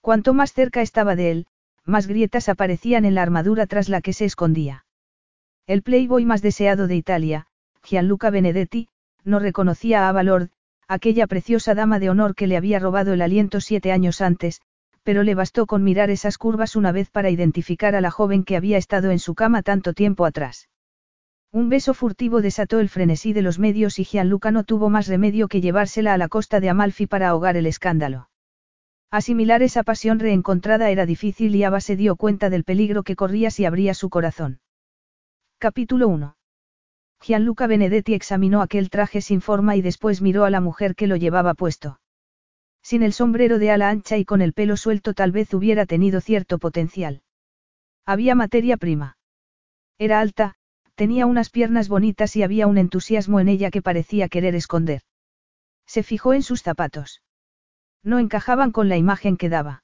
Cuanto más cerca estaba de él, más grietas aparecían en la armadura tras la que se escondía. El playboy más deseado de Italia, Gianluca Benedetti, no reconocía a Avalord, aquella preciosa dama de honor que le había robado el aliento siete años antes, pero le bastó con mirar esas curvas una vez para identificar a la joven que había estado en su cama tanto tiempo atrás. Un beso furtivo desató el frenesí de los medios y Gianluca no tuvo más remedio que llevársela a la costa de Amalfi para ahogar el escándalo. Asimilar esa pasión reencontrada era difícil y Ava se dio cuenta del peligro que corría si abría su corazón. Capítulo 1. Gianluca Benedetti examinó aquel traje sin forma y después miró a la mujer que lo llevaba puesto. Sin el sombrero de ala ancha y con el pelo suelto tal vez hubiera tenido cierto potencial. Había materia prima. Era alta, tenía unas piernas bonitas y había un entusiasmo en ella que parecía querer esconder. Se fijó en sus zapatos. No encajaban con la imagen que daba.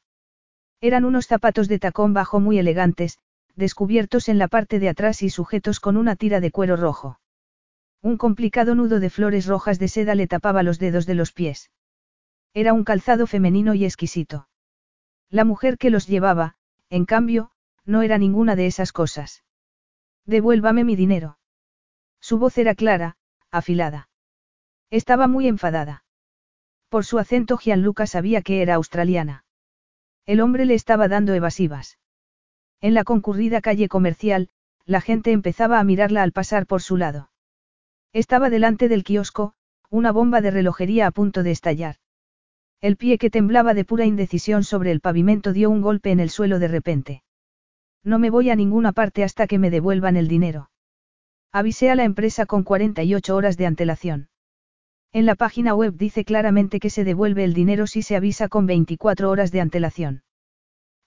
Eran unos zapatos de tacón bajo muy elegantes, descubiertos en la parte de atrás y sujetos con una tira de cuero rojo. Un complicado nudo de flores rojas de seda le tapaba los dedos de los pies. Era un calzado femenino y exquisito. La mujer que los llevaba, en cambio, no era ninguna de esas cosas. Devuélvame mi dinero. Su voz era clara, afilada. Estaba muy enfadada. Por su acento Gianluca sabía que era australiana. El hombre le estaba dando evasivas. En la concurrida calle comercial, la gente empezaba a mirarla al pasar por su lado. Estaba delante del kiosco, una bomba de relojería a punto de estallar. El pie que temblaba de pura indecisión sobre el pavimento dio un golpe en el suelo de repente. No me voy a ninguna parte hasta que me devuelvan el dinero. Avisé a la empresa con 48 horas de antelación. En la página web dice claramente que se devuelve el dinero si se avisa con 24 horas de antelación.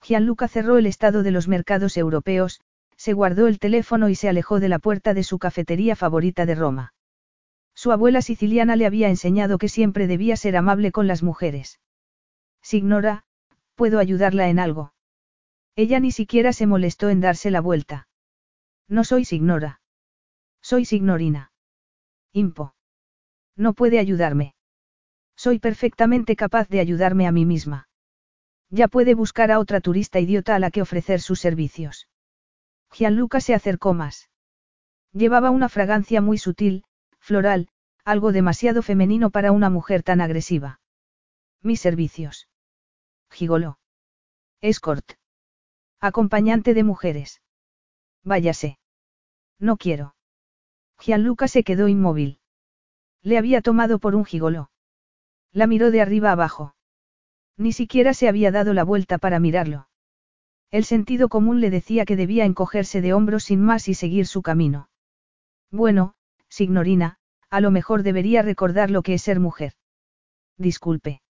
Gianluca cerró el estado de los mercados europeos, se guardó el teléfono y se alejó de la puerta de su cafetería favorita de Roma. Su abuela siciliana le había enseñado que siempre debía ser amable con las mujeres. Signora, ¿puedo ayudarla en algo? Ella ni siquiera se molestó en darse la vuelta. No soy signora. Soy signorina. Impo. No puede ayudarme. Soy perfectamente capaz de ayudarme a mí misma. Ya puede buscar a otra turista idiota a la que ofrecer sus servicios. Gianluca se acercó más. Llevaba una fragancia muy sutil, floral, algo demasiado femenino para una mujer tan agresiva. Mis servicios. Gigoló. Escort. Acompañante de mujeres. Váyase. No quiero. Gianluca se quedó inmóvil. Le había tomado por un gigoló. La miró de arriba abajo. Ni siquiera se había dado la vuelta para mirarlo. El sentido común le decía que debía encogerse de hombros sin más y seguir su camino. Bueno, signorina, a lo mejor debería recordar lo que es ser mujer. Disculpe.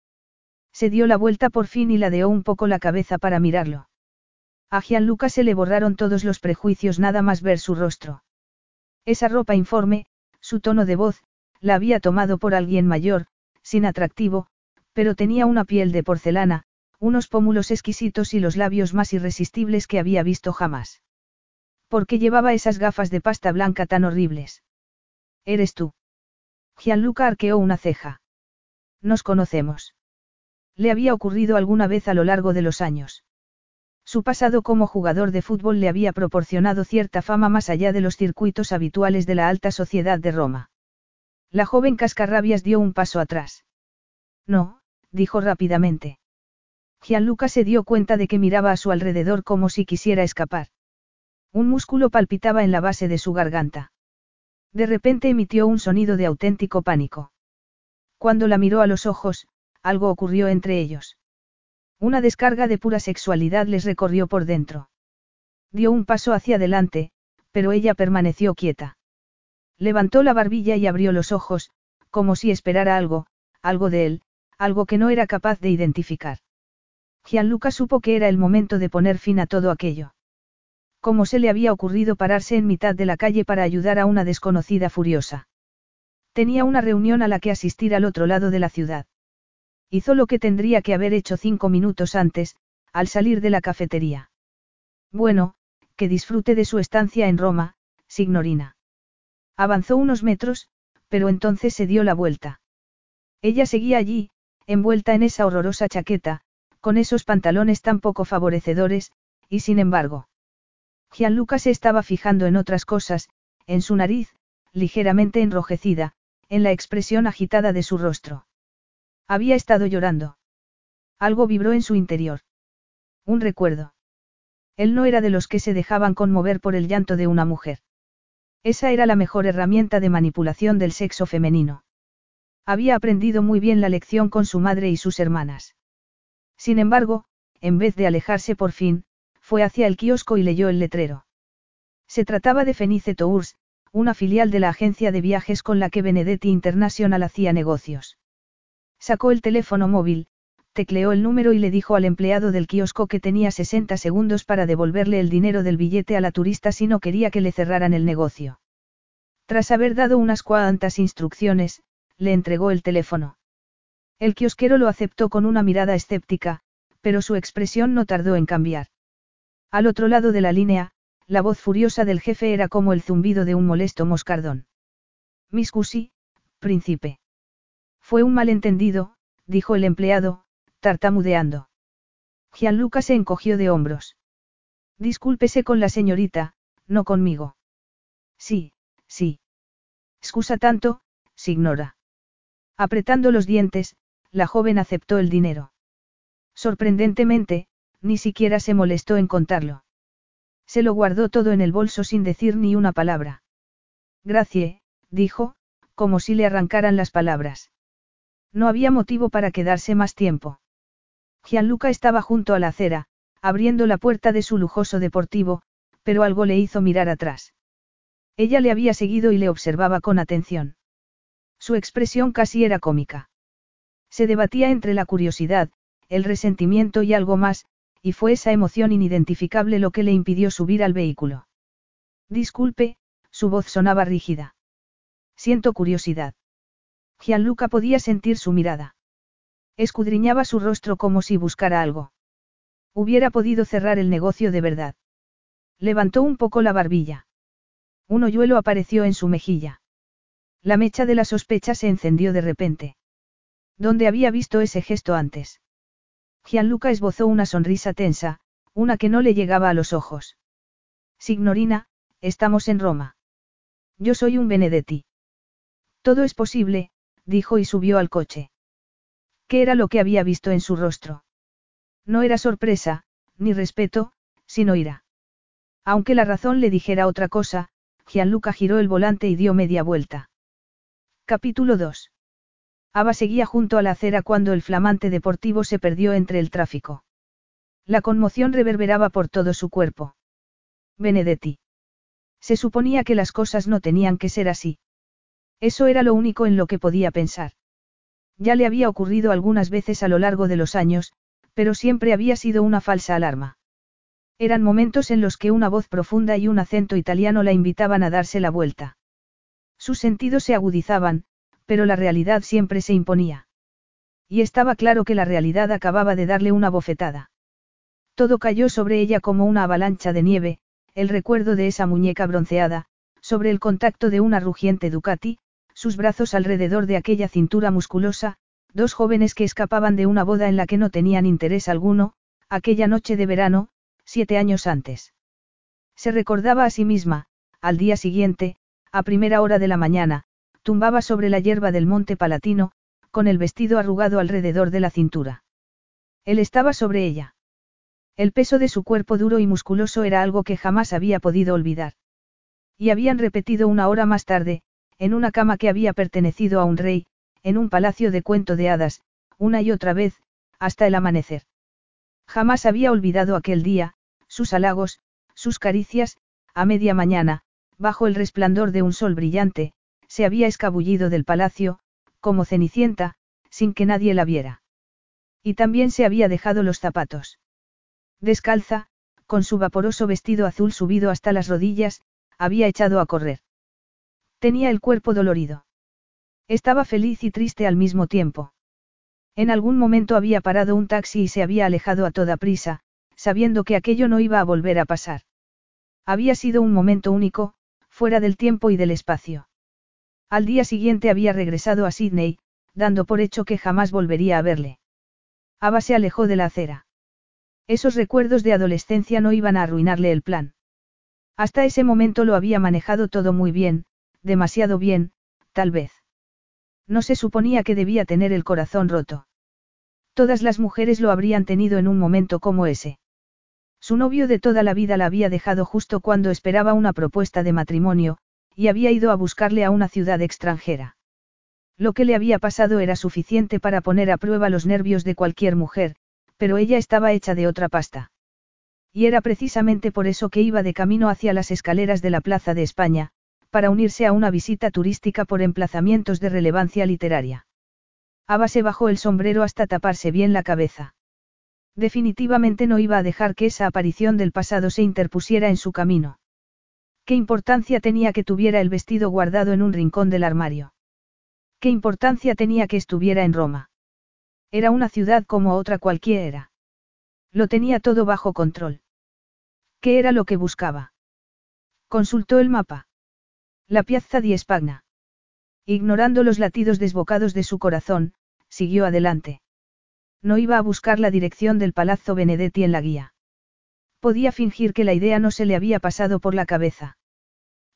Se dio la vuelta por fin y ladeó un poco la cabeza para mirarlo. A Gianluca se le borraron todos los prejuicios nada más ver su rostro. Esa ropa informe, su tono de voz, la había tomado por alguien mayor, sin atractivo, pero tenía una piel de porcelana, unos pómulos exquisitos y los labios más irresistibles que había visto jamás. ¿Por qué llevaba esas gafas de pasta blanca tan horribles? Eres tú. Gianluca arqueó una ceja. Nos conocemos. Le había ocurrido alguna vez a lo largo de los años. Su pasado como jugador de fútbol le había proporcionado cierta fama más allá de los circuitos habituales de la alta sociedad de Roma. La joven cascarrabias dio un paso atrás. No, dijo rápidamente. Gianluca se dio cuenta de que miraba a su alrededor como si quisiera escapar. Un músculo palpitaba en la base de su garganta. De repente emitió un sonido de auténtico pánico. Cuando la miró a los ojos, algo ocurrió entre ellos. Una descarga de pura sexualidad les recorrió por dentro. Dio un paso hacia adelante, pero ella permaneció quieta. Levantó la barbilla y abrió los ojos, como si esperara algo, algo de él, algo que no era capaz de identificar. Gianluca supo que era el momento de poner fin a todo aquello. ¿Cómo se le había ocurrido pararse en mitad de la calle para ayudar a una desconocida furiosa? Tenía una reunión a la que asistir al otro lado de la ciudad. Hizo lo que tendría que haber hecho cinco minutos antes, al salir de la cafetería. Bueno, que disfrute de su estancia en Roma, signorina. Avanzó unos metros, pero entonces se dio la vuelta. Ella seguía allí, envuelta en esa horrorosa chaqueta, con esos pantalones tan poco favorecedores, y sin embargo. Gianluca se estaba fijando en otras cosas, en su nariz, ligeramente enrojecida, en la expresión agitada de su rostro. Había estado llorando. Algo vibró en su interior. Un recuerdo. Él no era de los que se dejaban conmover por el llanto de una mujer. Esa era la mejor herramienta de manipulación del sexo femenino. Había aprendido muy bien la lección con su madre y sus hermanas. Sin embargo, en vez de alejarse por fin, fue hacia el kiosco y leyó el letrero. Se trataba de Fenice Tours, una filial de la agencia de viajes con la que Benedetti International hacía negocios. Sacó el teléfono móvil, tecleó el número y le dijo al empleado del kiosco que tenía 60 segundos para devolverle el dinero del billete a la turista si no quería que le cerraran el negocio. Tras haber dado unas cuantas instrucciones, le entregó el teléfono. El kiosquero lo aceptó con una mirada escéptica, pero su expresión no tardó en cambiar. Al otro lado de la línea, la voz furiosa del jefe era como el zumbido de un molesto moscardón. Miss príncipe. Fue un malentendido, dijo el empleado, tartamudeando. Gianluca se encogió de hombros. Discúlpese con la señorita, no conmigo. Sí, sí. Excusa tanto, signora. Apretando los dientes, la joven aceptó el dinero. Sorprendentemente, ni siquiera se molestó en contarlo. Se lo guardó todo en el bolso sin decir ni una palabra. Gracie, dijo, como si le arrancaran las palabras. No había motivo para quedarse más tiempo. Gianluca estaba junto a la acera, abriendo la puerta de su lujoso deportivo, pero algo le hizo mirar atrás. Ella le había seguido y le observaba con atención. Su expresión casi era cómica. Se debatía entre la curiosidad, el resentimiento y algo más, y fue esa emoción inidentificable lo que le impidió subir al vehículo. Disculpe, su voz sonaba rígida. Siento curiosidad. Gianluca podía sentir su mirada. Escudriñaba su rostro como si buscara algo. Hubiera podido cerrar el negocio de verdad. Levantó un poco la barbilla. Un hoyuelo apareció en su mejilla. La mecha de la sospecha se encendió de repente. ¿Dónde había visto ese gesto antes? Gianluca esbozó una sonrisa tensa, una que no le llegaba a los ojos. Signorina, estamos en Roma. Yo soy un Benedetti. Todo es posible, dijo y subió al coche. ¿Qué era lo que había visto en su rostro? No era sorpresa, ni respeto, sino ira. Aunque la razón le dijera otra cosa, Gianluca giró el volante y dio media vuelta. Capítulo 2. Ava seguía junto a la acera cuando el flamante deportivo se perdió entre el tráfico. La conmoción reverberaba por todo su cuerpo. Benedetti. Se suponía que las cosas no tenían que ser así. Eso era lo único en lo que podía pensar. Ya le había ocurrido algunas veces a lo largo de los años, pero siempre había sido una falsa alarma. Eran momentos en los que una voz profunda y un acento italiano la invitaban a darse la vuelta. Sus sentidos se agudizaban, pero la realidad siempre se imponía. Y estaba claro que la realidad acababa de darle una bofetada. Todo cayó sobre ella como una avalancha de nieve, el recuerdo de esa muñeca bronceada, sobre el contacto de una rugiente Ducati, sus brazos alrededor de aquella cintura musculosa, dos jóvenes que escapaban de una boda en la que no tenían interés alguno, aquella noche de verano, siete años antes. Se recordaba a sí misma, al día siguiente, a primera hora de la mañana, tumbaba sobre la hierba del monte palatino, con el vestido arrugado alrededor de la cintura. Él estaba sobre ella. El peso de su cuerpo duro y musculoso era algo que jamás había podido olvidar. Y habían repetido una hora más tarde, en una cama que había pertenecido a un rey, en un palacio de cuento de hadas, una y otra vez, hasta el amanecer. Jamás había olvidado aquel día, sus halagos, sus caricias, a media mañana, bajo el resplandor de un sol brillante, se había escabullido del palacio, como cenicienta, sin que nadie la viera. Y también se había dejado los zapatos. Descalza, con su vaporoso vestido azul subido hasta las rodillas, había echado a correr. Tenía el cuerpo dolorido. Estaba feliz y triste al mismo tiempo. En algún momento había parado un taxi y se había alejado a toda prisa, sabiendo que aquello no iba a volver a pasar. Había sido un momento único, fuera del tiempo y del espacio. Al día siguiente había regresado a Sydney, dando por hecho que jamás volvería a verle. Ava se alejó de la acera. Esos recuerdos de adolescencia no iban a arruinarle el plan. Hasta ese momento lo había manejado todo muy bien, demasiado bien, tal vez. No se suponía que debía tener el corazón roto. Todas las mujeres lo habrían tenido en un momento como ese. Su novio de toda la vida la había dejado justo cuando esperaba una propuesta de matrimonio, y había ido a buscarle a una ciudad extranjera. Lo que le había pasado era suficiente para poner a prueba los nervios de cualquier mujer, pero ella estaba hecha de otra pasta. Y era precisamente por eso que iba de camino hacia las escaleras de la Plaza de España, para unirse a una visita turística por emplazamientos de relevancia literaria. Ava se bajó el sombrero hasta taparse bien la cabeza. Definitivamente no iba a dejar que esa aparición del pasado se interpusiera en su camino. ¿Qué importancia tenía que tuviera el vestido guardado en un rincón del armario? ¿Qué importancia tenía que estuviera en Roma? Era una ciudad como otra cualquiera. Lo tenía todo bajo control. ¿Qué era lo que buscaba? Consultó el mapa. La Piazza di Spagna. Ignorando los latidos desbocados de su corazón, siguió adelante. No iba a buscar la dirección del Palazzo Benedetti en la guía. Podía fingir que la idea no se le había pasado por la cabeza.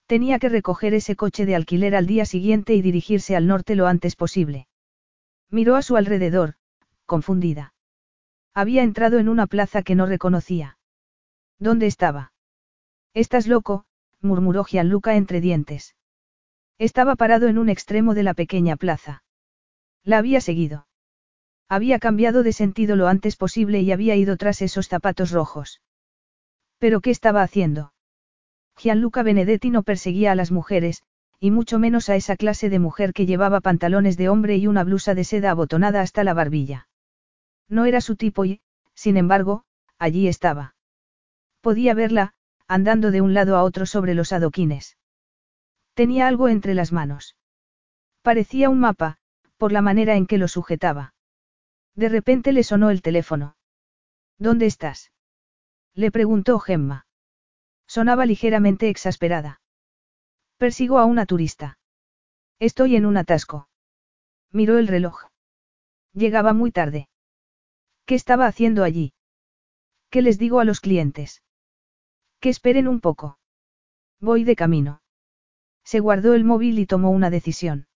Tenía que recoger ese coche de alquiler al día siguiente y dirigirse al norte lo antes posible. Miró a su alrededor, confundida. Había entrado en una plaza que no reconocía. ¿Dónde estaba? Estás loco, murmuró Gianluca entre dientes. Estaba parado en un extremo de la pequeña plaza. La había seguido. Había cambiado de sentido lo antes posible y había ido tras esos zapatos rojos. ¿Pero qué estaba haciendo? Gianluca Benedetti no perseguía a las mujeres, y mucho menos a esa clase de mujer que llevaba pantalones de hombre y una blusa de seda abotonada hasta la barbilla. No era su tipo y, sin embargo, allí estaba. Podía verla, andando de un lado a otro sobre los adoquines. Tenía algo entre las manos. Parecía un mapa, por la manera en que lo sujetaba. De repente le sonó el teléfono. ¿Dónde estás? Le preguntó Gemma. Sonaba ligeramente exasperada. Persigo a una turista. Estoy en un atasco. Miró el reloj. Llegaba muy tarde. ¿Qué estaba haciendo allí? ¿Qué les digo a los clientes? Que esperen un poco. Voy de camino. Se guardó el móvil y tomó una decisión.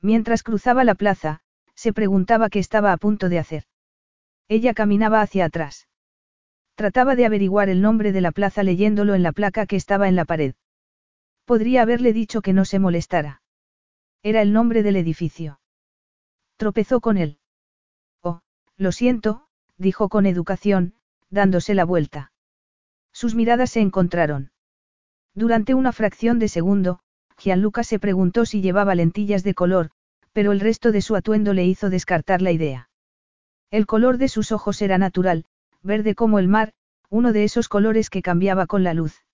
Mientras cruzaba la plaza, se preguntaba qué estaba a punto de hacer. Ella caminaba hacia atrás. Trataba de averiguar el nombre de la plaza leyéndolo en la placa que estaba en la pared. Podría haberle dicho que no se molestara. Era el nombre del edificio. Tropezó con él. Oh, lo siento, dijo con educación, dándose la vuelta. Sus miradas se encontraron. Durante una fracción de segundo, Gianluca se preguntó si llevaba lentillas de color, pero el resto de su atuendo le hizo descartar la idea. El color de sus ojos era natural, verde como el mar, uno de esos colores que cambiaba con la luz.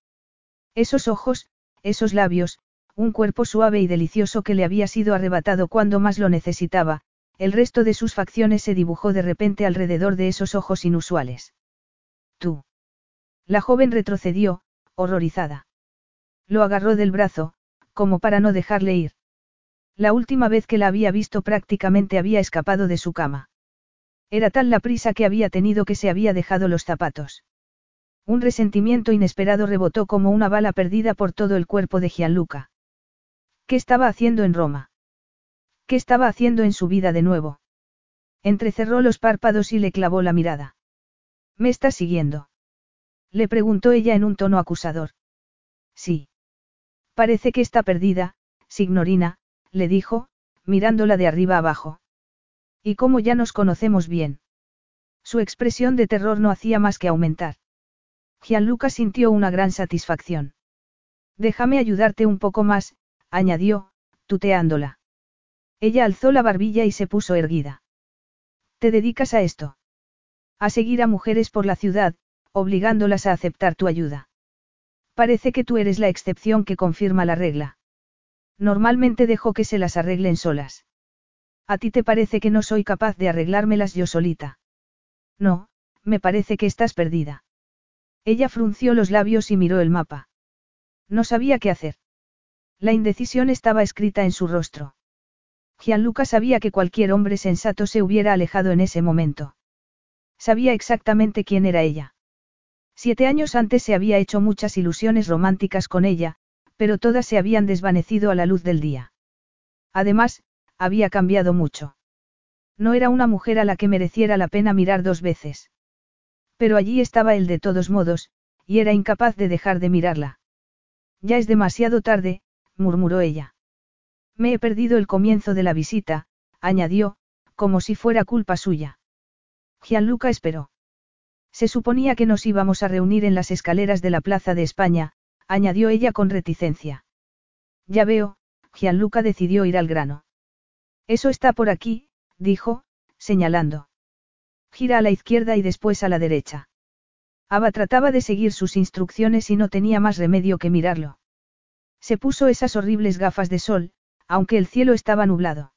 Esos ojos, esos labios, un cuerpo suave y delicioso que le había sido arrebatado cuando más lo necesitaba, el resto de sus facciones se dibujó de repente alrededor de esos ojos inusuales. Tú. La joven retrocedió, horrorizada. Lo agarró del brazo, como para no dejarle ir. La última vez que la había visto prácticamente había escapado de su cama. Era tal la prisa que había tenido que se había dejado los zapatos. Un resentimiento inesperado rebotó como una bala perdida por todo el cuerpo de Gianluca. ¿Qué estaba haciendo en Roma? ¿Qué estaba haciendo en su vida de nuevo? Entrecerró los párpados y le clavó la mirada. ¿Me estás siguiendo? Le preguntó ella en un tono acusador. Sí. Parece que está perdida, signorina, le dijo, mirándola de arriba abajo. ¿Y cómo ya nos conocemos bien? Su expresión de terror no hacía más que aumentar. Gianluca sintió una gran satisfacción. Déjame ayudarte un poco más, añadió, tuteándola. Ella alzó la barbilla y se puso erguida. ¿Te dedicas a esto? A seguir a mujeres por la ciudad, obligándolas a aceptar tu ayuda. Parece que tú eres la excepción que confirma la regla. Normalmente dejo que se las arreglen solas. ¿A ti te parece que no soy capaz de arreglármelas yo solita? No, me parece que estás perdida. Ella frunció los labios y miró el mapa. No sabía qué hacer. La indecisión estaba escrita en su rostro. Gianluca sabía que cualquier hombre sensato se hubiera alejado en ese momento. Sabía exactamente quién era ella. Siete años antes se había hecho muchas ilusiones románticas con ella, pero todas se habían desvanecido a la luz del día. Además, había cambiado mucho. No era una mujer a la que mereciera la pena mirar dos veces. Pero allí estaba él de todos modos, y era incapaz de dejar de mirarla. Ya es demasiado tarde, murmuró ella. Me he perdido el comienzo de la visita, añadió, como si fuera culpa suya. Gianluca esperó. Se suponía que nos íbamos a reunir en las escaleras de la Plaza de España, añadió ella con reticencia. Ya veo, Gianluca decidió ir al grano. Eso está por aquí, dijo, señalando. Gira a la izquierda y después a la derecha. Ava trataba de seguir sus instrucciones y no tenía más remedio que mirarlo. Se puso esas horribles gafas de sol, aunque el cielo estaba nublado.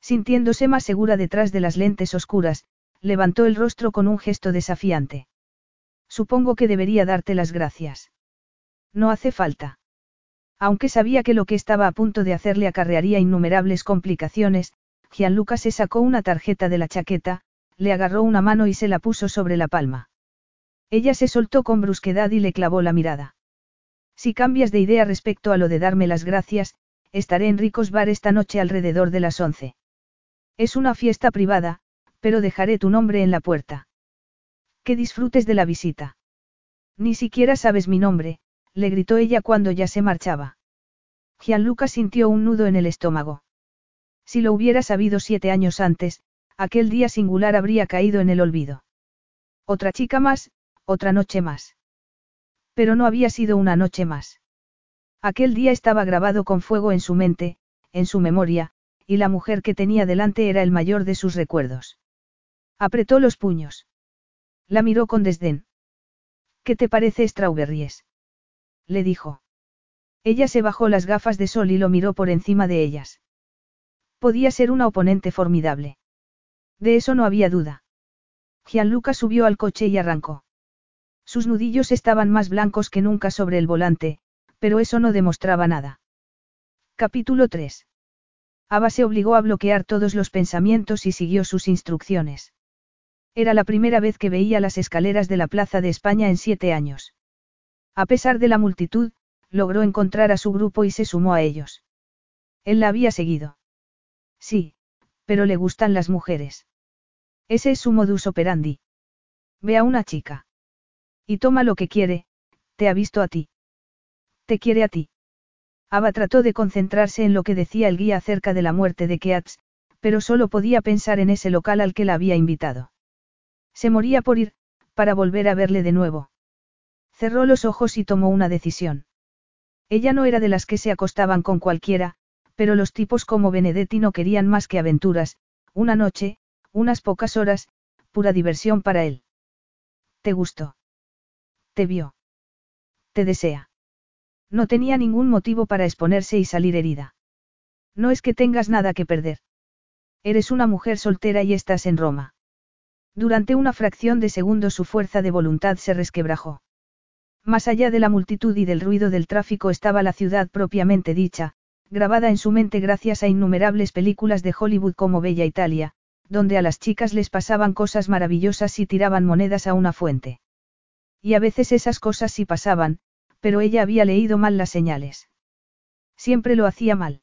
Sintiéndose más segura detrás de las lentes oscuras, levantó el rostro con un gesto desafiante. Supongo que debería darte las gracias. No hace falta. Aunque sabía que lo que estaba a punto de hacerle acarrearía innumerables complicaciones, Gianluca se sacó una tarjeta de la chaqueta, le agarró una mano y se la puso sobre la palma. Ella se soltó con brusquedad y le clavó la mirada. Si cambias de idea respecto a lo de darme las gracias, estaré en Ricos Bar esta noche alrededor de las once. Es una fiesta privada, pero dejaré tu nombre en la puerta. Que disfrutes de la visita. Ni siquiera sabes mi nombre, le gritó ella cuando ya se marchaba. Gianluca sintió un nudo en el estómago. Si lo hubiera sabido siete años antes, aquel día singular habría caído en el olvido. Otra chica más, otra noche más. Pero no había sido una noche más. Aquel día estaba grabado con fuego en su mente, en su memoria, y la mujer que tenía delante era el mayor de sus recuerdos. Apretó los puños. La miró con desdén. ¿Qué te parece Strawberries? Le dijo. Ella se bajó las gafas de sol y lo miró por encima de ellas. Podía ser una oponente formidable. De eso no había duda. Gianluca subió al coche y arrancó. Sus nudillos estaban más blancos que nunca sobre el volante, pero eso no demostraba nada. Capítulo 3. Ava se obligó a bloquear todos los pensamientos y siguió sus instrucciones. Era la primera vez que veía las escaleras de la Plaza de España en siete años. A pesar de la multitud, logró encontrar a su grupo y se sumó a ellos. Él la había seguido. Sí, pero le gustan las mujeres. Ese es su modus operandi. Ve a una chica. Y toma lo que quiere, te ha visto a ti. Te quiere a ti. Ava trató de concentrarse en lo que decía el guía acerca de la muerte de Keats, pero solo podía pensar en ese local al que la había invitado. Se moría por ir, para volver a verle de nuevo. Cerró los ojos y tomó una decisión. Ella no era de las que se acostaban con cualquiera, pero los tipos como Benedetti no querían más que aventuras, una noche, unas pocas horas, pura diversión para él. ¿Te gustó? ¿Te vio? ¿Te desea? No tenía ningún motivo para exponerse y salir herida. No es que tengas nada que perder. Eres una mujer soltera y estás en Roma. Durante una fracción de segundo su fuerza de voluntad se resquebrajó. Más allá de la multitud y del ruido del tráfico estaba la ciudad propiamente dicha, grabada en su mente gracias a innumerables películas de Hollywood como Bella Italia, donde a las chicas les pasaban cosas maravillosas y tiraban monedas a una fuente. Y a veces esas cosas sí pasaban, pero ella había leído mal las señales. Siempre lo hacía mal.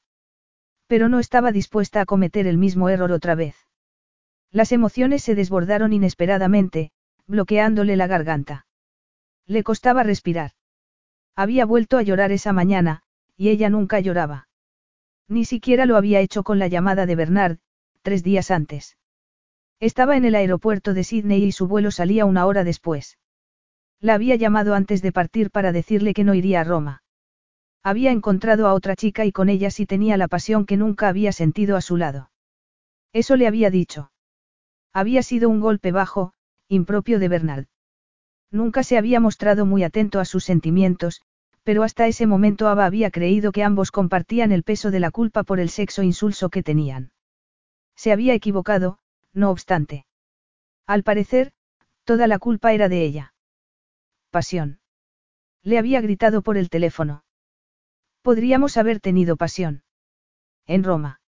Pero no estaba dispuesta a cometer el mismo error otra vez. Las emociones se desbordaron inesperadamente, bloqueándole la garganta. Le costaba respirar. Había vuelto a llorar esa mañana, y ella nunca lloraba. Ni siquiera lo había hecho con la llamada de Bernard, tres días antes. Estaba en el aeropuerto de Sydney y su vuelo salía una hora después. La había llamado antes de partir para decirle que no iría a Roma. Había encontrado a otra chica y con ella sí tenía la pasión que nunca había sentido a su lado. Eso le había dicho. Había sido un golpe bajo, impropio de Bernard. Nunca se había mostrado muy atento a sus sentimientos, pero hasta ese momento Ava había creído que ambos compartían el peso de la culpa por el sexo insulso que tenían. Se había equivocado, no obstante. Al parecer, toda la culpa era de ella. Pasión. Le había gritado por el teléfono. Podríamos haber tenido pasión. En Roma.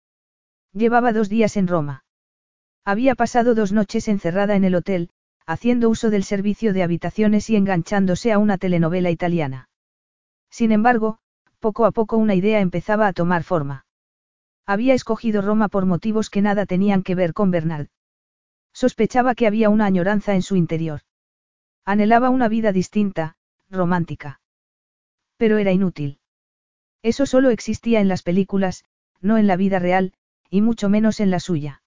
Llevaba dos días en Roma. Había pasado dos noches encerrada en el hotel, haciendo uso del servicio de habitaciones y enganchándose a una telenovela italiana. Sin embargo, poco a poco una idea empezaba a tomar forma. Había escogido Roma por motivos que nada tenían que ver con Bernard. Sospechaba que había una añoranza en su interior. Anhelaba una vida distinta, romántica. Pero era inútil. Eso solo existía en las películas, no en la vida real, y mucho menos en la suya.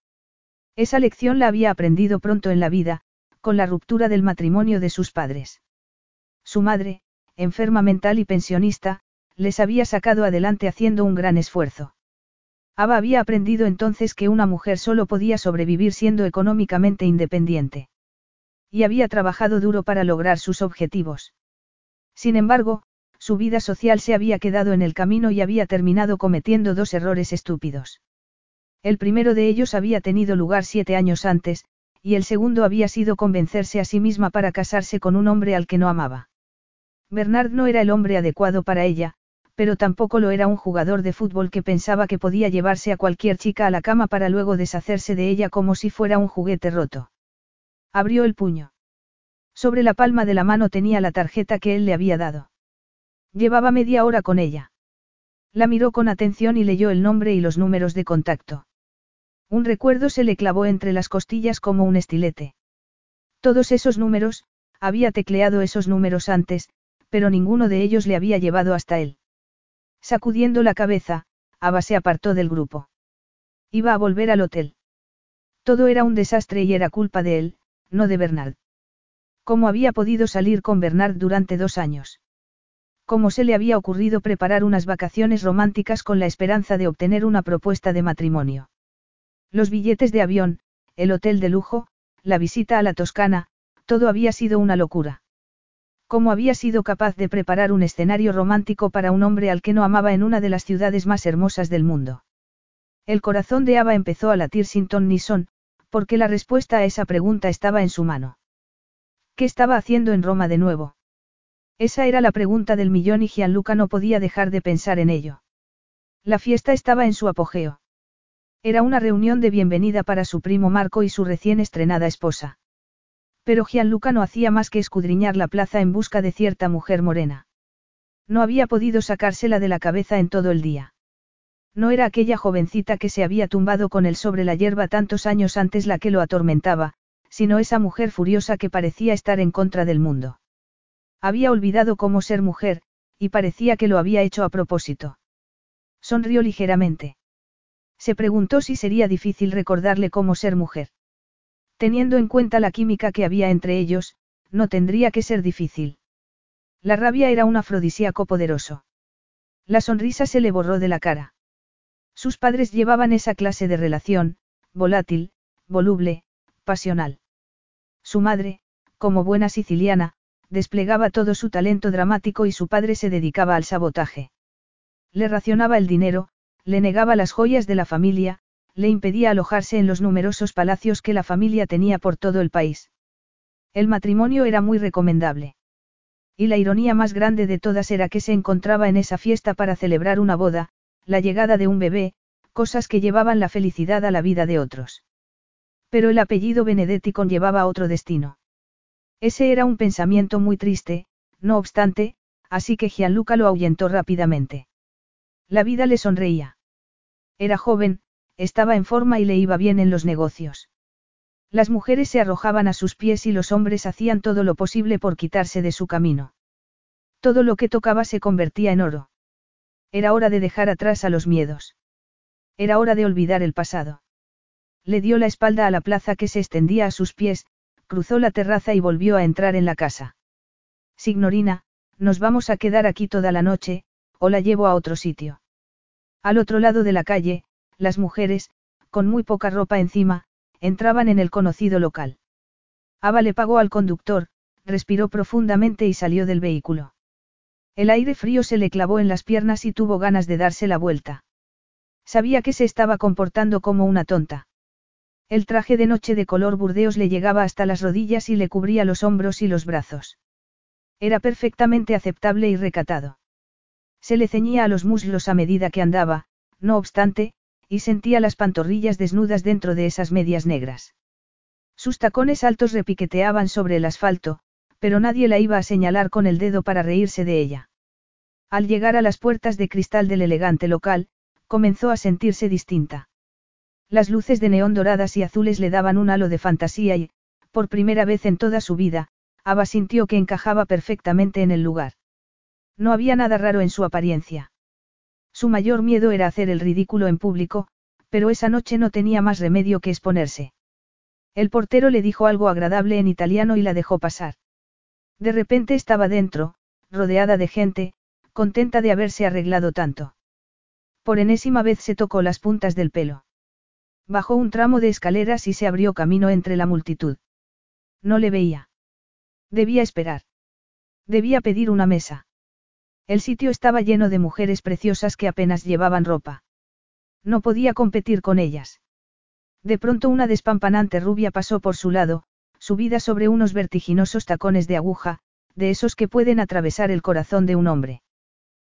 Esa lección la había aprendido pronto en la vida, con la ruptura del matrimonio de sus padres. Su madre, enferma mental y pensionista, les había sacado adelante haciendo un gran esfuerzo. Ava había aprendido entonces que una mujer solo podía sobrevivir siendo económicamente independiente. Y había trabajado duro para lograr sus objetivos. Sin embargo, su vida social se había quedado en el camino y había terminado cometiendo dos errores estúpidos. El primero de ellos había tenido lugar siete años antes, y el segundo había sido convencerse a sí misma para casarse con un hombre al que no amaba. Bernard no era el hombre adecuado para ella, pero tampoco lo era un jugador de fútbol que pensaba que podía llevarse a cualquier chica a la cama para luego deshacerse de ella como si fuera un juguete roto. Abrió el puño. Sobre la palma de la mano tenía la tarjeta que él le había dado. Llevaba media hora con ella. La miró con atención y leyó el nombre y los números de contacto. Un recuerdo se le clavó entre las costillas como un estilete. Todos esos números, había tecleado esos números antes, pero ninguno de ellos le había llevado hasta él. Sacudiendo la cabeza, Ava se apartó del grupo. Iba a volver al hotel. Todo era un desastre y era culpa de él, no de Bernard. ¿Cómo había podido salir con Bernard durante dos años? ¿Cómo se le había ocurrido preparar unas vacaciones románticas con la esperanza de obtener una propuesta de matrimonio? Los billetes de avión, el hotel de lujo, la visita a la Toscana, todo había sido una locura. ¿Cómo había sido capaz de preparar un escenario romántico para un hombre al que no amaba en una de las ciudades más hermosas del mundo? El corazón de Ava empezó a latir sin ton ni son, porque la respuesta a esa pregunta estaba en su mano. ¿Qué estaba haciendo en Roma de nuevo? Esa era la pregunta del millón y Gianluca no podía dejar de pensar en ello. La fiesta estaba en su apogeo. Era una reunión de bienvenida para su primo Marco y su recién estrenada esposa. Pero Gianluca no hacía más que escudriñar la plaza en busca de cierta mujer morena. No había podido sacársela de la cabeza en todo el día. No era aquella jovencita que se había tumbado con él sobre la hierba tantos años antes la que lo atormentaba, sino esa mujer furiosa que parecía estar en contra del mundo. Había olvidado cómo ser mujer, y parecía que lo había hecho a propósito. Sonrió ligeramente. Se preguntó si sería difícil recordarle cómo ser mujer. Teniendo en cuenta la química que había entre ellos, no tendría que ser difícil. La rabia era un afrodisíaco poderoso. La sonrisa se le borró de la cara. Sus padres llevaban esa clase de relación, volátil, voluble, pasional. Su madre, como buena siciliana, desplegaba todo su talento dramático y su padre se dedicaba al sabotaje. Le racionaba el dinero, le negaba las joyas de la familia, le impedía alojarse en los numerosos palacios que la familia tenía por todo el país. El matrimonio era muy recomendable. Y la ironía más grande de todas era que se encontraba en esa fiesta para celebrar una boda, la llegada de un bebé, cosas que llevaban la felicidad a la vida de otros. Pero el apellido Benedetti conllevaba otro destino. Ese era un pensamiento muy triste, no obstante, así que Gianluca lo ahuyentó rápidamente. La vida le sonreía. Era joven, estaba en forma y le iba bien en los negocios. Las mujeres se arrojaban a sus pies y los hombres hacían todo lo posible por quitarse de su camino. Todo lo que tocaba se convertía en oro. Era hora de dejar atrás a los miedos. Era hora de olvidar el pasado. Le dio la espalda a la plaza que se extendía a sus pies, cruzó la terraza y volvió a entrar en la casa. Signorina, nos vamos a quedar aquí toda la noche, o la llevo a otro sitio. Al otro lado de la calle, las mujeres, con muy poca ropa encima, entraban en el conocido local. Ava le pagó al conductor, respiró profundamente y salió del vehículo. El aire frío se le clavó en las piernas y tuvo ganas de darse la vuelta. Sabía que se estaba comportando como una tonta. El traje de noche de color burdeos le llegaba hasta las rodillas y le cubría los hombros y los brazos. Era perfectamente aceptable y recatado. Se le ceñía a los muslos a medida que andaba, no obstante, y sentía las pantorrillas desnudas dentro de esas medias negras. Sus tacones altos repiqueteaban sobre el asfalto, pero nadie la iba a señalar con el dedo para reírse de ella. Al llegar a las puertas de cristal del elegante local, comenzó a sentirse distinta. Las luces de neón doradas y azules le daban un halo de fantasía y, por primera vez en toda su vida, Ava sintió que encajaba perfectamente en el lugar. No había nada raro en su apariencia. Su mayor miedo era hacer el ridículo en público, pero esa noche no tenía más remedio que exponerse. El portero le dijo algo agradable en italiano y la dejó pasar. De repente estaba dentro, rodeada de gente, contenta de haberse arreglado tanto. Por enésima vez se tocó las puntas del pelo. Bajó un tramo de escaleras y se abrió camino entre la multitud. No le veía. Debía esperar. Debía pedir una mesa. El sitio estaba lleno de mujeres preciosas que apenas llevaban ropa. No podía competir con ellas. De pronto una despampanante rubia pasó por su lado, subida sobre unos vertiginosos tacones de aguja, de esos que pueden atravesar el corazón de un hombre.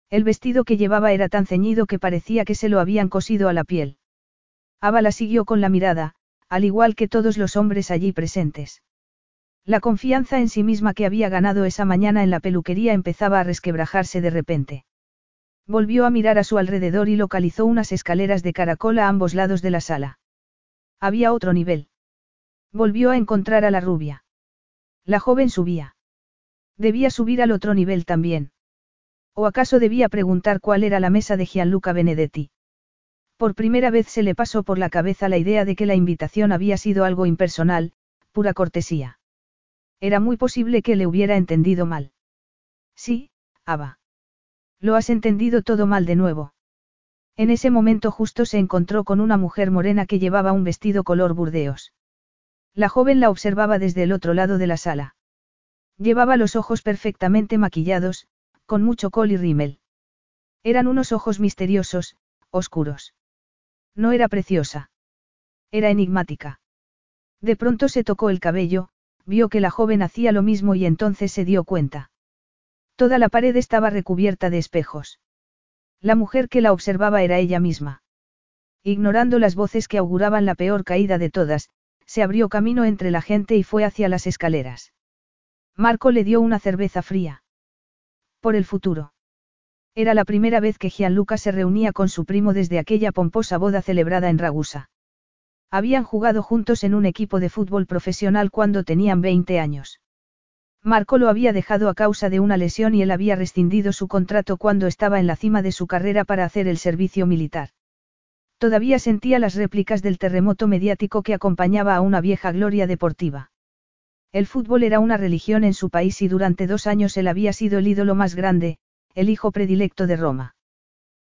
El vestido que llevaba era tan ceñido que parecía que se lo habían cosido a la piel. Ava la siguió con la mirada, al igual que todos los hombres allí presentes. La confianza en sí misma que había ganado esa mañana en la peluquería empezaba a resquebrajarse de repente. Volvió a mirar a su alrededor y localizó unas escaleras de caracol a ambos lados de la sala. Había otro nivel. Volvió a encontrar a la rubia. La joven subía. Debía subir al otro nivel también. ¿O acaso debía preguntar cuál era la mesa de Gianluca Benedetti? Por primera vez se le pasó por la cabeza la idea de que la invitación había sido algo impersonal, pura cortesía. Era muy posible que le hubiera entendido mal. Sí, Ava. Lo has entendido todo mal de nuevo. En ese momento justo se encontró con una mujer morena que llevaba un vestido color burdeos. La joven la observaba desde el otro lado de la sala. Llevaba los ojos perfectamente maquillados, con mucho col y rímel. Eran unos ojos misteriosos, oscuros. No era preciosa. Era enigmática. De pronto se tocó el cabello, vio que la joven hacía lo mismo y entonces se dio cuenta. Toda la pared estaba recubierta de espejos. La mujer que la observaba era ella misma. Ignorando las voces que auguraban la peor caída de todas, se abrió camino entre la gente y fue hacia las escaleras. Marco le dio una cerveza fría. Por el futuro. Era la primera vez que Gianluca se reunía con su primo desde aquella pomposa boda celebrada en Ragusa. Habían jugado juntos en un equipo de fútbol profesional cuando tenían 20 años. Marco lo había dejado a causa de una lesión y él había rescindido su contrato cuando estaba en la cima de su carrera para hacer el servicio militar. Todavía sentía las réplicas del terremoto mediático que acompañaba a una vieja gloria deportiva. El fútbol era una religión en su país y durante dos años él había sido el ídolo más grande, el hijo predilecto de Roma.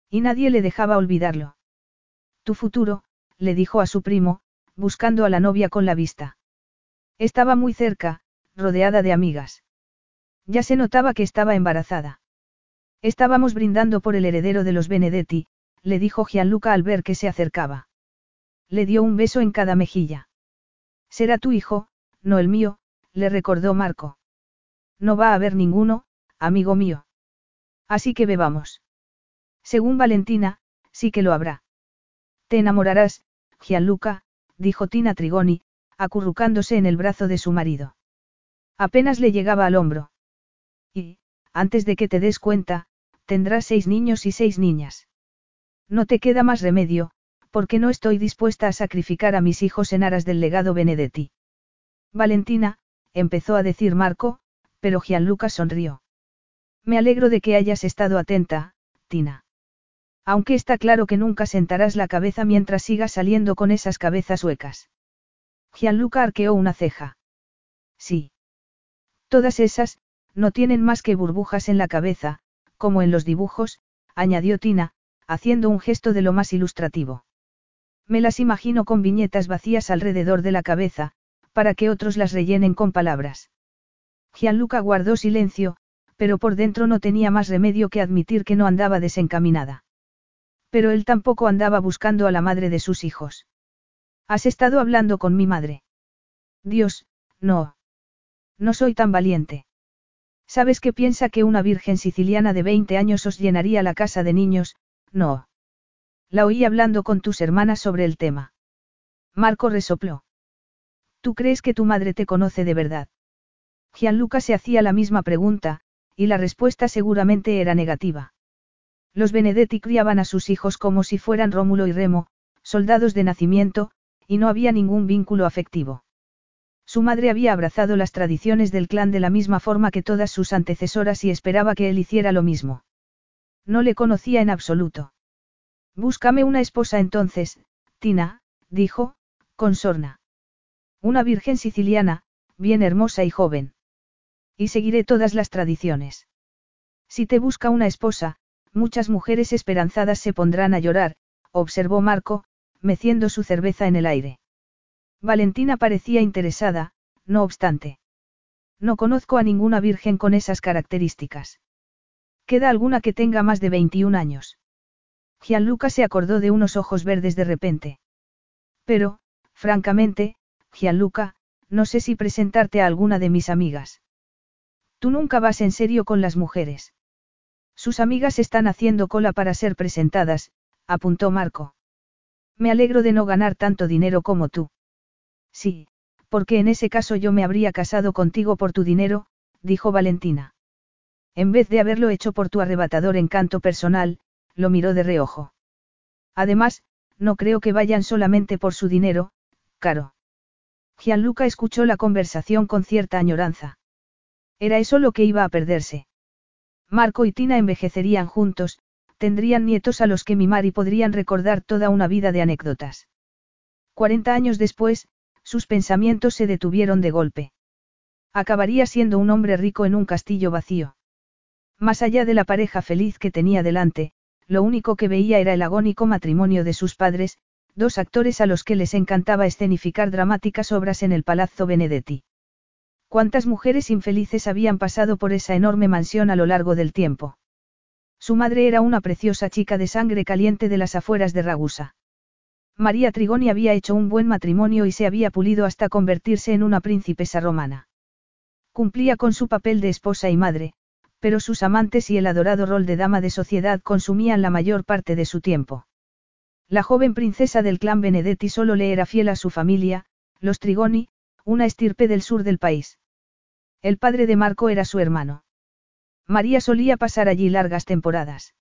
Y nadie le dejaba olvidarlo. Tu futuro, le dijo a su primo, buscando a la novia con la vista. Estaba muy cerca, rodeada de amigas. Ya se notaba que estaba embarazada. Estábamos brindando por el heredero de los Benedetti, le dijo Gianluca al ver que se acercaba. Le dio un beso en cada mejilla. Será tu hijo, no el mío, le recordó Marco. No va a haber ninguno, amigo mío. Así que bebamos. Según Valentina, sí que lo habrá. Te enamorarás, Gianluca, dijo Tina Trigoni, acurrucándose en el brazo de su marido. Apenas le llegaba al hombro. Y, antes de que te des cuenta, tendrás seis niños y seis niñas. No te queda más remedio, porque no estoy dispuesta a sacrificar a mis hijos en aras del legado Benedetti. Valentina, empezó a decir Marco, pero Gianluca sonrió. Me alegro de que hayas estado atenta, Tina. Aunque está claro que nunca sentarás la cabeza mientras sigas saliendo con esas cabezas huecas. Gianluca arqueó una ceja. Sí. Todas esas, no tienen más que burbujas en la cabeza, como en los dibujos, añadió Tina, haciendo un gesto de lo más ilustrativo. Me las imagino con viñetas vacías alrededor de la cabeza, para que otros las rellenen con palabras. Gianluca guardó silencio, pero por dentro no tenía más remedio que admitir que no andaba desencaminada. Pero él tampoco andaba buscando a la madre de sus hijos. ¿Has estado hablando con mi madre? Dios, no. No soy tan valiente. ¿Sabes que piensa que una virgen siciliana de 20 años os llenaría la casa de niños? No. La oí hablando con tus hermanas sobre el tema. Marco resopló. ¿Tú crees que tu madre te conoce de verdad? Gianluca se hacía la misma pregunta, y la respuesta seguramente era negativa. Los Benedetti criaban a sus hijos como si fueran Rómulo y Remo, soldados de nacimiento, y no había ningún vínculo afectivo. Su madre había abrazado las tradiciones del clan de la misma forma que todas sus antecesoras y esperaba que él hiciera lo mismo. No le conocía en absoluto. Búscame una esposa entonces, Tina, dijo, con sorna. Una virgen siciliana, bien hermosa y joven. Y seguiré todas las tradiciones. Si te busca una esposa, muchas mujeres esperanzadas se pondrán a llorar, observó Marco, meciendo su cerveza en el aire. Valentina parecía interesada, no obstante. No conozco a ninguna virgen con esas características. ¿Queda alguna que tenga más de 21 años? Gianluca se acordó de unos ojos verdes de repente. Pero, francamente, Gianluca, no sé si presentarte a alguna de mis amigas. Tú nunca vas en serio con las mujeres. Sus amigas están haciendo cola para ser presentadas, apuntó Marco. Me alegro de no ganar tanto dinero como tú. Sí, porque en ese caso yo me habría casado contigo por tu dinero, dijo Valentina. En vez de haberlo hecho por tu arrebatador encanto personal, lo miró de reojo. Además, no creo que vayan solamente por su dinero, caro. Gianluca escuchó la conversación con cierta añoranza. Era eso lo que iba a perderse. Marco y Tina envejecerían juntos, tendrían nietos a los que mimar y podrían recordar toda una vida de anécdotas. Cuarenta años después, sus pensamientos se detuvieron de golpe. Acabaría siendo un hombre rico en un castillo vacío. Más allá de la pareja feliz que tenía delante, lo único que veía era el agónico matrimonio de sus padres, dos actores a los que les encantaba escenificar dramáticas obras en el Palazzo Benedetti. ¿Cuántas mujeres infelices habían pasado por esa enorme mansión a lo largo del tiempo? Su madre era una preciosa chica de sangre caliente de las afueras de Ragusa. María Trigoni había hecho un buen matrimonio y se había pulido hasta convertirse en una princesa romana. Cumplía con su papel de esposa y madre, pero sus amantes y el adorado rol de dama de sociedad consumían la mayor parte de su tiempo. La joven princesa del clan Benedetti solo le era fiel a su familia, los Trigoni, una estirpe del sur del país. El padre de Marco era su hermano. María solía pasar allí largas temporadas.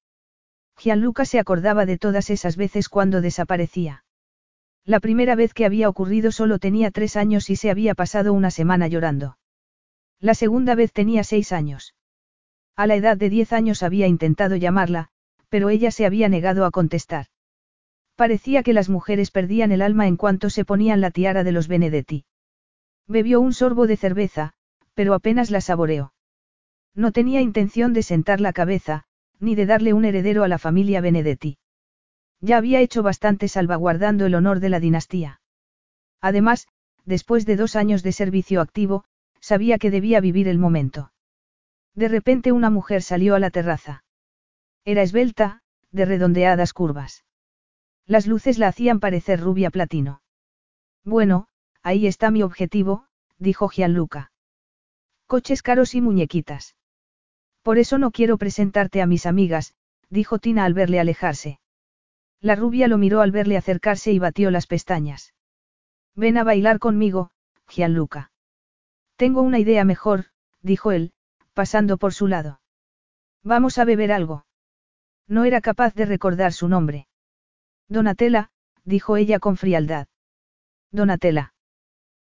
Gianluca se acordaba de todas esas veces cuando desaparecía. La primera vez que había ocurrido solo tenía tres años y se había pasado una semana llorando. La segunda vez tenía seis años. A la edad de diez años había intentado llamarla, pero ella se había negado a contestar. Parecía que las mujeres perdían el alma en cuanto se ponían la tiara de los Benedetti. Bebió un sorbo de cerveza, pero apenas la saboreó. No tenía intención de sentar la cabeza, ni de darle un heredero a la familia Benedetti. Ya había hecho bastante salvaguardando el honor de la dinastía. Además, después de dos años de servicio activo, sabía que debía vivir el momento. De repente una mujer salió a la terraza. Era esbelta, de redondeadas curvas. Las luces la hacían parecer rubia platino. Bueno, ahí está mi objetivo, dijo Gianluca. Coches caros y muñequitas. Por eso no quiero presentarte a mis amigas, dijo Tina al verle alejarse. La rubia lo miró al verle acercarse y batió las pestañas. Ven a bailar conmigo, Gianluca. Tengo una idea mejor, dijo él, pasando por su lado. Vamos a beber algo. No era capaz de recordar su nombre. Donatella, dijo ella con frialdad. Donatella.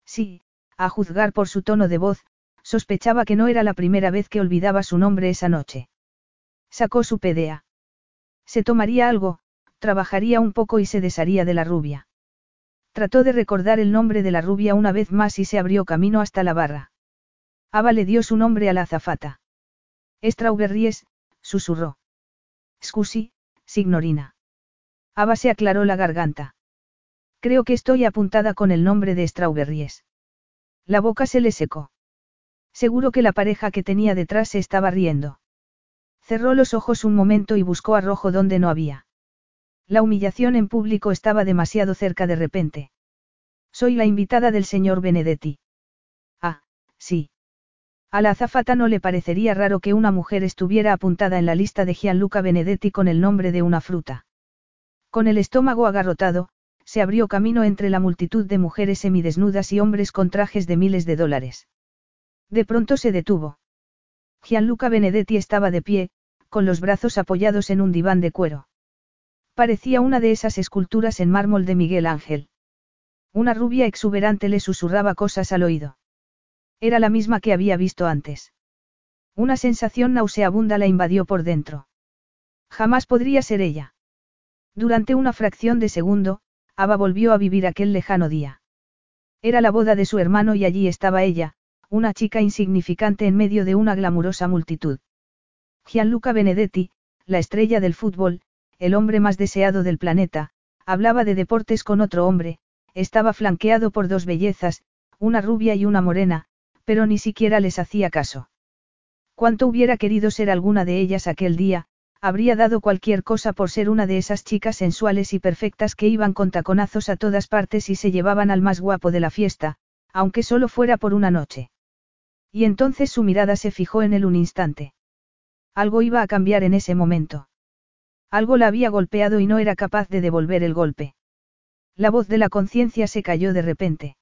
Sí, a juzgar por su tono de voz, sospechaba que no era la primera vez que olvidaba su nombre esa noche. Sacó su pedea. Se tomaría algo, trabajaría un poco y se desharía de la rubia. Trató de recordar el nombre de la rubia una vez más y se abrió camino hasta la barra. Ava le dio su nombre a la azafata. Strawberries, susurró. Scusi, signorina. Ava se aclaró la garganta. Creo que estoy apuntada con el nombre de Strawberries. La boca se le secó. Seguro que la pareja que tenía detrás se estaba riendo. Cerró los ojos un momento y buscó arrojo donde no había. La humillación en público estaba demasiado cerca de repente. Soy la invitada del señor Benedetti. Ah, sí. A la azafata no le parecería raro que una mujer estuviera apuntada en la lista de Gianluca Benedetti con el nombre de una fruta. Con el estómago agarrotado, se abrió camino entre la multitud de mujeres semidesnudas y hombres con trajes de miles de dólares. De pronto se detuvo. Gianluca Benedetti estaba de pie, con los brazos apoyados en un diván de cuero. Parecía una de esas esculturas en mármol de Miguel Ángel. Una rubia exuberante le susurraba cosas al oído. Era la misma que había visto antes. Una sensación nauseabunda la invadió por dentro. Jamás podría ser ella. Durante una fracción de segundo, Ava volvió a vivir aquel lejano día. Era la boda de su hermano y allí estaba ella, una chica insignificante en medio de una glamurosa multitud. Gianluca Benedetti, la estrella del fútbol, el hombre más deseado del planeta, hablaba de deportes con otro hombre, estaba flanqueado por dos bellezas, una rubia y una morena, pero ni siquiera les hacía caso. Cuanto hubiera querido ser alguna de ellas aquel día, habría dado cualquier cosa por ser una de esas chicas sensuales y perfectas que iban con taconazos a todas partes y se llevaban al más guapo de la fiesta, aunque solo fuera por una noche. Y entonces su mirada se fijó en él un instante. Algo iba a cambiar en ese momento. Algo la había golpeado y no era capaz de devolver el golpe. La voz de la conciencia se cayó de repente.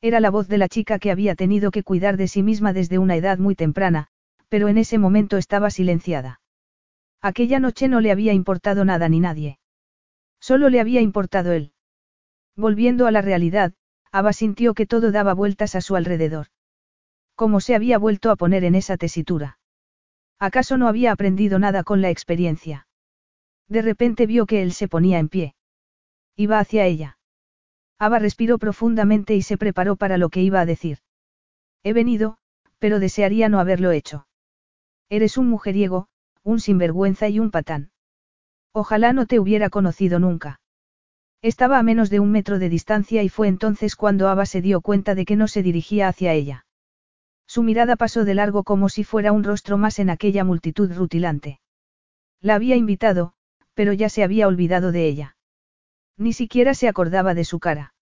Era la voz de la chica que había tenido que cuidar de sí misma desde una edad muy temprana, pero en ese momento estaba silenciada. Aquella noche no le había importado nada ni nadie. Solo le había importado él. Volviendo a la realidad, Ava sintió que todo daba vueltas a su alrededor. ¿Cómo se había vuelto a poner en esa tesitura? ¿Acaso no había aprendido nada con la experiencia? De repente vio que él se ponía en pie. Iba hacia ella. Ava respiró profundamente y se preparó para lo que iba a decir. He venido, pero desearía no haberlo hecho. Eres un mujeriego, un sinvergüenza y un patán. Ojalá no te hubiera conocido nunca. Estaba a menos de un metro de distancia y fue entonces cuando Ava se dio cuenta de que no se dirigía hacia ella. Su mirada pasó de largo como si fuera un rostro más en aquella multitud rutilante. La había invitado, pero ya se había olvidado de ella. Ni siquiera se acordaba de su cara.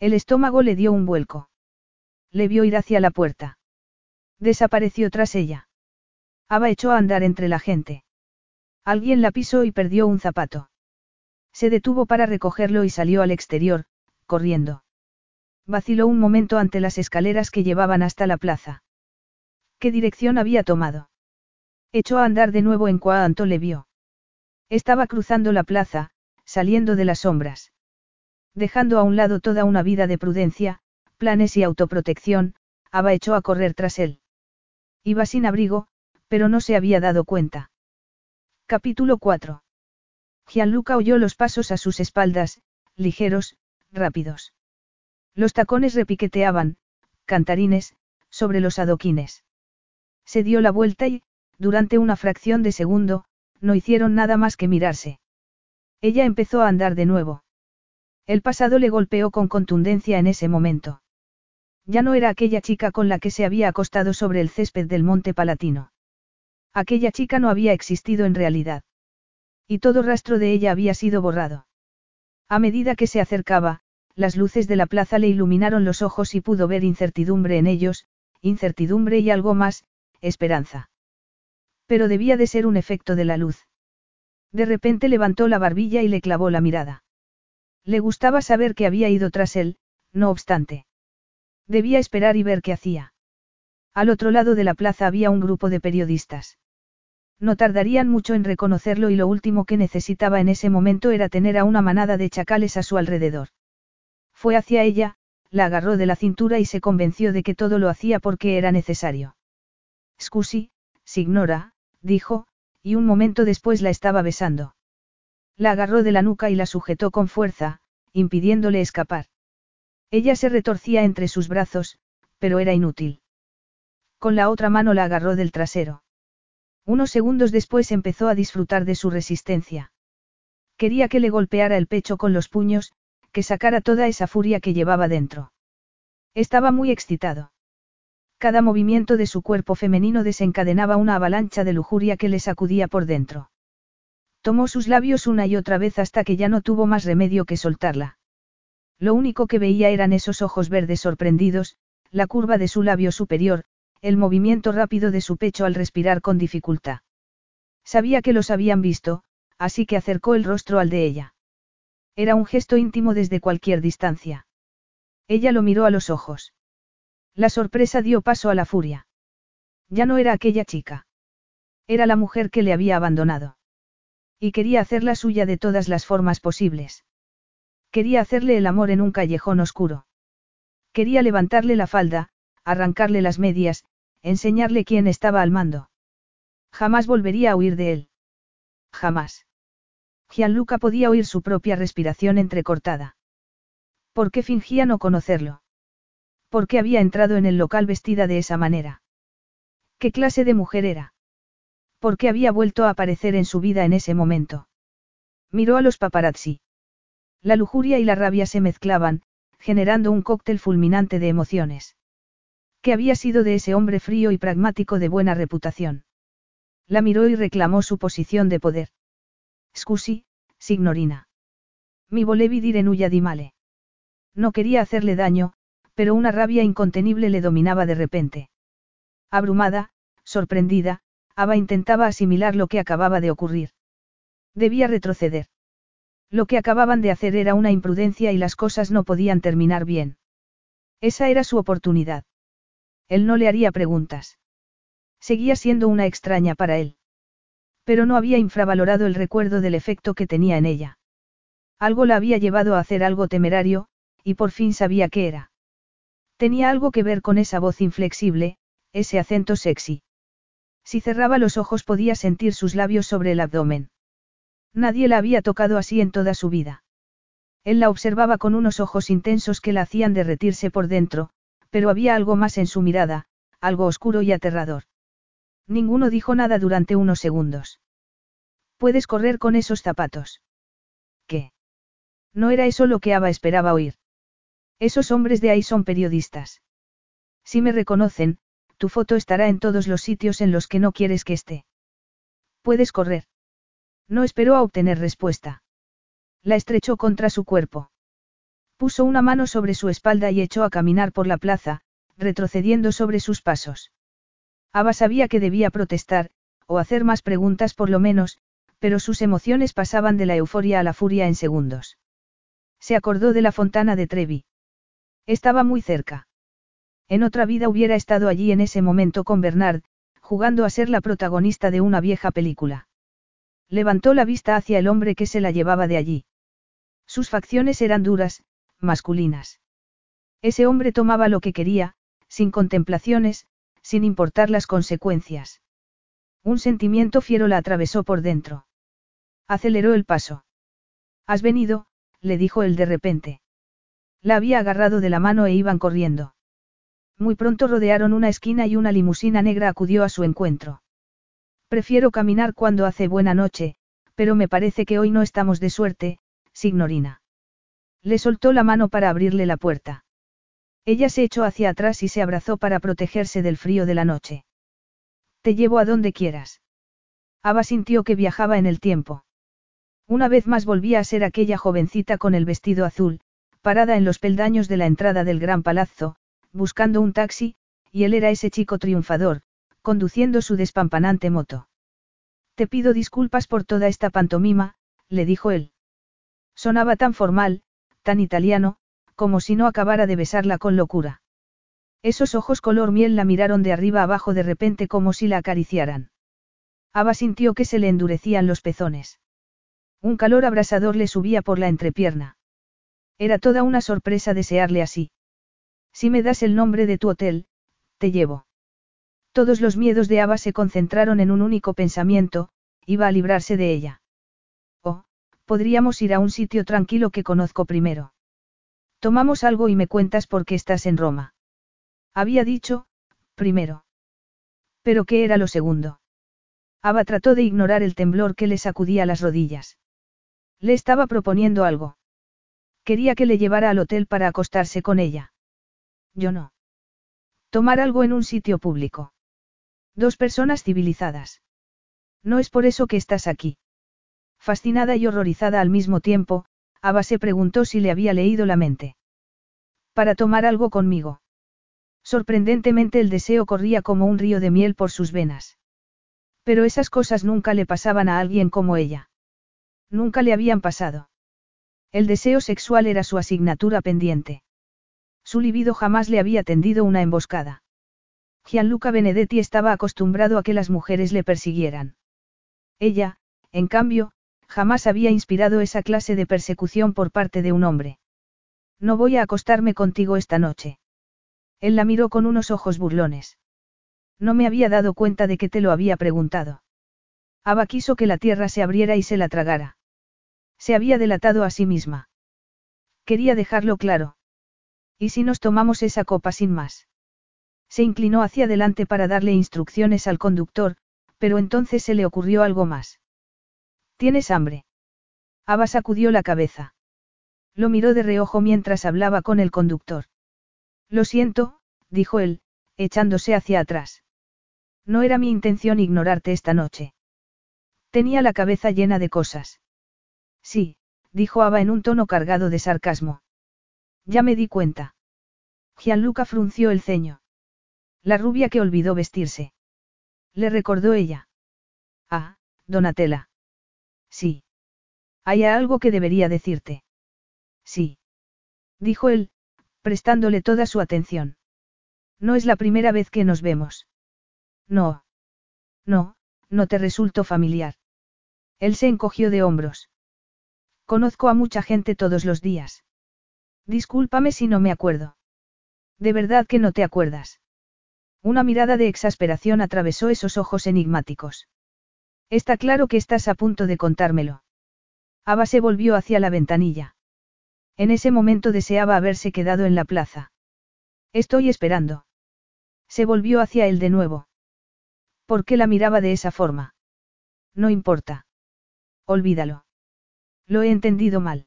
El estómago le dio un vuelco. Le vio ir hacia la puerta. Desapareció tras ella. Aba echó a andar entre la gente. Alguien la pisó y perdió un zapato. Se detuvo para recogerlo y salió al exterior, corriendo. Vaciló un momento ante las escaleras que llevaban hasta la plaza. ¿Qué dirección había tomado? Echó a andar de nuevo en cuanto le vio. Estaba cruzando la plaza, saliendo de las sombras. Dejando a un lado toda una vida de prudencia, planes y autoprotección, Ava echó a correr tras él. Iba sin abrigo, pero no se había dado cuenta. Capítulo 4. Gianluca oyó los pasos a sus espaldas, ligeros, rápidos. Los tacones repiqueteaban, cantarines, sobre los adoquines. Se dio la vuelta y, durante una fracción de segundo, no hicieron nada más que mirarse. Ella empezó a andar de nuevo. El pasado le golpeó con contundencia en ese momento. Ya no era aquella chica con la que se había acostado sobre el césped del Monte Palatino. Aquella chica no había existido en realidad. Y todo rastro de ella había sido borrado. A medida que se acercaba, las luces de la plaza le iluminaron los ojos y pudo ver incertidumbre en ellos, incertidumbre y algo más, esperanza. Pero debía de ser un efecto de la luz. De repente levantó la barbilla y le clavó la mirada. Le gustaba saber que había ido tras él, no obstante. Debía esperar y ver qué hacía. Al otro lado de la plaza había un grupo de periodistas. No tardarían mucho en reconocerlo y lo último que necesitaba en ese momento era tener a una manada de chacales a su alrededor. Fue hacia ella, la agarró de la cintura y se convenció de que todo lo hacía porque era necesario. Scusi, signora, dijo, y un momento después la estaba besando. La agarró de la nuca y la sujetó con fuerza, impidiéndole escapar. Ella se retorcía entre sus brazos, pero era inútil. Con la otra mano la agarró del trasero. Unos segundos después empezó a disfrutar de su resistencia. Quería que le golpeara el pecho con los puños, que sacara toda esa furia que llevaba dentro. Estaba muy excitado. Cada movimiento de su cuerpo femenino desencadenaba una avalancha de lujuria que le sacudía por dentro. Tomó sus labios una y otra vez hasta que ya no tuvo más remedio que soltarla. Lo único que veía eran esos ojos verdes sorprendidos, la curva de su labio superior, el movimiento rápido de su pecho al respirar con dificultad. Sabía que los habían visto, así que acercó el rostro al de ella. Era un gesto íntimo desde cualquier distancia. Ella lo miró a los ojos. La sorpresa dio paso a la furia. Ya no era aquella chica. Era la mujer que le había abandonado. Y quería hacerla suya de todas las formas posibles. Quería hacerle el amor en un callejón oscuro. Quería levantarle la falda, arrancarle las medias, enseñarle quién estaba al mando. Jamás volvería a huir de él. Jamás. Gianluca podía oír su propia respiración entrecortada. ¿Por qué fingía no conocerlo? ¿Por qué había entrado en el local vestida de esa manera? ¿Qué clase de mujer era? ¿Por qué había vuelto a aparecer en su vida en ese momento? Miró a los paparazzi. La lujuria y la rabia se mezclaban, generando un cóctel fulminante de emociones. ¿Qué había sido de ese hombre frío y pragmático de buena reputación? La miró y reclamó su posición de poder. Scusi, signorina. Mi volevi dire nulla di male. No quería hacerle daño, pero una rabia incontenible le dominaba de repente. Abrumada, sorprendida, Ava intentaba asimilar lo que acababa de ocurrir. Debía retroceder. Lo que acababan de hacer era una imprudencia y las cosas no podían terminar bien. Esa era su oportunidad. Él no le haría preguntas. Seguía siendo una extraña para él. Pero no había infravalorado el recuerdo del efecto que tenía en ella. Algo la había llevado a hacer algo temerario, y por fin sabía qué era. Tenía algo que ver con esa voz inflexible, ese acento sexy. Si cerraba los ojos podía sentir sus labios sobre el abdomen. Nadie la había tocado así en toda su vida. Él la observaba con unos ojos intensos que la hacían derretirse por dentro, pero había algo más en su mirada, algo oscuro y aterrador. Ninguno dijo nada durante unos segundos. Puedes correr con esos zapatos. ¿Qué? No era eso lo que Ava esperaba oír. Esos hombres de ahí son periodistas. Si me reconocen, tu foto estará en todos los sitios en los que no quieres que esté. Puedes correr. No esperó a obtener respuesta. La estrechó contra su cuerpo. Puso una mano sobre su espalda y echó a caminar por la plaza, retrocediendo sobre sus pasos. Ava sabía que debía protestar, o hacer más preguntas por lo menos, pero sus emociones pasaban de la euforia a la furia en segundos. Se acordó de la fontana de Trevi. Estaba muy cerca. En otra vida hubiera estado allí en ese momento con Bernard, jugando a ser la protagonista de una vieja película. Levantó la vista hacia el hombre que se la llevaba de allí. Sus facciones eran duras, masculinas. Ese hombre tomaba lo que quería, sin contemplaciones, sin importar las consecuencias. Un sentimiento fiero la atravesó por dentro. Aceleró el paso. Has venido, le dijo él de repente. La había agarrado de la mano e iban corriendo. Muy pronto rodearon una esquina y una limusina negra acudió a su encuentro. Prefiero caminar cuando hace buena noche, pero me parece que hoy no estamos de suerte, signorina. Le soltó la mano para abrirle la puerta. Ella se echó hacia atrás y se abrazó para protegerse del frío de la noche. Te llevo a donde quieras. Ava sintió que viajaba en el tiempo. Una vez más volvía a ser aquella jovencita con el vestido azul, parada en los peldaños de la entrada del gran palazzo, buscando un taxi, y él era ese chico triunfador, conduciendo su despampanante moto. Te pido disculpas por toda esta pantomima, le dijo él. Sonaba tan formal, tan italiano, como si no acabara de besarla con locura. Esos ojos color miel la miraron de arriba abajo de repente como si la acariciaran. Ava sintió que se le endurecían los pezones. Un calor abrasador le subía por la entrepierna. Era toda una sorpresa desearle así. Si me das el nombre de tu hotel, te llevo. Todos los miedos de Ava se concentraron en un único pensamiento, iba a librarse de ella. Podríamos ir a un sitio tranquilo que conozco primero. Tomamos algo y me cuentas por qué estás en Roma. Había dicho, primero. Pero ¿qué era lo segundo? Ava trató de ignorar el temblor que le sacudía las rodillas. Le estaba proponiendo algo. Quería que le llevara al hotel para acostarse con ella. Yo no. Tomar algo en un sitio público. Dos personas civilizadas. No es por eso que estás aquí. Fascinada y horrorizada al mismo tiempo, Ava se preguntó si le había leído la mente. Para tomar algo conmigo. Sorprendentemente el deseo corría como un río de miel por sus venas. Pero esas cosas nunca le pasaban a alguien como ella. Nunca le habían pasado. El deseo sexual era su asignatura pendiente. Su libido jamás le había tendido una emboscada. Gianluca Benedetti estaba acostumbrado a que las mujeres le persiguieran. Ella, en cambio, jamás había inspirado esa clase de persecución por parte de un hombre. No voy a acostarme contigo esta noche. Él la miró con unos ojos burlones. No me había dado cuenta de que te lo había preguntado. Aba quiso que la tierra se abriera y se la tragara. Se había delatado a sí misma. Quería dejarlo claro. ¿Y si nos tomamos esa copa sin más? Se inclinó hacia adelante para darle instrucciones al conductor, pero entonces se le ocurrió algo más. ¿Tienes hambre? Aba sacudió la cabeza. Lo miró de reojo mientras hablaba con el conductor. Lo siento, dijo él, echándose hacia atrás. No era mi intención ignorarte esta noche. Tenía la cabeza llena de cosas. Sí, dijo Ava en un tono cargado de sarcasmo. Ya me di cuenta. Gianluca frunció el ceño. La rubia que olvidó vestirse. Le recordó ella. Ah, Donatella. Sí. Hay algo que debería decirte. Sí. Dijo él, prestándole toda su atención. No es la primera vez que nos vemos. No. No, no te resultó familiar. Él se encogió de hombros. Conozco a mucha gente todos los días. Discúlpame si no me acuerdo. De verdad que no te acuerdas. Una mirada de exasperación atravesó esos ojos enigmáticos. Está claro que estás a punto de contármelo. Ava se volvió hacia la ventanilla. En ese momento deseaba haberse quedado en la plaza. Estoy esperando. Se volvió hacia él de nuevo. ¿Por qué la miraba de esa forma? No importa. Olvídalo. Lo he entendido mal.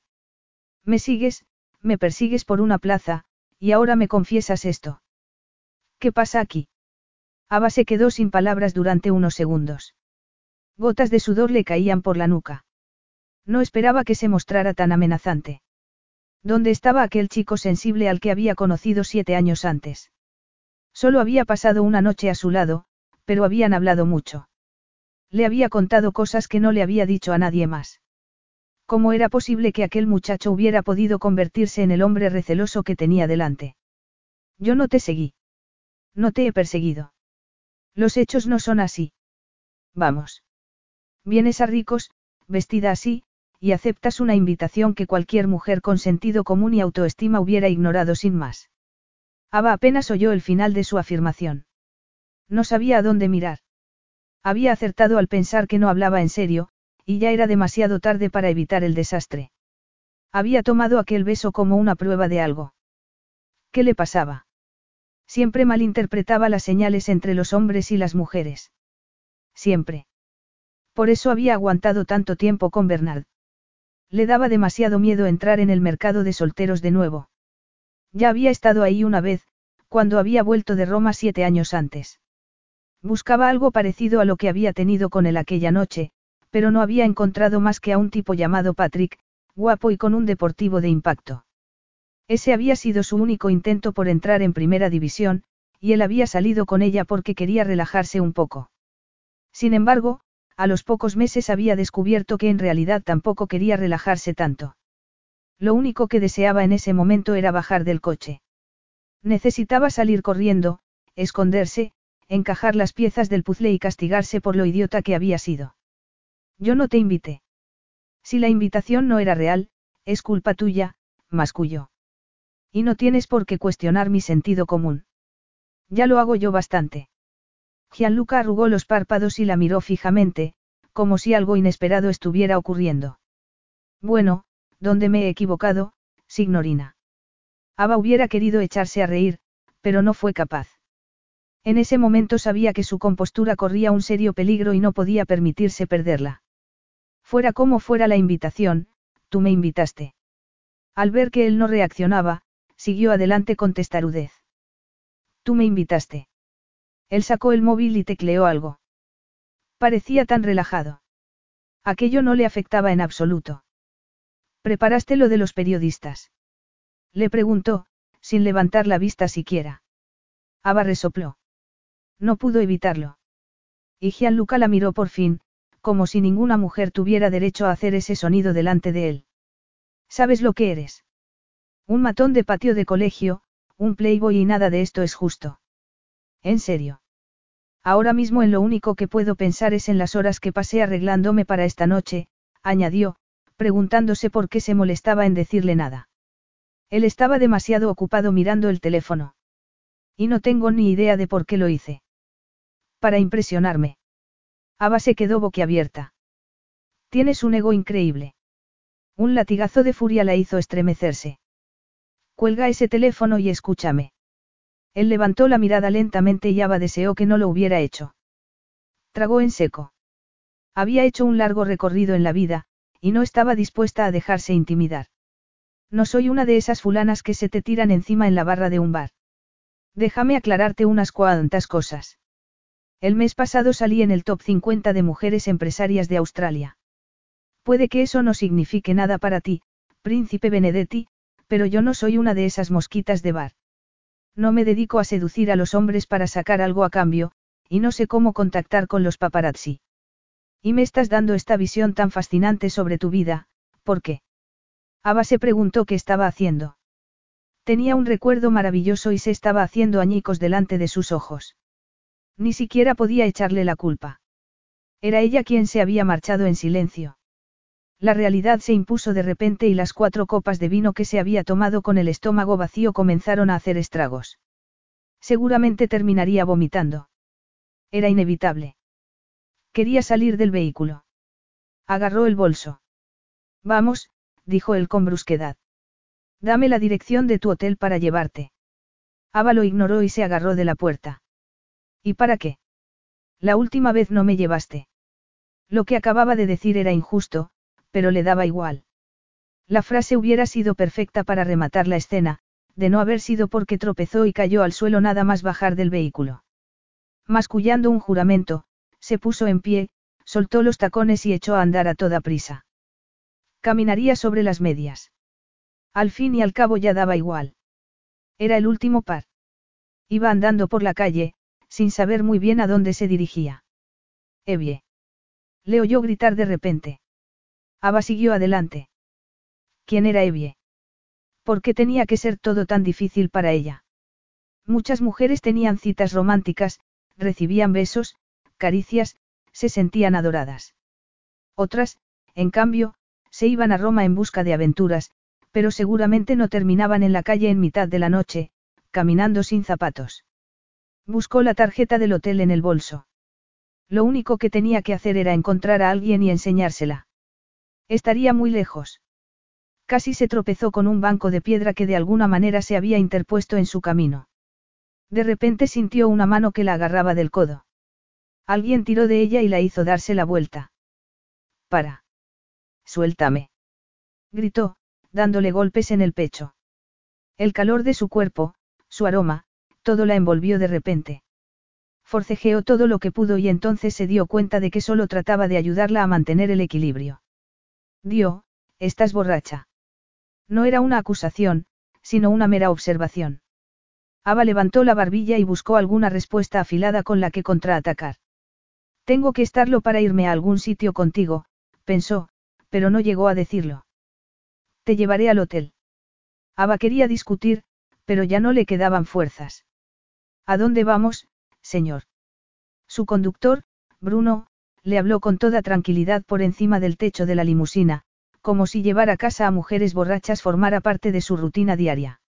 Me sigues, me persigues por una plaza, y ahora me confiesas esto. ¿Qué pasa aquí? Ava se quedó sin palabras durante unos segundos. Gotas de sudor le caían por la nuca. No esperaba que se mostrara tan amenazante. ¿Dónde estaba aquel chico sensible al que había conocido siete años antes? Solo había pasado una noche a su lado, pero habían hablado mucho. Le había contado cosas que no le había dicho a nadie más. ¿Cómo era posible que aquel muchacho hubiera podido convertirse en el hombre receloso que tenía delante? Yo no te seguí. No te he perseguido. Los hechos no son así. Vamos. Vienes a ricos, vestida así, y aceptas una invitación que cualquier mujer con sentido común y autoestima hubiera ignorado sin más. Ava apenas oyó el final de su afirmación. No sabía a dónde mirar. Había acertado al pensar que no hablaba en serio, y ya era demasiado tarde para evitar el desastre. Había tomado aquel beso como una prueba de algo. ¿Qué le pasaba? Siempre malinterpretaba las señales entre los hombres y las mujeres. Siempre. Por eso había aguantado tanto tiempo con Bernard. Le daba demasiado miedo entrar en el mercado de solteros de nuevo. Ya había estado ahí una vez, cuando había vuelto de Roma siete años antes. Buscaba algo parecido a lo que había tenido con él aquella noche, pero no había encontrado más que a un tipo llamado Patrick, guapo y con un deportivo de impacto. Ese había sido su único intento por entrar en primera división, y él había salido con ella porque quería relajarse un poco. Sin embargo, a los pocos meses había descubierto que en realidad tampoco quería relajarse tanto. Lo único que deseaba en ese momento era bajar del coche. Necesitaba salir corriendo, esconderse, encajar las piezas del puzzle y castigarse por lo idiota que había sido. Yo no te invité. Si la invitación no era real, es culpa tuya, masculló. Y no tienes por qué cuestionar mi sentido común. Ya lo hago yo bastante. Gianluca arrugó los párpados y la miró fijamente, como si algo inesperado estuviera ocurriendo. Bueno, ¿dónde me he equivocado, signorina? Ava hubiera querido echarse a reír, pero no fue capaz. En ese momento sabía que su compostura corría un serio peligro y no podía permitirse perderla. Fuera como fuera la invitación, tú me invitaste. Al ver que él no reaccionaba, siguió adelante con testarudez. Tú me invitaste. Él sacó el móvil y tecleó algo. Parecía tan relajado. Aquello no le afectaba en absoluto. ¿Preparaste lo de los periodistas? Le preguntó, sin levantar la vista siquiera. Ava resopló. No pudo evitarlo. Y Gianluca la miró por fin, como si ninguna mujer tuviera derecho a hacer ese sonido delante de él. ¿Sabes lo que eres? Un matón de patio de colegio, un playboy y nada de esto es justo. En serio. Ahora mismo en lo único que puedo pensar es en las horas que pasé arreglándome para esta noche, añadió, preguntándose por qué se molestaba en decirle nada. Él estaba demasiado ocupado mirando el teléfono. Y no tengo ni idea de por qué lo hice. Para impresionarme. Ava se quedó boquiabierta. Tienes un ego increíble. Un latigazo de furia la hizo estremecerse. Cuelga ese teléfono y escúchame. Él levantó la mirada lentamente y Ava deseó que no lo hubiera hecho. Tragó en seco. Había hecho un largo recorrido en la vida, y no estaba dispuesta a dejarse intimidar. No soy una de esas fulanas que se te tiran encima en la barra de un bar. Déjame aclararte unas cuantas cosas. El mes pasado salí en el top 50 de mujeres empresarias de Australia. Puede que eso no signifique nada para ti, príncipe Benedetti, pero yo no soy una de esas mosquitas de bar. No me dedico a seducir a los hombres para sacar algo a cambio, y no sé cómo contactar con los paparazzi. Y me estás dando esta visión tan fascinante sobre tu vida, ¿por qué? Ava se preguntó qué estaba haciendo. Tenía un recuerdo maravilloso y se estaba haciendo añicos delante de sus ojos. Ni siquiera podía echarle la culpa. Era ella quien se había marchado en silencio. La realidad se impuso de repente y las cuatro copas de vino que se había tomado con el estómago vacío comenzaron a hacer estragos. Seguramente terminaría vomitando. Era inevitable. Quería salir del vehículo. Agarró el bolso. Vamos, dijo él con brusquedad. Dame la dirección de tu hotel para llevarte. Ava lo ignoró y se agarró de la puerta. ¿Y para qué? La última vez no me llevaste. Lo que acababa de decir era injusto, pero le daba igual. La frase hubiera sido perfecta para rematar la escena, de no haber sido porque tropezó y cayó al suelo nada más bajar del vehículo. Mascullando un juramento, se puso en pie, soltó los tacones y echó a andar a toda prisa. Caminaría sobre las medias. Al fin y al cabo ya daba igual. Era el último par. Iba andando por la calle, sin saber muy bien a dónde se dirigía. Evie. Le oyó gritar de repente. Ava siguió adelante. ¿Quién era Evie? ¿Por qué tenía que ser todo tan difícil para ella? Muchas mujeres tenían citas románticas, recibían besos, caricias, se sentían adoradas. Otras, en cambio, se iban a Roma en busca de aventuras, pero seguramente no terminaban en la calle en mitad de la noche, caminando sin zapatos. Buscó la tarjeta del hotel en el bolso. Lo único que tenía que hacer era encontrar a alguien y enseñársela. Estaría muy lejos. Casi se tropezó con un banco de piedra que de alguna manera se había interpuesto en su camino. De repente sintió una mano que la agarraba del codo. Alguien tiró de ella y la hizo darse la vuelta. Para. Suéltame. Gritó, dándole golpes en el pecho. El calor de su cuerpo, su aroma, todo la envolvió de repente. Forcejeó todo lo que pudo y entonces se dio cuenta de que solo trataba de ayudarla a mantener el equilibrio. Dio, estás borracha. No era una acusación, sino una mera observación. Ava levantó la barbilla y buscó alguna respuesta afilada con la que contraatacar. Tengo que estarlo para irme a algún sitio contigo, pensó, pero no llegó a decirlo. Te llevaré al hotel. Ava quería discutir, pero ya no le quedaban fuerzas. ¿A dónde vamos, señor? Su conductor, Bruno, le habló con toda tranquilidad por encima del techo de la limusina, como si llevar a casa a mujeres borrachas formara parte de su rutina diaria.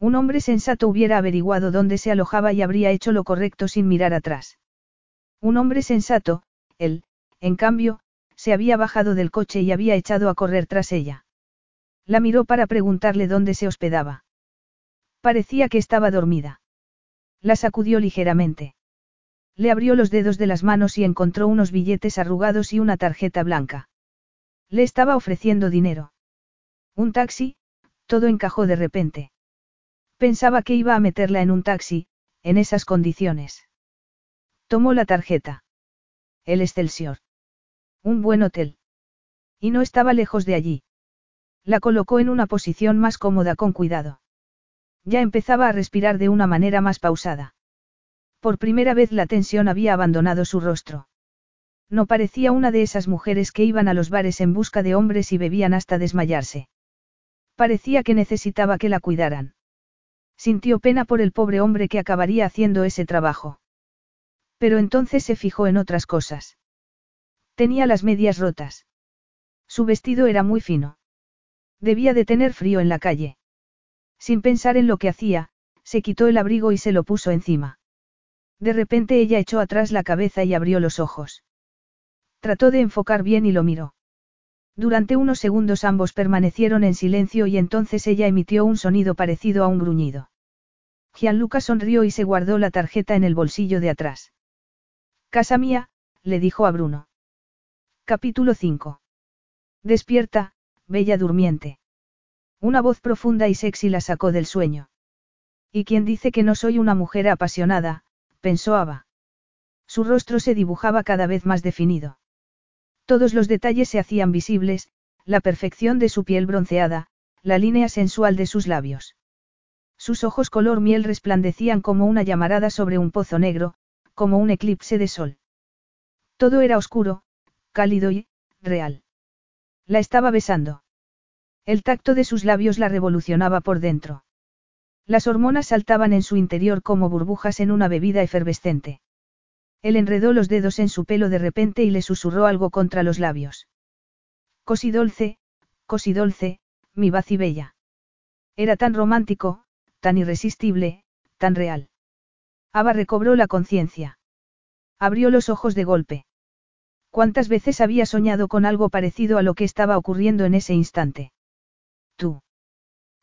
Un hombre sensato hubiera averiguado dónde se alojaba y habría hecho lo correcto sin mirar atrás. Un hombre sensato, él, en cambio, se había bajado del coche y había echado a correr tras ella. La miró para preguntarle dónde se hospedaba. Parecía que estaba dormida. La sacudió ligeramente. Le abrió los dedos de las manos y encontró unos billetes arrugados y una tarjeta blanca. Le estaba ofreciendo dinero. Un taxi, Todo encajó de repente. Pensaba que iba a meterla en un taxi, en esas condiciones. Tomó la tarjeta. El Excelsior. Un buen hotel. Y no estaba lejos de allí. La colocó en una posición más cómoda con cuidado. Ya empezaba a respirar de una manera más pausada. Por primera vez la tensión había abandonado su rostro. No parecía una de esas mujeres que iban a los bares en busca de hombres y bebían hasta desmayarse. Parecía que necesitaba que la cuidaran. Sintió pena por el pobre hombre que acabaría haciendo ese trabajo. Pero entonces se fijó en otras cosas. Tenía las medias rotas. Su vestido era muy fino. Debía de tener frío en la calle. Sin pensar en lo que hacía, se quitó el abrigo y se lo puso encima. De repente ella echó atrás la cabeza y abrió los ojos. Trató de enfocar bien y lo miró. Durante unos segundos ambos permanecieron en silencio y entonces ella emitió un sonido parecido a un gruñido. Gianluca sonrió y se guardó la tarjeta en el bolsillo de atrás. Casa mía, le dijo a Bruno. Capítulo 5. Despierta, bella durmiente. Una voz profunda y sexy la sacó del sueño. ¿Y quién dice que no soy una mujer apasionada? Pensó Ava. Su rostro se dibujaba cada vez más definido. Todos los detalles se hacían visibles, la perfección de su piel bronceada, la línea sensual de sus labios. Sus ojos color miel resplandecían como una llamarada sobre un pozo negro, como un eclipse de sol. Todo era oscuro, cálido y, real. La estaba besando. El tacto de sus labios la revolucionaba por dentro. Las hormonas saltaban en su interior como burbujas en una bebida efervescente. Él enredó los dedos en su pelo de repente y le susurró algo contra los labios. Cosidolce, cosidolce, mi bella. Era tan romántico, tan irresistible, tan real. Ava recobró la conciencia. Abrió los ojos de golpe. ¿Cuántas veces había soñado con algo parecido a lo que estaba ocurriendo en ese instante? Tú.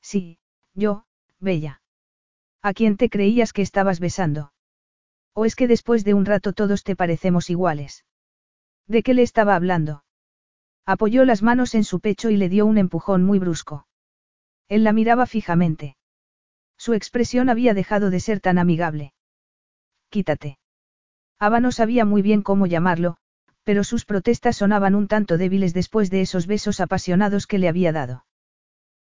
Sí, yo, Bella. ¿A quién te creías que estabas besando? ¿O es que después de un rato todos te parecemos iguales? ¿De qué le estaba hablando? Apoyó las manos en su pecho y le dio un empujón muy brusco. Él la miraba fijamente. Su expresión había dejado de ser tan amigable. Quítate. Ava no sabía muy bien cómo llamarlo, pero sus protestas sonaban un tanto débiles después de esos besos apasionados que le había dado.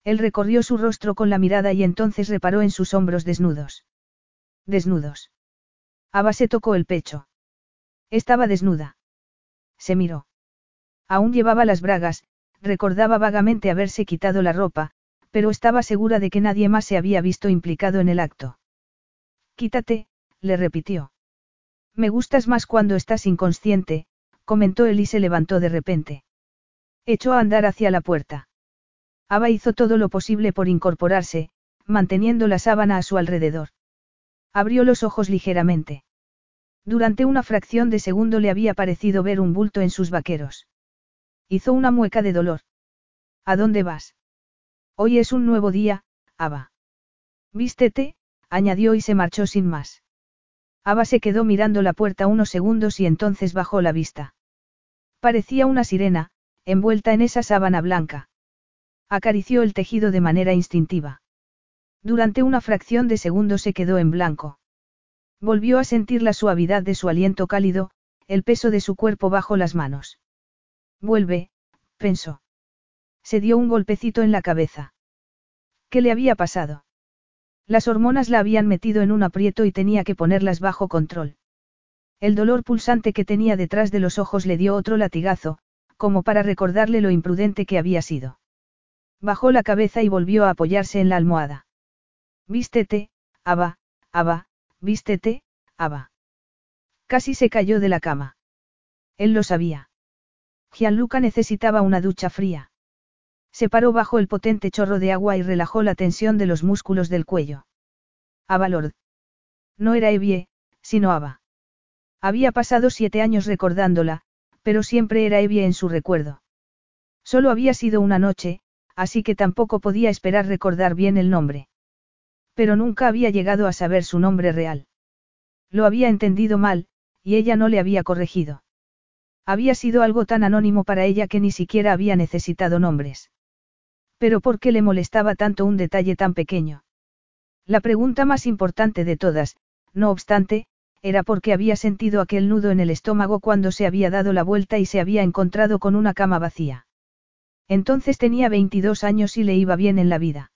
Él recorrió su rostro con la mirada y entonces reparó en sus hombros desnudos. Desnudos. Ava se tocó el pecho. Estaba desnuda. Se miró. Aún llevaba las bragas, recordaba vagamente haberse quitado la ropa, pero estaba segura de que nadie más se había visto implicado en el acto. Quítate, le repitió. Me gustas más cuando estás inconsciente, comentó él y se levantó de repente. Echó a andar hacia la puerta. Ava hizo todo lo posible por incorporarse, manteniendo la sábana a su alrededor. Abrió los ojos ligeramente. Durante una fracción de segundo le había parecido ver un bulto en sus vaqueros. Hizo una mueca de dolor. ¿A dónde vas? Hoy es un nuevo día, Ava. Vístete, añadió y se marchó sin más. Ava se quedó mirando la puerta unos segundos y entonces bajó la vista. Parecía una sirena, envuelta en esa sábana blanca. Acarició el tejido de manera instintiva. Durante una fracción de segundo se quedó en blanco. Volvió a sentir la suavidad de su aliento cálido, el peso de su cuerpo bajo las manos. Vuelve, pensó. Se dio un golpecito en la cabeza. ¿Qué le había pasado? Las hormonas la habían metido en un aprieto y tenía que ponerlas bajo control. El dolor pulsante que tenía detrás de los ojos le dio otro latigazo, como para recordarle lo imprudente que había sido. Bajó la cabeza y volvió a apoyarse en la almohada. Vístete, Ava, Ava, vístete, Ava. Casi se cayó de la cama. Él lo sabía. Gianluca necesitaba una ducha fría. Se paró bajo el potente chorro de agua y relajó la tensión de los músculos del cuello. Ava Lord. No era Evie, sino Ava. Había pasado siete años recordándola, pero siempre era Evie en su recuerdo. Solo había sido una noche, así que tampoco podía esperar recordar bien el nombre. Pero nunca había llegado a saber su nombre real. Lo había entendido mal, y ella no le había corregido. Había sido algo tan anónimo para ella que ni siquiera había necesitado nombres. Pero ¿por qué le molestaba tanto un detalle tan pequeño? La pregunta más importante de todas, no obstante, era porque había sentido aquel nudo en el estómago cuando se había dado la vuelta y se había encontrado con una cama vacía. Entonces tenía 22 años y le iba bien en la vida.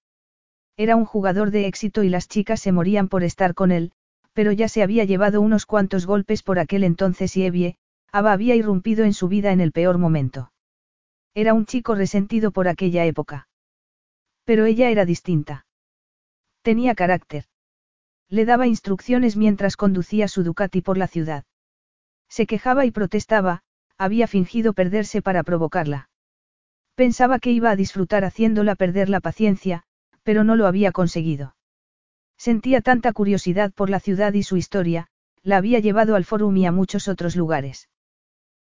Era un jugador de éxito y las chicas se morían por estar con él, pero ya se había llevado unos cuantos golpes por aquel entonces y Evie, Ava había irrumpido en su vida en el peor momento. Era un chico resentido por aquella época. Pero ella era distinta. Tenía carácter. Le daba instrucciones mientras conducía su Ducati por la ciudad. Se quejaba y protestaba, había fingido perderse para provocarla. Pensaba que iba a disfrutar haciéndola perder la paciencia, pero no lo había conseguido. Sentía tanta curiosidad por la ciudad y su historia, la había llevado al Forum y a muchos otros lugares.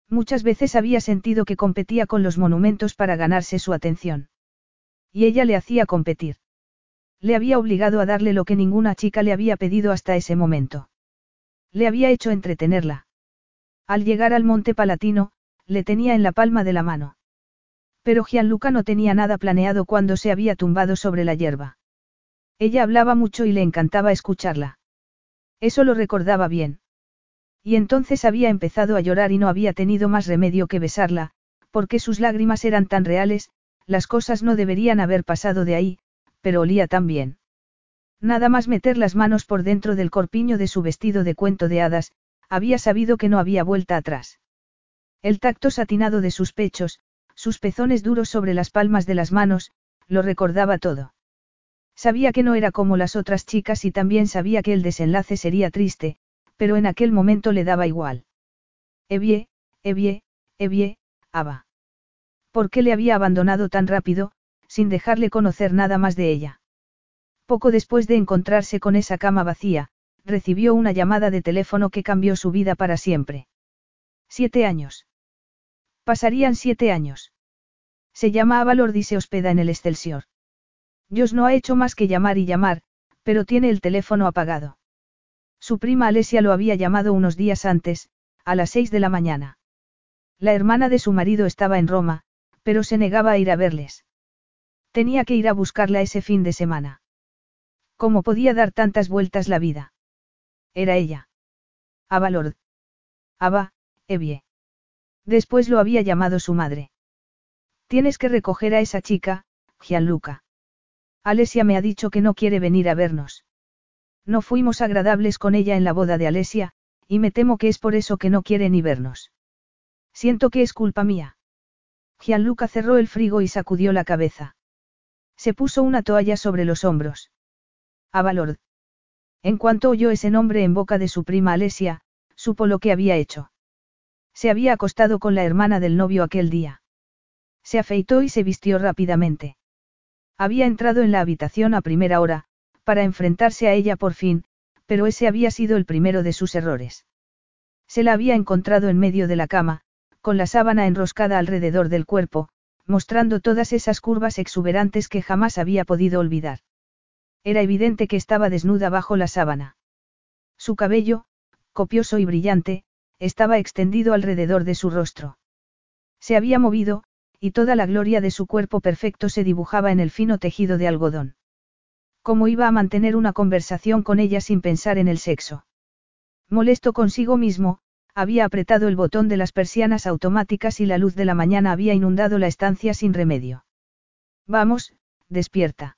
Muchas veces había sentido que competía con los monumentos para ganarse su atención. Y ella le hacía competir. Le había obligado a darle lo que ninguna chica le había pedido hasta ese momento. Le había hecho entretenerla. Al llegar al Monte Palatino, le tenía en la palma de la mano. Pero Gianluca no tenía nada planeado cuando se había tumbado sobre la hierba. Ella hablaba mucho y le encantaba escucharla. Eso lo recordaba bien. Y entonces había empezado a llorar y no había tenido más remedio que besarla, porque sus lágrimas eran tan reales, las cosas no deberían haber pasado de ahí, pero olía tan bien. Nada más meter las manos por dentro del corpiño de su vestido de cuento de hadas, había sabido que no había vuelta atrás. El tacto satinado de sus pechos, sus pezones duros sobre las palmas de las manos, lo recordaba todo. Sabía que no era como las otras chicas y también sabía que el desenlace sería triste, pero en aquel momento le daba igual. Evie, Evie, Evie, Ava. ¿Por qué le había abandonado tan rápido, sin dejarle conocer nada más de ella. Poco después de encontrarse con esa cama vacía, recibió una llamada de teléfono que cambió su vida para siempre. Siete años. Pasarían siete años. Se llama Avalord y se hospeda en el Excelsior. Dios no ha hecho más que llamar y llamar, pero tiene el teléfono apagado. Su prima Alesia lo había llamado unos días antes, a las seis de la mañana. La hermana de su marido estaba en Roma, pero se negaba a ir a verles. Tenía que ir a buscarla ese fin de semana. ¿Cómo podía dar tantas vueltas la vida? Era ella. Ava Lord. Ava, Evie. Después lo había llamado su madre. Tienes que recoger a esa chica, Gianluca. Alesia me ha dicho que no quiere venir a vernos. No fuimos agradables con ella en la boda de Alesia, y me temo que es por eso que no quiere ni vernos. Siento que es culpa mía. Gianluca cerró el frigo y sacudió la cabeza. Se puso una toalla sobre los hombros. Avalord. En cuanto oyó ese nombre en boca de su prima Alesia, supo lo que había hecho. Se había acostado con la hermana del novio aquel día. Se afeitó y se vistió rápidamente. Había entrado en la habitación a primera hora, para enfrentarse a ella por fin, pero ese había sido el primero de sus errores. Se la había encontrado en medio de la cama, con la sábana enroscada alrededor del cuerpo, mostrando todas esas curvas exuberantes que jamás había podido olvidar. Era evidente que estaba desnuda bajo la sábana. Su cabello, copioso y brillante, estaba extendido alrededor de su rostro. Se había movido, y toda la gloria de su cuerpo perfecto se dibujaba en el fino tejido de algodón. ¿Cómo iba a mantener una conversación con ella sin pensar en el sexo? Molesto consigo mismo, había apretado el botón de las persianas automáticas y la luz de la mañana había inundado la estancia sin remedio. Vamos, despierta.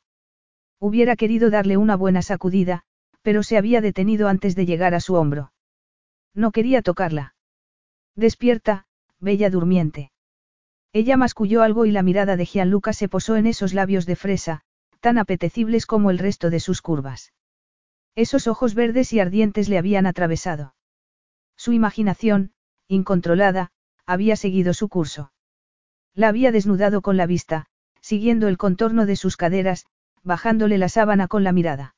Hubiera querido darle una buena sacudida, pero se había detenido antes de llegar a su hombro. No quería tocarla. Despierta, bella durmiente. Ella masculló algo y la mirada de Gianluca se posó en esos labios de fresa, tan apetecibles como el resto de sus curvas. Esos ojos verdes y ardientes le habían atravesado. Su imaginación, incontrolada, había seguido su curso. La había desnudado con la vista, siguiendo el contorno de sus caderas, bajándole la sábana con la mirada.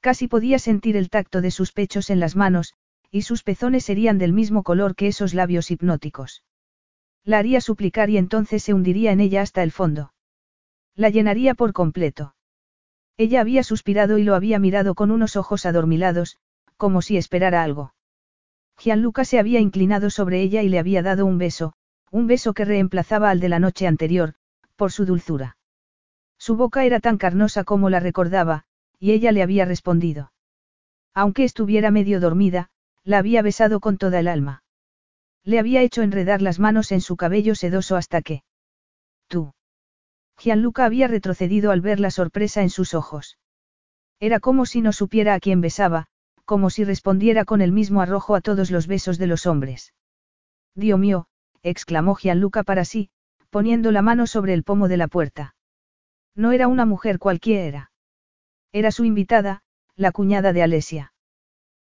Casi podía sentir el tacto de sus pechos en las manos, y sus pezones serían del mismo color que esos labios hipnóticos. La haría suplicar y entonces se hundiría en ella hasta el fondo. La llenaría por completo. Ella había suspirado y lo había mirado con unos ojos adormilados, como si esperara algo. Gianluca se había inclinado sobre ella y le había dado un beso, un beso que reemplazaba al de la noche anterior, por su dulzura. Su boca era tan carnosa como la recordaba, y ella le había respondido. Aunque estuviera medio dormida, la había besado con toda el alma. Le había hecho enredar las manos en su cabello sedoso hasta que... Tú. Gianluca había retrocedido al ver la sorpresa en sus ojos. Era como si no supiera a quién besaba, como si respondiera con el mismo arrojo a todos los besos de los hombres. Dios mío, exclamó Gianluca para sí, poniendo la mano sobre el pomo de la puerta. No era una mujer cualquiera. Era su invitada, la cuñada de Alesia.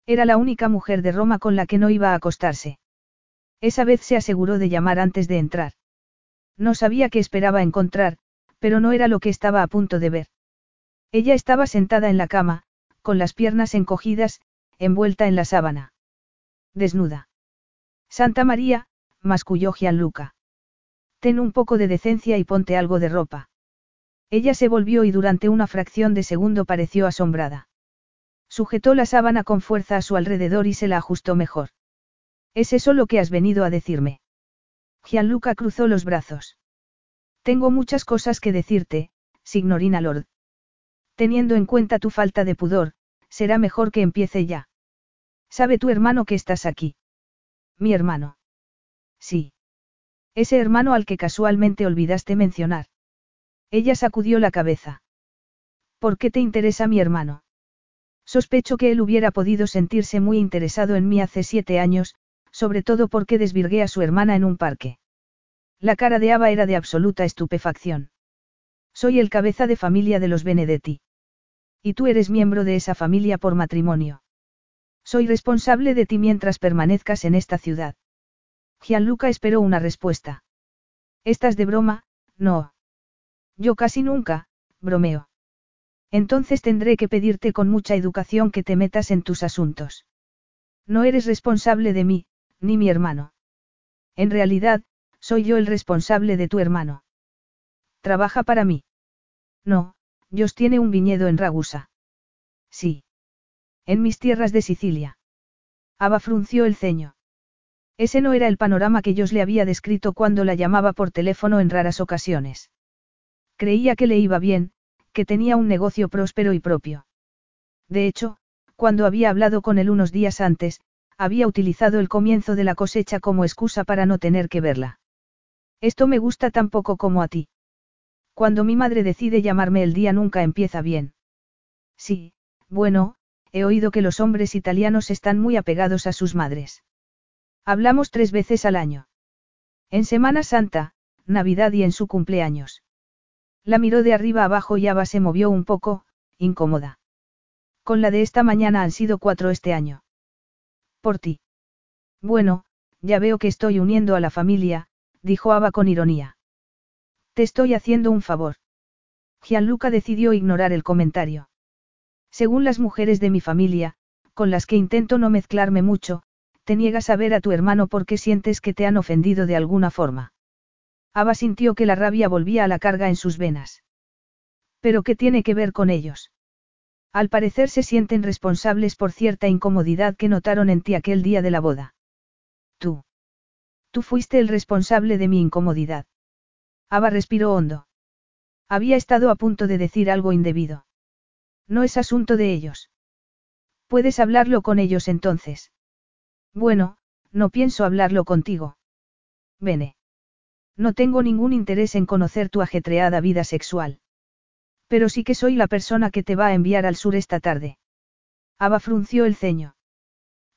Era la única mujer de Roma con la que no iba a acostarse. Esa vez se aseguró de llamar antes de entrar. No sabía qué esperaba encontrar, pero no era lo que estaba a punto de ver. Ella estaba sentada en la cama, con las piernas encogidas, envuelta en la sábana. Desnuda. Santa María, masculló Gianluca. Ten un poco de decencia y ponte algo de ropa. Ella se volvió y durante una fracción de segundo pareció asombrada. Sujetó la sábana con fuerza a su alrededor y se la ajustó mejor. ¿Es eso lo que has venido a decirme? Gianluca cruzó los brazos. Tengo muchas cosas que decirte, signorina Lord. Teniendo en cuenta tu falta de pudor, será mejor que empiece ya. ¿Sabe tu hermano que estás aquí? Mi hermano. Sí. Ese hermano al que casualmente olvidaste mencionar. Ella sacudió la cabeza. ¿Por qué te interesa mi hermano? Sospecho que él hubiera podido sentirse muy interesado en mí hace siete años, sobre todo porque desvirgué a su hermana en un parque. La cara de Ava era de absoluta estupefacción. Soy el cabeza de familia de los Benedetti. Y tú eres miembro de esa familia por matrimonio. Soy responsable de ti mientras permanezcas en esta ciudad. Gianluca esperó una respuesta. ¿Estás de broma? No. Yo casi nunca, bromeo. Entonces tendré que pedirte con mucha educación que te metas en tus asuntos. No eres responsable de mí, ni mi hermano. En realidad, soy yo el responsable de tu hermano. Trabaja para mí. No, Dios tiene un viñedo en Ragusa. Sí. En mis tierras de Sicilia. Aba frunció el ceño. Ese no era el panorama que Dios le había descrito cuando la llamaba por teléfono en raras ocasiones. Creía que le iba bien, que tenía un negocio próspero y propio. De hecho, cuando había hablado con él unos días antes, había utilizado el comienzo de la cosecha como excusa para no tener que verla. Esto me gusta tan poco como a ti. Cuando mi madre decide llamarme el día nunca empieza bien. Sí, bueno, he oído que los hombres italianos están muy apegados a sus madres. Hablamos tres veces al año. En Semana Santa, Navidad y en su cumpleaños. La miró de arriba abajo y Ava se movió un poco, incómoda. Con la de esta mañana han sido cuatro este año. Por ti. Bueno, ya veo que estoy uniendo a la familia, dijo Ava con ironía. Te estoy haciendo un favor. Gianluca decidió ignorar el comentario. Según las mujeres de mi familia, con las que intento no mezclarme mucho, te niegas a ver a tu hermano porque sientes que te han ofendido de alguna forma. Ava sintió que la rabia volvía a la carga en sus venas. ¿Pero qué tiene que ver con ellos? Al parecer se sienten responsables por cierta incomodidad que notaron en ti aquel día de la boda. Tú. Tú fuiste el responsable de mi incomodidad. Ava respiró hondo. Había estado a punto de decir algo indebido. No es asunto de ellos. Puedes hablarlo con ellos entonces. Bueno, no pienso hablarlo contigo. Vene. No tengo ningún interés en conocer tu ajetreada vida sexual. Pero sí que soy la persona que te va a enviar al sur esta tarde. Ava frunció el ceño.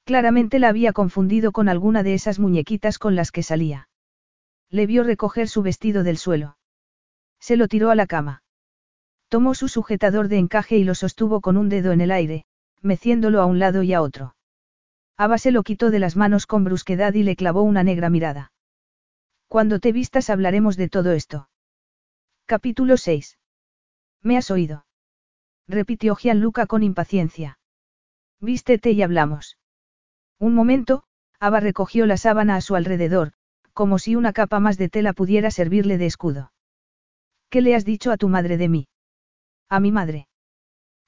Claramente la había confundido con alguna de esas muñequitas con las que salía. Le vio recoger su vestido del suelo. Se lo tiró a la cama. Tomó su sujetador de encaje y lo sostuvo con un dedo en el aire, meciéndolo a un lado y a otro. Ava se lo quitó de las manos con brusquedad y le clavó una negra mirada. Cuando te vistas hablaremos de todo esto. Capítulo 6. ¿Me has oído? repitió Gianluca con impaciencia. Vístete y hablamos. Un momento, Ava recogió la sábana a su alrededor, como si una capa más de tela pudiera servirle de escudo. ¿Qué le has dicho a tu madre de mí? ¿A mi madre?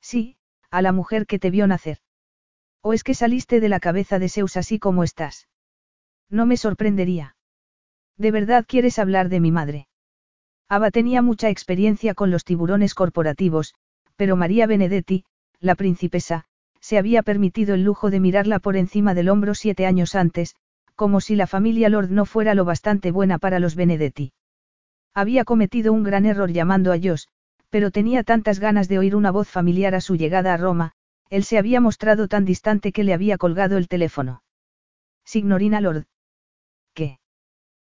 Sí, a la mujer que te vio nacer. ¿O es que saliste de la cabeza de Zeus así como estás? No me sorprendería. ¿De verdad quieres hablar de mi madre? Ava tenía mucha experiencia con los tiburones corporativos, pero María Benedetti, la princesa, se había permitido el lujo de mirarla por encima del hombro siete años antes, como si la familia Lord no fuera lo bastante buena para los Benedetti. Había cometido un gran error llamando a Josh, pero tenía tantas ganas de oír una voz familiar a su llegada a Roma, él se había mostrado tan distante que le había colgado el teléfono. Signorina Lord. ¿Qué?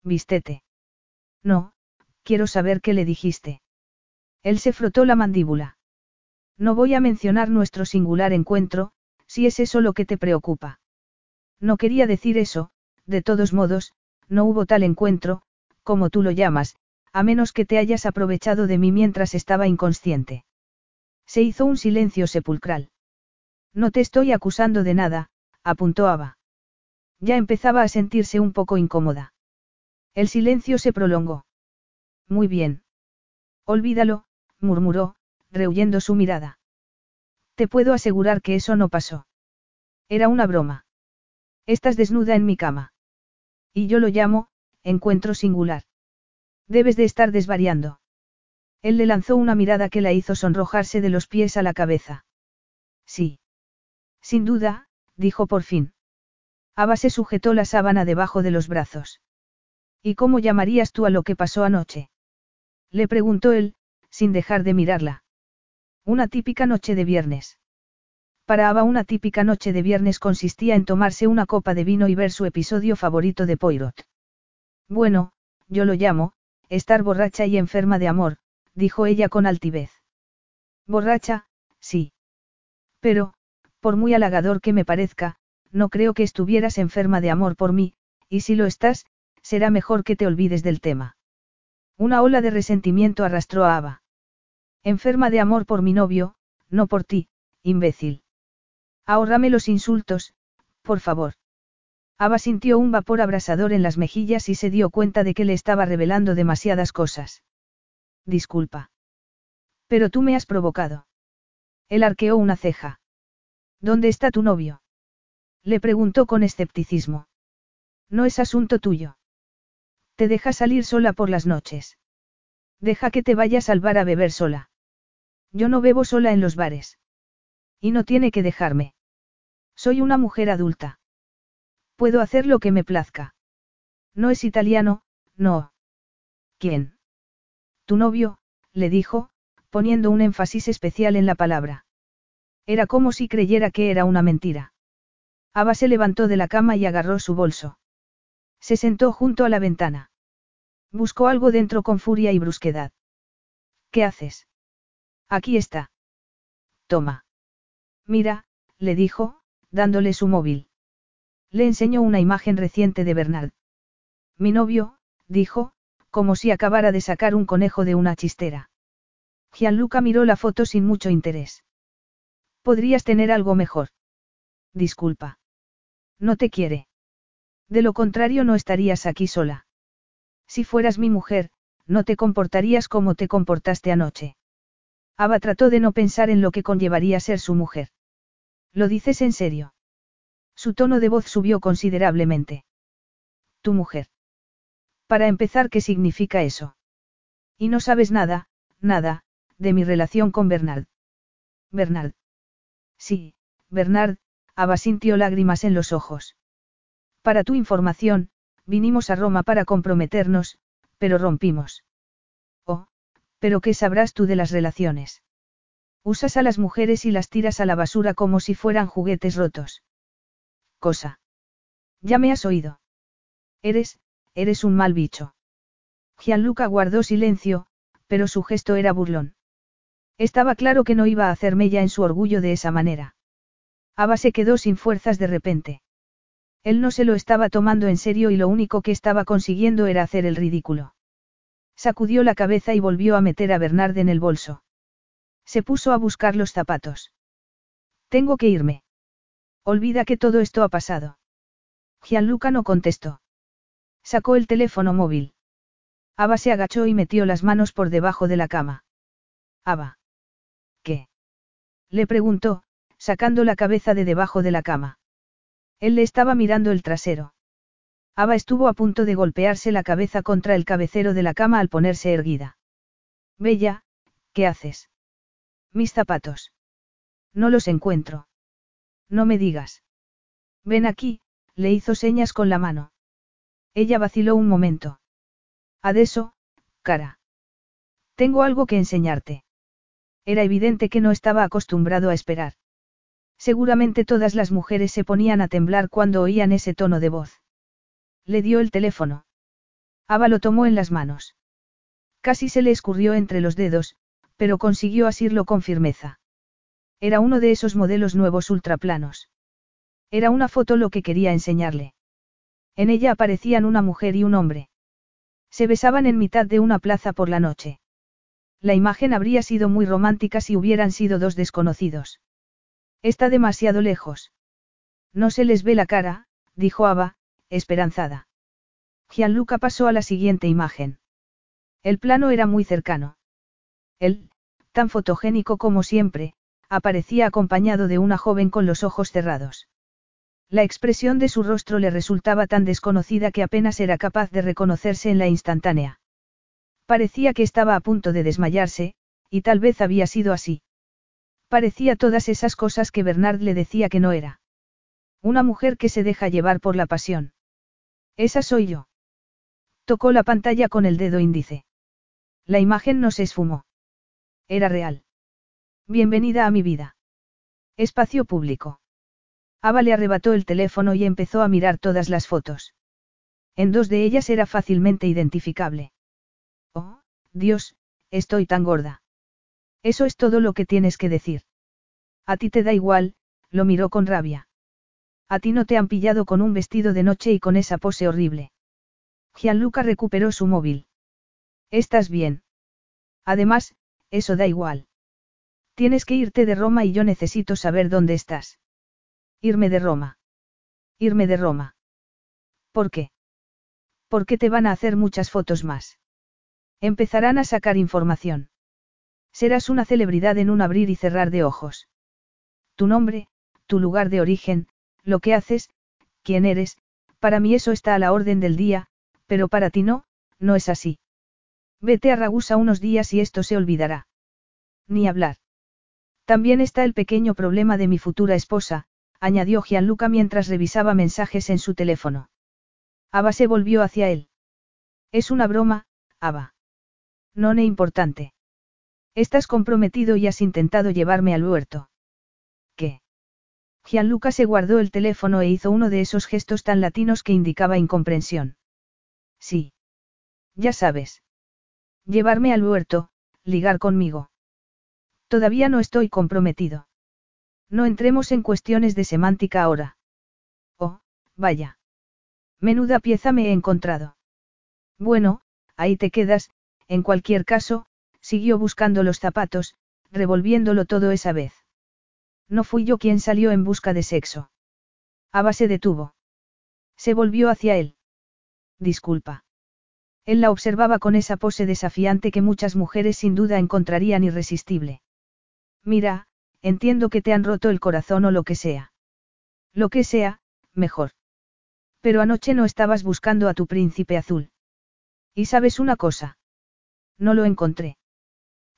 Vistete. No, quiero saber qué le dijiste. Él se frotó la mandíbula. No voy a mencionar nuestro singular encuentro, si es eso lo que te preocupa. No quería decir eso, de todos modos, no hubo tal encuentro, como tú lo llamas, a menos que te hayas aprovechado de mí mientras estaba inconsciente. Se hizo un silencio sepulcral. No te estoy acusando de nada, apuntó Ava. Ya empezaba a sentirse un poco incómoda. El silencio se prolongó. Muy bien. Olvídalo, murmuró, rehuyendo su mirada. Te puedo asegurar que eso no pasó. Era una broma. Estás desnuda en mi cama. Y yo lo llamo, encuentro singular. Debes de estar desvariando. Él le lanzó una mirada que la hizo sonrojarse de los pies a la cabeza. Sí. Sin duda, dijo por fin. Ava se sujetó la sábana debajo de los brazos. ¿Y cómo llamarías tú a lo que pasó anoche? Le preguntó él, sin dejar de mirarla. Una típica noche de viernes. Para Ava una típica noche de viernes consistía en tomarse una copa de vino y ver su episodio favorito de Poirot. Bueno, yo lo llamo, estar borracha y enferma de amor, dijo ella con altivez. Borracha, sí. Pero, por muy halagador que me parezca, no creo que estuvieras enferma de amor por mí, y si lo estás, será mejor que te olvides del tema. Una ola de resentimiento arrastró a Ava. Enferma de amor por mi novio, no por ti, imbécil. Ahórrame los insultos, por favor. Ava sintió un vapor abrasador en las mejillas y se dio cuenta de que le estaba revelando demasiadas cosas. Disculpa. Pero tú me has provocado. Él arqueó una ceja. ¿Dónde está tu novio? Le preguntó con escepticismo. No es asunto tuyo. Te deja salir sola por las noches. Deja que te vayas al bar a beber sola. Yo no bebo sola en los bares. Y no tiene que dejarme. Soy una mujer adulta. Puedo hacer lo que me plazca. No es italiano, no. ¿Quién? Tu novio, le dijo, poniendo un énfasis especial en la palabra. Era como si creyera que era una mentira. Ava se levantó de la cama y agarró su bolso. Se sentó junto a la ventana. Buscó algo dentro con furia y brusquedad. ¿Qué haces? Aquí está. Toma. Mira, le dijo, dándole su móvil. Le enseñó una imagen reciente de Bernard. Mi novio, dijo, como si acabara de sacar un conejo de una chistera. Gianluca miró la foto sin mucho interés. Podrías tener algo mejor. Disculpa. No te quiere. De lo contrario no estarías aquí sola. Si fueras mi mujer, no te comportarías como te comportaste anoche. Ava trató de no pensar en lo que conllevaría ser su mujer. ¿Lo dices en serio? Su tono de voz subió considerablemente. Tu mujer. Para empezar, ¿qué significa eso? Y no sabes nada, nada, de mi relación con Bernard. Bernard. Sí, Bernard, Ava sintió lágrimas en los ojos. Para tu información, vinimos a Roma para comprometernos, pero rompimos. Pero ¿qué sabrás tú de las relaciones? Usas a las mujeres y las tiras a la basura como si fueran juguetes rotos. Cosa. Ya me has oído. Eres, eres un mal bicho. Gianluca guardó silencio, pero su gesto era burlón. Estaba claro que no iba a hacer mella en su orgullo de esa manera. Ava se quedó sin fuerzas de repente. Él no se lo estaba tomando en serio y lo único que estaba consiguiendo era hacer el ridículo. Sacudió la cabeza y volvió a meter a Bernard en el bolso. Se puso a buscar los zapatos. Tengo que irme. Olvida que todo esto ha pasado. Gianluca no contestó. Sacó el teléfono móvil. Ava se agachó y metió las manos por debajo de la cama. Ava. ¿Qué? Le preguntó, sacando la cabeza de debajo de la cama. Él le estaba mirando el trasero. Ava estuvo a punto de golpearse la cabeza contra el cabecero de la cama al ponerse erguida. Bella, ¿qué haces? Mis zapatos. No los encuentro. No me digas. Ven aquí, le hizo señas con la mano. Ella vaciló un momento. Adeso, cara. Tengo algo que enseñarte. Era evidente que no estaba acostumbrado a esperar. Seguramente todas las mujeres se ponían a temblar cuando oían ese tono de voz. Le dio el teléfono. Ava lo tomó en las manos. Casi se le escurrió entre los dedos, pero consiguió asirlo con firmeza. Era uno de esos modelos nuevos ultraplanos. Era una foto lo que quería enseñarle. En ella aparecían una mujer y un hombre. Se besaban en mitad de una plaza por la noche. La imagen habría sido muy romántica si hubieran sido dos desconocidos. Está demasiado lejos. No se les ve la cara, dijo Ava, esperanzada. Gianluca pasó a la siguiente imagen. El plano era muy cercano. Él, tan fotogénico como siempre, aparecía acompañado de una joven con los ojos cerrados. La expresión de su rostro le resultaba tan desconocida que apenas era capaz de reconocerse en la instantánea. Parecía que estaba a punto de desmayarse, y tal vez había sido así. Parecía todas esas cosas que Bernard le decía que no era. Una mujer que se deja llevar por la pasión. Esa soy yo. Tocó la pantalla con el dedo índice. La imagen no se esfumó. Era real. Bienvenida a mi vida. Espacio público. Ava le arrebató el teléfono y empezó a mirar todas las fotos. En dos de ellas era fácilmente identificable. Oh, Dios, estoy tan gorda. Eso es todo lo que tienes que decir. A ti te da igual, lo miró con rabia. A ti no te han pillado con un vestido de noche y con esa pose horrible. Gianluca recuperó su móvil. ¿Estás bien? Además, eso da igual. Tienes que irte de Roma y yo necesito saber dónde estás. Irme de Roma. Irme de Roma. ¿Por qué? Porque te van a hacer muchas fotos más. Empezarán a sacar información. Serás una celebridad en un abrir y cerrar de ojos. Tu nombre, tu lugar de origen, lo que haces, quién eres, para mí eso está a la orden del día, pero para ti no, no es así. Vete a Ragusa unos días y esto se olvidará. Ni hablar. También está el pequeño problema de mi futura esposa, añadió Gianluca mientras revisaba mensajes en su teléfono. Ava se volvió hacia él. Es una broma, Ava. No ne importante. Estás comprometido y has intentado llevarme al huerto. ¿Qué? Gianluca se guardó el teléfono e hizo uno de esos gestos tan latinos que indicaba incomprensión. Sí. Ya sabes. Llevarme al huerto, ligar conmigo. Todavía no estoy comprometido. No entremos en cuestiones de semántica ahora. Oh, vaya. Menuda pieza me he encontrado. Bueno, ahí te quedas, en cualquier caso, siguió buscando los zapatos, revolviéndolo todo esa vez. No fui yo quien salió en busca de sexo. Ava se detuvo. Se volvió hacia él. Disculpa. Él la observaba con esa pose desafiante que muchas mujeres sin duda encontrarían irresistible. Mira, entiendo que te han roto el corazón o lo que sea. Lo que sea, mejor. Pero anoche no estabas buscando a tu príncipe azul. ¿Y sabes una cosa? No lo encontré.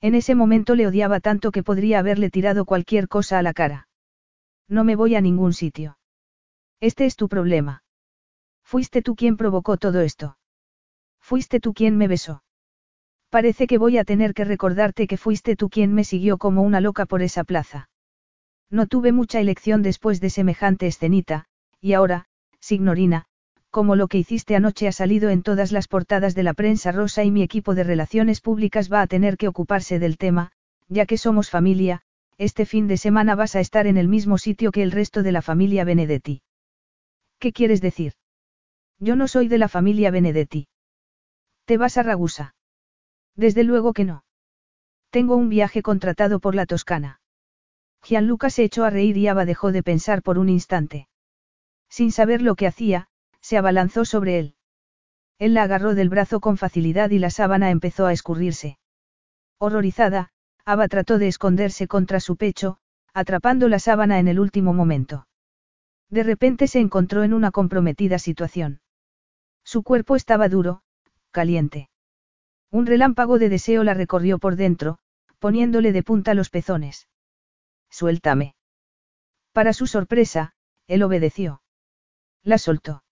En ese momento le odiaba tanto que podría haberle tirado cualquier cosa a la cara. No me voy a ningún sitio. Este es tu problema. Fuiste tú quien provocó todo esto. Fuiste tú quien me besó. Parece que voy a tener que recordarte que fuiste tú quien me siguió como una loca por esa plaza. No tuve mucha elección después de semejante escenita, y ahora, signorina, como lo que hiciste anoche ha salido en todas las portadas de la prensa rosa y mi equipo de relaciones públicas va a tener que ocuparse del tema, ya que somos familia, este fin de semana vas a estar en el mismo sitio que el resto de la familia Benedetti. ¿Qué quieres decir? Yo no soy de la familia Benedetti. ¿Te vas a Ragusa? Desde luego que no. Tengo un viaje contratado por la Toscana. Gianluca se echó a reír y Ava dejó de pensar por un instante. Sin saber lo que hacía, se abalanzó sobre él. Él la agarró del brazo con facilidad y la sábana empezó a escurrirse. Horrorizada, Ava trató de esconderse contra su pecho, atrapando la sábana en el último momento. De repente se encontró en una comprometida situación. Su cuerpo estaba duro, caliente. Un relámpago de deseo la recorrió por dentro, poniéndole de punta los pezones. Suéltame. Para su sorpresa, él obedeció. La soltó.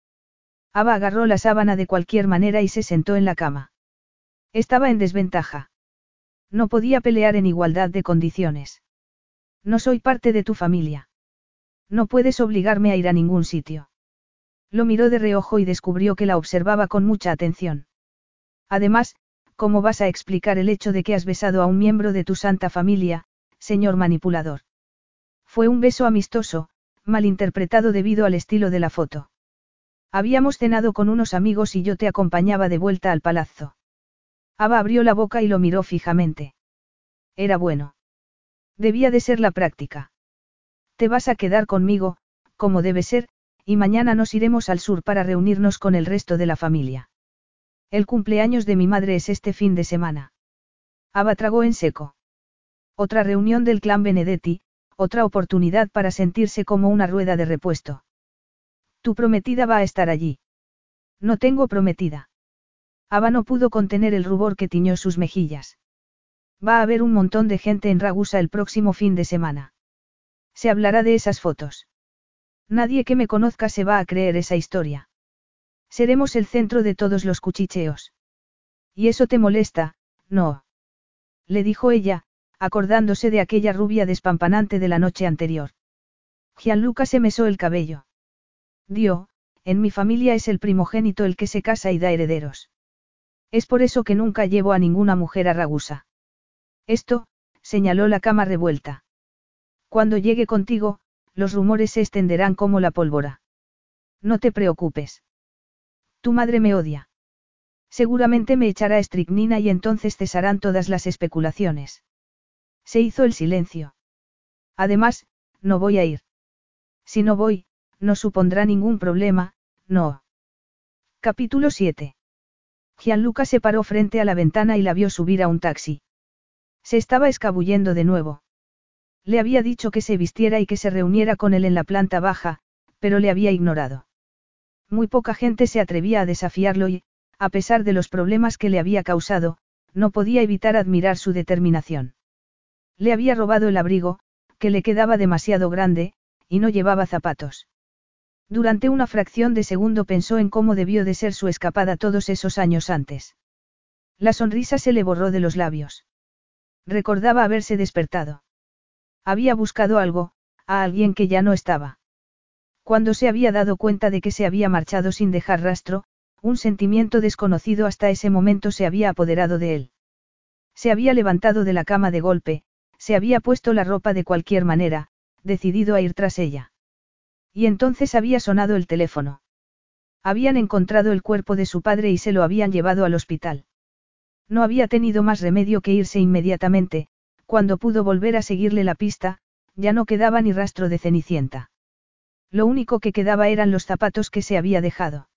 Ava agarró la sábana de cualquier manera y se sentó en la cama. Estaba en desventaja. No podía pelear en igualdad de condiciones. No soy parte de tu familia. No puedes obligarme a ir a ningún sitio. Lo miró de reojo y descubrió que la observaba con mucha atención. Además, ¿cómo vas a explicar el hecho de que has besado a un miembro de tu santa familia, señor manipulador? Fue un beso amistoso, malinterpretado debido al estilo de la foto. Habíamos cenado con unos amigos y yo te acompañaba de vuelta al palazzo. Ava abrió la boca y lo miró fijamente. Era bueno. Debía de ser la práctica. Te vas a quedar conmigo, como debe ser, y mañana nos iremos al sur para reunirnos con el resto de la familia. El cumpleaños de mi madre es este fin de semana. Ava tragó en seco. Otra reunión del clan Benedetti, otra oportunidad para sentirse como una rueda de repuesto. Tu prometida va a estar allí. No tengo prometida. Ava no pudo contener el rubor que tiñó sus mejillas. Va a haber un montón de gente en Ragusa el próximo fin de semana. Se hablará de esas fotos. Nadie que me conozca se va a creer esa historia. Seremos el centro de todos los cuchicheos. ¿Y eso te molesta? No. Le dijo ella, acordándose de aquella rubia despampanante de la noche anterior. Gianluca se mesó el cabello. Dio, en mi familia es el primogénito el que se casa y da herederos. Es por eso que nunca llevo a ninguna mujer a Ragusa. Esto, señaló la cama revuelta. Cuando llegue contigo, los rumores se extenderán como la pólvora. No te preocupes. Tu madre me odia. Seguramente me echará estricnina y entonces cesarán todas las especulaciones. Se hizo el silencio. Además, no voy a ir. Si no voy, no supondrá ningún problema, no. Capítulo 7. Gianluca se paró frente a la ventana y la vio subir a un taxi. Se estaba escabullendo de nuevo. Le había dicho que se vistiera y que se reuniera con él en la planta baja, pero le había ignorado. Muy poca gente se atrevía a desafiarlo y, a pesar de los problemas que le había causado, no podía evitar admirar su determinación. Le había robado el abrigo, que le quedaba demasiado grande, y no llevaba zapatos. Durante una fracción de segundo pensó en cómo debió de ser su escapada todos esos años antes. La sonrisa se le borró de los labios. Recordaba haberse despertado. Había buscado algo, a alguien que ya no estaba. Cuando se había dado cuenta de que se había marchado sin dejar rastro, un sentimiento desconocido hasta ese momento se había apoderado de él. Se había levantado de la cama de golpe, se había puesto la ropa de cualquier manera, decidido a ir tras ella. Y entonces había sonado el teléfono. Habían encontrado el cuerpo de su padre y se lo habían llevado al hospital. No había tenido más remedio que irse inmediatamente, cuando pudo volver a seguirle la pista, ya no quedaba ni rastro de Cenicienta. Lo único que quedaba eran los zapatos que se había dejado.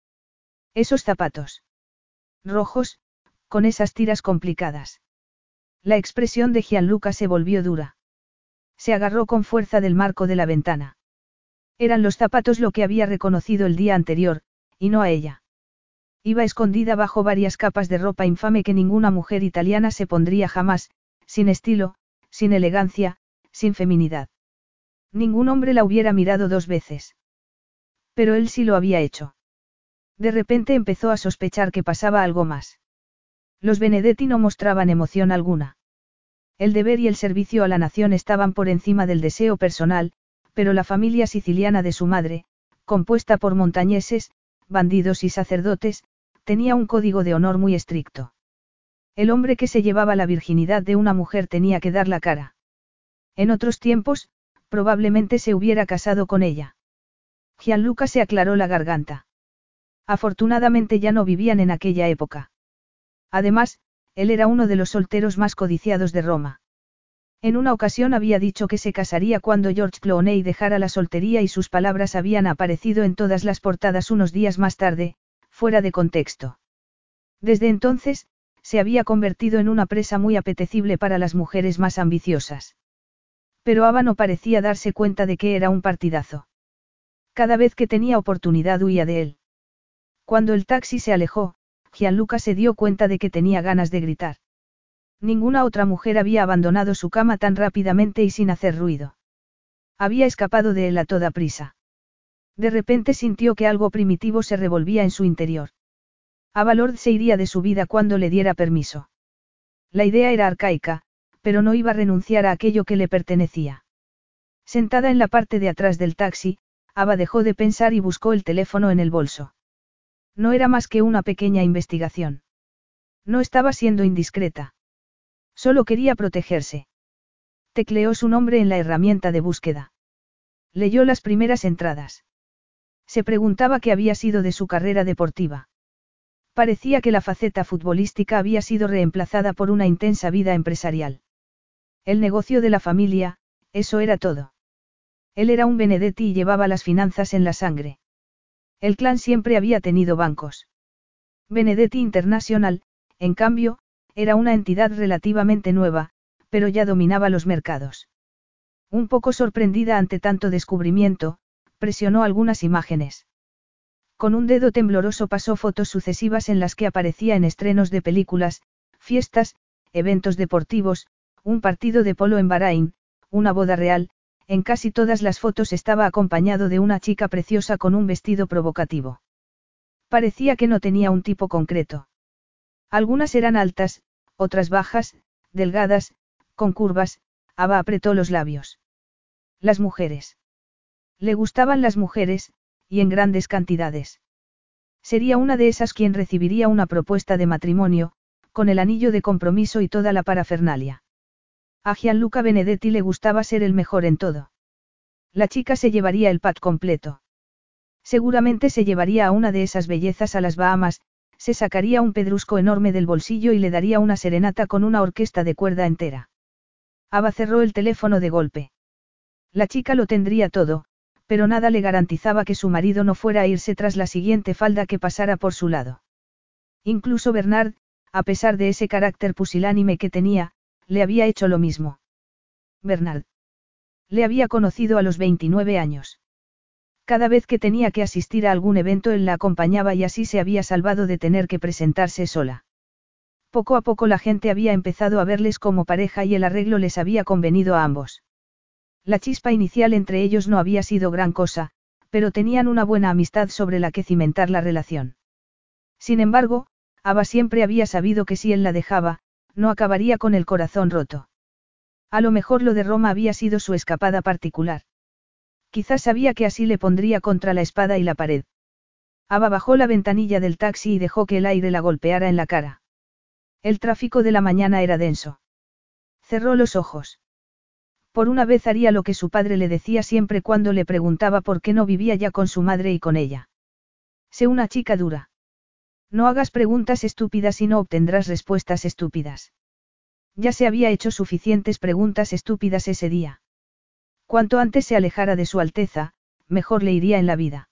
Esos zapatos. Rojos, con esas tiras complicadas. La expresión de Gianluca se volvió dura. Se agarró con fuerza del marco de la ventana. Eran los zapatos lo que había reconocido el día anterior, y no a ella. Iba escondida bajo varias capas de ropa infame que ninguna mujer italiana se pondría jamás, sin estilo, sin elegancia, sin feminidad. Ningún hombre la hubiera mirado dos veces. Pero él sí lo había hecho. De repente empezó a sospechar que pasaba algo más. Los Benedetti no mostraban emoción alguna. El deber y el servicio a la nación estaban por encima del deseo personal, pero la familia siciliana de su madre, compuesta por montañeses, bandidos y sacerdotes, tenía un código de honor muy estricto. El hombre que se llevaba la virginidad de una mujer tenía que dar la cara. En otros tiempos, probablemente se hubiera casado con ella. Gianluca se aclaró la garganta. Afortunadamente ya no vivían en aquella época. Además, él era uno de los solteros más codiciados de Roma. En una ocasión había dicho que se casaría cuando George Clooney dejara la soltería y sus palabras habían aparecido en todas las portadas unos días más tarde, fuera de contexto. Desde entonces, se había convertido en una presa muy apetecible para las mujeres más ambiciosas. Pero Ava no parecía darse cuenta de que era un partidazo. Cada vez que tenía oportunidad huía de él. Cuando el taxi se alejó, Gianluca se dio cuenta de que tenía ganas de gritar. Ninguna otra mujer había abandonado su cama tan rápidamente y sin hacer ruido. Había escapado de él a toda prisa. De repente sintió que algo primitivo se revolvía en su interior. Avalord se iría de su vida cuando le diera permiso. La idea era arcaica, pero no iba a renunciar a aquello que le pertenecía. Sentada en la parte de atrás del taxi, Ava dejó de pensar y buscó el teléfono en el bolso. No era más que una pequeña investigación. No estaba siendo indiscreta. Solo quería protegerse. Tecleó su nombre en la herramienta de búsqueda. Leyó las primeras entradas. Se preguntaba qué había sido de su carrera deportiva. Parecía que la faceta futbolística había sido reemplazada por una intensa vida empresarial. El negocio de la familia, eso era todo. Él era un Benedetti y llevaba las finanzas en la sangre. El clan siempre había tenido bancos. Benedetti International, en cambio, era una entidad relativamente nueva, pero ya dominaba los mercados. Un poco sorprendida ante tanto descubrimiento, presionó algunas imágenes. Con un dedo tembloroso pasó fotos sucesivas en las que aparecía en estrenos de películas, fiestas, eventos deportivos, un partido de polo en Bahrein, una boda real, en casi todas las fotos estaba acompañado de una chica preciosa con un vestido provocativo. Parecía que no tenía un tipo concreto. Algunas eran altas, otras bajas, delgadas, con curvas, Ava apretó los labios. Las mujeres. Le gustaban las mujeres, y en grandes cantidades. Sería una de esas quien recibiría una propuesta de matrimonio, con el anillo de compromiso y toda la parafernalia. A Gianluca Benedetti le gustaba ser el mejor en todo. La chica se llevaría el pack completo. Seguramente se llevaría a una de esas bellezas a las Bahamas, se sacaría un pedrusco enorme del bolsillo y le daría una serenata con una orquesta de cuerda entera. Ava cerró el teléfono de golpe. La chica lo tendría todo, pero nada le garantizaba que su marido no fuera a irse tras la siguiente falda que pasara por su lado. Incluso Bernard, a pesar de ese carácter pusilánime que tenía, le había hecho lo mismo. Bernard. Le había conocido a los 29 años. Cada vez que tenía que asistir a algún evento él la acompañaba y así se había salvado de tener que presentarse sola. Poco a poco la gente había empezado a verles como pareja y el arreglo les había convenido a ambos. La chispa inicial entre ellos no había sido gran cosa, pero tenían una buena amistad sobre la que cimentar la relación. Sin embargo, Ava siempre había sabido que si él la dejaba, no acabaría con el corazón roto. A lo mejor lo de Roma había sido su escapada particular. Quizás sabía que así le pondría contra la espada y la pared. Ava bajó la ventanilla del taxi y dejó que el aire la golpeara en la cara. El tráfico de la mañana era denso. Cerró los ojos. Por una vez haría lo que su padre le decía siempre cuando le preguntaba por qué no vivía ya con su madre y con ella. Sé una chica dura. No hagas preguntas estúpidas y no obtendrás respuestas estúpidas. Ya se había hecho suficientes preguntas estúpidas ese día. Cuanto antes se alejara de su Alteza, mejor le iría en la vida.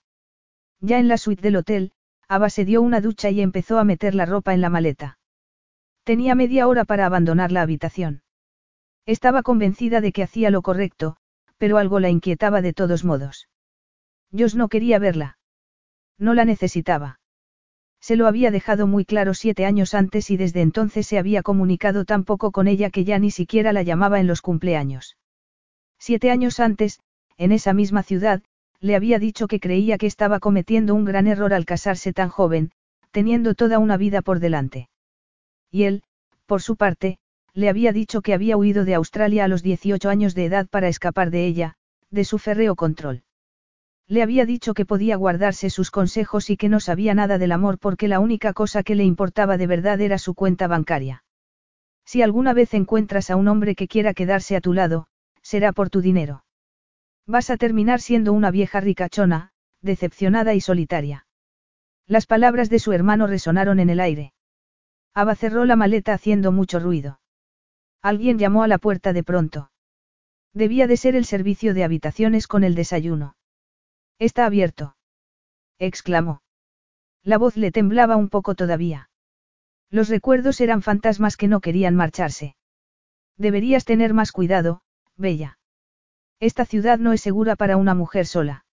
Ya en la suite del hotel, Ava se dio una ducha y empezó a meter la ropa en la maleta. Tenía media hora para abandonar la habitación. Estaba convencida de que hacía lo correcto, pero algo la inquietaba de todos modos. Jos no quería verla. No la necesitaba. Se lo había dejado muy claro siete años antes y desde entonces se había comunicado tan poco con ella que ya ni siquiera la llamaba en los cumpleaños. Siete años antes, en esa misma ciudad, le había dicho que creía que estaba cometiendo un gran error al casarse tan joven, teniendo toda una vida por delante. Y él, por su parte, le había dicho que había huido de Australia a los 18 años de edad para escapar de ella, de su férreo control. Le había dicho que podía guardarse sus consejos y que no sabía nada del amor porque la única cosa que le importaba de verdad era su cuenta bancaria. Si alguna vez encuentras a un hombre que quiera quedarse a tu lado, será por tu dinero. Vas a terminar siendo una vieja ricachona, decepcionada y solitaria. Las palabras de su hermano resonaron en el aire. Aba cerró la maleta haciendo mucho ruido. Alguien llamó a la puerta de pronto. Debía de ser el servicio de habitaciones con el desayuno. Está abierto. exclamó. La voz le temblaba un poco todavía. Los recuerdos eran fantasmas que no querían marcharse. Deberías tener más cuidado, Bella. Esta ciudad no es segura para una mujer sola.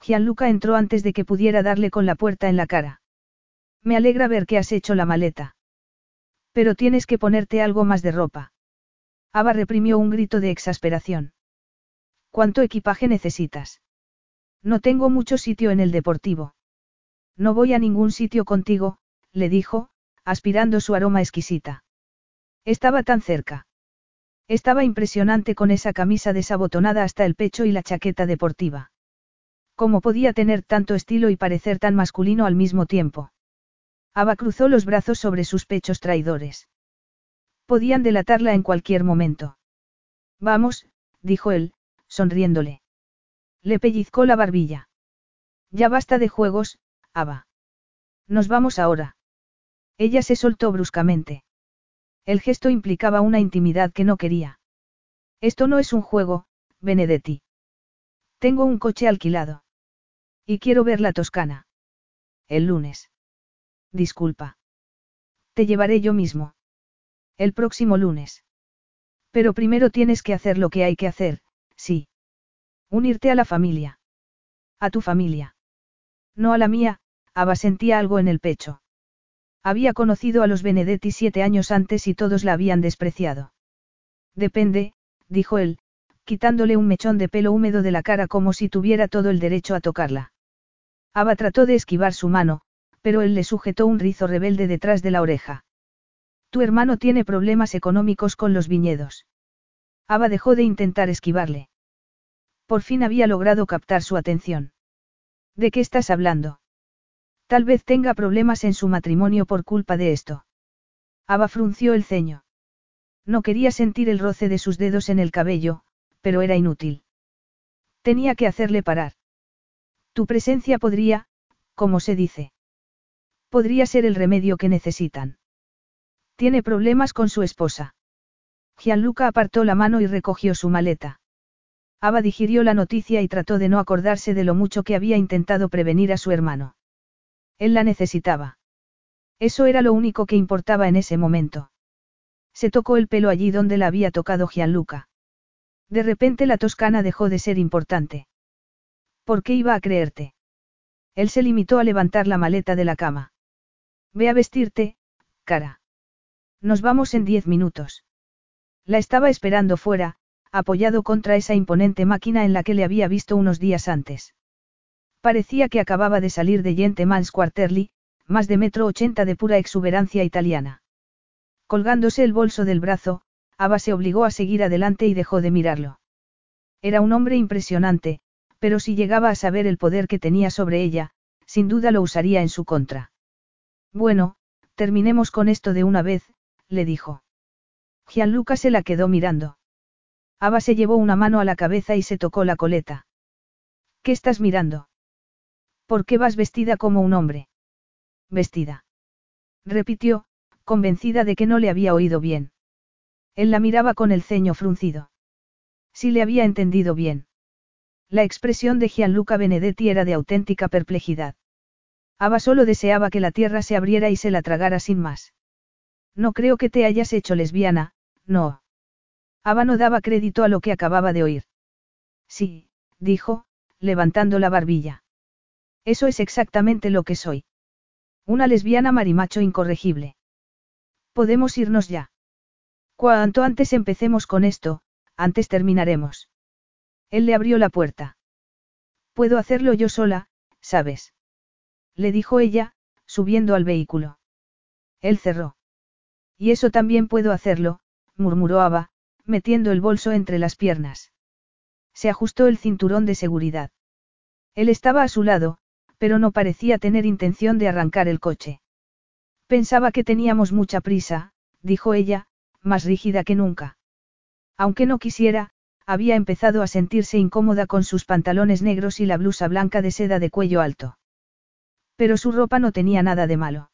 Gianluca entró antes de que pudiera darle con la puerta en la cara. Me alegra ver que has hecho la maleta. Pero tienes que ponerte algo más de ropa. Ava reprimió un grito de exasperación. ¿Cuánto equipaje necesitas? No tengo mucho sitio en el deportivo. No voy a ningún sitio contigo, le dijo, aspirando su aroma exquisita. Estaba tan cerca. Estaba impresionante con esa camisa desabotonada hasta el pecho y la chaqueta deportiva. ¿Cómo podía tener tanto estilo y parecer tan masculino al mismo tiempo? Ava cruzó los brazos sobre sus pechos traidores. Podían delatarla en cualquier momento. Vamos, dijo él, sonriéndole. Le pellizcó la barbilla. Ya basta de juegos, Ava. Nos vamos ahora. Ella se soltó bruscamente. El gesto implicaba una intimidad que no quería. Esto no es un juego, Benedetti. Tengo un coche alquilado. Y quiero ver la Toscana. El lunes. Disculpa. Te llevaré yo mismo. El próximo lunes. Pero primero tienes que hacer lo que hay que hacer, sí. Unirte a la familia. A tu familia. No a la mía, Ava sentía algo en el pecho. Había conocido a los Benedetti siete años antes y todos la habían despreciado. Depende, dijo él, quitándole un mechón de pelo húmedo de la cara como si tuviera todo el derecho a tocarla. Ava trató de esquivar su mano, pero él le sujetó un rizo rebelde detrás de la oreja. Tu hermano tiene problemas económicos con los viñedos. Ava dejó de intentar esquivarle. Por fin había logrado captar su atención. ¿De qué estás hablando? Tal vez tenga problemas en su matrimonio por culpa de esto. Ava frunció el ceño. No quería sentir el roce de sus dedos en el cabello, pero era inútil. Tenía que hacerle parar. Tu presencia podría, como se dice. Podría ser el remedio que necesitan. Tiene problemas con su esposa. Gianluca apartó la mano y recogió su maleta. Ava digirió la noticia y trató de no acordarse de lo mucho que había intentado prevenir a su hermano. Él la necesitaba. Eso era lo único que importaba en ese momento. Se tocó el pelo allí donde la había tocado Gianluca. De repente la toscana dejó de ser importante. ¿Por qué iba a creerte? Él se limitó a levantar la maleta de la cama. Ve a vestirte, cara. Nos vamos en diez minutos. La estaba esperando fuera, apoyado contra esa imponente máquina en la que le había visto unos días antes. Parecía que acababa de salir de Gentemans Quarterly, más de metro ochenta de pura exuberancia italiana. Colgándose el bolso del brazo, Ava se obligó a seguir adelante y dejó de mirarlo. Era un hombre impresionante, pero si llegaba a saber el poder que tenía sobre ella, sin duda lo usaría en su contra. Bueno, terminemos con esto de una vez, le dijo. Gianluca se la quedó mirando. Ava se llevó una mano a la cabeza y se tocó la coleta. ¿Qué estás mirando? ¿Por qué vas vestida como un hombre? Vestida. Repitió, convencida de que no le había oído bien. Él la miraba con el ceño fruncido. Si le había entendido bien. La expresión de Gianluca Benedetti era de auténtica perplejidad. Ava solo deseaba que la tierra se abriera y se la tragara sin más. No creo que te hayas hecho lesbiana, no. Ava no daba crédito a lo que acababa de oír. Sí, dijo, levantando la barbilla. Eso es exactamente lo que soy. Una lesbiana marimacho incorregible. Podemos irnos ya. Cuanto antes empecemos con esto, antes terminaremos. Él le abrió la puerta. Puedo hacerlo yo sola, ¿sabes? Le dijo ella, subiendo al vehículo. Él cerró. Y eso también puedo hacerlo, murmuró Ava, metiendo el bolso entre las piernas. Se ajustó el cinturón de seguridad. Él estaba a su lado, pero no parecía tener intención de arrancar el coche. Pensaba que teníamos mucha prisa, dijo ella, más rígida que nunca. Aunque no quisiera, había empezado a sentirse incómoda con sus pantalones negros y la blusa blanca de seda de cuello alto. Pero su ropa no tenía nada de malo.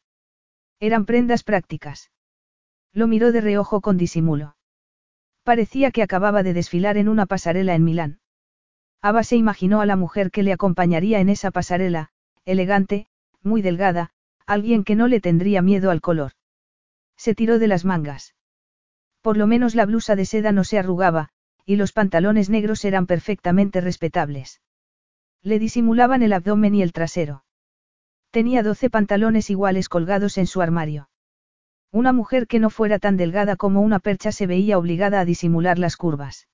Eran prendas prácticas. Lo miró de reojo con disimulo. Parecía que acababa de desfilar en una pasarela en Milán. Ava se imaginó a la mujer que le acompañaría en esa pasarela, elegante, muy delgada, alguien que no le tendría miedo al color. Se tiró de las mangas. Por lo menos la blusa de seda no se arrugaba, y los pantalones negros eran perfectamente respetables. Le disimulaban el abdomen y el trasero. Tenía doce pantalones iguales colgados en su armario. Una mujer que no fuera tan delgada como una percha se veía obligada a disimular las curvas.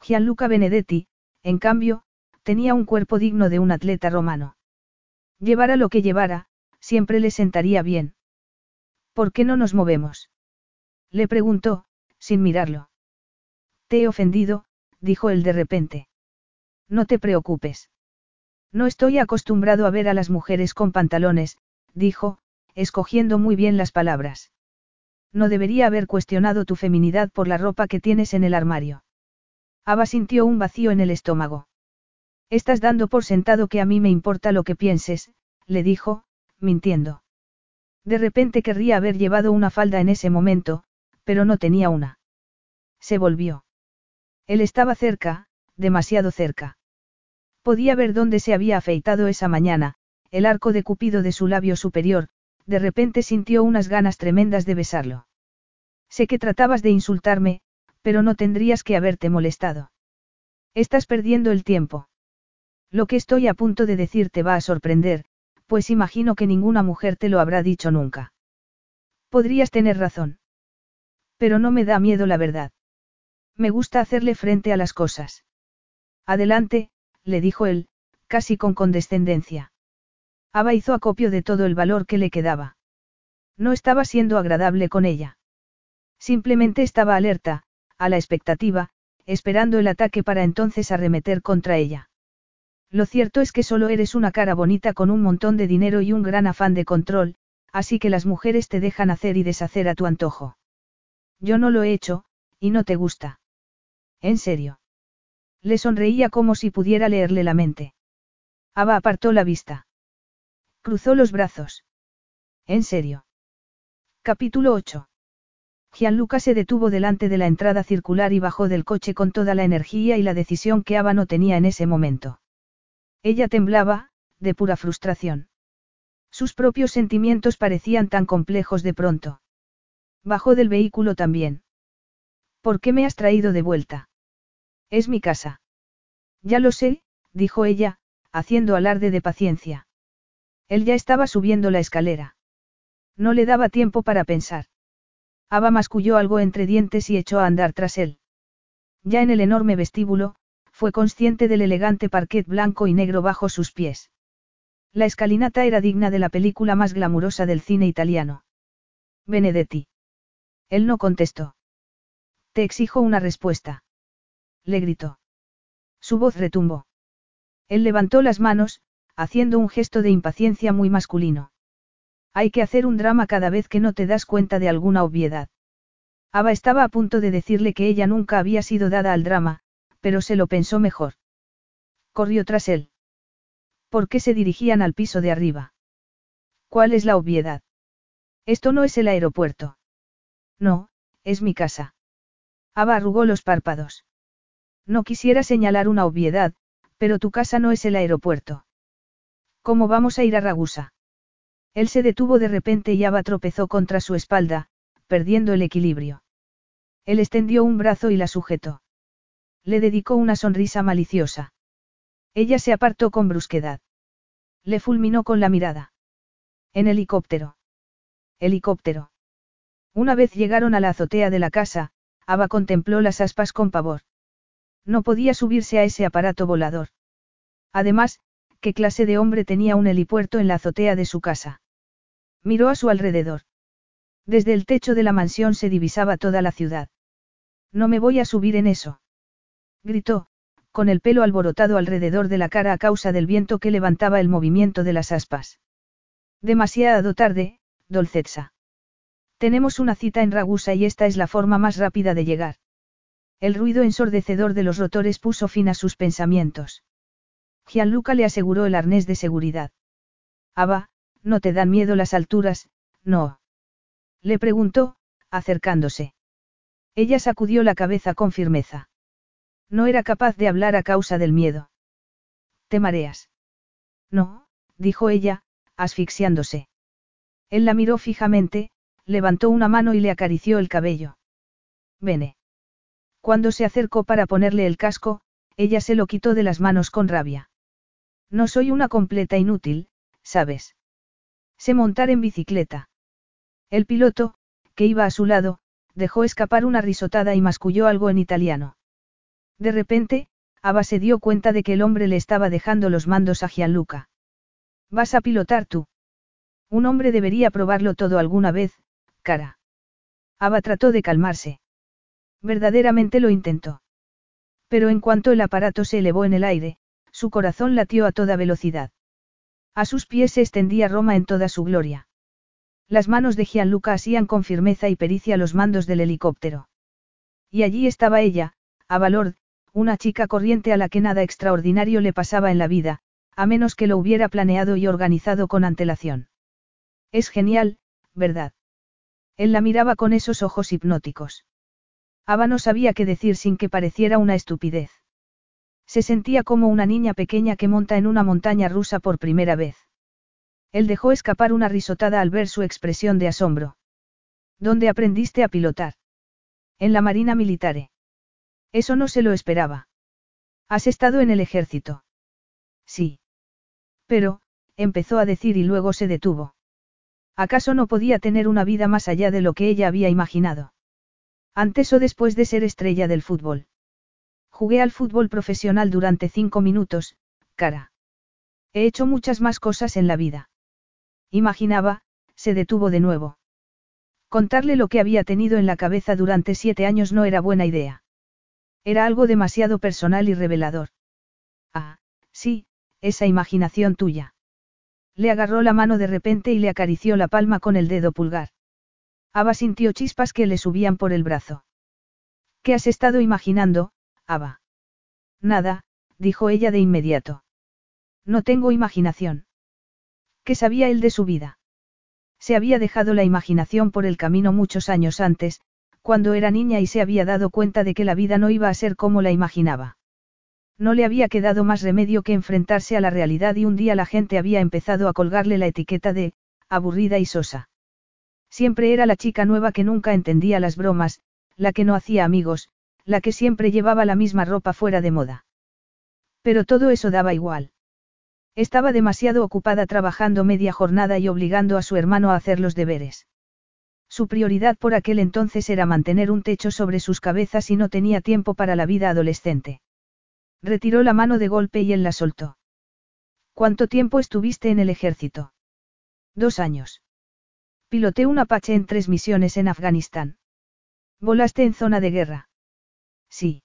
Gianluca Benedetti, en cambio, tenía un cuerpo digno de un atleta romano. Llevara lo que llevara, siempre le sentaría bien. ¿Por qué no nos movemos? Le preguntó, sin mirarlo. Te he ofendido, dijo él de repente. No te preocupes. No estoy acostumbrado a ver a las mujeres con pantalones, dijo, escogiendo muy bien las palabras. No debería haber cuestionado tu feminidad por la ropa que tienes en el armario. Ava sintió un vacío en el estómago. Estás dando por sentado que a mí me importa lo que pienses, le dijo, mintiendo. De repente querría haber llevado una falda en ese momento, pero no tenía una. Se volvió. Él estaba cerca, demasiado cerca. Podía ver dónde se había afeitado esa mañana, el arco de cupido de su labio superior, de repente sintió unas ganas tremendas de besarlo. Sé que tratabas de insultarme, pero no tendrías que haberte molestado. Estás perdiendo el tiempo. Lo que estoy a punto de decir te va a sorprender, pues imagino que ninguna mujer te lo habrá dicho nunca. Podrías tener razón. Pero no me da miedo la verdad. Me gusta hacerle frente a las cosas. Adelante, le dijo él, casi con condescendencia. Aba hizo acopio de todo el valor que le quedaba. No estaba siendo agradable con ella. Simplemente estaba alerta, a la expectativa, esperando el ataque para entonces arremeter contra ella. Lo cierto es que solo eres una cara bonita con un montón de dinero y un gran afán de control, así que las mujeres te dejan hacer y deshacer a tu antojo. Yo no lo he hecho, y no te gusta. En serio. Le sonreía como si pudiera leerle la mente. Ava apartó la vista. Cruzó los brazos. En serio. Capítulo 8. Gianluca se detuvo delante de la entrada circular y bajó del coche con toda la energía y la decisión que Ava no tenía en ese momento. Ella temblaba, de pura frustración. Sus propios sentimientos parecían tan complejos de pronto. Bajó del vehículo también. ¿Por qué me has traído de vuelta? Es mi casa. Ya lo sé, dijo ella, haciendo alarde de paciencia. Él ya estaba subiendo la escalera. No le daba tiempo para pensar. Ava masculló algo entre dientes y echó a andar tras él. Ya en el enorme vestíbulo, fue consciente del elegante parquet blanco y negro bajo sus pies. La escalinata era digna de la película más glamurosa del cine italiano. Benedetti. Él no contestó. Te exijo una respuesta le gritó. Su voz retumbó. Él levantó las manos, haciendo un gesto de impaciencia muy masculino. Hay que hacer un drama cada vez que no te das cuenta de alguna obviedad. Ava estaba a punto de decirle que ella nunca había sido dada al drama, pero se lo pensó mejor. Corrió tras él. ¿Por qué se dirigían al piso de arriba? ¿Cuál es la obviedad? Esto no es el aeropuerto. No, es mi casa. Ava arrugó los párpados. No quisiera señalar una obviedad, pero tu casa no es el aeropuerto. ¿Cómo vamos a ir a Ragusa? Él se detuvo de repente y Ava tropezó contra su espalda, perdiendo el equilibrio. Él extendió un brazo y la sujetó. Le dedicó una sonrisa maliciosa. Ella se apartó con brusquedad. Le fulminó con la mirada. En helicóptero. Helicóptero. Una vez llegaron a la azotea de la casa, Ava contempló las aspas con pavor. No podía subirse a ese aparato volador. Además, ¿qué clase de hombre tenía un helipuerto en la azotea de su casa? Miró a su alrededor. Desde el techo de la mansión se divisaba toda la ciudad. No me voy a subir en eso. Gritó, con el pelo alborotado alrededor de la cara a causa del viento que levantaba el movimiento de las aspas. Demasiado tarde, Dolcetsa. Tenemos una cita en Ragusa y esta es la forma más rápida de llegar. El ruido ensordecedor de los rotores puso fin a sus pensamientos. Gianluca le aseguró el arnés de seguridad. Ava, ¿no te dan miedo las alturas? No. Le preguntó, acercándose. Ella sacudió la cabeza con firmeza. No era capaz de hablar a causa del miedo. ¿Te mareas? No, dijo ella, asfixiándose. Él la miró fijamente, levantó una mano y le acarició el cabello. Vene. Cuando se acercó para ponerle el casco, ella se lo quitó de las manos con rabia. No soy una completa inútil, ¿sabes? Se montar en bicicleta. El piloto, que iba a su lado, dejó escapar una risotada y masculló algo en italiano. De repente, Ava se dio cuenta de que el hombre le estaba dejando los mandos a Gianluca. ¿Vas a pilotar tú? Un hombre debería probarlo todo alguna vez, cara. Ava trató de calmarse. Verdaderamente lo intentó. Pero en cuanto el aparato se elevó en el aire, su corazón latió a toda velocidad. A sus pies se extendía Roma en toda su gloria. Las manos de Gianluca hacían con firmeza y pericia los mandos del helicóptero. Y allí estaba ella, a valor, una chica corriente a la que nada extraordinario le pasaba en la vida, a menos que lo hubiera planeado y organizado con antelación. Es genial, ¿verdad? Él la miraba con esos ojos hipnóticos. Ava no sabía qué decir sin que pareciera una estupidez. Se sentía como una niña pequeña que monta en una montaña rusa por primera vez. Él dejó escapar una risotada al ver su expresión de asombro. ¿Dónde aprendiste a pilotar? En la Marina Militare. Eso no se lo esperaba. ¿Has estado en el ejército? Sí. Pero, empezó a decir y luego se detuvo. ¿Acaso no podía tener una vida más allá de lo que ella había imaginado? Antes o después de ser estrella del fútbol. Jugué al fútbol profesional durante cinco minutos, cara. He hecho muchas más cosas en la vida. Imaginaba, se detuvo de nuevo. Contarle lo que había tenido en la cabeza durante siete años no era buena idea. Era algo demasiado personal y revelador. Ah, sí, esa imaginación tuya. Le agarró la mano de repente y le acarició la palma con el dedo pulgar. Ava sintió chispas que le subían por el brazo. ¿Qué has estado imaginando, Ava? Nada, dijo ella de inmediato. No tengo imaginación. ¿Qué sabía él de su vida? Se había dejado la imaginación por el camino muchos años antes, cuando era niña y se había dado cuenta de que la vida no iba a ser como la imaginaba. No le había quedado más remedio que enfrentarse a la realidad y un día la gente había empezado a colgarle la etiqueta de, aburrida y sosa. Siempre era la chica nueva que nunca entendía las bromas, la que no hacía amigos, la que siempre llevaba la misma ropa fuera de moda. Pero todo eso daba igual. Estaba demasiado ocupada trabajando media jornada y obligando a su hermano a hacer los deberes. Su prioridad por aquel entonces era mantener un techo sobre sus cabezas y no tenía tiempo para la vida adolescente. Retiró la mano de golpe y él la soltó. ¿Cuánto tiempo estuviste en el ejército? Dos años. Piloté un Apache en tres misiones en Afganistán. ¿Volaste en zona de guerra? Sí.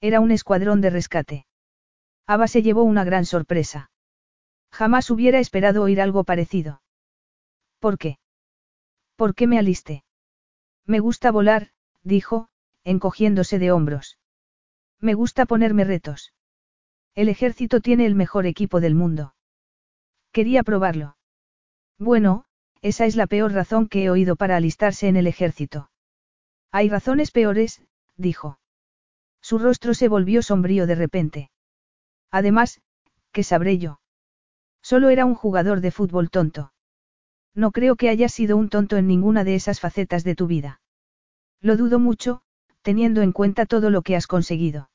Era un escuadrón de rescate. Ava se llevó una gran sorpresa. Jamás hubiera esperado oír algo parecido. ¿Por qué? ¿Por qué me aliste? Me gusta volar, dijo, encogiéndose de hombros. Me gusta ponerme retos. El ejército tiene el mejor equipo del mundo. Quería probarlo. Bueno, esa es la peor razón que he oído para alistarse en el ejército. Hay razones peores, dijo. Su rostro se volvió sombrío de repente. Además, ¿qué sabré yo? Solo era un jugador de fútbol tonto. No creo que hayas sido un tonto en ninguna de esas facetas de tu vida. Lo dudo mucho, teniendo en cuenta todo lo que has conseguido.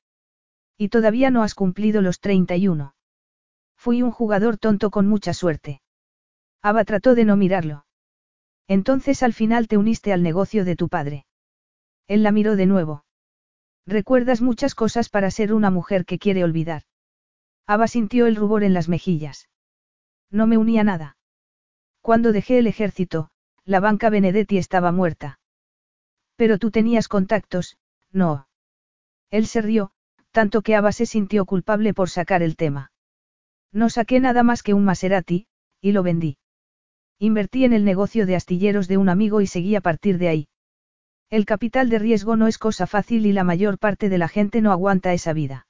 Y todavía no has cumplido los 31. Fui un jugador tonto con mucha suerte. Ava trató de no mirarlo. Entonces al final te uniste al negocio de tu padre. Él la miró de nuevo. Recuerdas muchas cosas para ser una mujer que quiere olvidar. Ava sintió el rubor en las mejillas. No me unía nada. Cuando dejé el ejército, la banca Benedetti estaba muerta. Pero tú tenías contactos, no. Él se rió, tanto que Ava se sintió culpable por sacar el tema. No saqué nada más que un Maserati, y lo vendí. Invertí en el negocio de astilleros de un amigo y seguí a partir de ahí. El capital de riesgo no es cosa fácil y la mayor parte de la gente no aguanta esa vida.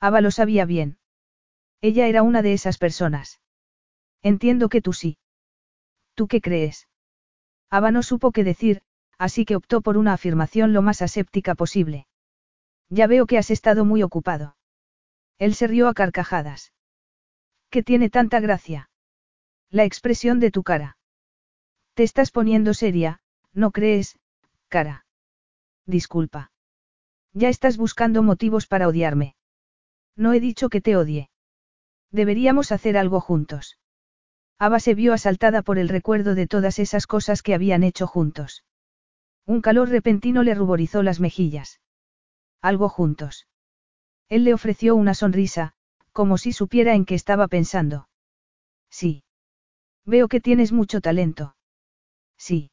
Ava lo sabía bien. Ella era una de esas personas. Entiendo que tú sí. ¿Tú qué crees? Ava no supo qué decir, así que optó por una afirmación lo más aséptica posible. Ya veo que has estado muy ocupado. Él se rió a carcajadas. ¿Qué tiene tanta gracia? La expresión de tu cara. Te estás poniendo seria, ¿no crees, cara? Disculpa. Ya estás buscando motivos para odiarme. No he dicho que te odie. Deberíamos hacer algo juntos. Ava se vio asaltada por el recuerdo de todas esas cosas que habían hecho juntos. Un calor repentino le ruborizó las mejillas. Algo juntos. Él le ofreció una sonrisa, como si supiera en qué estaba pensando. Sí. Veo que tienes mucho talento. Sí.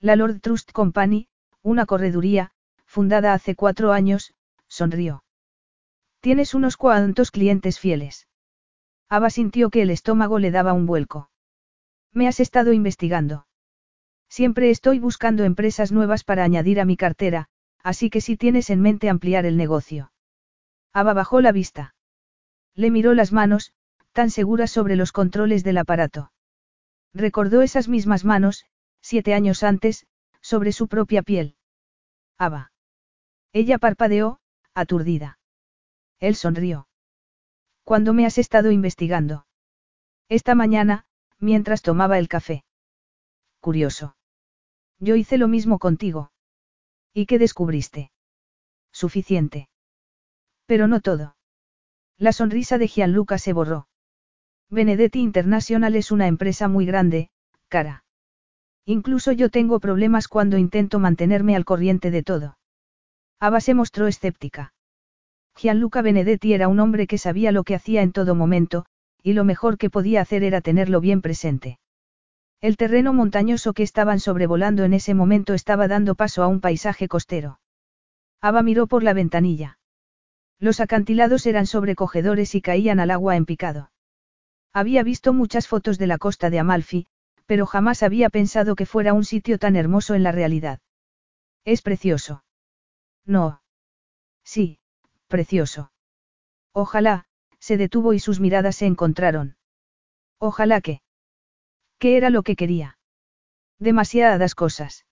La Lord Trust Company, una correduría, fundada hace cuatro años, sonrió. Tienes unos cuantos clientes fieles. Ava sintió que el estómago le daba un vuelco. Me has estado investigando. Siempre estoy buscando empresas nuevas para añadir a mi cartera, así que si tienes en mente ampliar el negocio. Ava bajó la vista. Le miró las manos, tan seguras sobre los controles del aparato. Recordó esas mismas manos, siete años antes, sobre su propia piel. Ava. Ella parpadeó, aturdida. Él sonrió. ¿Cuándo me has estado investigando? Esta mañana, mientras tomaba el café. Curioso. Yo hice lo mismo contigo. ¿Y qué descubriste? Suficiente. Pero no todo. La sonrisa de Gianluca se borró. Benedetti International es una empresa muy grande, cara. Incluso yo tengo problemas cuando intento mantenerme al corriente de todo. Ava se mostró escéptica. Gianluca Benedetti era un hombre que sabía lo que hacía en todo momento, y lo mejor que podía hacer era tenerlo bien presente. El terreno montañoso que estaban sobrevolando en ese momento estaba dando paso a un paisaje costero. Ava miró por la ventanilla. Los acantilados eran sobrecogedores y caían al agua en picado. Había visto muchas fotos de la costa de Amalfi, pero jamás había pensado que fuera un sitio tan hermoso en la realidad. Es precioso. No. Sí, precioso. Ojalá, se detuvo y sus miradas se encontraron. Ojalá que. ¿Qué era lo que quería? Demasiadas cosas.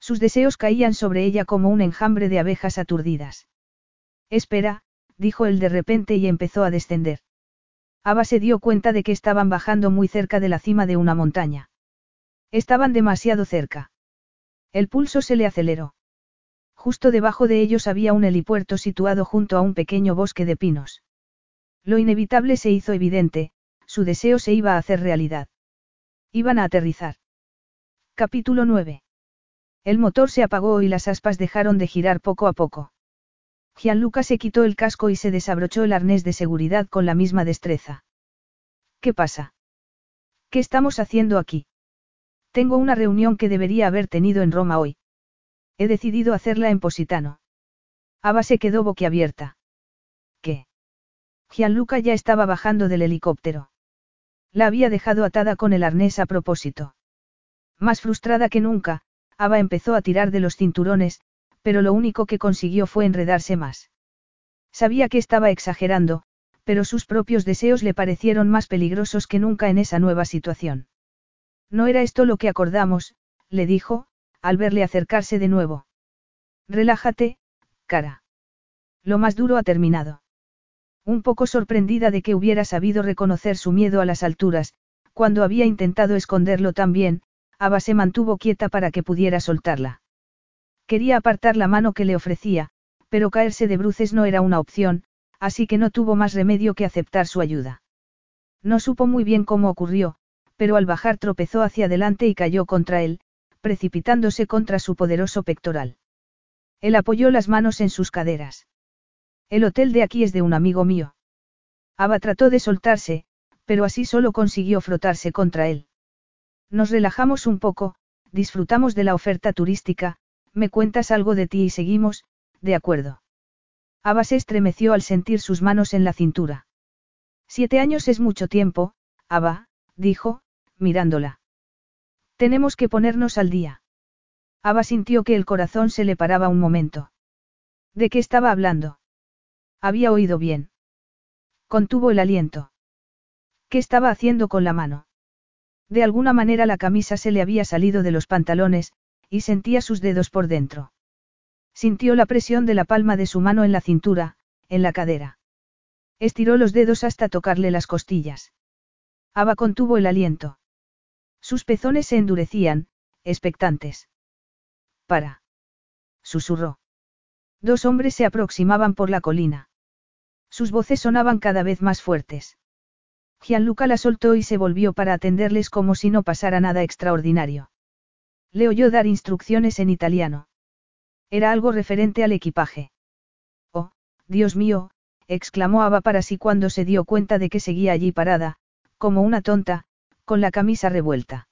Sus deseos caían sobre ella como un enjambre de abejas aturdidas. Espera, dijo él de repente y empezó a descender. Ava se dio cuenta de que estaban bajando muy cerca de la cima de una montaña. Estaban demasiado cerca. El pulso se le aceleró. Justo debajo de ellos había un helipuerto situado junto a un pequeño bosque de pinos. Lo inevitable se hizo evidente, su deseo se iba a hacer realidad. Iban a aterrizar. Capítulo 9. El motor se apagó y las aspas dejaron de girar poco a poco. Gianluca se quitó el casco y se desabrochó el arnés de seguridad con la misma destreza. ¿Qué pasa? ¿Qué estamos haciendo aquí? Tengo una reunión que debería haber tenido en Roma hoy. He decidido hacerla en Positano. Ava se quedó boquiabierta. ¿Qué? Gianluca ya estaba bajando del helicóptero. La había dejado atada con el arnés a propósito. Más frustrada que nunca, Ava empezó a tirar de los cinturones, pero lo único que consiguió fue enredarse más. Sabía que estaba exagerando, pero sus propios deseos le parecieron más peligrosos que nunca en esa nueva situación. No era esto lo que acordamos, le dijo, al verle acercarse de nuevo. Relájate, cara. Lo más duro ha terminado. Un poco sorprendida de que hubiera sabido reconocer su miedo a las alturas, cuando había intentado esconderlo también, Ava se mantuvo quieta para que pudiera soltarla. Quería apartar la mano que le ofrecía, pero caerse de bruces no era una opción, así que no tuvo más remedio que aceptar su ayuda. No supo muy bien cómo ocurrió, pero al bajar tropezó hacia adelante y cayó contra él, precipitándose contra su poderoso pectoral. Él apoyó las manos en sus caderas. El hotel de aquí es de un amigo mío. Ava trató de soltarse, pero así solo consiguió frotarse contra él. Nos relajamos un poco, disfrutamos de la oferta turística, me cuentas algo de ti y seguimos, de acuerdo. Ava se estremeció al sentir sus manos en la cintura. Siete años es mucho tiempo, Ava, dijo, mirándola. Tenemos que ponernos al día. Ava sintió que el corazón se le paraba un momento. ¿De qué estaba hablando? Había oído bien. Contuvo el aliento. ¿Qué estaba haciendo con la mano? De alguna manera la camisa se le había salido de los pantalones, y sentía sus dedos por dentro. Sintió la presión de la palma de su mano en la cintura, en la cadera. Estiró los dedos hasta tocarle las costillas. Ava contuvo el aliento. Sus pezones se endurecían, expectantes. Para. Susurró. Dos hombres se aproximaban por la colina. Sus voces sonaban cada vez más fuertes. Gianluca la soltó y se volvió para atenderles como si no pasara nada extraordinario. Le oyó dar instrucciones en italiano. Era algo referente al equipaje. Oh, Dios mío, exclamó Ava para sí cuando se dio cuenta de que seguía allí parada, como una tonta, con la camisa revuelta.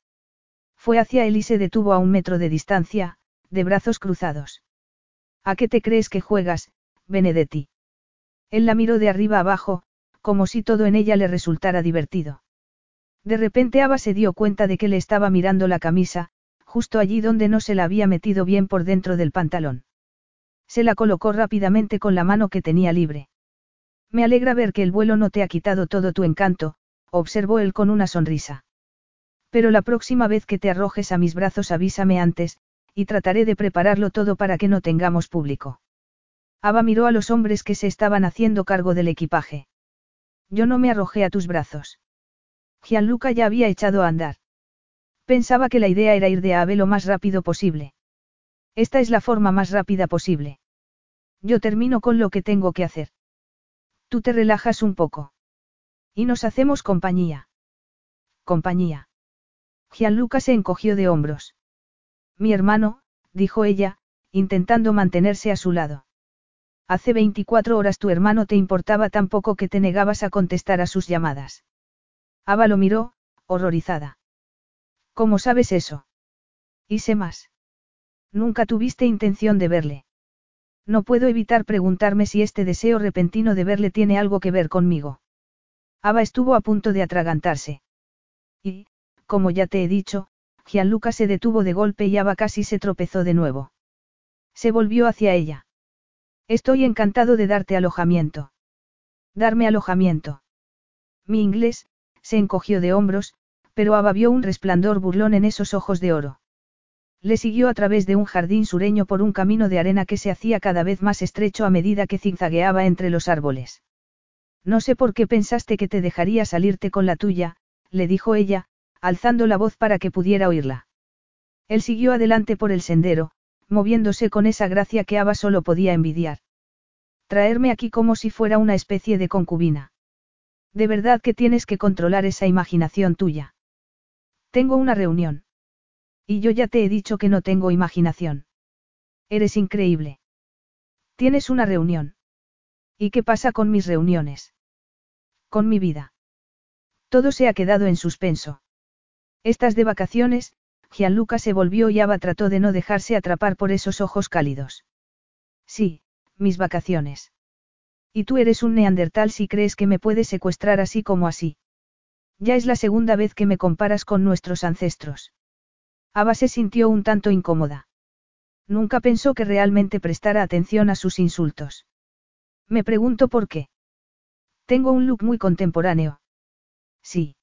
Fue hacia él y se detuvo a un metro de distancia, de brazos cruzados. ¿A qué te crees que juegas, Benedetti? Él la miró de arriba abajo, como si todo en ella le resultara divertido. De repente Ava se dio cuenta de que le estaba mirando la camisa, justo allí donde no se la había metido bien por dentro del pantalón. Se la colocó rápidamente con la mano que tenía libre. Me alegra ver que el vuelo no te ha quitado todo tu encanto, observó él con una sonrisa. Pero la próxima vez que te arrojes a mis brazos avísame antes, y trataré de prepararlo todo para que no tengamos público. Ava miró a los hombres que se estaban haciendo cargo del equipaje. Yo no me arrojé a tus brazos. Gianluca ya había echado a andar. Pensaba que la idea era ir de Ave lo más rápido posible. Esta es la forma más rápida posible. Yo termino con lo que tengo que hacer. Tú te relajas un poco. Y nos hacemos compañía. Compañía. Gianluca se encogió de hombros. Mi hermano, dijo ella, intentando mantenerse a su lado. Hace 24 horas tu hermano te importaba tan poco que te negabas a contestar a sus llamadas. Ava lo miró, horrorizada. ¿Cómo sabes eso? Y sé más. Nunca tuviste intención de verle. No puedo evitar preguntarme si este deseo repentino de verle tiene algo que ver conmigo. Ava estuvo a punto de atragantarse. Y, como ya te he dicho, Gianluca se detuvo de golpe y Ava casi se tropezó de nuevo. Se volvió hacia ella. Estoy encantado de darte alojamiento. Darme alojamiento. Mi inglés, se encogió de hombros, pero Ava un resplandor burlón en esos ojos de oro. Le siguió a través de un jardín sureño por un camino de arena que se hacía cada vez más estrecho a medida que zigzagueaba entre los árboles. No sé por qué pensaste que te dejaría salirte con la tuya, le dijo ella, alzando la voz para que pudiera oírla. Él siguió adelante por el sendero, moviéndose con esa gracia que Ava solo podía envidiar. Traerme aquí como si fuera una especie de concubina. De verdad que tienes que controlar esa imaginación tuya. Tengo una reunión. Y yo ya te he dicho que no tengo imaginación. Eres increíble. Tienes una reunión. ¿Y qué pasa con mis reuniones? Con mi vida. Todo se ha quedado en suspenso. Estás de vacaciones, Gianluca se volvió y Ava trató de no dejarse atrapar por esos ojos cálidos. Sí, mis vacaciones. Y tú eres un neandertal si crees que me puedes secuestrar así como así. Ya es la segunda vez que me comparas con nuestros ancestros. Ava se sintió un tanto incómoda. Nunca pensó que realmente prestara atención a sus insultos. Me pregunto por qué. Tengo un look muy contemporáneo. Sí.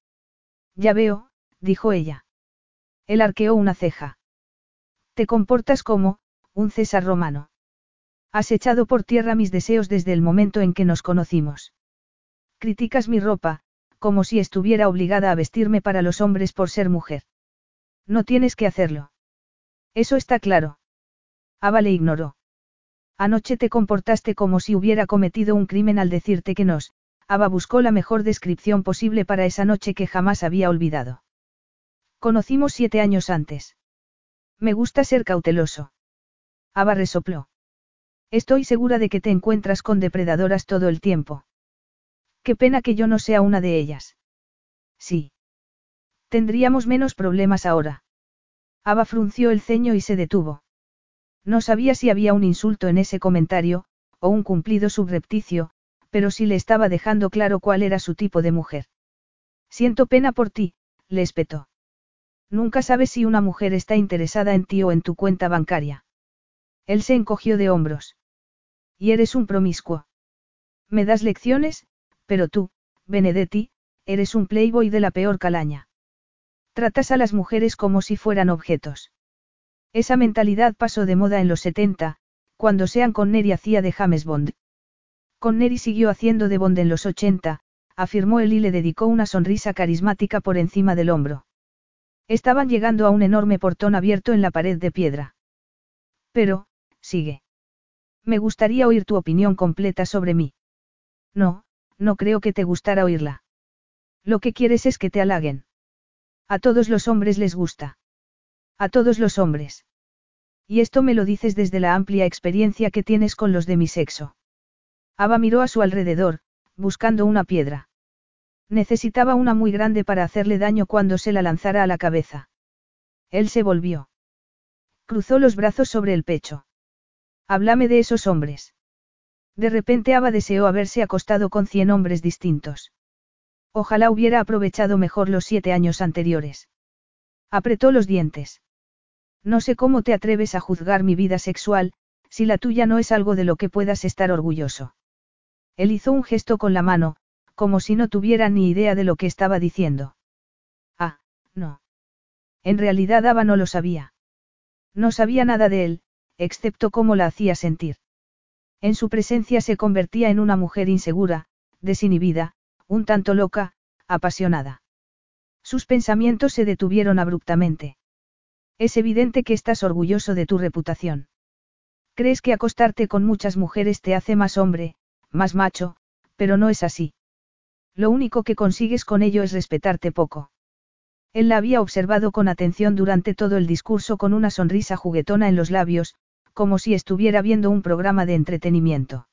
Ya veo, dijo ella. Él arqueó una ceja. Te comportas como, un César romano. Has echado por tierra mis deseos desde el momento en que nos conocimos. Criticas mi ropa, como si estuviera obligada a vestirme para los hombres por ser mujer. No tienes que hacerlo. Eso está claro. Ava le ignoró. Anoche te comportaste como si hubiera cometido un crimen al decirte que nos, Ava buscó la mejor descripción posible para esa noche que jamás había olvidado. Conocimos siete años antes. Me gusta ser cauteloso. Ava resopló. Estoy segura de que te encuentras con depredadoras todo el tiempo. Qué pena que yo no sea una de ellas. Sí. Tendríamos menos problemas ahora. Ava frunció el ceño y se detuvo. No sabía si había un insulto en ese comentario, o un cumplido subrepticio, pero sí le estaba dejando claro cuál era su tipo de mujer. Siento pena por ti, le espetó. Nunca sabes si una mujer está interesada en ti o en tu cuenta bancaria. Él se encogió de hombros. Y eres un promiscuo. Me das lecciones, pero tú, Benedetti, eres un playboy de la peor calaña. Tratas a las mujeres como si fueran objetos. Esa mentalidad pasó de moda en los 70, cuando Sean Connery hacía de James Bond. Connery siguió haciendo de Bond en los 80, afirmó él y le dedicó una sonrisa carismática por encima del hombro. Estaban llegando a un enorme portón abierto en la pared de piedra. Pero, sigue. Me gustaría oír tu opinión completa sobre mí. No, no creo que te gustara oírla. Lo que quieres es que te halaguen. A todos los hombres les gusta. A todos los hombres. Y esto me lo dices desde la amplia experiencia que tienes con los de mi sexo. Ava miró a su alrededor, buscando una piedra. Necesitaba una muy grande para hacerle daño cuando se la lanzara a la cabeza. Él se volvió. Cruzó los brazos sobre el pecho. Háblame de esos hombres. De repente Ava deseó haberse acostado con cien hombres distintos. Ojalá hubiera aprovechado mejor los siete años anteriores. Apretó los dientes. No sé cómo te atreves a juzgar mi vida sexual, si la tuya no es algo de lo que puedas estar orgulloso. Él hizo un gesto con la mano, como si no tuviera ni idea de lo que estaba diciendo. Ah, no. En realidad Ava no lo sabía. No sabía nada de él, excepto cómo la hacía sentir. En su presencia se convertía en una mujer insegura, desinhibida, un tanto loca, apasionada. Sus pensamientos se detuvieron abruptamente. Es evidente que estás orgulloso de tu reputación. Crees que acostarte con muchas mujeres te hace más hombre, más macho, pero no es así. Lo único que consigues con ello es respetarte poco. Él la había observado con atención durante todo el discurso con una sonrisa juguetona en los labios, como si estuviera viendo un programa de entretenimiento.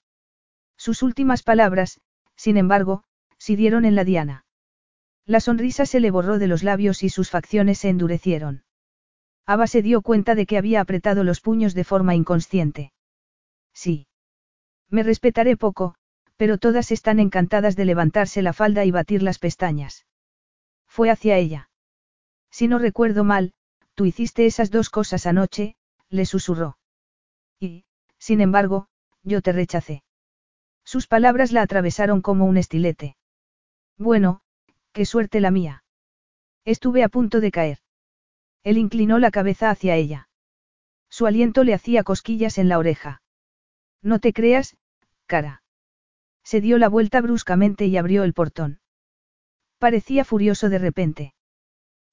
Sus últimas palabras, sin embargo, si dieron en la diana. La sonrisa se le borró de los labios y sus facciones se endurecieron. Ava se dio cuenta de que había apretado los puños de forma inconsciente. Sí. Me respetaré poco, pero todas están encantadas de levantarse la falda y batir las pestañas. Fue hacia ella. Si no recuerdo mal, tú hiciste esas dos cosas anoche, le susurró. Y, sin embargo, yo te rechacé. Sus palabras la atravesaron como un estilete. Bueno, qué suerte la mía. Estuve a punto de caer. Él inclinó la cabeza hacia ella. Su aliento le hacía cosquillas en la oreja. No te creas, cara. Se dio la vuelta bruscamente y abrió el portón. Parecía furioso de repente.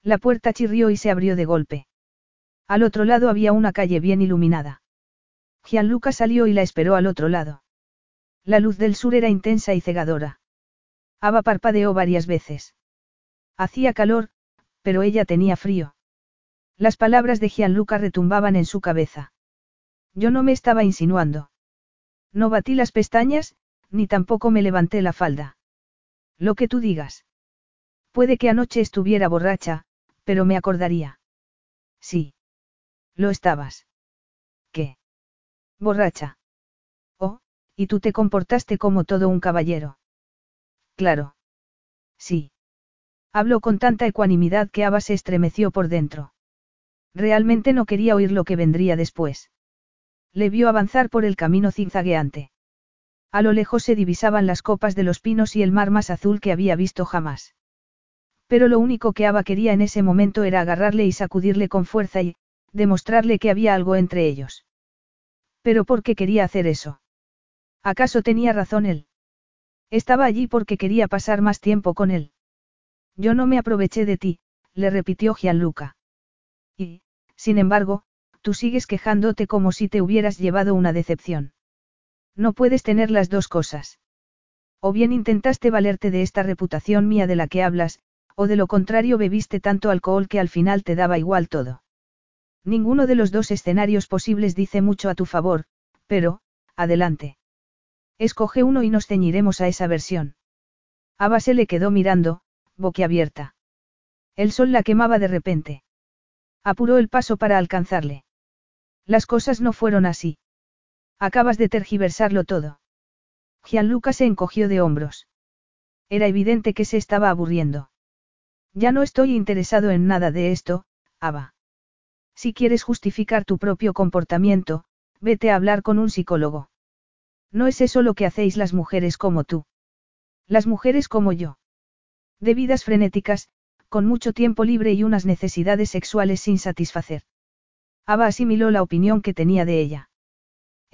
La puerta chirrió y se abrió de golpe. Al otro lado había una calle bien iluminada. Gianluca salió y la esperó al otro lado. La luz del sur era intensa y cegadora. Ava parpadeó varias veces. Hacía calor, pero ella tenía frío. Las palabras de Gianluca retumbaban en su cabeza. Yo no me estaba insinuando. No batí las pestañas, ni tampoco me levanté la falda. Lo que tú digas. Puede que anoche estuviera borracha, pero me acordaría. Sí. Lo estabas. ¿Qué? Borracha. Oh, y tú te comportaste como todo un caballero. Claro. Sí. Habló con tanta ecuanimidad que Ava se estremeció por dentro. Realmente no quería oír lo que vendría después. Le vio avanzar por el camino zigzagueante. A lo lejos se divisaban las copas de los pinos y el mar más azul que había visto jamás. Pero lo único que Ava quería en ese momento era agarrarle y sacudirle con fuerza y, demostrarle que había algo entre ellos. Pero ¿por qué quería hacer eso? ¿Acaso tenía razón él? Estaba allí porque quería pasar más tiempo con él. Yo no me aproveché de ti, le repitió Gianluca. Y, sin embargo, tú sigues quejándote como si te hubieras llevado una decepción. No puedes tener las dos cosas. O bien intentaste valerte de esta reputación mía de la que hablas, o de lo contrario bebiste tanto alcohol que al final te daba igual todo. Ninguno de los dos escenarios posibles dice mucho a tu favor, pero, adelante. Escoge uno y nos ceñiremos a esa versión. Ava se le quedó mirando, boquiabierta. El sol la quemaba de repente. Apuró el paso para alcanzarle. Las cosas no fueron así. Acabas de tergiversarlo todo. Gianluca se encogió de hombros. Era evidente que se estaba aburriendo. Ya no estoy interesado en nada de esto, Ava. Si quieres justificar tu propio comportamiento, vete a hablar con un psicólogo. No es eso lo que hacéis las mujeres como tú. Las mujeres como yo. De vidas frenéticas, con mucho tiempo libre y unas necesidades sexuales sin satisfacer. Ava asimiló la opinión que tenía de ella.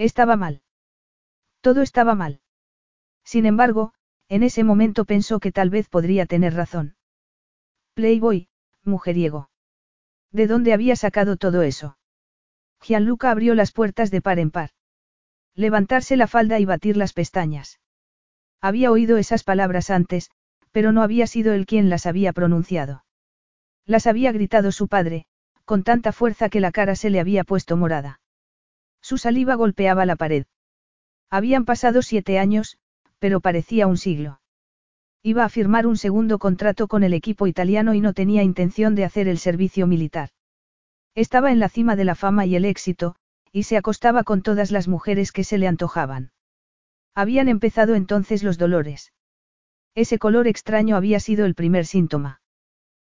Estaba mal. Todo estaba mal. Sin embargo, en ese momento pensó que tal vez podría tener razón. Playboy, mujeriego. ¿De dónde había sacado todo eso? Gianluca abrió las puertas de par en par. Levantarse la falda y batir las pestañas. Había oído esas palabras antes, pero no había sido él quien las había pronunciado. Las había gritado su padre, con tanta fuerza que la cara se le había puesto morada. Su saliva golpeaba la pared. Habían pasado siete años, pero parecía un siglo. Iba a firmar un segundo contrato con el equipo italiano y no tenía intención de hacer el servicio militar. Estaba en la cima de la fama y el éxito, y se acostaba con todas las mujeres que se le antojaban. Habían empezado entonces los dolores. Ese color extraño había sido el primer síntoma.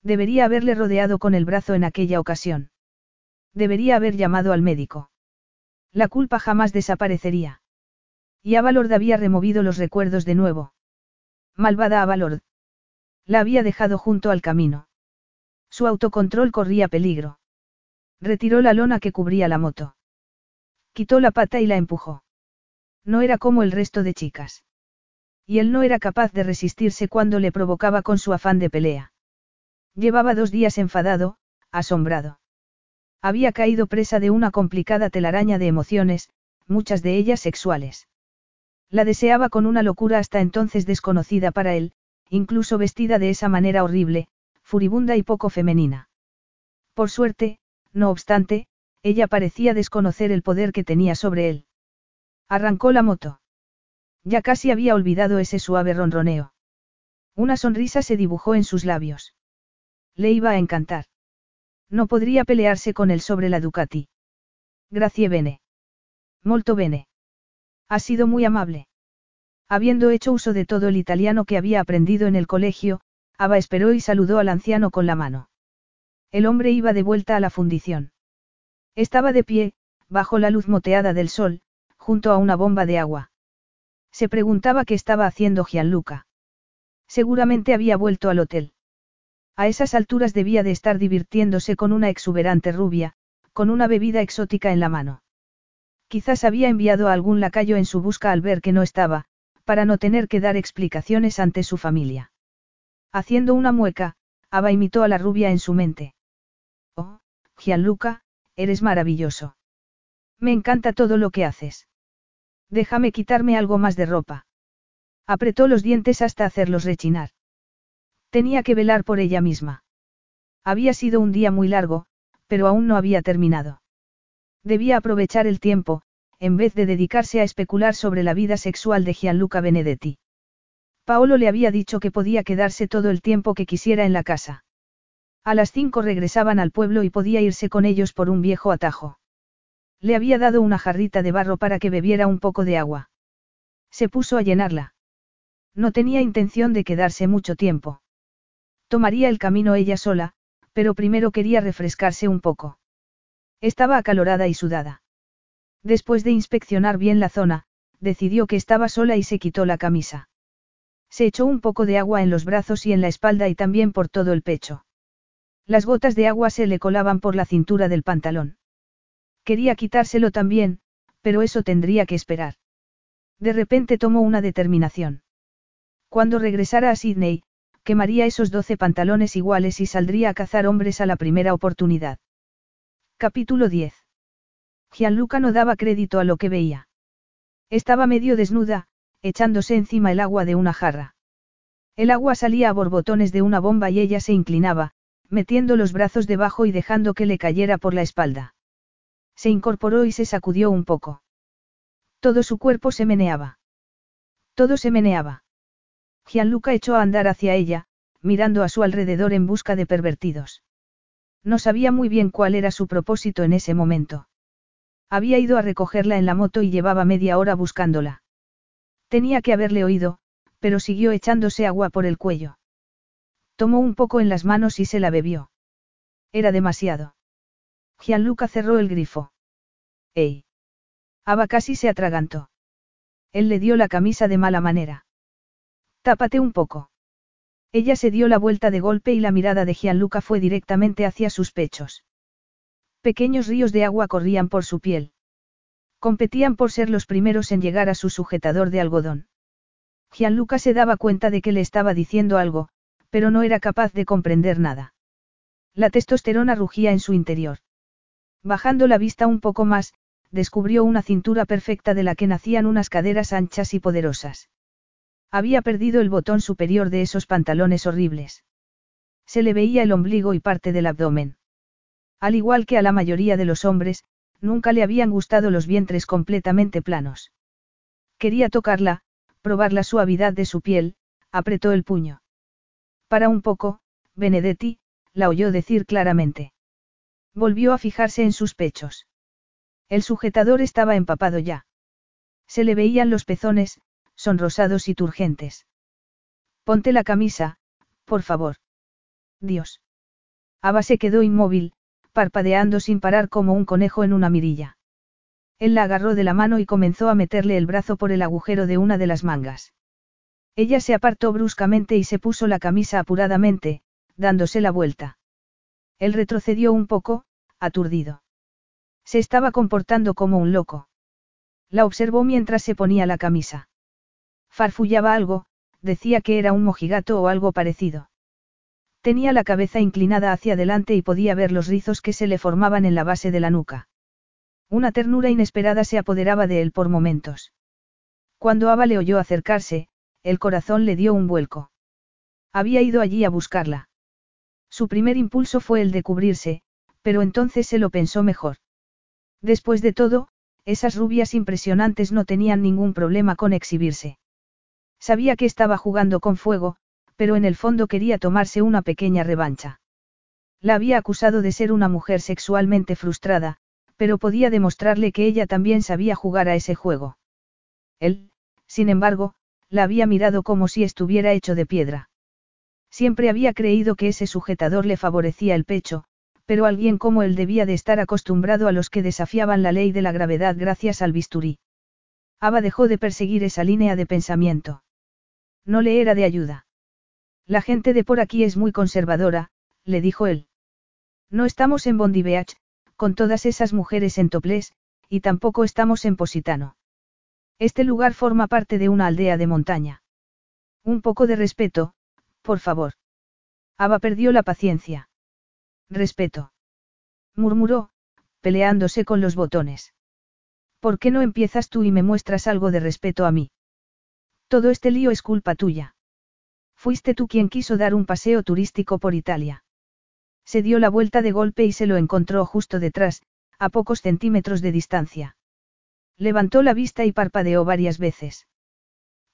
Debería haberle rodeado con el brazo en aquella ocasión. Debería haber llamado al médico. La culpa jamás desaparecería. Y Avalord había removido los recuerdos de nuevo. Malvada Avalord. La había dejado junto al camino. Su autocontrol corría peligro. Retiró la lona que cubría la moto. Quitó la pata y la empujó. No era como el resto de chicas. Y él no era capaz de resistirse cuando le provocaba con su afán de pelea. Llevaba dos días enfadado, asombrado. Había caído presa de una complicada telaraña de emociones, muchas de ellas sexuales. La deseaba con una locura hasta entonces desconocida para él, incluso vestida de esa manera horrible, furibunda y poco femenina. Por suerte, no obstante, ella parecía desconocer el poder que tenía sobre él. Arrancó la moto. Ya casi había olvidado ese suave ronroneo. Una sonrisa se dibujó en sus labios. Le iba a encantar. No podría pelearse con él sobre la Ducati. Gracie bene. Molto bene. Ha sido muy amable. Habiendo hecho uso de todo el italiano que había aprendido en el colegio, Ava esperó y saludó al anciano con la mano. El hombre iba de vuelta a la fundición. Estaba de pie, bajo la luz moteada del sol, junto a una bomba de agua. Se preguntaba qué estaba haciendo Gianluca. Seguramente había vuelto al hotel. A esas alturas debía de estar divirtiéndose con una exuberante rubia, con una bebida exótica en la mano. Quizás había enviado a algún lacayo en su busca al ver que no estaba, para no tener que dar explicaciones ante su familia. Haciendo una mueca, Ava imitó a la rubia en su mente. Oh, Gianluca, eres maravilloso. Me encanta todo lo que haces. Déjame quitarme algo más de ropa. Apretó los dientes hasta hacerlos rechinar. Tenía que velar por ella misma. Había sido un día muy largo, pero aún no había terminado. Debía aprovechar el tiempo, en vez de dedicarse a especular sobre la vida sexual de Gianluca Benedetti. Paolo le había dicho que podía quedarse todo el tiempo que quisiera en la casa. A las cinco regresaban al pueblo y podía irse con ellos por un viejo atajo. Le había dado una jarrita de barro para que bebiera un poco de agua. Se puso a llenarla. No tenía intención de quedarse mucho tiempo. Tomaría el camino ella sola, pero primero quería refrescarse un poco. Estaba acalorada y sudada. Después de inspeccionar bien la zona, decidió que estaba sola y se quitó la camisa. Se echó un poco de agua en los brazos y en la espalda y también por todo el pecho. Las gotas de agua se le colaban por la cintura del pantalón. Quería quitárselo también, pero eso tendría que esperar. De repente tomó una determinación. Cuando regresara a Sydney, quemaría esos doce pantalones iguales y saldría a cazar hombres a la primera oportunidad. Capítulo 10. Gianluca no daba crédito a lo que veía. Estaba medio desnuda, echándose encima el agua de una jarra. El agua salía a borbotones de una bomba y ella se inclinaba, metiendo los brazos debajo y dejando que le cayera por la espalda. Se incorporó y se sacudió un poco. Todo su cuerpo se meneaba. Todo se meneaba. Gianluca echó a andar hacia ella, mirando a su alrededor en busca de pervertidos. No sabía muy bien cuál era su propósito en ese momento. Había ido a recogerla en la moto y llevaba media hora buscándola. Tenía que haberle oído, pero siguió echándose agua por el cuello. Tomó un poco en las manos y se la bebió. Era demasiado. Gianluca cerró el grifo. ¡Ey! Ava casi se atragantó. Él le dio la camisa de mala manera. Tápate un poco. Ella se dio la vuelta de golpe y la mirada de Gianluca fue directamente hacia sus pechos. Pequeños ríos de agua corrían por su piel. Competían por ser los primeros en llegar a su sujetador de algodón. Gianluca se daba cuenta de que le estaba diciendo algo, pero no era capaz de comprender nada. La testosterona rugía en su interior. Bajando la vista un poco más, descubrió una cintura perfecta de la que nacían unas caderas anchas y poderosas. Había perdido el botón superior de esos pantalones horribles. Se le veía el ombligo y parte del abdomen. Al igual que a la mayoría de los hombres, nunca le habían gustado los vientres completamente planos. Quería tocarla, probar la suavidad de su piel, apretó el puño. Para un poco, Benedetti, la oyó decir claramente. Volvió a fijarse en sus pechos. El sujetador estaba empapado ya. Se le veían los pezones, sonrosados y turgentes. Ponte la camisa, por favor. Dios. Ava se quedó inmóvil, parpadeando sin parar como un conejo en una mirilla. Él la agarró de la mano y comenzó a meterle el brazo por el agujero de una de las mangas. Ella se apartó bruscamente y se puso la camisa apuradamente, dándose la vuelta. Él retrocedió un poco, aturdido. Se estaba comportando como un loco. La observó mientras se ponía la camisa. Farfullaba algo, decía que era un mojigato o algo parecido. Tenía la cabeza inclinada hacia adelante y podía ver los rizos que se le formaban en la base de la nuca. Una ternura inesperada se apoderaba de él por momentos. Cuando Ava le oyó acercarse, el corazón le dio un vuelco. Había ido allí a buscarla. Su primer impulso fue el de cubrirse, pero entonces se lo pensó mejor. Después de todo, esas rubias impresionantes no tenían ningún problema con exhibirse. Sabía que estaba jugando con fuego, pero en el fondo quería tomarse una pequeña revancha. La había acusado de ser una mujer sexualmente frustrada, pero podía demostrarle que ella también sabía jugar a ese juego. Él, sin embargo, la había mirado como si estuviera hecho de piedra. Siempre había creído que ese sujetador le favorecía el pecho, pero alguien como él debía de estar acostumbrado a los que desafiaban la ley de la gravedad gracias al bisturí. Ava dejó de perseguir esa línea de pensamiento. No le era de ayuda. La gente de por aquí es muy conservadora, le dijo él. No estamos en Bondi Beach, con todas esas mujeres en topless, y tampoco estamos en Positano. Este lugar forma parte de una aldea de montaña. Un poco de respeto, por favor. Ava perdió la paciencia. Respeto. Murmuró, peleándose con los botones. ¿Por qué no empiezas tú y me muestras algo de respeto a mí? Todo este lío es culpa tuya. Fuiste tú quien quiso dar un paseo turístico por Italia. Se dio la vuelta de golpe y se lo encontró justo detrás, a pocos centímetros de distancia. Levantó la vista y parpadeó varias veces.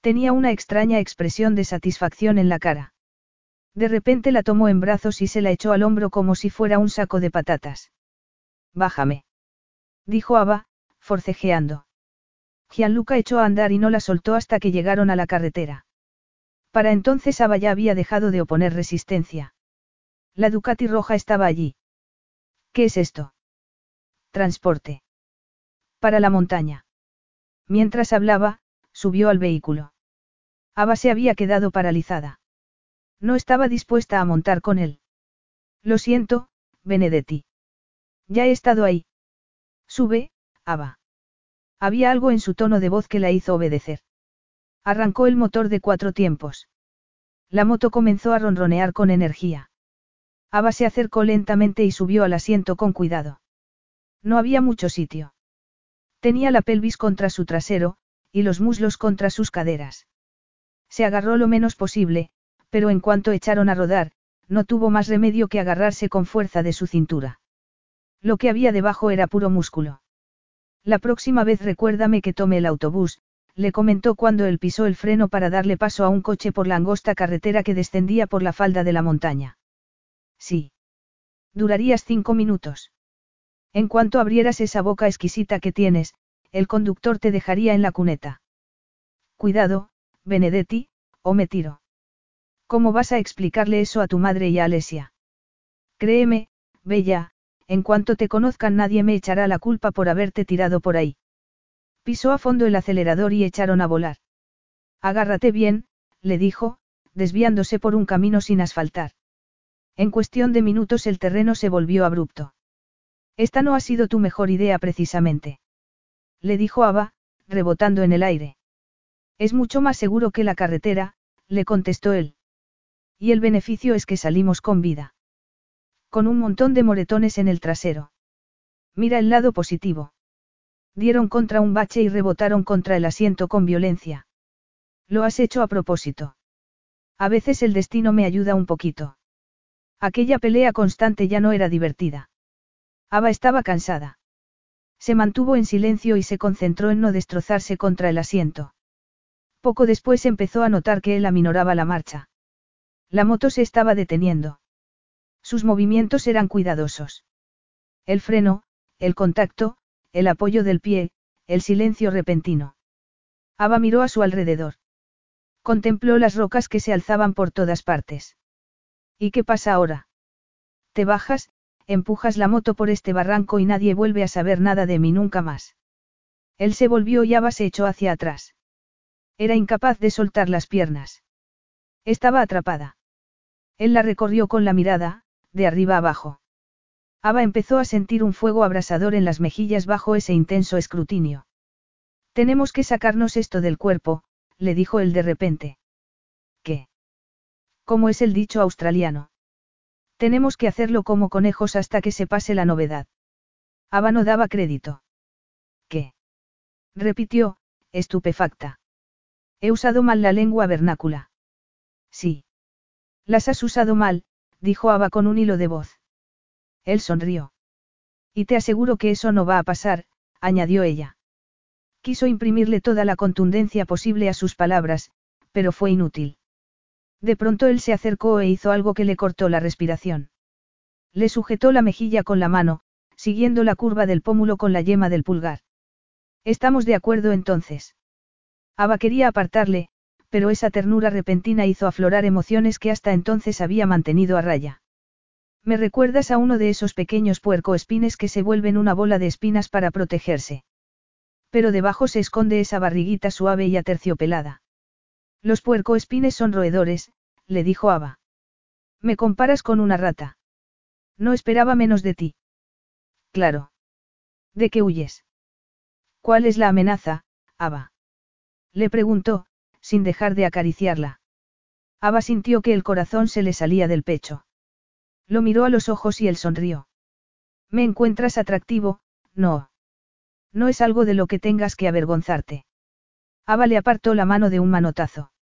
Tenía una extraña expresión de satisfacción en la cara. De repente la tomó en brazos y se la echó al hombro como si fuera un saco de patatas. Bájame. Dijo Ava, forcejeando. Gianluca echó a andar y no la soltó hasta que llegaron a la carretera. Para entonces Ava ya había dejado de oponer resistencia. La Ducati roja estaba allí. ¿Qué es esto? Transporte. Para la montaña. Mientras hablaba, subió al vehículo. Ava se había quedado paralizada. No estaba dispuesta a montar con él. Lo siento, Benedetti. Ya he estado ahí. Sube, Ava. Había algo en su tono de voz que la hizo obedecer. Arrancó el motor de cuatro tiempos. La moto comenzó a ronronear con energía. Ava se acercó lentamente y subió al asiento con cuidado. No había mucho sitio. Tenía la pelvis contra su trasero, y los muslos contra sus caderas. Se agarró lo menos posible, pero en cuanto echaron a rodar, no tuvo más remedio que agarrarse con fuerza de su cintura. Lo que había debajo era puro músculo. La próxima vez recuérdame que tome el autobús, le comentó cuando él pisó el freno para darle paso a un coche por la angosta carretera que descendía por la falda de la montaña. Sí. Durarías cinco minutos. En cuanto abrieras esa boca exquisita que tienes, el conductor te dejaría en la cuneta. Cuidado, Benedetti, o me tiro. ¿Cómo vas a explicarle eso a tu madre y a Alesia? Créeme, Bella, en cuanto te conozcan nadie me echará la culpa por haberte tirado por ahí. Pisó a fondo el acelerador y echaron a volar. Agárrate bien, le dijo, desviándose por un camino sin asfaltar. En cuestión de minutos el terreno se volvió abrupto. Esta no ha sido tu mejor idea precisamente. Le dijo Ava, rebotando en el aire. Es mucho más seguro que la carretera, le contestó él. Y el beneficio es que salimos con vida. Con un montón de moretones en el trasero. Mira el lado positivo. Dieron contra un bache y rebotaron contra el asiento con violencia. Lo has hecho a propósito. A veces el destino me ayuda un poquito. Aquella pelea constante ya no era divertida. Ava estaba cansada. Se mantuvo en silencio y se concentró en no destrozarse contra el asiento. Poco después empezó a notar que él aminoraba la marcha. La moto se estaba deteniendo. Sus movimientos eran cuidadosos. El freno, el contacto, el apoyo del pie, el silencio repentino. Ava miró a su alrededor. Contempló las rocas que se alzaban por todas partes. ¿Y qué pasa ahora? Te bajas, empujas la moto por este barranco y nadie vuelve a saber nada de mí nunca más. Él se volvió y Ava se echó hacia atrás. Era incapaz de soltar las piernas. Estaba atrapada. Él la recorrió con la mirada, de arriba abajo. Ava empezó a sentir un fuego abrasador en las mejillas bajo ese intenso escrutinio. Tenemos que sacarnos esto del cuerpo, le dijo él de repente. ¿Qué? ¿Cómo es el dicho australiano? Tenemos que hacerlo como conejos hasta que se pase la novedad. Ava no daba crédito. ¿Qué? repitió, estupefacta. He usado mal la lengua vernácula. Sí. Las has usado mal, dijo Ava con un hilo de voz. Él sonrió. Y te aseguro que eso no va a pasar, añadió ella. Quiso imprimirle toda la contundencia posible a sus palabras, pero fue inútil. De pronto él se acercó e hizo algo que le cortó la respiración. Le sujetó la mejilla con la mano, siguiendo la curva del pómulo con la yema del pulgar. Estamos de acuerdo entonces. Ava quería apartarle, pero esa ternura repentina hizo aflorar emociones que hasta entonces había mantenido a raya. Me recuerdas a uno de esos pequeños puercoespines que se vuelven una bola de espinas para protegerse. Pero debajo se esconde esa barriguita suave y aterciopelada. Los puercoespines son roedores, le dijo Ava. Me comparas con una rata. No esperaba menos de ti. Claro. ¿De qué huyes? ¿Cuál es la amenaza, Ava? Le preguntó, sin dejar de acariciarla. Ava sintió que el corazón se le salía del pecho. Lo miró a los ojos y él sonrió. ¿Me encuentras atractivo? No. No es algo de lo que tengas que avergonzarte. Ava le apartó la mano de un manotazo.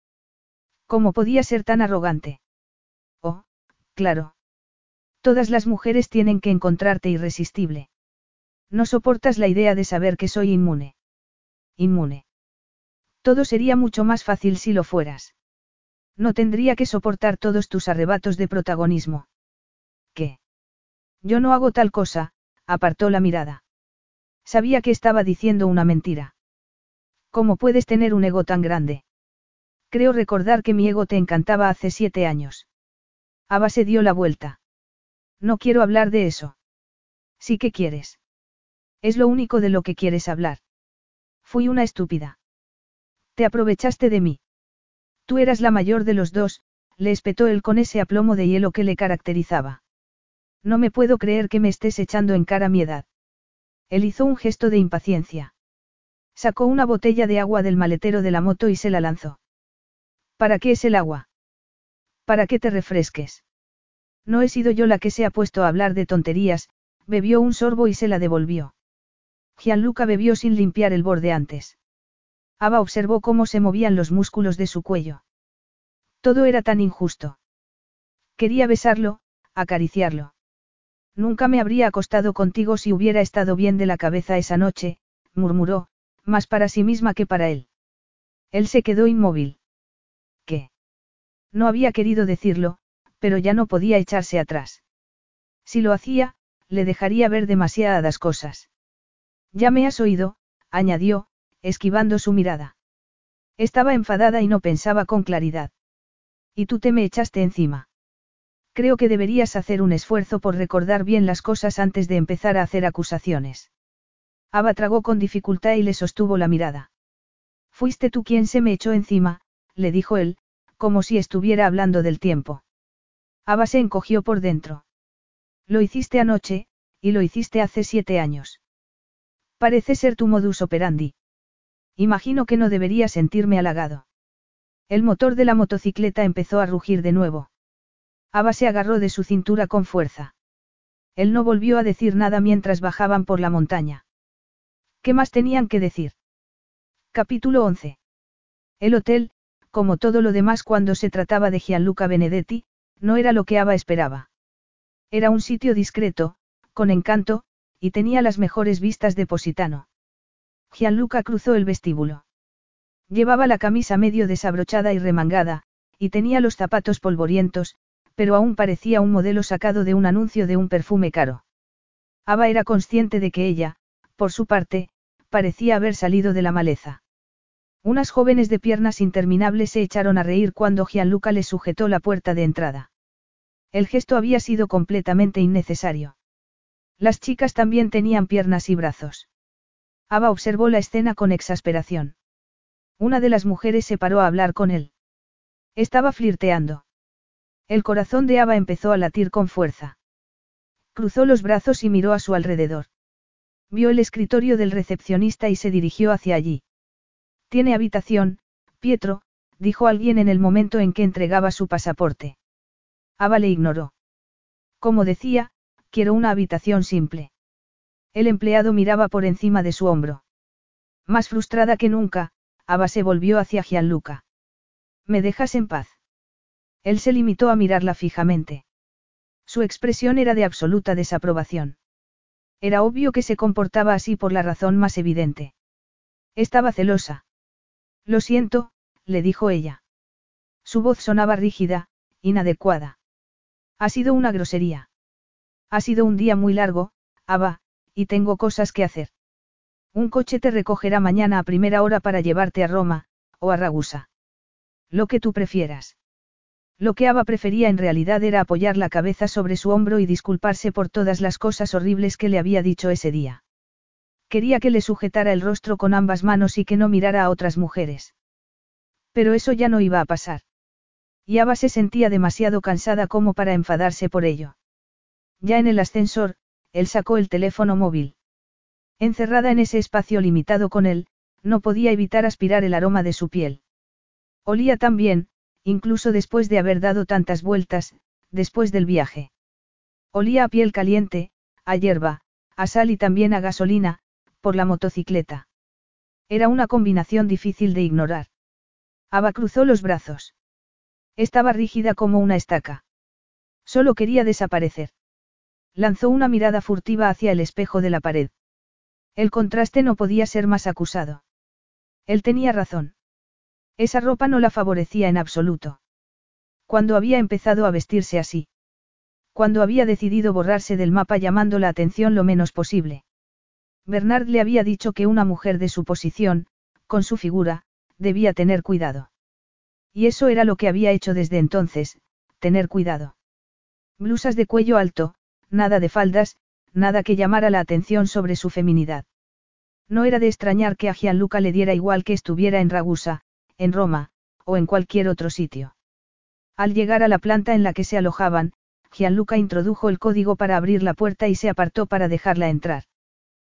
¿Cómo podía ser tan arrogante? Oh, claro. Todas las mujeres tienen que encontrarte irresistible. No soportas la idea de saber que soy inmune. Inmune. Todo sería mucho más fácil si lo fueras. No tendría que soportar todos tus arrebatos de protagonismo. ¿Qué? Yo no hago tal cosa, apartó la mirada. Sabía que estaba diciendo una mentira. ¿Cómo puedes tener un ego tan grande? Creo recordar que mi ego te encantaba hace siete años. Ava se dio la vuelta. No quiero hablar de eso. Sí que quieres. Es lo único de lo que quieres hablar. Fui una estúpida. Te aprovechaste de mí. Tú eras la mayor de los dos, le espetó él con ese aplomo de hielo que le caracterizaba. No me puedo creer que me estés echando en cara mi edad. Él hizo un gesto de impaciencia. Sacó una botella de agua del maletero de la moto y se la lanzó. ¿Para qué es el agua? Para que te refresques. No he sido yo la que se ha puesto a hablar de tonterías, bebió un sorbo y se la devolvió. Gianluca bebió sin limpiar el borde antes. Ava observó cómo se movían los músculos de su cuello. Todo era tan injusto. Quería besarlo, acariciarlo. Nunca me habría acostado contigo si hubiera estado bien de la cabeza esa noche, murmuró, más para sí misma que para él. Él se quedó inmóvil. ¿Qué? No había querido decirlo, pero ya no podía echarse atrás. Si lo hacía, le dejaría ver demasiadas cosas. Ya me has oído, añadió, esquivando su mirada. Estaba enfadada y no pensaba con claridad. Y tú te me echaste encima. Creo que deberías hacer un esfuerzo por recordar bien las cosas antes de empezar a hacer acusaciones. Ava tragó con dificultad y le sostuvo la mirada. Fuiste tú quien se me echó encima, le dijo él, como si estuviera hablando del tiempo. Ava se encogió por dentro. Lo hiciste anoche, y lo hiciste hace siete años. Parece ser tu modus operandi. Imagino que no debería sentirme halagado. El motor de la motocicleta empezó a rugir de nuevo. Ava se agarró de su cintura con fuerza. Él no volvió a decir nada mientras bajaban por la montaña. ¿Qué más tenían que decir? Capítulo 11. El hotel, como todo lo demás cuando se trataba de Gianluca Benedetti, no era lo que Ava esperaba. Era un sitio discreto, con encanto, y tenía las mejores vistas de Positano. Gianluca cruzó el vestíbulo. Llevaba la camisa medio desabrochada y remangada, y tenía los zapatos polvorientos, pero aún parecía un modelo sacado de un anuncio de un perfume caro. Ava era consciente de que ella, por su parte, parecía haber salido de la maleza. Unas jóvenes de piernas interminables se echaron a reír cuando Gianluca le sujetó la puerta de entrada. El gesto había sido completamente innecesario. Las chicas también tenían piernas y brazos. Ava observó la escena con exasperación. Una de las mujeres se paró a hablar con él. Estaba flirteando. El corazón de Ava empezó a latir con fuerza. Cruzó los brazos y miró a su alrededor. Vio el escritorio del recepcionista y se dirigió hacia allí. Tiene habitación, Pietro, dijo alguien en el momento en que entregaba su pasaporte. Ava le ignoró. Como decía, quiero una habitación simple. El empleado miraba por encima de su hombro. Más frustrada que nunca, Ava se volvió hacia Gianluca. ¿Me dejas en paz? Él se limitó a mirarla fijamente. Su expresión era de absoluta desaprobación. Era obvio que se comportaba así por la razón más evidente. Estaba celosa. Lo siento, le dijo ella. Su voz sonaba rígida, inadecuada. Ha sido una grosería. Ha sido un día muy largo, Ava, y tengo cosas que hacer. Un coche te recogerá mañana a primera hora para llevarte a Roma, o a Ragusa. Lo que tú prefieras. Lo que Ava prefería en realidad era apoyar la cabeza sobre su hombro y disculparse por todas las cosas horribles que le había dicho ese día. Quería que le sujetara el rostro con ambas manos y que no mirara a otras mujeres. Pero eso ya no iba a pasar. Y Ava se sentía demasiado cansada como para enfadarse por ello. Ya en el ascensor, él sacó el teléfono móvil. Encerrada en ese espacio limitado con él, no podía evitar aspirar el aroma de su piel. Olía tan bien, incluso después de haber dado tantas vueltas, después del viaje. Olía a piel caliente, a hierba, a sal y también a gasolina, por la motocicleta. Era una combinación difícil de ignorar. Ava cruzó los brazos. Estaba rígida como una estaca. Solo quería desaparecer. Lanzó una mirada furtiva hacia el espejo de la pared. El contraste no podía ser más acusado. Él tenía razón. Esa ropa no la favorecía en absoluto. Cuando había empezado a vestirse así. Cuando había decidido borrarse del mapa llamando la atención lo menos posible. Bernard le había dicho que una mujer de su posición, con su figura, debía tener cuidado. Y eso era lo que había hecho desde entonces, tener cuidado. Blusas de cuello alto, nada de faldas, nada que llamara la atención sobre su feminidad. No era de extrañar que a Gianluca le diera igual que estuviera en Ragusa, en Roma, o en cualquier otro sitio. Al llegar a la planta en la que se alojaban, Gianluca introdujo el código para abrir la puerta y se apartó para dejarla entrar.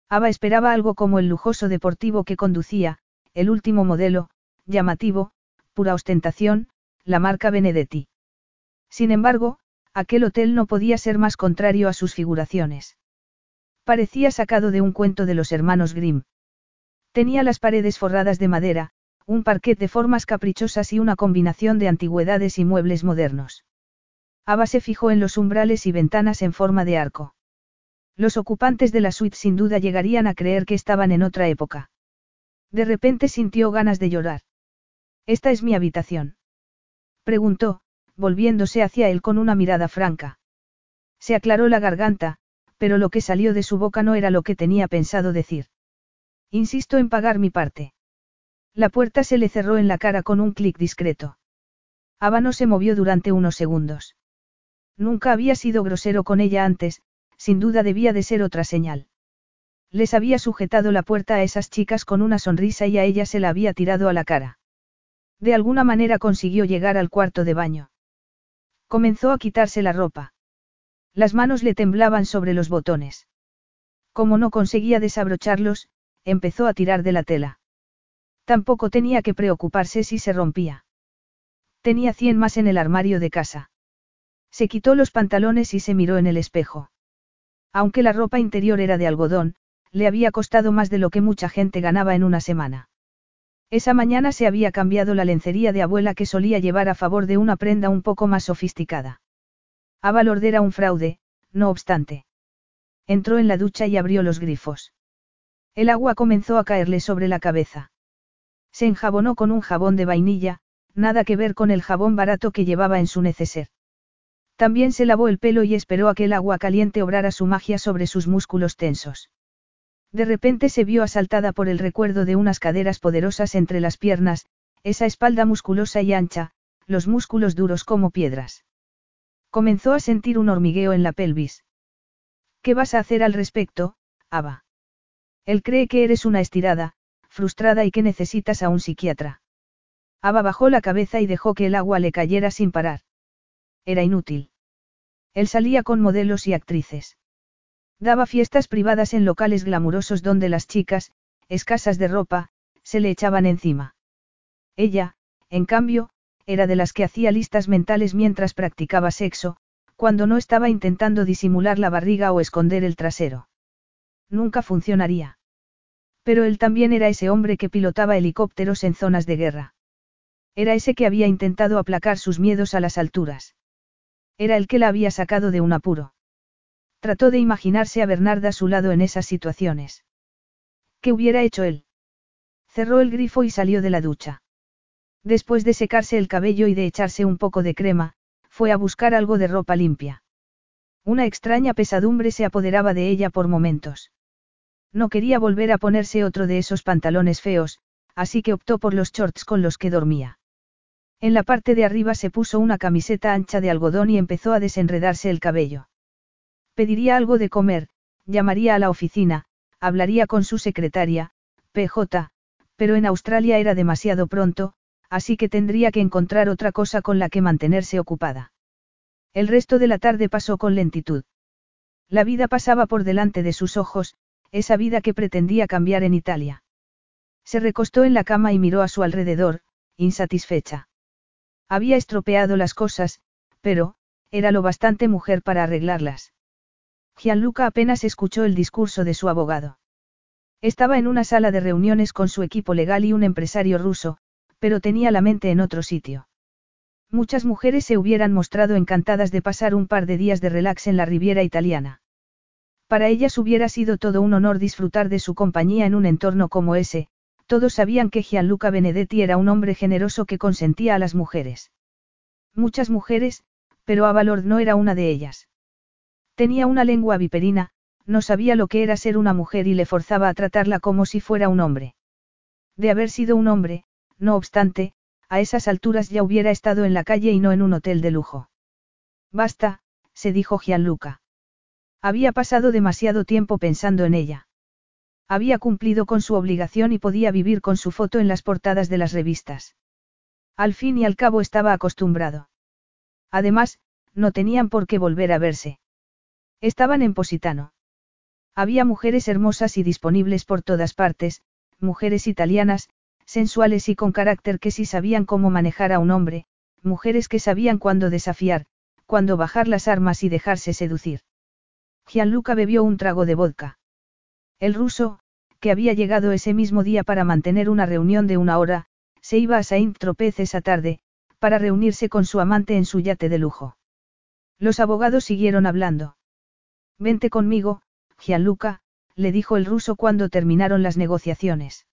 Ava esperaba algo como el lujoso deportivo que conducía, el último modelo, llamativo, pura ostentación, la marca Benedetti. Sin embargo, aquel hotel no podía ser más contrario a sus figuraciones. Parecía sacado de un cuento de los hermanos Grimm. Tenía las paredes forradas de madera, un parquet de formas caprichosas y una combinación de antigüedades y muebles modernos. Ava se fijó en los umbrales y ventanas en forma de arco. Los ocupantes de la suite sin duda llegarían a creer que estaban en otra época. De repente sintió ganas de llorar. Esta es mi habitación. Preguntó, volviéndose hacia él con una mirada franca. Se aclaró la garganta, pero lo que salió de su boca no era lo que tenía pensado decir. Insisto en pagar mi parte. La puerta se le cerró en la cara con un clic discreto. Ava no se movió durante unos segundos. Nunca había sido grosero con ella antes, sin duda debía de ser otra señal. Les había sujetado la puerta a esas chicas con una sonrisa y a ella se la había tirado a la cara. De alguna manera consiguió llegar al cuarto de baño. Comenzó a quitarse la ropa. Las manos le temblaban sobre los botones. Como no conseguía desabrocharlos, empezó a tirar de la tela. Tampoco tenía que preocuparse si se rompía. Tenía cien más en el armario de casa. Se quitó los pantalones y se miró en el espejo. Aunque la ropa interior era de algodón, le había costado más de lo que mucha gente ganaba en una semana. Esa mañana se había cambiado la lencería de abuela que solía llevar a favor de una prenda un poco más sofisticada. Avalord era un fraude, no obstante. Entró en la ducha y abrió los grifos. El agua comenzó a caerle sobre la cabeza. Se enjabonó con un jabón de vainilla, nada que ver con el jabón barato que llevaba en su neceser. También se lavó el pelo y esperó a que el agua caliente obrara su magia sobre sus músculos tensos. De repente se vio asaltada por el recuerdo de unas caderas poderosas entre las piernas, esa espalda musculosa y ancha, los músculos duros como piedras. Comenzó a sentir un hormigueo en la pelvis. ¿Qué vas a hacer al respecto, Ava? Él cree que eres una estirada, frustrada y que necesitas a un psiquiatra. Ava bajó la cabeza y dejó que el agua le cayera sin parar. Era inútil. Él salía con modelos y actrices. Daba fiestas privadas en locales glamurosos donde las chicas, escasas de ropa, se le echaban encima. Ella, en cambio, era de las que hacía listas mentales mientras practicaba sexo, cuando no estaba intentando disimular la barriga o esconder el trasero. Nunca funcionaría. Pero él también era ese hombre que pilotaba helicópteros en zonas de guerra. Era ese que había intentado aplacar sus miedos a las alturas. Era el que la había sacado de un apuro. Trató de imaginarse a Bernarda a su lado en esas situaciones. ¿Qué hubiera hecho él? Cerró el grifo y salió de la ducha. Después de secarse el cabello y de echarse un poco de crema, fue a buscar algo de ropa limpia. Una extraña pesadumbre se apoderaba de ella por momentos. No quería volver a ponerse otro de esos pantalones feos, así que optó por los shorts con los que dormía. En la parte de arriba se puso una camiseta ancha de algodón y empezó a desenredarse el cabello. Pediría algo de comer, llamaría a la oficina, hablaría con su secretaria, PJ, pero en Australia era demasiado pronto, así que tendría que encontrar otra cosa con la que mantenerse ocupada. El resto de la tarde pasó con lentitud. La vida pasaba por delante de sus ojos, esa vida que pretendía cambiar en Italia. Se recostó en la cama y miró a su alrededor, insatisfecha. Había estropeado las cosas, pero, era lo bastante mujer para arreglarlas. Gianluca apenas escuchó el discurso de su abogado. Estaba en una sala de reuniones con su equipo legal y un empresario ruso, pero tenía la mente en otro sitio. Muchas mujeres se hubieran mostrado encantadas de pasar un par de días de relax en la Riviera italiana. Para ellas hubiera sido todo un honor disfrutar de su compañía en un entorno como ese, todos sabían que Gianluca Benedetti era un hombre generoso que consentía a las mujeres. Muchas mujeres, pero Avalord no era una de ellas. Tenía una lengua viperina, no sabía lo que era ser una mujer y le forzaba a tratarla como si fuera un hombre. De haber sido un hombre, no obstante, a esas alturas ya hubiera estado en la calle y no en un hotel de lujo. Basta, se dijo Gianluca. Había pasado demasiado tiempo pensando en ella. Había cumplido con su obligación y podía vivir con su foto en las portadas de las revistas. Al fin y al cabo estaba acostumbrado. Además, no tenían por qué volver a verse. Estaban en Positano. Había mujeres hermosas y disponibles por todas partes, mujeres italianas, sensuales y con carácter que sí sabían cómo manejar a un hombre, mujeres que sabían cuándo desafiar, cuándo bajar las armas y dejarse seducir. Gianluca bebió un trago de vodka. El ruso, que había llegado ese mismo día para mantener una reunión de una hora, se iba a Saint-Tropez esa tarde, para reunirse con su amante en su yate de lujo. Los abogados siguieron hablando. Vente conmigo, Gianluca, le dijo el ruso cuando terminaron las negociaciones.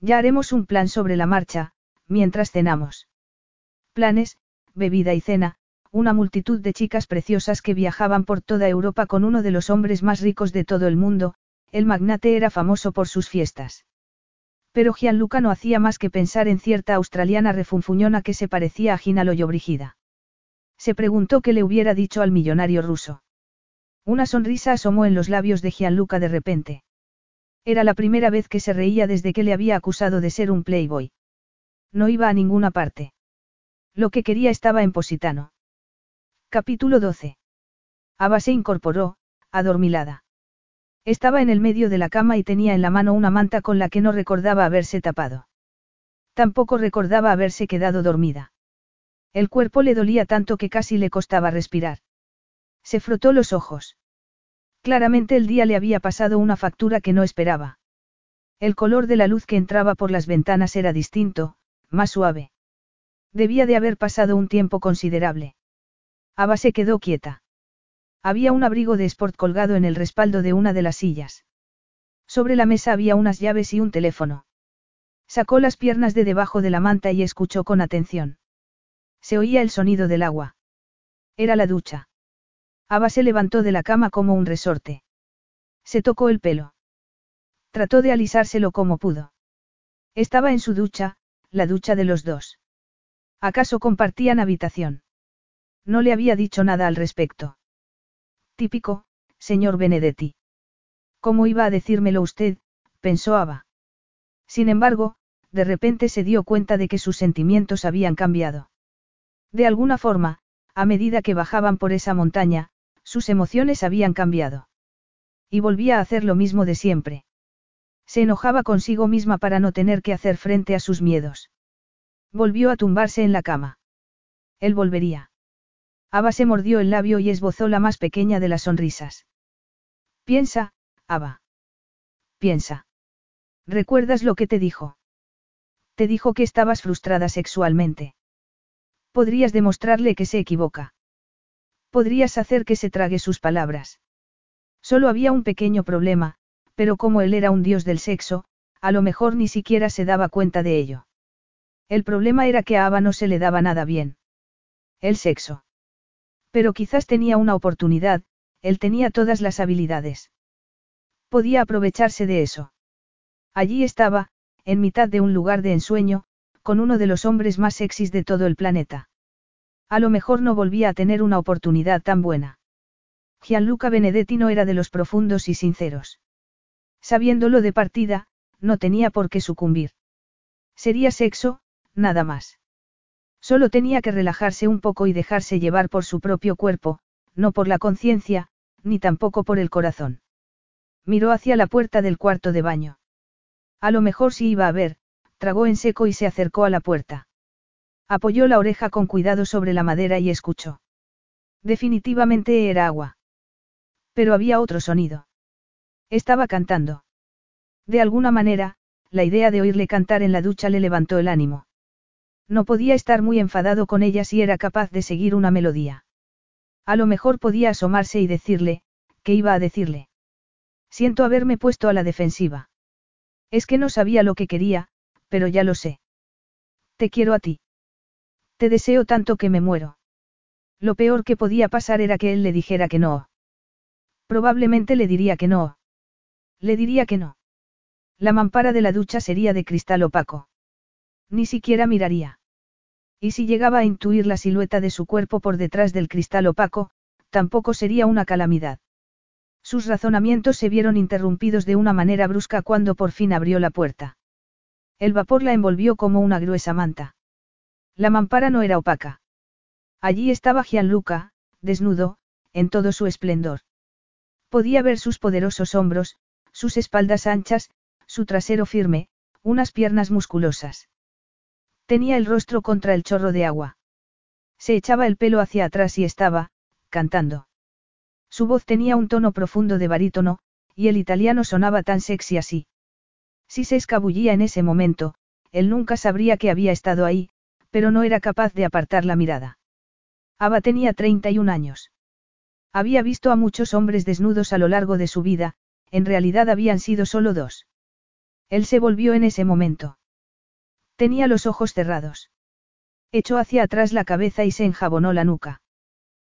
Ya haremos un plan sobre la marcha, mientras cenamos. Planes, bebida y cena, una multitud de chicas preciosas que viajaban por toda Europa con uno de los hombres más ricos de todo el mundo, el magnate era famoso por sus fiestas. Pero Gianluca no hacía más que pensar en cierta australiana refunfuñona que se parecía a Gina Loyobrigida. Se preguntó qué le hubiera dicho al millonario ruso. Una sonrisa asomó en los labios de Gianluca de repente. Era la primera vez que se reía desde que le había acusado de ser un playboy. No iba a ninguna parte. Lo que quería estaba en Positano. Capítulo 12. Ava se incorporó, adormilada. Estaba en el medio de la cama y tenía en la mano una manta con la que no recordaba haberse tapado. Tampoco recordaba haberse quedado dormida. El cuerpo le dolía tanto que casi le costaba respirar. Se frotó los ojos. Claramente el día le había pasado una factura que no esperaba. El color de la luz que entraba por las ventanas era distinto, más suave. Debía de haber pasado un tiempo considerable. Ava se quedó quieta. Había un abrigo de sport colgado en el respaldo de una de las sillas. Sobre la mesa había unas llaves y un teléfono. Sacó las piernas de debajo de la manta y escuchó con atención. Se oía el sonido del agua. Era la ducha. Ava se levantó de la cama como un resorte. Se tocó el pelo. Trató de alisárselo como pudo. Estaba en su ducha, la ducha de los dos. ¿Acaso compartían habitación? No le había dicho nada al respecto. Típico, señor Benedetti. ¿Cómo iba a decírmelo usted? pensó Ava. Sin embargo, de repente se dio cuenta de que sus sentimientos habían cambiado. De alguna forma, a medida que bajaban por esa montaña, sus emociones habían cambiado. Y volvía a hacer lo mismo de siempre. Se enojaba consigo misma para no tener que hacer frente a sus miedos. Volvió a tumbarse en la cama. Él volvería. Ava se mordió el labio y esbozó la más pequeña de las sonrisas. Piensa, Ava. Piensa. ¿Recuerdas lo que te dijo? Te dijo que estabas frustrada sexualmente. Podrías demostrarle que se equivoca. Podrías hacer que se trague sus palabras. Solo había un pequeño problema, pero como él era un dios del sexo, a lo mejor ni siquiera se daba cuenta de ello. El problema era que a Ava no se le daba nada bien. El sexo. Pero quizás tenía una oportunidad, él tenía todas las habilidades. Podía aprovecharse de eso. Allí estaba, en mitad de un lugar de ensueño, con uno de los hombres más sexys de todo el planeta. A lo mejor no volvía a tener una oportunidad tan buena. Gianluca Benedetti no era de los profundos y sinceros. Sabiéndolo de partida, no tenía por qué sucumbir. Sería sexo, nada más. Solo tenía que relajarse un poco y dejarse llevar por su propio cuerpo, no por la conciencia, ni tampoco por el corazón. Miró hacia la puerta del cuarto de baño. A lo mejor si iba a ver, tragó en seco y se acercó a la puerta. Apoyó la oreja con cuidado sobre la madera y escuchó. Definitivamente era agua. Pero había otro sonido. Estaba cantando. De alguna manera, la idea de oírle cantar en la ducha le levantó el ánimo. No podía estar muy enfadado con ella si era capaz de seguir una melodía. A lo mejor podía asomarse y decirle, ¿qué iba a decirle? Siento haberme puesto a la defensiva. Es que no sabía lo que quería, pero ya lo sé. Te quiero a ti. Te deseo tanto que me muero. Lo peor que podía pasar era que él le dijera que no. Probablemente le diría que no. Le diría que no. La mampara de la ducha sería de cristal opaco. Ni siquiera miraría. Y si llegaba a intuir la silueta de su cuerpo por detrás del cristal opaco, tampoco sería una calamidad. Sus razonamientos se vieron interrumpidos de una manera brusca cuando por fin abrió la puerta. El vapor la envolvió como una gruesa manta. La mampara no era opaca. Allí estaba Gianluca, desnudo, en todo su esplendor. Podía ver sus poderosos hombros, sus espaldas anchas, su trasero firme, unas piernas musculosas. Tenía el rostro contra el chorro de agua. Se echaba el pelo hacia atrás y estaba, cantando. Su voz tenía un tono profundo de barítono, y el italiano sonaba tan sexy así. Si se escabullía en ese momento, él nunca sabría que había estado ahí, pero no era capaz de apartar la mirada. Ava tenía 31 años. Había visto a muchos hombres desnudos a lo largo de su vida, en realidad habían sido solo dos. Él se volvió en ese momento. Tenía los ojos cerrados. Echó hacia atrás la cabeza y se enjabonó la nuca.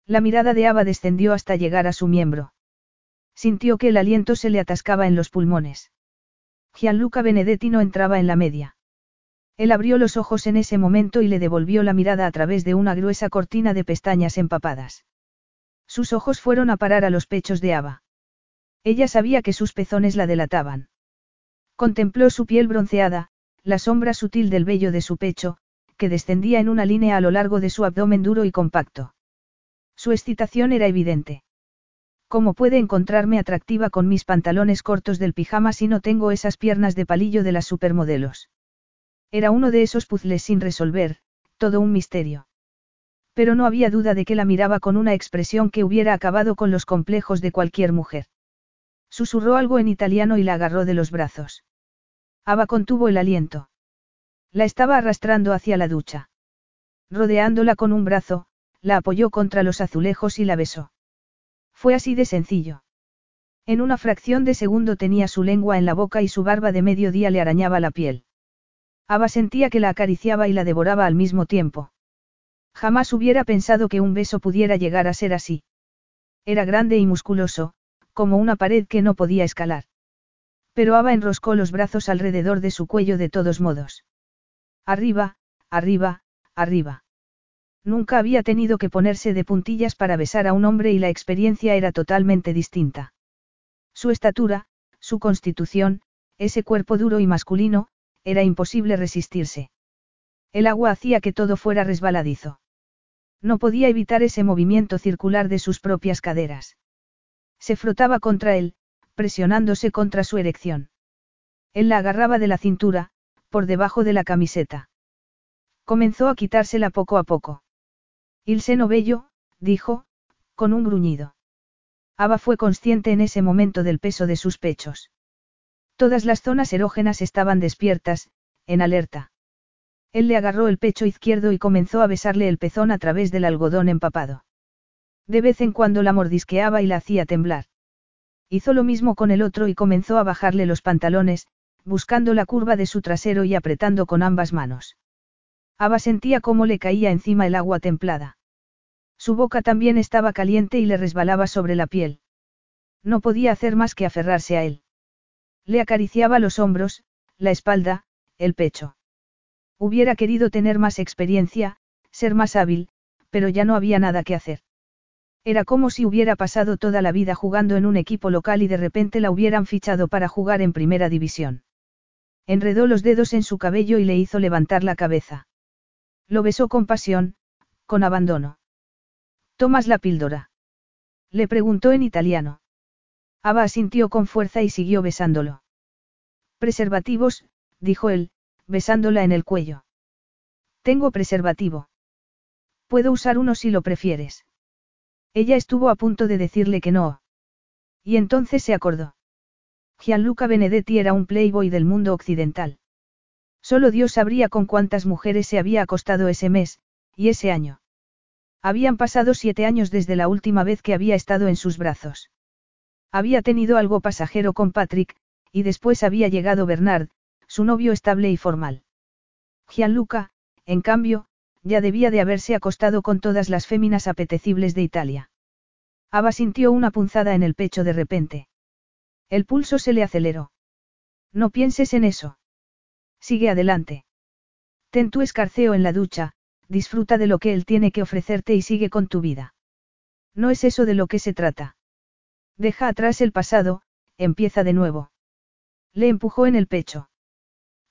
La mirada de Ava descendió hasta llegar a su miembro. Sintió que el aliento se le atascaba en los pulmones. Gianluca Benedetti no entraba en la media. Él abrió los ojos en ese momento y le devolvió la mirada a través de una gruesa cortina de pestañas empapadas. Sus ojos fueron a parar a los pechos de Ava. Ella sabía que sus pezones la delataban. Contempló su piel bronceada, la sombra sutil del vello de su pecho, que descendía en una línea a lo largo de su abdomen duro y compacto. Su excitación era evidente. ¿Cómo puede encontrarme atractiva con mis pantalones cortos del pijama si no tengo esas piernas de palillo de las supermodelos? Era uno de esos puzzles sin resolver, todo un misterio. Pero no había duda de que la miraba con una expresión que hubiera acabado con los complejos de cualquier mujer. Susurró algo en italiano y la agarró de los brazos. Ava contuvo el aliento. La estaba arrastrando hacia la ducha. Rodeándola con un brazo, la apoyó contra los azulejos y la besó. Fue así de sencillo. En una fracción de segundo tenía su lengua en la boca y su barba de mediodía le arañaba la piel. Ava sentía que la acariciaba y la devoraba al mismo tiempo. Jamás hubiera pensado que un beso pudiera llegar a ser así. Era grande y musculoso, como una pared que no podía escalar. Pero Ava enroscó los brazos alrededor de su cuello de todos modos. Arriba, arriba, arriba. Nunca había tenido que ponerse de puntillas para besar a un hombre y la experiencia era totalmente distinta. Su estatura, su constitución, ese cuerpo duro y masculino, era imposible resistirse. El agua hacía que todo fuera resbaladizo. No podía evitar ese movimiento circular de sus propias caderas. Se frotaba contra él, presionándose contra su erección. Él la agarraba de la cintura, por debajo de la camiseta. Comenzó a quitársela poco a poco. Il seno bello, dijo, con un gruñido. Ava fue consciente en ese momento del peso de sus pechos. Todas las zonas erógenas estaban despiertas, en alerta. Él le agarró el pecho izquierdo y comenzó a besarle el pezón a través del algodón empapado. De vez en cuando la mordisqueaba y la hacía temblar. Hizo lo mismo con el otro y comenzó a bajarle los pantalones, buscando la curva de su trasero y apretando con ambas manos. Ava sentía cómo le caía encima el agua templada. Su boca también estaba caliente y le resbalaba sobre la piel. No podía hacer más que aferrarse a él. Le acariciaba los hombros, la espalda, el pecho. Hubiera querido tener más experiencia, ser más hábil, pero ya no había nada que hacer. Era como si hubiera pasado toda la vida jugando en un equipo local y de repente la hubieran fichado para jugar en primera división. Enredó los dedos en su cabello y le hizo levantar la cabeza. Lo besó con pasión, con abandono. ¿Tomas la píldora? Le preguntó en italiano. Ava asintió con fuerza y siguió besándolo. Preservativos, dijo él, besándola en el cuello. Tengo preservativo. Puedo usar uno si lo prefieres. Ella estuvo a punto de decirle que no. Y entonces se acordó. Gianluca Benedetti era un playboy del mundo occidental. Solo Dios sabría con cuántas mujeres se había acostado ese mes, y ese año. Habían pasado siete años desde la última vez que había estado en sus brazos. Había tenido algo pasajero con Patrick, y después había llegado Bernard, su novio estable y formal. Gianluca, en cambio, ya debía de haberse acostado con todas las féminas apetecibles de Italia. Ava sintió una punzada en el pecho de repente. El pulso se le aceleró. No pienses en eso. Sigue adelante. Ten tu escarceo en la ducha, disfruta de lo que él tiene que ofrecerte y sigue con tu vida. No es eso de lo que se trata. Deja atrás el pasado, empieza de nuevo. Le empujó en el pecho.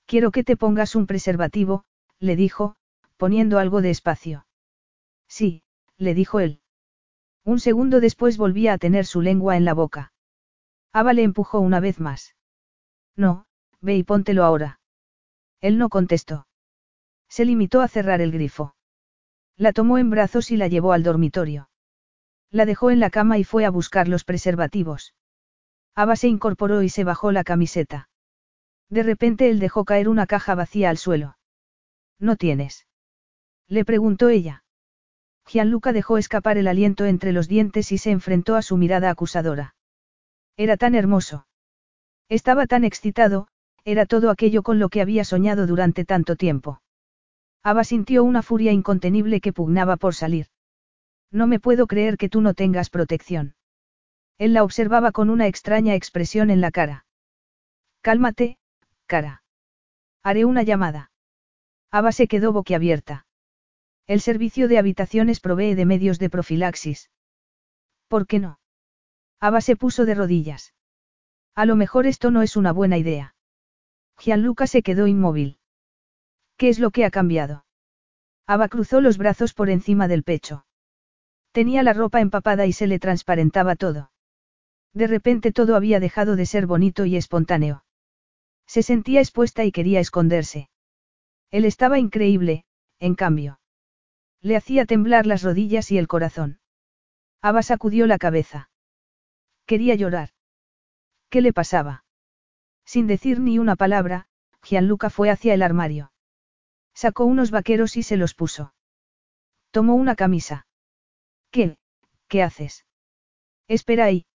Quiero que te pongas un preservativo, le dijo, poniendo algo de espacio. Sí, le dijo él. Un segundo después volvía a tener su lengua en la boca. Ava le empujó una vez más. No, ve y póntelo ahora. Él no contestó. Se limitó a cerrar el grifo. La tomó en brazos y la llevó al dormitorio. La dejó en la cama y fue a buscar los preservativos. Ava se incorporó y se bajó la camiseta. De repente él dejó caer una caja vacía al suelo. ¿No tienes? Le preguntó ella. Gianluca dejó escapar el aliento entre los dientes y se enfrentó a su mirada acusadora. Era tan hermoso. Estaba tan excitado, era todo aquello con lo que había soñado durante tanto tiempo. Ava sintió una furia incontenible que pugnaba por salir. No me puedo creer que tú no tengas protección. Él la observaba con una extraña expresión en la cara. Cálmate, cara. Haré una llamada. Ava se quedó boquiabierta. El servicio de habitaciones provee de medios de profilaxis. ¿Por qué no? Ava se puso de rodillas. A lo mejor esto no es una buena idea. Gianluca se quedó inmóvil. ¿Qué es lo que ha cambiado? Ava cruzó los brazos por encima del pecho. Tenía la ropa empapada y se le transparentaba todo. De repente todo había dejado de ser bonito y espontáneo. Se sentía expuesta y quería esconderse. Él estaba increíble, en cambio. Le hacía temblar las rodillas y el corazón. Ava sacudió la cabeza. Quería llorar. ¿Qué le pasaba? Sin decir ni una palabra, Gianluca fue hacia el armario. Sacó unos vaqueros y se los puso. Tomó una camisa. ¿Qué? ¿Qué haces? Espera ahí.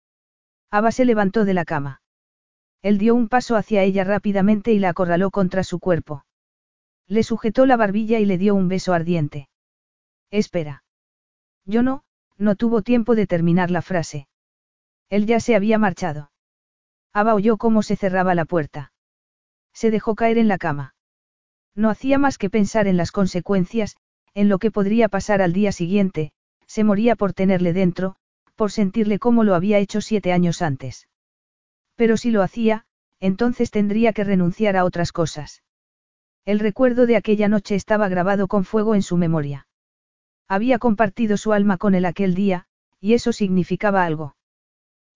Ava se levantó de la cama. Él dio un paso hacia ella rápidamente y la acorraló contra su cuerpo. Le sujetó la barbilla y le dio un beso ardiente. Espera. Yo no, no tuvo tiempo de terminar la frase. Él ya se había marchado. Ava oyó cómo se cerraba la puerta. Se dejó caer en la cama. No hacía más que pensar en las consecuencias, en lo que podría pasar al día siguiente, se moría por tenerle dentro, por sentirle como lo había hecho siete años antes. Pero si lo hacía, entonces tendría que renunciar a otras cosas. El recuerdo de aquella noche estaba grabado con fuego en su memoria. Había compartido su alma con él aquel día, y eso significaba algo.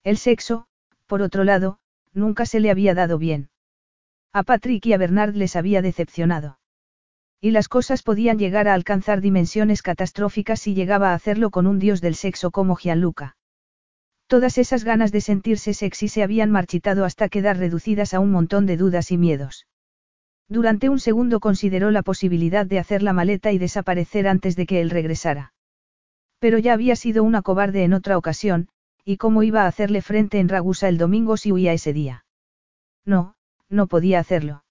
El sexo, por otro lado, nunca se le había dado bien. A Patrick y a Bernard les había decepcionado. Y las cosas podían llegar a alcanzar dimensiones catastróficas si llegaba a hacerlo con un dios del sexo como Gianluca. Todas esas ganas de sentirse sexy se habían marchitado hasta quedar reducidas a un montón de dudas y miedos. Durante un segundo consideró la posibilidad de hacer la maleta y desaparecer antes de que él regresara. Pero ya había sido una cobarde en otra ocasión, y cómo iba a hacerle frente en Ragusa el domingo si huía ese día. No, no podía hacerlo.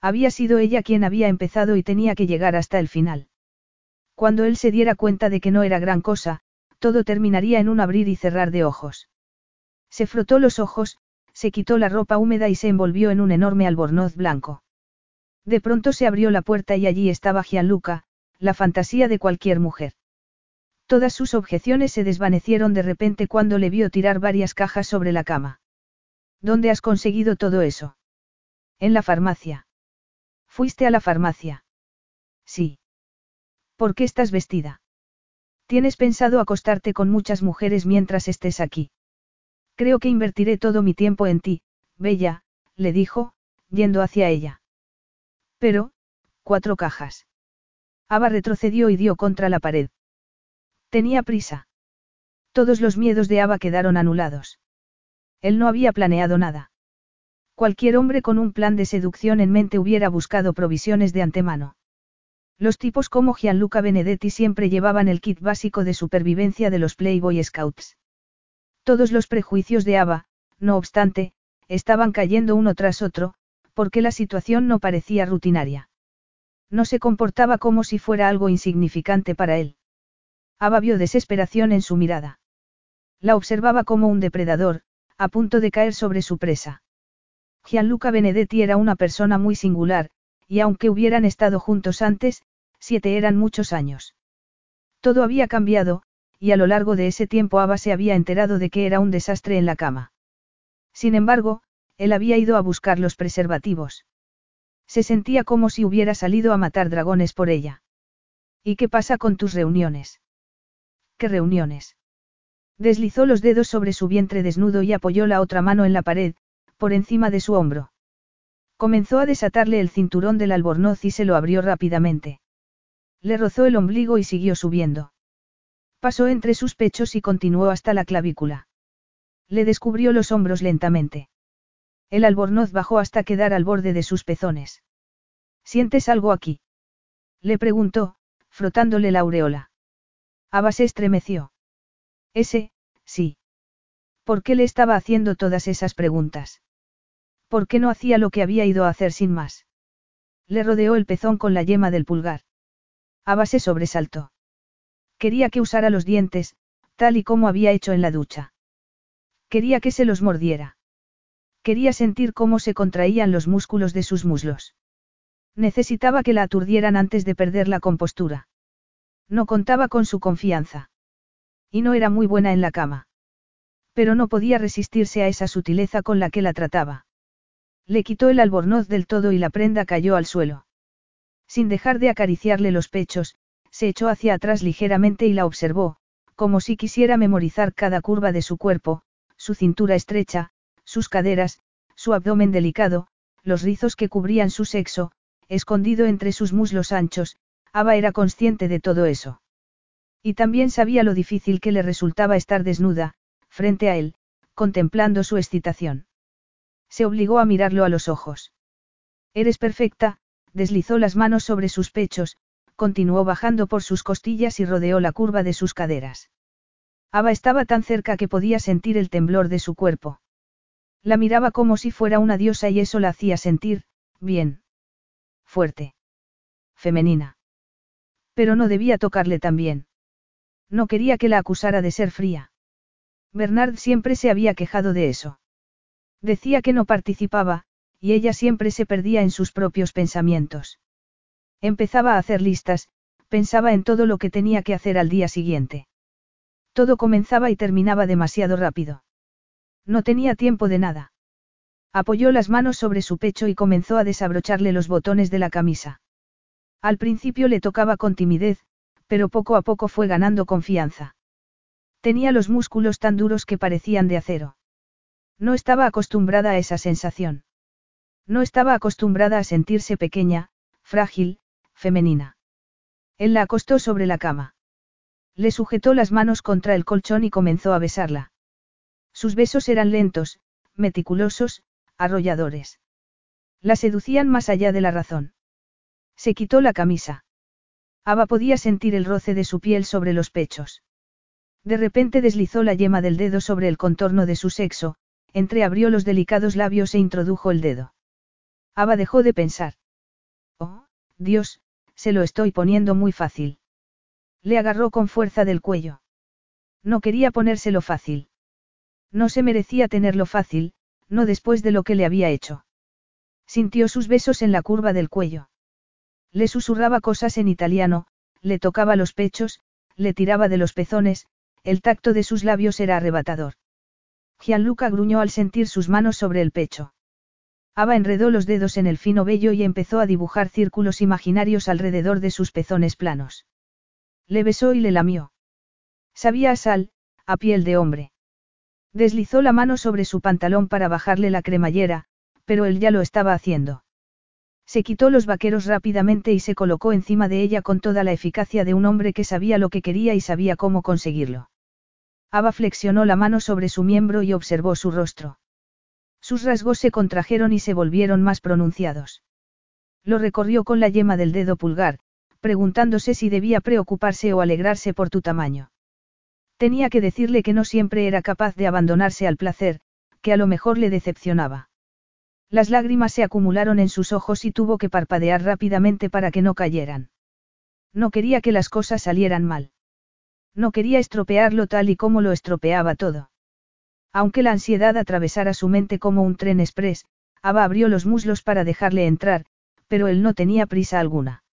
Había sido ella quien había empezado y tenía que llegar hasta el final. Cuando él se diera cuenta de que no era gran cosa, todo terminaría en un abrir y cerrar de ojos. Se frotó los ojos, se quitó la ropa húmeda y se envolvió en un enorme albornoz blanco. De pronto se abrió la puerta y allí estaba Gianluca, la fantasía de cualquier mujer. Todas sus objeciones se desvanecieron de repente cuando le vio tirar varias cajas sobre la cama. ¿Dónde has conseguido todo eso? En la farmacia. ¿Fuiste a la farmacia? Sí. ¿Por qué estás vestida? Tienes pensado acostarte con muchas mujeres mientras estés aquí. Creo que invertiré todo mi tiempo en ti, Bella, le dijo, yendo hacia ella. Pero, cuatro cajas. Ava retrocedió y dio contra la pared. Tenía prisa. Todos los miedos de Ava quedaron anulados. Él no había planeado nada. Cualquier hombre con un plan de seducción en mente hubiera buscado provisiones de antemano. Los tipos como Gianluca Benedetti siempre llevaban el kit básico de supervivencia de los Playboy Scouts. Todos los prejuicios de Ava, no obstante, estaban cayendo uno tras otro, porque la situación no parecía rutinaria. No se comportaba como si fuera algo insignificante para él. Ava vio desesperación en su mirada. La observaba como un depredador, a punto de caer sobre su presa. Gianluca Benedetti era una persona muy singular, y aunque hubieran estado juntos antes, siete eran muchos años. Todo había cambiado, y a lo largo de ese tiempo Ava se había enterado de que era un desastre en la cama. Sin embargo, él había ido a buscar los preservativos. Se sentía como si hubiera salido a matar dragones por ella. ¿Y qué pasa con tus reuniones? ¿Qué reuniones? Deslizó los dedos sobre su vientre desnudo y apoyó la otra mano en la pared, por encima de su hombro. Comenzó a desatarle el cinturón del albornoz y se lo abrió rápidamente. Le rozó el ombligo y siguió subiendo. Pasó entre sus pechos y continuó hasta la clavícula. Le descubrió los hombros lentamente. El albornoz bajó hasta quedar al borde de sus pezones. ¿Sientes algo aquí? Le preguntó, frotándole la aureola. Ava se estremeció. Ese, sí. ¿Por qué le estaba haciendo todas esas preguntas? ¿Por qué no hacía lo que había ido a hacer sin más? Le rodeó el pezón con la yema del pulgar. Ava se sobresaltó. Quería que usara los dientes, tal y como había hecho en la ducha. Quería que se los mordiera. Quería sentir cómo se contraían los músculos de sus muslos. Necesitaba que la aturdieran antes de perder la compostura. No contaba con su confianza. Y no era muy buena en la cama. Pero no podía resistirse a esa sutileza con la que la trataba. Le quitó el albornoz del todo y la prenda cayó al suelo. Sin dejar de acariciarle los pechos, se echó hacia atrás ligeramente y la observó, como si quisiera memorizar cada curva de su cuerpo, su cintura estrecha, sus caderas, su abdomen delicado, los rizos que cubrían su sexo, escondido entre sus muslos anchos, Ava era consciente de todo eso. Y también sabía lo difícil que le resultaba estar desnuda, frente a él, contemplando su excitación. Se obligó a mirarlo a los ojos. Eres perfecta, deslizó las manos sobre sus pechos, continuó bajando por sus costillas y rodeó la curva de sus caderas. Ava estaba tan cerca que podía sentir el temblor de su cuerpo. La miraba como si fuera una diosa y eso la hacía sentir, bien. Fuerte. Femenina. Pero no debía tocarle tan bien. No quería que la acusara de ser fría. Bernard siempre se había quejado de eso. Decía que no participaba, y ella siempre se perdía en sus propios pensamientos. Empezaba a hacer listas, pensaba en todo lo que tenía que hacer al día siguiente. Todo comenzaba y terminaba demasiado rápido. No tenía tiempo de nada. Apoyó las manos sobre su pecho y comenzó a desabrocharle los botones de la camisa. Al principio le tocaba con timidez, pero poco a poco fue ganando confianza. Tenía los músculos tan duros que parecían de acero. No estaba acostumbrada a esa sensación. No estaba acostumbrada a sentirse pequeña, frágil, femenina. Él la acostó sobre la cama. Le sujetó las manos contra el colchón y comenzó a besarla. Sus besos eran lentos, meticulosos, arrolladores. La seducían más allá de la razón. Se quitó la camisa. Ava podía sentir el roce de su piel sobre los pechos. De repente deslizó la yema del dedo sobre el contorno de su sexo, entreabrió los delicados labios e introdujo el dedo. Ava dejó de pensar. Oh, Dios, se lo estoy poniendo muy fácil. Le agarró con fuerza del cuello. No quería ponérselo fácil. No se merecía tenerlo fácil, no después de lo que le había hecho. Sintió sus besos en la curva del cuello. Le susurraba cosas en italiano, le tocaba los pechos, le tiraba de los pezones, el tacto de sus labios era arrebatador. Gianluca gruñó al sentir sus manos sobre el pecho. Ava enredó los dedos en el fino vello y empezó a dibujar círculos imaginarios alrededor de sus pezones planos. Le besó y le lamió. Sabía a sal, a piel de hombre. Deslizó la mano sobre su pantalón para bajarle la cremallera, pero él ya lo estaba haciendo. Se quitó los vaqueros rápidamente y se colocó encima de ella con toda la eficacia de un hombre que sabía lo que quería y sabía cómo conseguirlo. Ava flexionó la mano sobre su miembro y observó su rostro. Sus rasgos se contrajeron y se volvieron más pronunciados. Lo recorrió con la yema del dedo pulgar, preguntándose si debía preocuparse o alegrarse por tu tamaño. Tenía que decirle que no siempre era capaz de abandonarse al placer, que a lo mejor le decepcionaba. Las lágrimas se acumularon en sus ojos y tuvo que parpadear rápidamente para que no cayeran. No quería que las cosas salieran mal. No quería estropearlo tal y como lo estropeaba todo. Aunque la ansiedad atravesara su mente como un tren express, Ava abrió los muslos para dejarle entrar, pero él no tenía prisa alguna.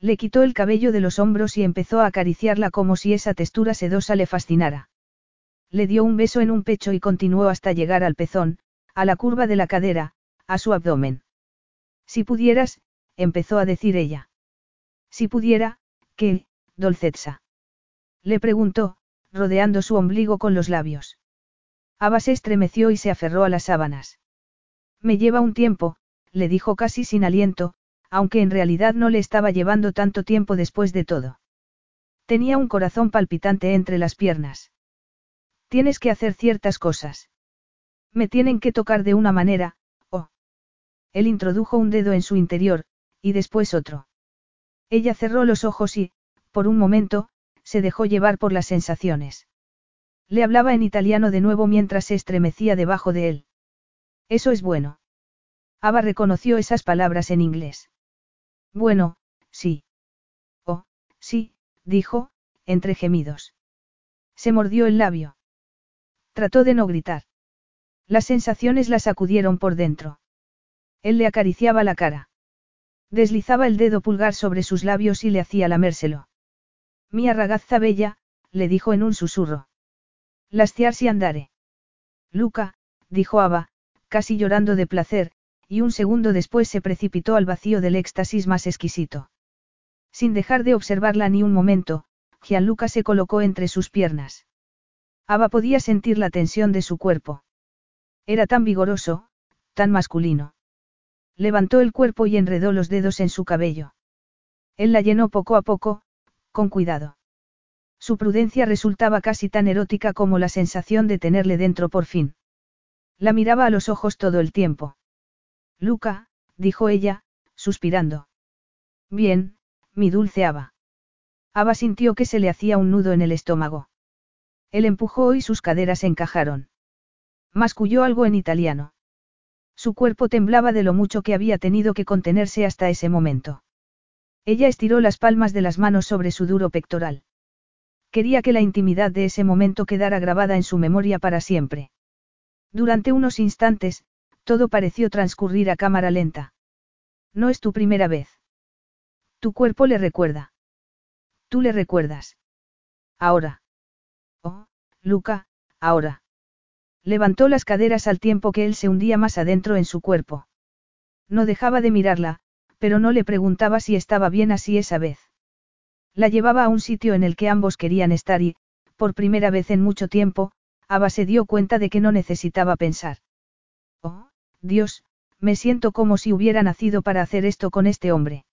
Le quitó el cabello de los hombros y empezó a acariciarla como si esa textura sedosa le fascinara. Le dio un beso en un pecho y continuó hasta llegar al pezón, a la curva de la cadera, a su abdomen. Si pudieras, empezó a decir ella. Si pudiera, ¿qué, Dolcetsa? Le preguntó, rodeando su ombligo con los labios. Ava se estremeció y se aferró a las sábanas. Me lleva un tiempo, le dijo casi sin aliento, aunque en realidad no le estaba llevando tanto tiempo después de todo. Tenía un corazón palpitante entre las piernas. Tienes que hacer ciertas cosas. Me tienen que tocar de una manera, oh. Él introdujo un dedo en su interior, y después otro. Ella cerró los ojos y, por un momento, se dejó llevar por las sensaciones. Le hablaba en italiano de nuevo mientras se estremecía debajo de él. Eso es bueno. Ava reconoció esas palabras en inglés. Bueno, sí. Oh, sí, dijo, entre gemidos. Se mordió el labio. Trató de no gritar. Las sensaciones la sacudieron por dentro. Él le acariciaba la cara. Deslizaba el dedo pulgar sobre sus labios y le hacía lamérselo. Mia ragazza bella, le dijo en un susurro. Lastiarsi andare. Luca, dijo Ava, casi llorando de placer, y un segundo después se precipitó al vacío del éxtasis más exquisito. Sin dejar de observarla ni un momento, Gianluca se colocó entre sus piernas. Ava podía sentir la tensión de su cuerpo. Era tan vigoroso, tan masculino. Levantó el cuerpo y enredó los dedos en su cabello. Él la llenó poco a poco, con cuidado. Su prudencia resultaba casi tan erótica como la sensación de tenerle dentro por fin. La miraba a los ojos todo el tiempo. Luca, dijo ella, suspirando. Bien, mi dulce Ava. Ava sintió que se le hacía un nudo en el estómago. Él empujó y sus caderas encajaron. Masculló algo en italiano. Su cuerpo temblaba de lo mucho que había tenido que contenerse hasta ese momento. Ella estiró las palmas de las manos sobre su duro pectoral. Quería que la intimidad de ese momento quedara grabada en su memoria para siempre. Durante unos instantes, todo pareció transcurrir a cámara lenta. No es tu primera vez. Tu cuerpo le recuerda. Tú le recuerdas. Ahora. Oh, Luca, ahora. Levantó las caderas al tiempo que él se hundía más adentro en su cuerpo. No dejaba de mirarla, pero no le preguntaba si estaba bien así esa vez. La llevaba a un sitio en el que ambos querían estar y, por primera vez en mucho tiempo, Ava se dio cuenta de que no necesitaba pensar. Oh, Dios, me siento como si hubiera nacido para hacer esto con este hombre.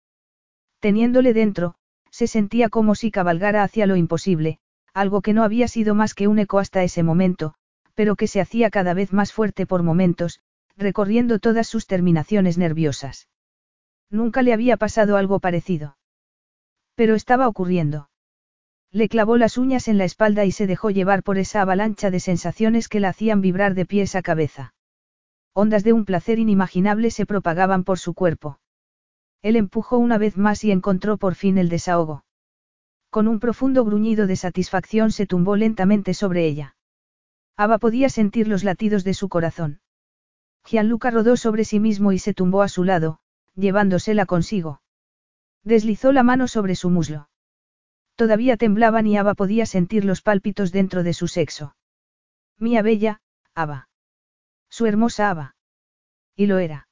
Teniéndole dentro, se sentía como si cabalgara hacia lo imposible, algo que no había sido más que un eco hasta ese momento, pero que se hacía cada vez más fuerte por momentos, recorriendo todas sus terminaciones nerviosas. Nunca le había pasado algo parecido. Pero estaba ocurriendo. Le clavó las uñas en la espalda y se dejó llevar por esa avalancha de sensaciones que la hacían vibrar de pies a cabeza. Ondas de un placer inimaginable se propagaban por su cuerpo. Él empujó una vez más y encontró por fin el desahogo. Con un profundo gruñido de satisfacción se tumbó lentamente sobre ella. Ava podía sentir los latidos de su corazón. Gianluca rodó sobre sí mismo y se tumbó a su lado, llevándosela consigo. Deslizó la mano sobre su muslo. Todavía temblaban y Ava podía sentir los pálpitos dentro de su sexo. Mía bella, Ava. Su hermosa Ava. Y lo era.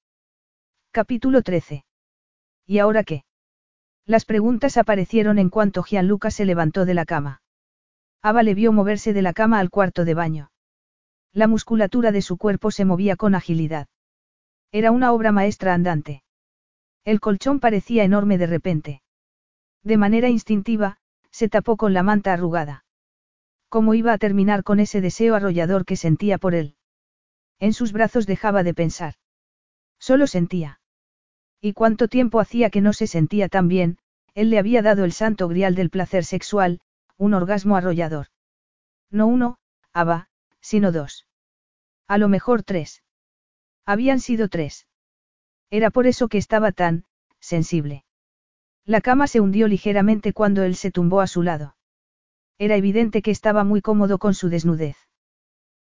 Capítulo 13. ¿Y ahora qué? Las preguntas aparecieron en cuanto Gianluca se levantó de la cama. Ava le vio moverse de la cama al cuarto de baño. La musculatura de su cuerpo se movía con agilidad. Era una obra maestra andante. El colchón parecía enorme de repente. De manera instintiva, se tapó con la manta arrugada. ¿Cómo iba a terminar con ese deseo arrollador que sentía por él? En sus brazos dejaba de pensar. Solo sentía. ¿Y cuánto tiempo hacía que no se sentía tan bien? Él le había dado el santo grial del placer sexual, un orgasmo arrollador. No uno, Aba, sino dos. A lo mejor tres. Habían sido tres. Era por eso que estaba tan, sensible. La cama se hundió ligeramente cuando él se tumbó a su lado. Era evidente que estaba muy cómodo con su desnudez.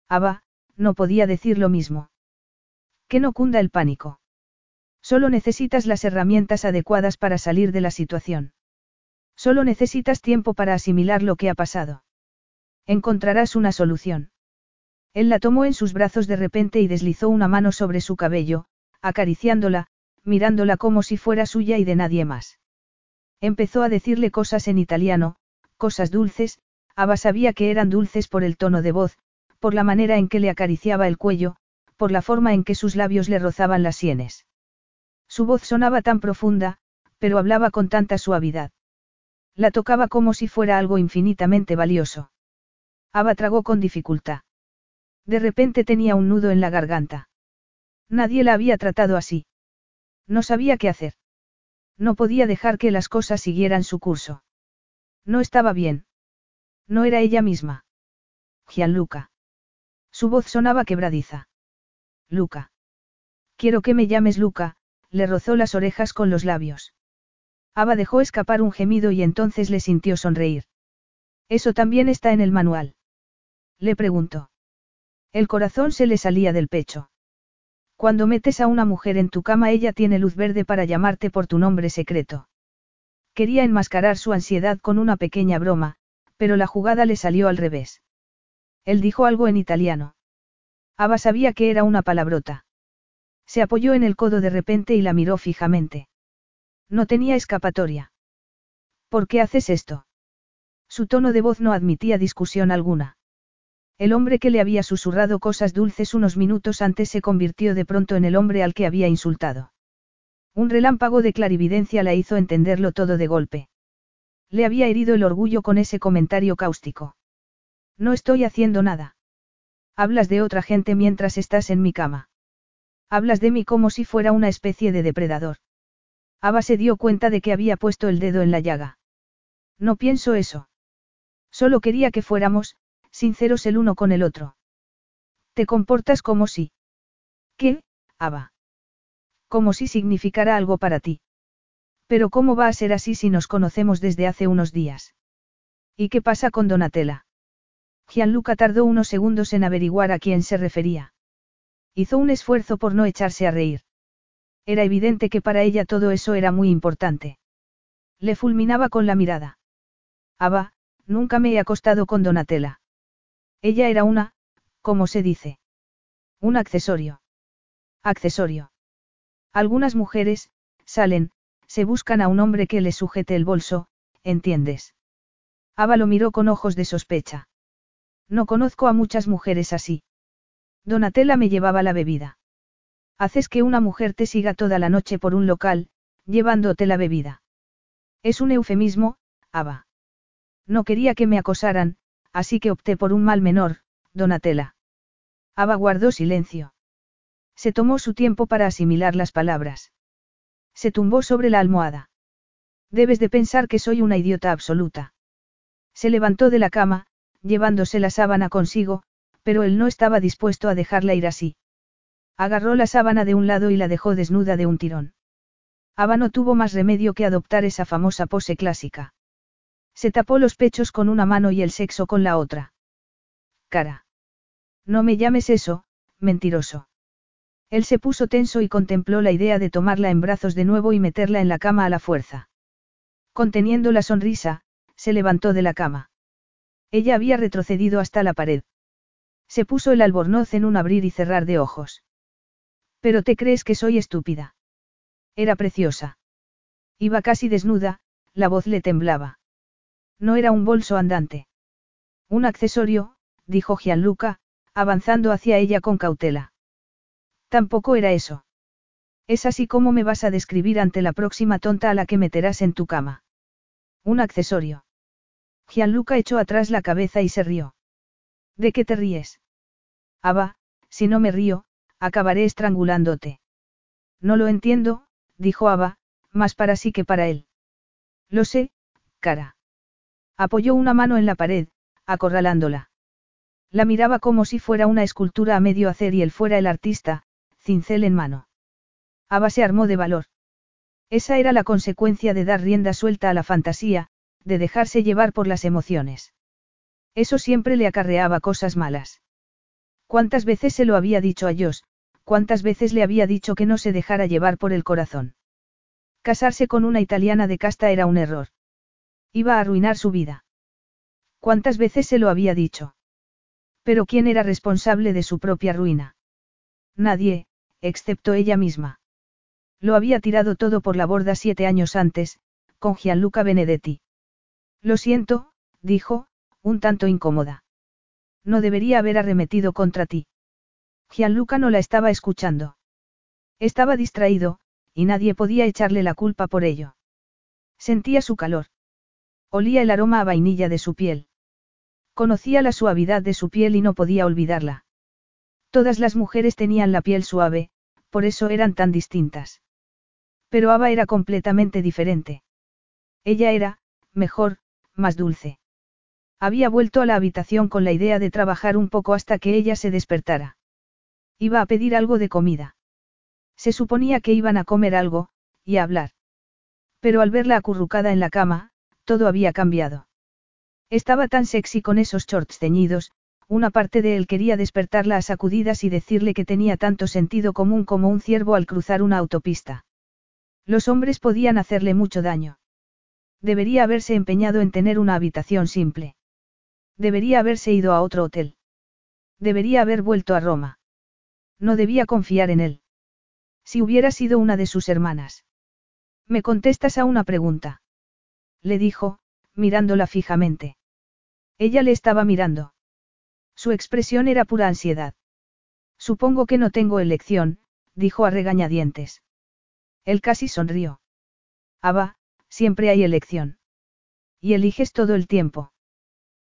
Aba, no podía decir lo mismo. Que no cunda el pánico. Solo necesitas las herramientas adecuadas para salir de la situación. Solo necesitas tiempo para asimilar lo que ha pasado. Encontrarás una solución. Él la tomó en sus brazos de repente y deslizó una mano sobre su cabello, acariciándola, mirándola como si fuera suya y de nadie más. Empezó a decirle cosas en italiano, cosas dulces, Ava sabía que eran dulces por el tono de voz, por la manera en que le acariciaba el cuello, por la forma en que sus labios le rozaban las sienes. Su voz sonaba tan profunda, pero hablaba con tanta suavidad. La tocaba como si fuera algo infinitamente valioso. Ava tragó con dificultad. De repente tenía un nudo en la garganta. Nadie la había tratado así. No sabía qué hacer. No podía dejar que las cosas siguieran su curso. No estaba bien. No era ella misma. Gianluca. Su voz sonaba quebradiza. Luca. Quiero que me llames Luca, le rozó las orejas con los labios. Ava dejó escapar un gemido y entonces le sintió sonreír. Eso también está en el manual. Le preguntó. El corazón se le salía del pecho. Cuando metes a una mujer en tu cama ella tiene luz verde para llamarte por tu nombre secreto. Quería enmascarar su ansiedad con una pequeña broma, pero la jugada le salió al revés. Él dijo algo en italiano. Ava sabía que era una palabrota. Se apoyó en el codo de repente y la miró fijamente. No tenía escapatoria. ¿Por qué haces esto? Su tono de voz no admitía discusión alguna. El hombre que le había susurrado cosas dulces unos minutos antes se convirtió de pronto en el hombre al que había insultado. Un relámpago de clarividencia la hizo entenderlo todo de golpe. Le había herido el orgullo con ese comentario cáustico. No estoy haciendo nada. Hablas de otra gente mientras estás en mi cama. Hablas de mí como si fuera una especie de depredador. Ava se dio cuenta de que había puesto el dedo en la llaga. No pienso eso. Solo quería que fuéramos, sinceros el uno con el otro. Te comportas como si. ¿Qué, Ava? Como si significara algo para ti. Pero ¿cómo va a ser así si nos conocemos desde hace unos días? ¿Y qué pasa con Donatella? Gianluca tardó unos segundos en averiguar a quién se refería. Hizo un esfuerzo por no echarse a reír. Era evidente que para ella todo eso era muy importante. Le fulminaba con la mirada. Aba, nunca me he acostado con Donatella. Ella era una, ¿cómo se dice? Un accesorio. Accesorio. Algunas mujeres, salen, se buscan a un hombre que les sujete el bolso, ¿entiendes? Ava lo miró con ojos de sospecha. No conozco a muchas mujeres así. Donatella me llevaba la bebida. Haces que una mujer te siga toda la noche por un local, llevándote la bebida. Es un eufemismo, Ava. No quería que me acosaran, así que opté por un mal menor, Donatella. Ava guardó silencio. Se tomó su tiempo para asimilar las palabras. Se tumbó sobre la almohada. Debes de pensar que soy una idiota absoluta. Se levantó de la cama, llevándose la sábana consigo, pero él no estaba dispuesto a dejarla ir así. Agarró la sábana de un lado y la dejó desnuda de un tirón. Ava no tuvo más remedio que adoptar esa famosa pose clásica. Se tapó los pechos con una mano y el sexo con la otra. Cara. No me llames eso, mentiroso. Él se puso tenso y contempló la idea de tomarla en brazos de nuevo y meterla en la cama a la fuerza. Conteniendo la sonrisa, se levantó de la cama. Ella había retrocedido hasta la pared. Se puso el albornoz en un abrir y cerrar de ojos. Pero te crees que soy estúpida. Era preciosa. Iba casi desnuda, la voz le temblaba. No era un bolso andante. Un accesorio, dijo Gianluca, avanzando hacia ella con cautela. Tampoco era eso. Es así como me vas a describir ante la próxima tonta a la que meterás en tu cama. Un accesorio. Gianluca echó atrás la cabeza y se rió. ¿De qué te ríes? Aba, si no me río, acabaré estrangulándote. No lo entiendo, dijo Aba, más para sí que para él. Lo sé, cara. Apoyó una mano en la pared, acorralándola. La miraba como si fuera una escultura a medio hacer y él fuera el artista, cincel en mano. Aba se armó de valor. Esa era la consecuencia de dar rienda suelta a la fantasía, de dejarse llevar por las emociones. Eso siempre le acarreaba cosas malas. ¿Cuántas veces se lo había dicho a Josh? ¿Cuántas veces le había dicho que no se dejara llevar por el corazón? Casarse con una italiana de casta era un error. Iba a arruinar su vida. ¿Cuántas veces se lo había dicho? Pero ¿quién era responsable de su propia ruina? Nadie, excepto ella misma. Lo había tirado todo por la borda siete años antes, con Gianluca Benedetti. Lo siento, dijo, un tanto incómoda. No debería haber arremetido contra ti. Gianluca no la estaba escuchando. Estaba distraído, y nadie podía echarle la culpa por ello. Sentía su calor. Olía el aroma a vainilla de su piel. Conocía la suavidad de su piel y no podía olvidarla. Todas las mujeres tenían la piel suave, por eso eran tan distintas. Pero Ava era completamente diferente. Ella era, mejor, más dulce. Había vuelto a la habitación con la idea de trabajar un poco hasta que ella se despertara. Iba a pedir algo de comida. Se suponía que iban a comer algo, y a hablar. Pero al verla acurrucada en la cama, todo había cambiado. Estaba tan sexy con esos shorts ceñidos, una parte de él quería despertarla a sacudidas y decirle que tenía tanto sentido común como un ciervo al cruzar una autopista. Los hombres podían hacerle mucho daño. Debería haberse empeñado en tener una habitación simple. Debería haberse ido a otro hotel. Debería haber vuelto a Roma. No debía confiar en él. Si hubiera sido una de sus hermanas. ¿Me contestas a una pregunta? Le dijo, mirándola fijamente. Ella le estaba mirando. Su expresión era pura ansiedad. Supongo que no tengo elección, dijo a regañadientes. Él casi sonrió. Aba, siempre hay elección. Y eliges todo el tiempo.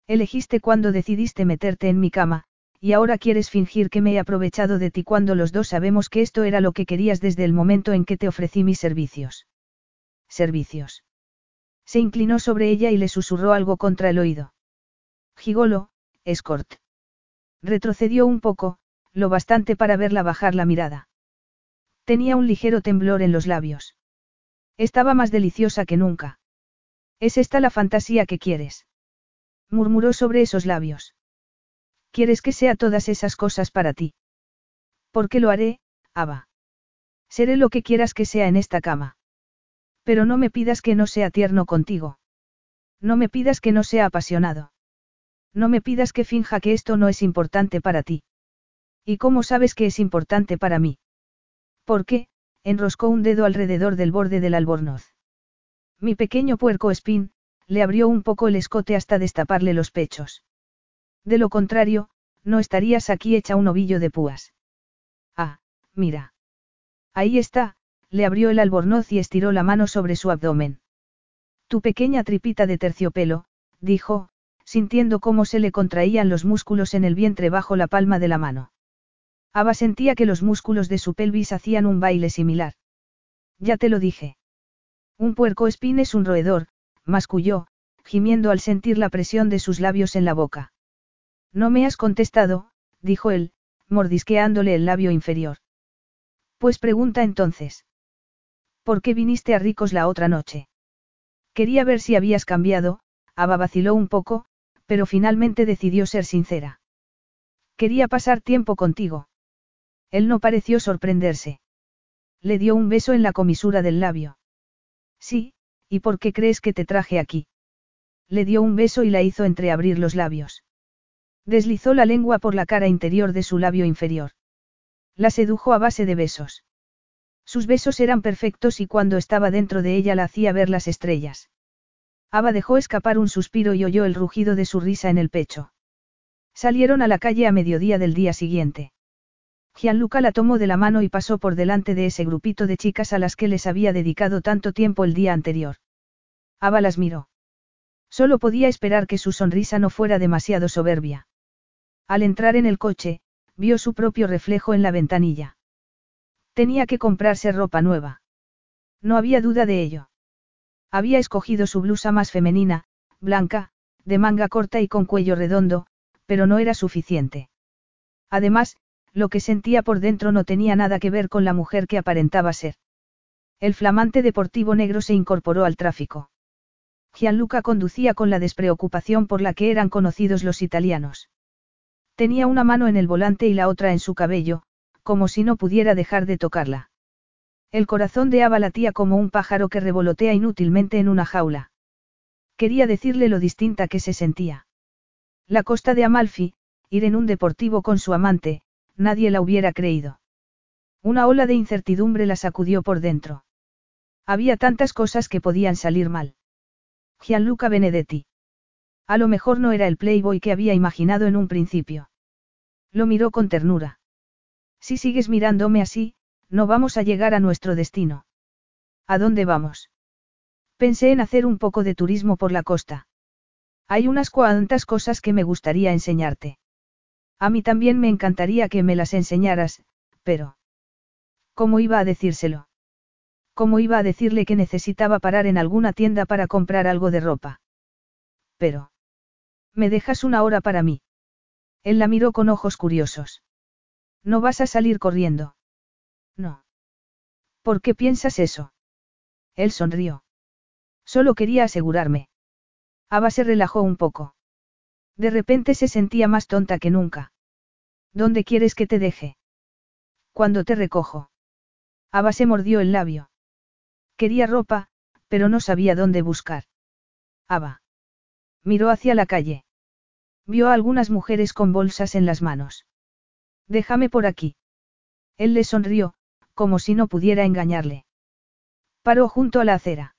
Elegiste cuando decidiste meterte en mi cama, y ahora quieres fingir que me he aprovechado de ti cuando los dos sabemos que esto era lo que querías desde el momento en que te ofrecí mis servicios. Servicios. Se inclinó sobre ella y le susurró algo contra el oído. Gigolo, escort. Retrocedió un poco, lo bastante para verla bajar la mirada. Tenía un ligero temblor en los labios. Estaba más deliciosa que nunca. ¿Es esta la fantasía que quieres? murmuró sobre esos labios. ¿Quieres que sea todas esas cosas para ti? ¿Por qué lo haré, Ava? Seré lo que quieras que sea en esta cama. Pero no me pidas que no sea tierno contigo. No me pidas que no sea apasionado. No me pidas que finja que esto no es importante para ti. ¿Y cómo sabes que es importante para mí? ¿Por qué? enroscó un dedo alrededor del borde del albornoz. Mi pequeño puerco espín, le abrió un poco el escote hasta destaparle los pechos. De lo contrario, no estarías aquí hecha un ovillo de púas. Ah, mira. Ahí está, le abrió el albornoz y estiró la mano sobre su abdomen. Tu pequeña tripita de terciopelo, dijo, sintiendo cómo se le contraían los músculos en el vientre bajo la palma de la mano. Ava sentía que los músculos de su pelvis hacían un baile similar. Ya te lo dije. Un puerco espín es un roedor, masculló, gimiendo al sentir la presión de sus labios en la boca. No me has contestado, dijo él, mordisqueándole el labio inferior. Pues pregunta entonces. ¿Por qué viniste a Ricos la otra noche? Quería ver si habías cambiado, Ava vaciló un poco, pero finalmente decidió ser sincera. Quería pasar tiempo contigo. Él no pareció sorprenderse. Le dio un beso en la comisura del labio. Sí, ¿y por qué crees que te traje aquí? Le dio un beso y la hizo entreabrir los labios. Deslizó la lengua por la cara interior de su labio inferior. La sedujo a base de besos. Sus besos eran perfectos y cuando estaba dentro de ella la hacía ver las estrellas. Ava dejó escapar un suspiro y oyó el rugido de su risa en el pecho. Salieron a la calle a mediodía del día siguiente. Gianluca la tomó de la mano y pasó por delante de ese grupito de chicas a las que les había dedicado tanto tiempo el día anterior. Ava las miró. Solo podía esperar que su sonrisa no fuera demasiado soberbia. Al entrar en el coche, vio su propio reflejo en la ventanilla. Tenía que comprarse ropa nueva. No había duda de ello. Había escogido su blusa más femenina, blanca, de manga corta y con cuello redondo, pero no era suficiente. Además, lo que sentía por dentro no tenía nada que ver con la mujer que aparentaba ser. El flamante deportivo negro se incorporó al tráfico. Gianluca conducía con la despreocupación por la que eran conocidos los italianos. Tenía una mano en el volante y la otra en su cabello, como si no pudiera dejar de tocarla. El corazón de Ava latía como un pájaro que revolotea inútilmente en una jaula. Quería decirle lo distinta que se sentía. La costa de Amalfi, ir en un deportivo con su amante, nadie la hubiera creído. Una ola de incertidumbre la sacudió por dentro. Había tantas cosas que podían salir mal. Gianluca Benedetti. A lo mejor no era el playboy que había imaginado en un principio. Lo miró con ternura. Si sigues mirándome así, no vamos a llegar a nuestro destino. ¿A dónde vamos? Pensé en hacer un poco de turismo por la costa. Hay unas cuantas cosas que me gustaría enseñarte. A mí también me encantaría que me las enseñaras, pero... ¿Cómo iba a decírselo? ¿Cómo iba a decirle que necesitaba parar en alguna tienda para comprar algo de ropa? Pero... ¿Me dejas una hora para mí? Él la miró con ojos curiosos. ¿No vas a salir corriendo? No. ¿Por qué piensas eso? Él sonrió. Solo quería asegurarme. Ava se relajó un poco. De repente se sentía más tonta que nunca. ¿Dónde quieres que te deje? Cuando te recojo. Ava se mordió el labio. Quería ropa, pero no sabía dónde buscar. Ava. Miró hacia la calle. Vio a algunas mujeres con bolsas en las manos. Déjame por aquí. Él le sonrió, como si no pudiera engañarle. Paró junto a la acera.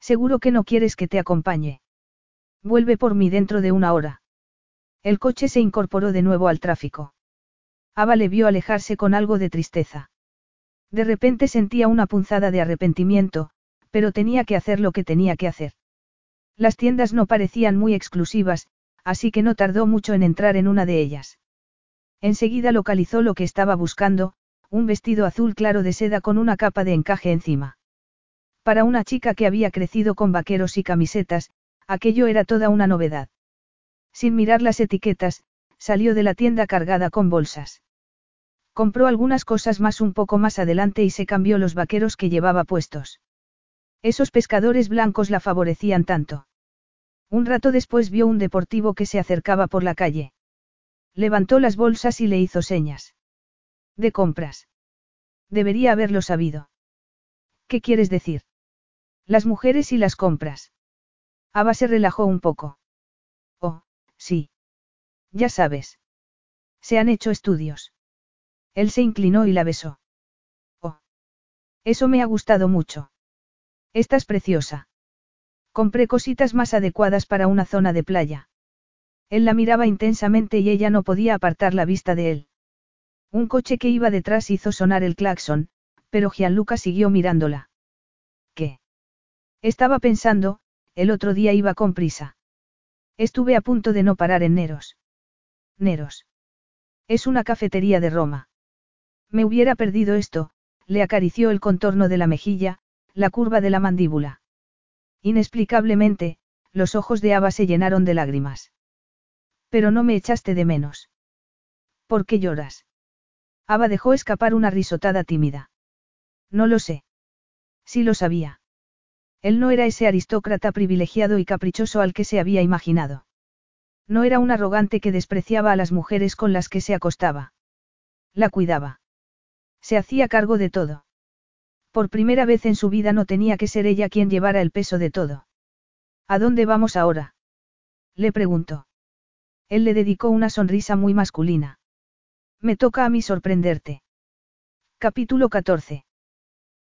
Seguro que no quieres que te acompañe. Vuelve por mí dentro de una hora. El coche se incorporó de nuevo al tráfico. Ava le vio alejarse con algo de tristeza. De repente sentía una punzada de arrepentimiento, pero tenía que hacer lo que tenía que hacer. Las tiendas no parecían muy exclusivas, así que no tardó mucho en entrar en una de ellas. Enseguida localizó lo que estaba buscando, un vestido azul claro de seda con una capa de encaje encima. Para una chica que había crecido con vaqueros y camisetas, aquello era toda una novedad. Sin mirar las etiquetas, salió de la tienda cargada con bolsas. Compró algunas cosas más un poco más adelante y se cambió los vaqueros que llevaba puestos. Esos pescadores blancos la favorecían tanto. Un rato después vio un deportivo que se acercaba por la calle. Levantó las bolsas y le hizo señas. De compras. Debería haberlo sabido. ¿Qué quieres decir? Las mujeres y las compras. Ava se relajó un poco. Oh, sí. Ya sabes. Se han hecho estudios. Él se inclinó y la besó. Oh. Eso me ha gustado mucho. Estás preciosa. Compré cositas más adecuadas para una zona de playa. Él la miraba intensamente y ella no podía apartar la vista de él. Un coche que iba detrás hizo sonar el claxon, pero Gianluca siguió mirándola. ¿Qué? Estaba pensando, el otro día iba con prisa. Estuve a punto de no parar en Neros. Neros. Es una cafetería de Roma. Me hubiera perdido esto, le acarició el contorno de la mejilla, la curva de la mandíbula. Inexplicablemente, los ojos de Ava se llenaron de lágrimas. Pero no me echaste de menos. ¿Por qué lloras? Ava dejó escapar una risotada tímida. No lo sé. Sí lo sabía. Él no era ese aristócrata privilegiado y caprichoso al que se había imaginado. No era un arrogante que despreciaba a las mujeres con las que se acostaba. La cuidaba. Se hacía cargo de todo. Por primera vez en su vida no tenía que ser ella quien llevara el peso de todo. ¿A dónde vamos ahora? Le preguntó. Él le dedicó una sonrisa muy masculina. Me toca a mí sorprenderte. Capítulo 14.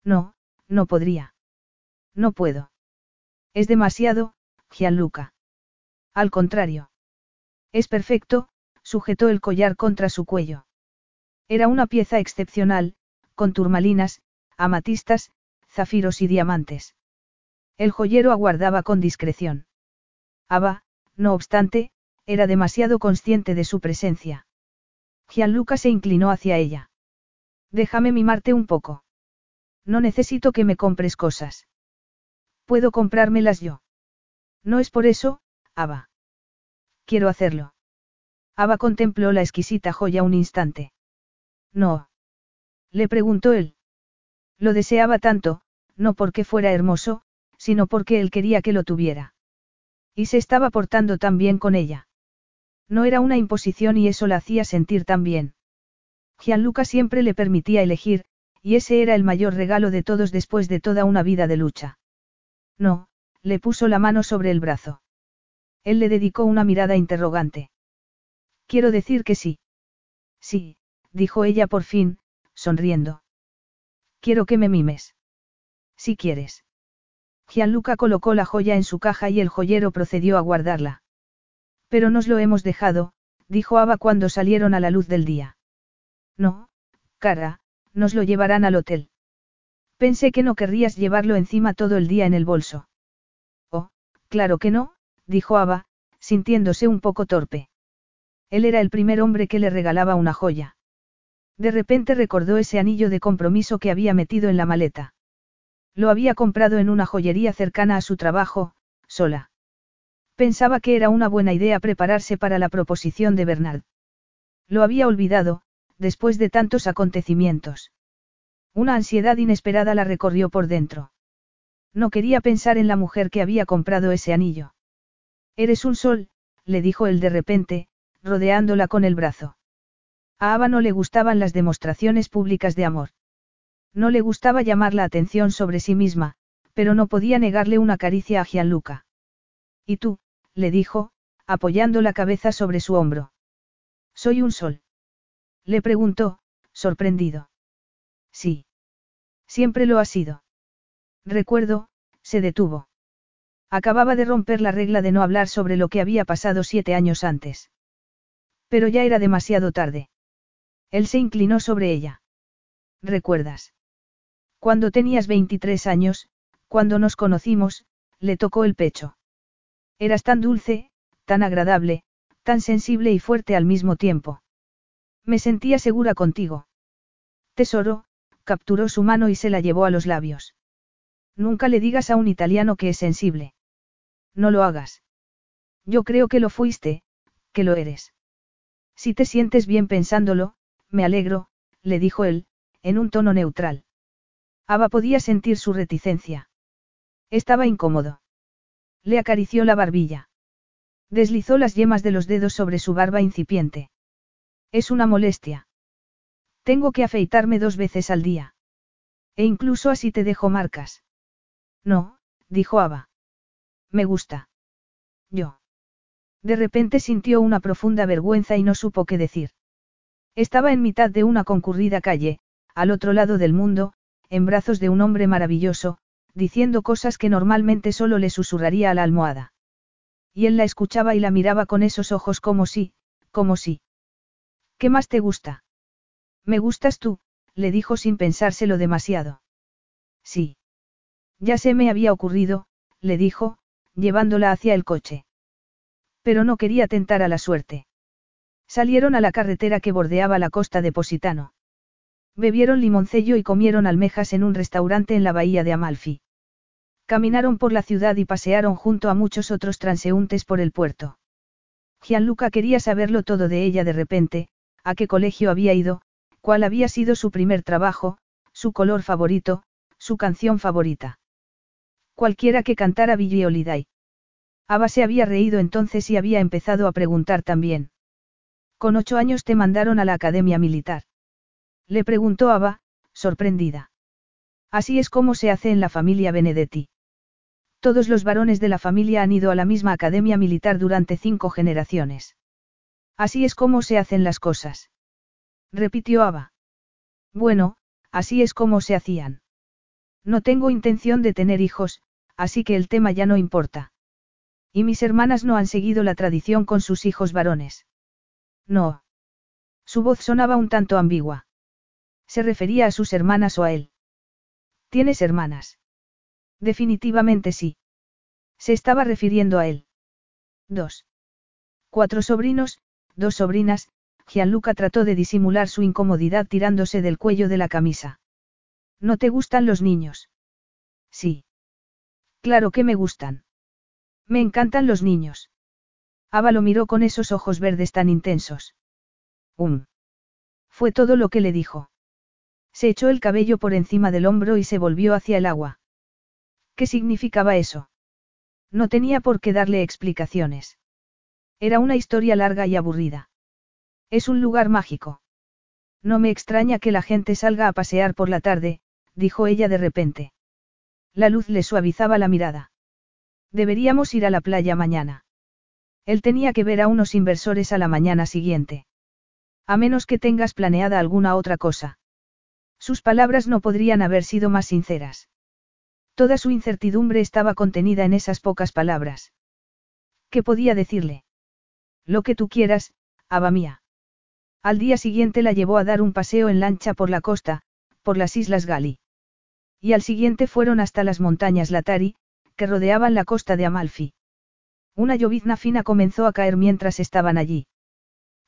No, no podría. No puedo. Es demasiado, Gianluca. Al contrario. Es perfecto, sujetó el collar contra su cuello. Era una pieza excepcional, con turmalinas, amatistas, zafiros y diamantes. El joyero aguardaba con discreción. Aba, no obstante, era demasiado consciente de su presencia. Gianluca se inclinó hacia ella. Déjame mimarte un poco. No necesito que me compres cosas. Puedo comprármelas yo. No es por eso, Ava. Quiero hacerlo. Ava contempló la exquisita joya un instante. No. Le preguntó él. Lo deseaba tanto, no porque fuera hermoso, sino porque él quería que lo tuviera. Y se estaba portando tan bien con ella. No era una imposición y eso la hacía sentir tan bien. Gianluca siempre le permitía elegir, y ese era el mayor regalo de todos después de toda una vida de lucha. No, le puso la mano sobre el brazo. Él le dedicó una mirada interrogante. Quiero decir que sí. Sí, dijo ella por fin, sonriendo. Quiero que me mimes. Si quieres. Gianluca colocó la joya en su caja y el joyero procedió a guardarla. Pero nos lo hemos dejado, dijo Ava cuando salieron a la luz del día. No, cara, nos lo llevarán al hotel. Pensé que no querrías llevarlo encima todo el día en el bolso. Oh, claro que no, dijo Ava, sintiéndose un poco torpe. Él era el primer hombre que le regalaba una joya. De repente recordó ese anillo de compromiso que había metido en la maleta. Lo había comprado en una joyería cercana a su trabajo, sola. Pensaba que era una buena idea prepararse para la proposición de Bernard. Lo había olvidado, después de tantos acontecimientos. Una ansiedad inesperada la recorrió por dentro. No quería pensar en la mujer que había comprado ese anillo. Eres un sol, le dijo él de repente, rodeándola con el brazo. A Ava no le gustaban las demostraciones públicas de amor. No le gustaba llamar la atención sobre sí misma, pero no podía negarle una caricia a Gianluca. ¿Y tú? Le dijo, apoyando la cabeza sobre su hombro. Soy un sol. Le preguntó, sorprendido. Sí. Siempre lo ha sido. Recuerdo, se detuvo. Acababa de romper la regla de no hablar sobre lo que había pasado siete años antes. Pero ya era demasiado tarde. Él se inclinó sobre ella. ¿Recuerdas? Cuando tenías 23 años, cuando nos conocimos, le tocó el pecho. Eras tan dulce, tan agradable, tan sensible y fuerte al mismo tiempo. Me sentía segura contigo. Tesoro, capturó su mano y se la llevó a los labios. Nunca le digas a un italiano que es sensible. No lo hagas. Yo creo que lo fuiste, que lo eres. Si te sientes bien pensándolo, me alegro, le dijo él, en un tono neutral. Ava podía sentir su reticencia. Estaba incómodo. Le acarició la barbilla. Deslizó las yemas de los dedos sobre su barba incipiente. Es una molestia. Tengo que afeitarme dos veces al día. E incluso así te dejo marcas. No, dijo Ava. Me gusta. Yo. De repente sintió una profunda vergüenza y no supo qué decir. Estaba en mitad de una concurrida calle, al otro lado del mundo, en brazos de un hombre maravilloso, diciendo cosas que normalmente solo le susurraría a la almohada. Y él la escuchaba y la miraba con esos ojos como si, como si. ¿Qué más te gusta? Me gustas tú, le dijo sin pensárselo demasiado. Sí. Ya se me había ocurrido, le dijo, llevándola hacia el coche. Pero no quería tentar a la suerte. Salieron a la carretera que bordeaba la costa de Positano. Bebieron limoncello y comieron almejas en un restaurante en la bahía de Amalfi. Caminaron por la ciudad y pasearon junto a muchos otros transeúntes por el puerto. Gianluca quería saberlo todo de ella de repente, a qué colegio había ido, cuál había sido su primer trabajo, su color favorito, su canción favorita. Cualquiera que cantara Billie Holiday. Ava se había reído entonces y había empezado a preguntar también. Con ocho años te mandaron a la academia militar. Le preguntó Ava, sorprendida. Así es como se hace en la familia Benedetti. Todos los varones de la familia han ido a la misma academia militar durante cinco generaciones. Así es como se hacen las cosas. Repitió Ava. Bueno, así es como se hacían. No tengo intención de tener hijos, así que el tema ya no importa. Y mis hermanas no han seguido la tradición con sus hijos varones. No. Su voz sonaba un tanto ambigua. ¿Se refería a sus hermanas o a él? ¿Tienes hermanas? Definitivamente sí. Se estaba refiriendo a él. Dos. Cuatro sobrinos, dos sobrinas, Gianluca trató de disimular su incomodidad tirándose del cuello de la camisa. ¿No te gustan los niños? Sí. Claro que me gustan. Me encantan los niños. Ava lo miró con esos ojos verdes tan intensos. Um. Fue todo lo que le dijo. Se echó el cabello por encima del hombro y se volvió hacia el agua. ¿Qué significaba eso? No tenía por qué darle explicaciones. Era una historia larga y aburrida. Es un lugar mágico. No me extraña que la gente salga a pasear por la tarde, dijo ella de repente. La luz le suavizaba la mirada. Deberíamos ir a la playa mañana. Él tenía que ver a unos inversores a la mañana siguiente. A menos que tengas planeada alguna otra cosa. Sus palabras no podrían haber sido más sinceras. Toda su incertidumbre estaba contenida en esas pocas palabras. ¿Qué podía decirle? Lo que tú quieras, Ava mía. Al día siguiente la llevó a dar un paseo en lancha por la costa, por las Islas Gali. Y al siguiente fueron hasta las montañas Latari, que rodeaban la costa de Amalfi. Una llovizna fina comenzó a caer mientras estaban allí.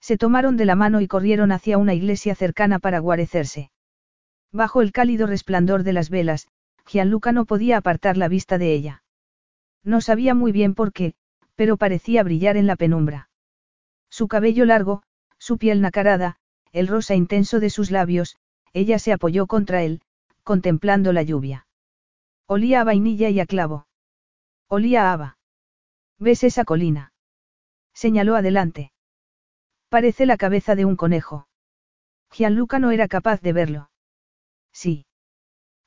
Se tomaron de la mano y corrieron hacia una iglesia cercana para guarecerse. Bajo el cálido resplandor de las velas, Gianluca no podía apartar la vista de ella. No sabía muy bien por qué, pero parecía brillar en la penumbra. Su cabello largo, su piel nacarada, el rosa intenso de sus labios, ella se apoyó contra él, contemplando la lluvia. Olía a vainilla y a clavo. Olía a haba. ¿Ves esa colina? Señaló adelante. Parece la cabeza de un conejo. Gianluca no era capaz de verlo. Sí.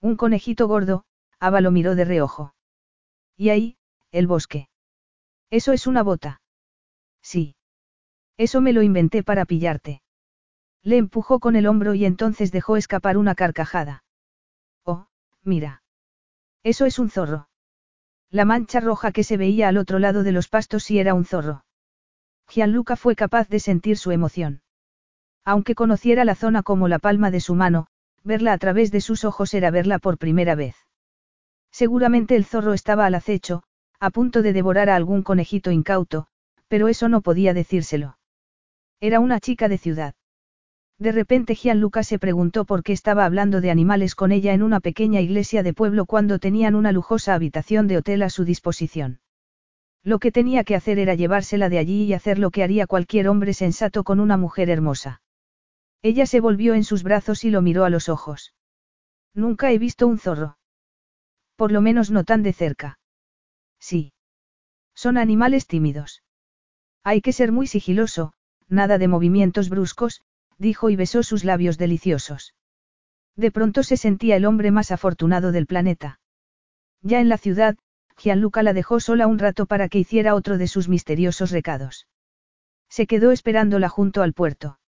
Un conejito gordo, Ava lo miró de reojo. Y ahí, el bosque. Eso es una bota. Sí. Eso me lo inventé para pillarte. Le empujó con el hombro y entonces dejó escapar una carcajada. Oh, mira. Eso es un zorro. La mancha roja que se veía al otro lado de los pastos sí era un zorro. Gianluca fue capaz de sentir su emoción. Aunque conociera la zona como la palma de su mano, verla a través de sus ojos era verla por primera vez. Seguramente el zorro estaba al acecho, a punto de devorar a algún conejito incauto, pero eso no podía decírselo. Era una chica de ciudad. De repente Gianluca se preguntó por qué estaba hablando de animales con ella en una pequeña iglesia de pueblo cuando tenían una lujosa habitación de hotel a su disposición. Lo que tenía que hacer era llevársela de allí y hacer lo que haría cualquier hombre sensato con una mujer hermosa. Ella se volvió en sus brazos y lo miró a los ojos. Nunca he visto un zorro. Por lo menos no tan de cerca. Sí. Son animales tímidos. Hay que ser muy sigiloso, nada de movimientos bruscos, dijo y besó sus labios deliciosos. De pronto se sentía el hombre más afortunado del planeta. Ya en la ciudad, Gianluca la dejó sola un rato para que hiciera otro de sus misteriosos recados. Se quedó esperándola junto al puerto.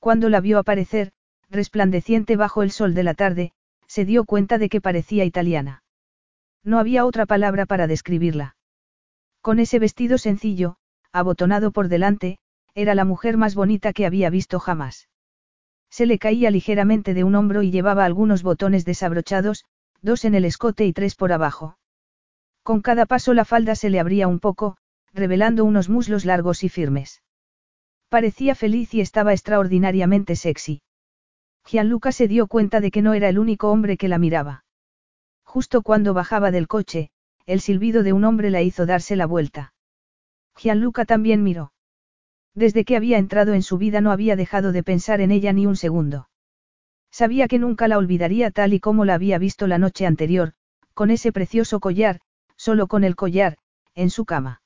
Cuando la vio aparecer, resplandeciente bajo el sol de la tarde, se dio cuenta de que parecía italiana. No había otra palabra para describirla. Con ese vestido sencillo, abotonado por delante, era la mujer más bonita que había visto jamás. Se le caía ligeramente de un hombro y llevaba algunos botones desabrochados, dos en el escote y tres por abajo. Con cada paso la falda se le abría un poco, revelando unos muslos largos y firmes. Parecía feliz y estaba extraordinariamente sexy. Gianluca se dio cuenta de que no era el único hombre que la miraba. Justo cuando bajaba del coche, el silbido de un hombre la hizo darse la vuelta. Gianluca también miró. Desde que había entrado en su vida no había dejado de pensar en ella ni un segundo. Sabía que nunca la olvidaría tal y como la había visto la noche anterior, con ese precioso collar, solo con el collar, en su cama.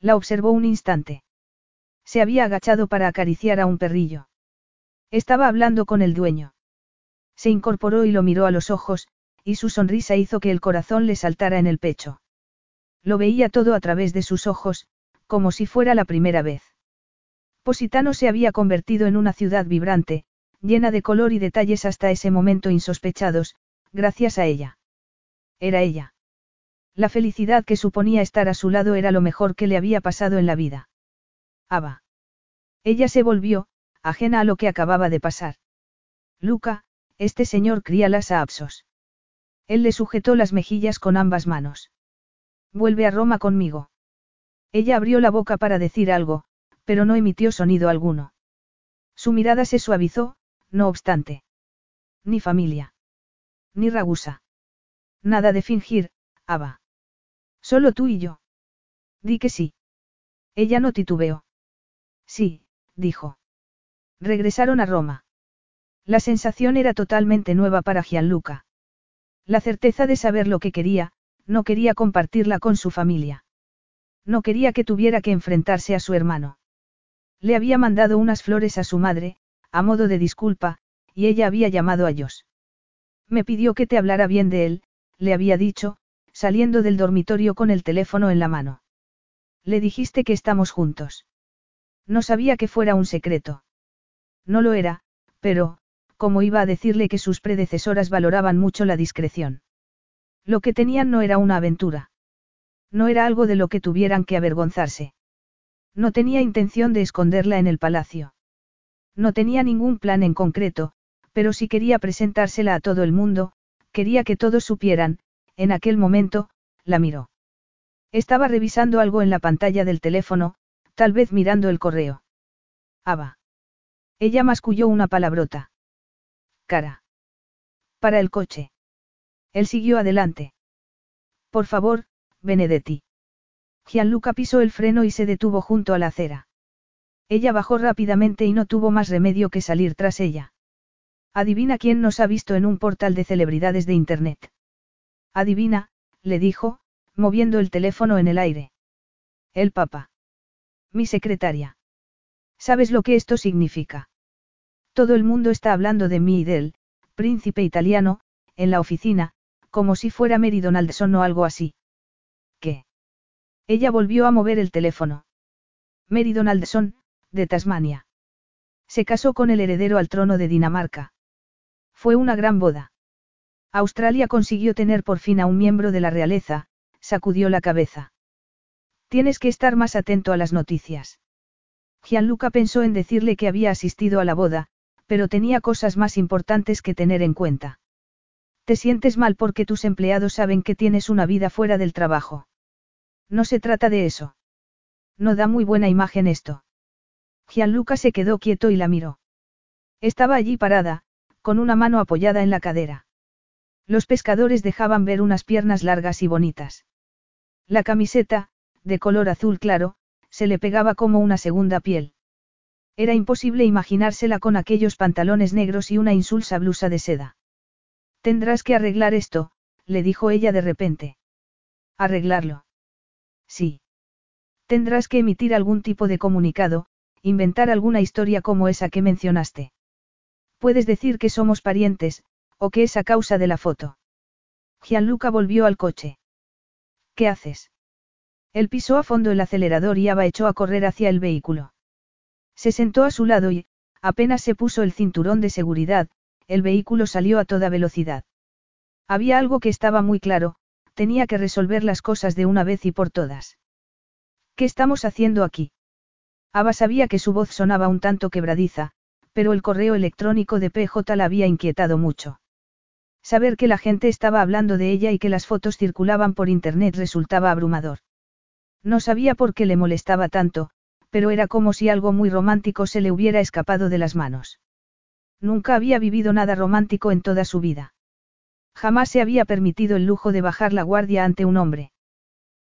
La observó un instante. Se había agachado para acariciar a un perrillo. Estaba hablando con el dueño. Se incorporó y lo miró a los ojos, y su sonrisa hizo que el corazón le saltara en el pecho. Lo veía todo a través de sus ojos, como si fuera la primera vez. Positano se había convertido en una ciudad vibrante, llena de color y detalles hasta ese momento insospechados, gracias a ella. Era ella. La felicidad que suponía estar a su lado era lo mejor que le había pasado en la vida. Aba. Ella se volvió, ajena a lo que acababa de pasar. Luca, este señor cría las apsos. Él le sujetó las mejillas con ambas manos. Vuelve a Roma conmigo. Ella abrió la boca para decir algo, pero no emitió sonido alguno. Su mirada se suavizó, no obstante. Ni familia. Ni ragusa. Nada de fingir, Ava. Solo tú y yo. Di que sí. Ella no titubeó. Sí, dijo. Regresaron a Roma. La sensación era totalmente nueva para Gianluca. La certeza de saber lo que quería, no quería compartirla con su familia. No quería que tuviera que enfrentarse a su hermano. Le había mandado unas flores a su madre, a modo de disculpa, y ella había llamado a Josh. Me pidió que te hablara bien de él, le había dicho, saliendo del dormitorio con el teléfono en la mano. Le dijiste que estamos juntos. No sabía que fuera un secreto. No lo era, pero, como iba a decirle que sus predecesoras valoraban mucho la discreción. Lo que tenían no era una aventura. No era algo de lo que tuvieran que avergonzarse. No tenía intención de esconderla en el palacio. No tenía ningún plan en concreto, pero si quería presentársela a todo el mundo, quería que todos supieran, en aquel momento, la miró. Estaba revisando algo en la pantalla del teléfono, tal vez mirando el correo. Aba. Ella masculló una palabrota. Cara. Para el coche. Él siguió adelante. Por favor, Benedetti. Gianluca pisó el freno y se detuvo junto a la acera. Ella bajó rápidamente y no tuvo más remedio que salir tras ella. Adivina quién nos ha visto en un portal de celebridades de Internet. Adivina, le dijo, moviendo el teléfono en el aire. El Papa. Mi secretaria. ¿Sabes lo que esto significa? Todo el mundo está hablando de mí y del, príncipe italiano, en la oficina, como si fuera Mary Donaldson o algo así. ¿Qué? Ella volvió a mover el teléfono. Mary Donaldson, de Tasmania. Se casó con el heredero al trono de Dinamarca. Fue una gran boda. Australia consiguió tener por fin a un miembro de la realeza, sacudió la cabeza. Tienes que estar más atento a las noticias. Gianluca pensó en decirle que había asistido a la boda, pero tenía cosas más importantes que tener en cuenta. Te sientes mal porque tus empleados saben que tienes una vida fuera del trabajo. No se trata de eso. No da muy buena imagen esto. Gianluca se quedó quieto y la miró. Estaba allí parada, con una mano apoyada en la cadera. Los pescadores dejaban ver unas piernas largas y bonitas. La camiseta, de color azul claro, se le pegaba como una segunda piel. Era imposible imaginársela con aquellos pantalones negros y una insulsa blusa de seda. Tendrás que arreglar esto, le dijo ella de repente. ¿Arreglarlo? Sí. Tendrás que emitir algún tipo de comunicado, inventar alguna historia como esa que mencionaste. Puedes decir que somos parientes, o que es a causa de la foto. Gianluca volvió al coche. ¿Qué haces? Él pisó a fondo el acelerador y Ava echó a correr hacia el vehículo. Se sentó a su lado y, apenas se puso el cinturón de seguridad, el vehículo salió a toda velocidad. Había algo que estaba muy claro, tenía que resolver las cosas de una vez y por todas. ¿Qué estamos haciendo aquí? Ava sabía que su voz sonaba un tanto quebradiza, pero el correo electrónico de PJ la había inquietado mucho. Saber que la gente estaba hablando de ella y que las fotos circulaban por internet resultaba abrumador. No sabía por qué le molestaba tanto, pero era como si algo muy romántico se le hubiera escapado de las manos. Nunca había vivido nada romántico en toda su vida. Jamás se había permitido el lujo de bajar la guardia ante un hombre.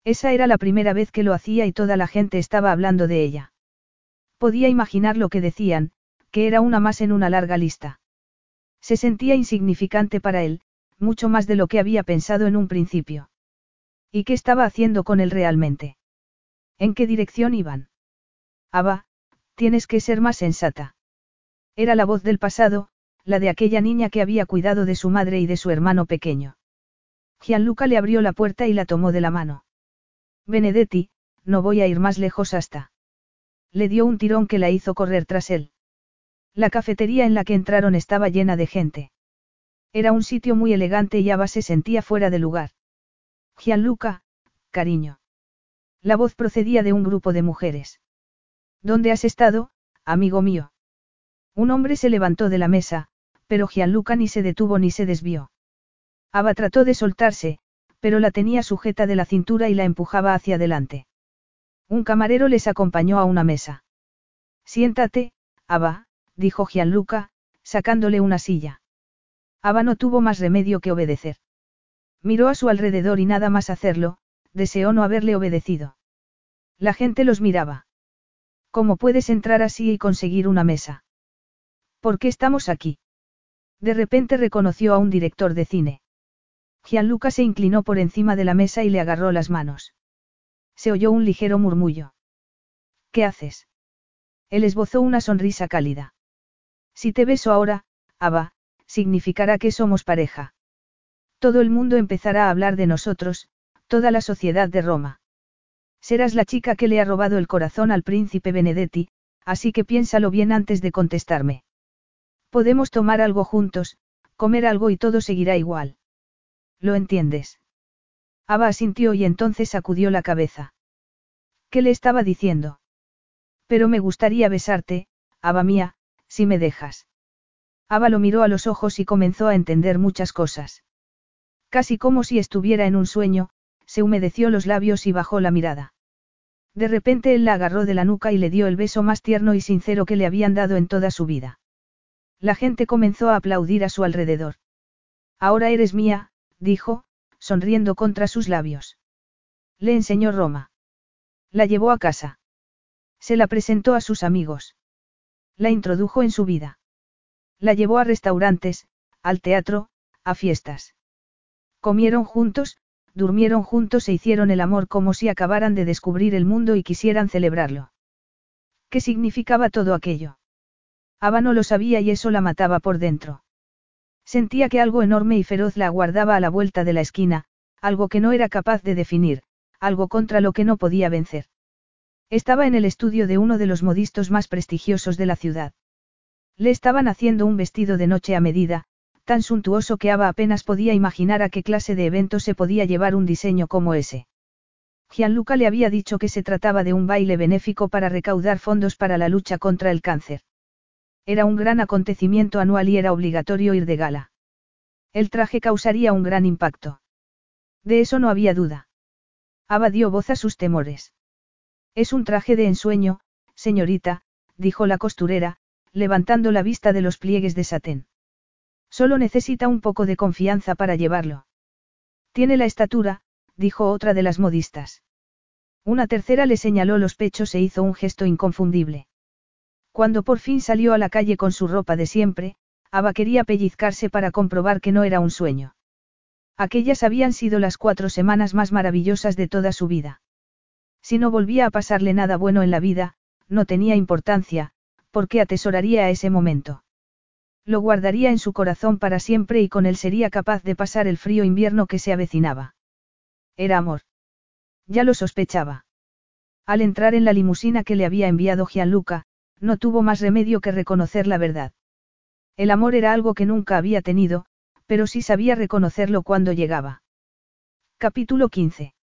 Esa era la primera vez que lo hacía y toda la gente estaba hablando de ella. Podía imaginar lo que decían, que era una más en una larga lista. Se sentía insignificante para él, mucho más de lo que había pensado en un principio. ¿Y qué estaba haciendo con él realmente? ¿En qué dirección iban? Aba, tienes que ser más sensata. Era la voz del pasado, la de aquella niña que había cuidado de su madre y de su hermano pequeño. Gianluca le abrió la puerta y la tomó de la mano. Benedetti, no voy a ir más lejos hasta. Le dio un tirón que la hizo correr tras él. La cafetería en la que entraron estaba llena de gente. Era un sitio muy elegante y Ava se sentía fuera de lugar. Gianluca, cariño. La voz procedía de un grupo de mujeres. ¿Dónde has estado, amigo mío? Un hombre se levantó de la mesa, pero Gianluca ni se detuvo ni se desvió. Ava trató de soltarse, pero la tenía sujeta de la cintura y la empujaba hacia adelante. Un camarero les acompañó a una mesa. Siéntate, Ava, dijo Gianluca, sacándole una silla. Ava no tuvo más remedio que obedecer. Miró a su alrededor y nada más hacerlo, deseó no haberle obedecido. La gente los miraba. ¿Cómo puedes entrar así y conseguir una mesa? ¿Por qué estamos aquí? De repente reconoció a un director de cine. Gianluca se inclinó por encima de la mesa y le agarró las manos. Se oyó un ligero murmullo. ¿Qué haces? Él esbozó una sonrisa cálida. Si te beso ahora, Ava, significará que somos pareja. Todo el mundo empezará a hablar de nosotros, toda la sociedad de Roma. Serás la chica que le ha robado el corazón al príncipe Benedetti, así que piénsalo bien antes de contestarme. Podemos tomar algo juntos, comer algo y todo seguirá igual. ¿Lo entiendes? Ava asintió y entonces sacudió la cabeza. ¿Qué le estaba diciendo? Pero me gustaría besarte, Ava mía, si me dejas. Ava lo miró a los ojos y comenzó a entender muchas cosas. Casi como si estuviera en un sueño, se humedeció los labios y bajó la mirada. De repente él la agarró de la nuca y le dio el beso más tierno y sincero que le habían dado en toda su vida. La gente comenzó a aplaudir a su alrededor. Ahora eres mía, dijo, sonriendo contra sus labios. Le enseñó Roma. La llevó a casa. Se la presentó a sus amigos. La introdujo en su vida. La llevó a restaurantes, al teatro, a fiestas. Comieron juntos, durmieron juntos e hicieron el amor como si acabaran de descubrir el mundo y quisieran celebrarlo. ¿Qué significaba todo aquello? Ava no lo sabía y eso la mataba por dentro. Sentía que algo enorme y feroz la aguardaba a la vuelta de la esquina, algo que no era capaz de definir, algo contra lo que no podía vencer. Estaba en el estudio de uno de los modistos más prestigiosos de la ciudad. Le estaban haciendo un vestido de noche a medida, tan suntuoso que Ava apenas podía imaginar a qué clase de evento se podía llevar un diseño como ese. Gianluca le había dicho que se trataba de un baile benéfico para recaudar fondos para la lucha contra el cáncer. Era un gran acontecimiento anual y era obligatorio ir de gala. El traje causaría un gran impacto. De eso no había duda. Ava dio voz a sus temores. Es un traje de ensueño, señorita, dijo la costurera, levantando la vista de los pliegues de satén. Solo necesita un poco de confianza para llevarlo. Tiene la estatura, dijo otra de las modistas. Una tercera le señaló los pechos e hizo un gesto inconfundible. Cuando por fin salió a la calle con su ropa de siempre, Ava quería pellizcarse para comprobar que no era un sueño. Aquellas habían sido las cuatro semanas más maravillosas de toda su vida. Si no volvía a pasarle nada bueno en la vida, no tenía importancia, porque atesoraría a ese momento. Lo guardaría en su corazón para siempre y con él sería capaz de pasar el frío invierno que se avecinaba. Era amor. Ya lo sospechaba. Al entrar en la limusina que le había enviado Gianluca, no tuvo más remedio que reconocer la verdad. El amor era algo que nunca había tenido, pero sí sabía reconocerlo cuando llegaba. Capítulo 15.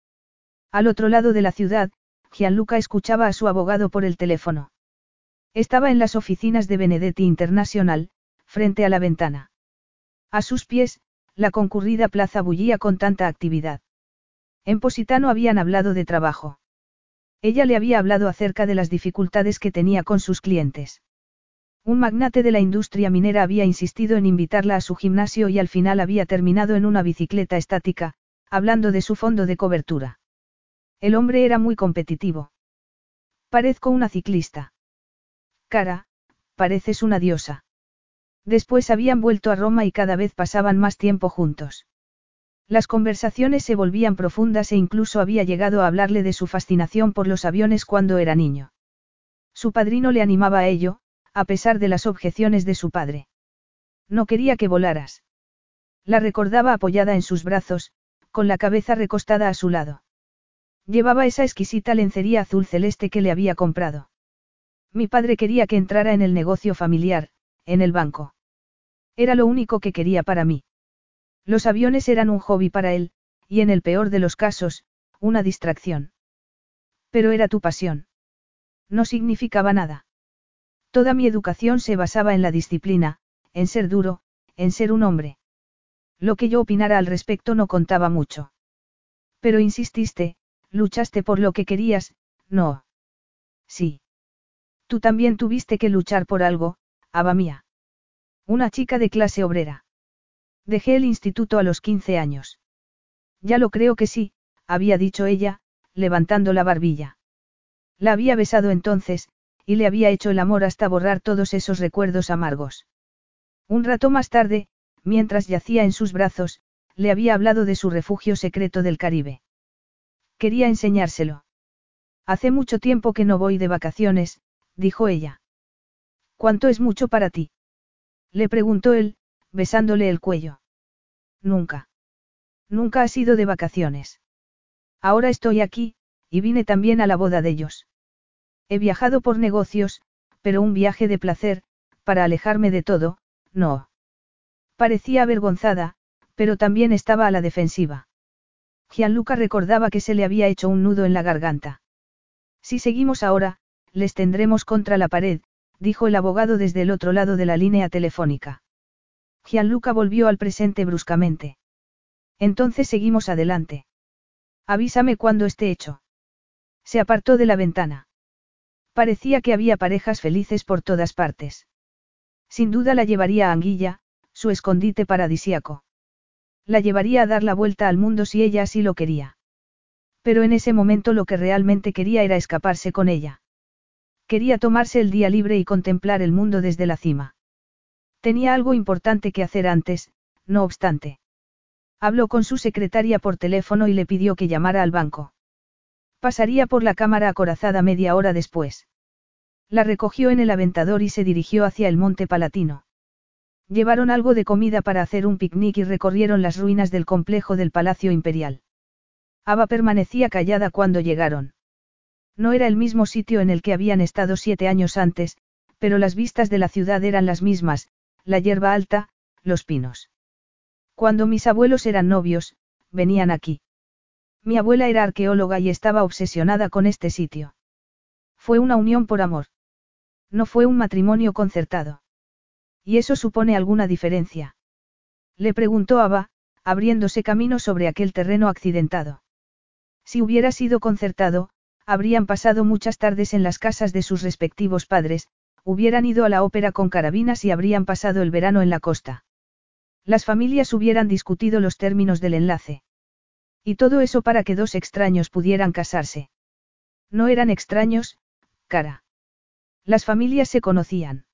Al otro lado de la ciudad, Gianluca escuchaba a su abogado por el teléfono. Estaba en las oficinas de Benedetti International, frente a la ventana. A sus pies, la concurrida plaza bullía con tanta actividad. En Positano habían hablado de trabajo. Ella le había hablado acerca de las dificultades que tenía con sus clientes. Un magnate de la industria minera había insistido en invitarla a su gimnasio y al final había terminado en una bicicleta estática, hablando de su fondo de cobertura. El hombre era muy competitivo. Parezco una ciclista. Cara, pareces una diosa. Después habían vuelto a Roma y cada vez pasaban más tiempo juntos. Las conversaciones se volvían profundas e incluso había llegado a hablarle de su fascinación por los aviones cuando era niño. Su padrino le animaba a ello, a pesar de las objeciones de su padre. No quería que volaras. La recordaba apoyada en sus brazos, con la cabeza recostada a su lado. Llevaba esa exquisita lencería azul celeste que le había comprado. Mi padre quería que entrara en el negocio familiar, en el banco. Era lo único que quería para mí. Los aviones eran un hobby para él, y en el peor de los casos, una distracción. Pero era tu pasión. No significaba nada. Toda mi educación se basaba en la disciplina, en ser duro, en ser un hombre. Lo que yo opinara al respecto no contaba mucho. Pero insististe, luchaste por lo que querías, no. Sí. Tú también tuviste que luchar por algo, Ava mía. Una chica de clase obrera. Dejé el instituto a los 15 años. Ya lo creo que sí, había dicho ella, levantando la barbilla. La había besado entonces, y le había hecho el amor hasta borrar todos esos recuerdos amargos. Un rato más tarde, mientras yacía en sus brazos, le había hablado de su refugio secreto del Caribe. Quería enseñárselo. Hace mucho tiempo que no voy de vacaciones, dijo ella. ¿Cuánto es mucho para ti? Le preguntó él, besándole el cuello. Nunca. Nunca has ido de vacaciones. Ahora estoy aquí, y vine también a la boda de ellos. He viajado por negocios, pero un viaje de placer, para alejarme de todo, no. Parecía avergonzada, pero también estaba a la defensiva. Gianluca recordaba que se le había hecho un nudo en la garganta. Si seguimos ahora, les tendremos contra la pared, dijo el abogado desde el otro lado de la línea telefónica. Gianluca volvió al presente bruscamente. Entonces seguimos adelante. Avísame cuando esté hecho. Se apartó de la ventana. Parecía que había parejas felices por todas partes. Sin duda la llevaría a Anguilla, su escondite paradisiaco. La llevaría a dar la vuelta al mundo si ella así lo quería. Pero en ese momento lo que realmente quería era escaparse con ella. Quería tomarse el día libre y contemplar el mundo desde la cima. Tenía algo importante que hacer antes, no obstante. Habló con su secretaria por teléfono y le pidió que llamara al banco. Pasaría por la cámara acorazada media hora después. La recogió en el aventador y se dirigió hacia el monte palatino. Llevaron algo de comida para hacer un picnic y recorrieron las ruinas del complejo del Palacio Imperial. Ava permanecía callada cuando llegaron. No era el mismo sitio en el que habían estado siete años antes, pero las vistas de la ciudad eran las mismas, la hierba alta, los pinos. Cuando mis abuelos eran novios, venían aquí. Mi abuela era arqueóloga y estaba obsesionada con este sitio. Fue una unión por amor. No fue un matrimonio concertado. ¿Y eso supone alguna diferencia? Le preguntó Ava, abriéndose camino sobre aquel terreno accidentado. Si hubiera sido concertado, habrían pasado muchas tardes en las casas de sus respectivos padres, hubieran ido a la ópera con carabinas y habrían pasado el verano en la costa. Las familias hubieran discutido los términos del enlace. Y todo eso para que dos extraños pudieran casarse. No eran extraños, cara. Las familias se conocían.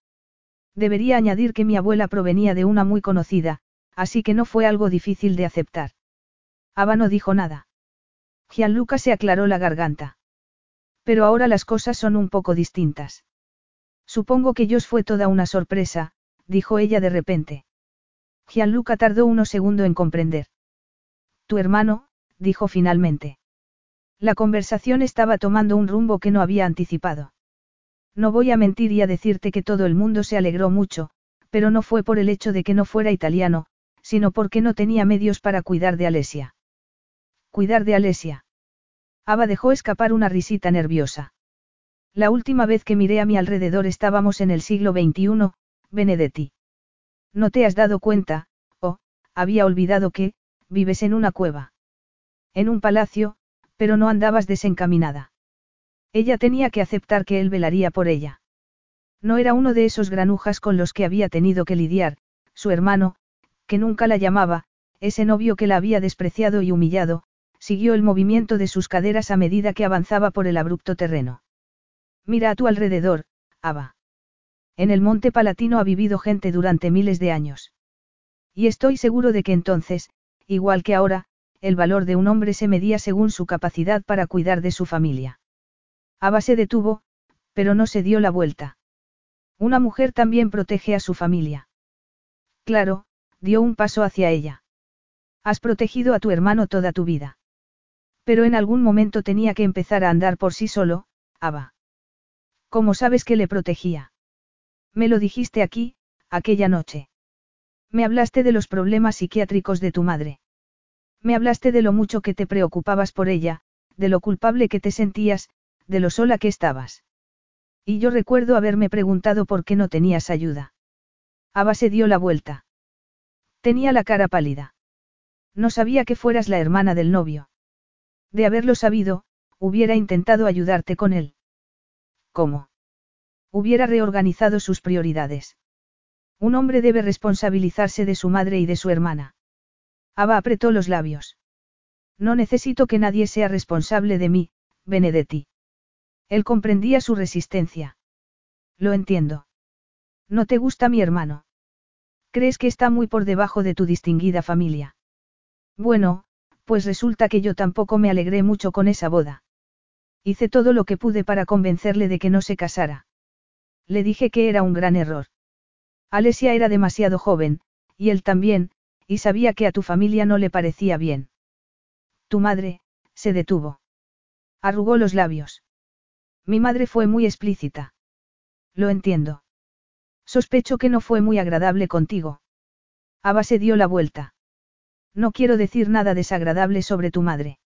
Debería añadir que mi abuela provenía de una muy conocida, así que no fue algo difícil de aceptar. Ava no dijo nada. Gianluca se aclaró la garganta. Pero ahora las cosas son un poco distintas. Supongo que Jos fue toda una sorpresa, dijo ella de repente. Gianluca tardó unos segundos en comprender. Tu hermano, dijo finalmente. La conversación estaba tomando un rumbo que no había anticipado. No voy a mentir y a decirte que todo el mundo se alegró mucho, pero no fue por el hecho de que no fuera italiano, sino porque no tenía medios para cuidar de Alesia. Cuidar de Alesia. Ava dejó escapar una risita nerviosa. La última vez que miré a mi alrededor estábamos en el siglo XXI, Benedetti. No te has dado cuenta, oh, había olvidado que, vives en una cueva. En un palacio, pero no andabas desencaminada. Ella tenía que aceptar que él velaría por ella. No era uno de esos granujas con los que había tenido que lidiar, su hermano, que nunca la llamaba, ese novio que la había despreciado y humillado, siguió el movimiento de sus caderas a medida que avanzaba por el abrupto terreno. Mira a tu alrededor, Ava. En el monte palatino ha vivido gente durante miles de años. Y estoy seguro de que entonces, igual que ahora, el valor de un hombre se medía según su capacidad para cuidar de su familia. Ava se detuvo, pero no se dio la vuelta. Una mujer también protege a su familia. Claro, dio un paso hacia ella. Has protegido a tu hermano toda tu vida. Pero en algún momento tenía que empezar a andar por sí solo, Ava. ¿Cómo sabes que le protegía? Me lo dijiste aquí, aquella noche. Me hablaste de los problemas psiquiátricos de tu madre. Me hablaste de lo mucho que te preocupabas por ella, de lo culpable que te sentías, de lo sola que estabas. Y yo recuerdo haberme preguntado por qué no tenías ayuda. Ava se dio la vuelta. Tenía la cara pálida. No sabía que fueras la hermana del novio. De haberlo sabido, hubiera intentado ayudarte con él. ¿Cómo? Hubiera reorganizado sus prioridades. Un hombre debe responsabilizarse de su madre y de su hermana. Ava apretó los labios. No necesito que nadie sea responsable de mí, Benedetti. Él comprendía su resistencia. Lo entiendo. ¿No te gusta mi hermano? ¿Crees que está muy por debajo de tu distinguida familia? Bueno, pues resulta que yo tampoco me alegré mucho con esa boda. Hice todo lo que pude para convencerle de que no se casara. Le dije que era un gran error. Alesia era demasiado joven, y él también, y sabía que a tu familia no le parecía bien. Tu madre, se detuvo. Arrugó los labios. Mi madre fue muy explícita. Lo entiendo. Sospecho que no fue muy agradable contigo. Ava se dio la vuelta. No quiero decir nada desagradable sobre tu madre.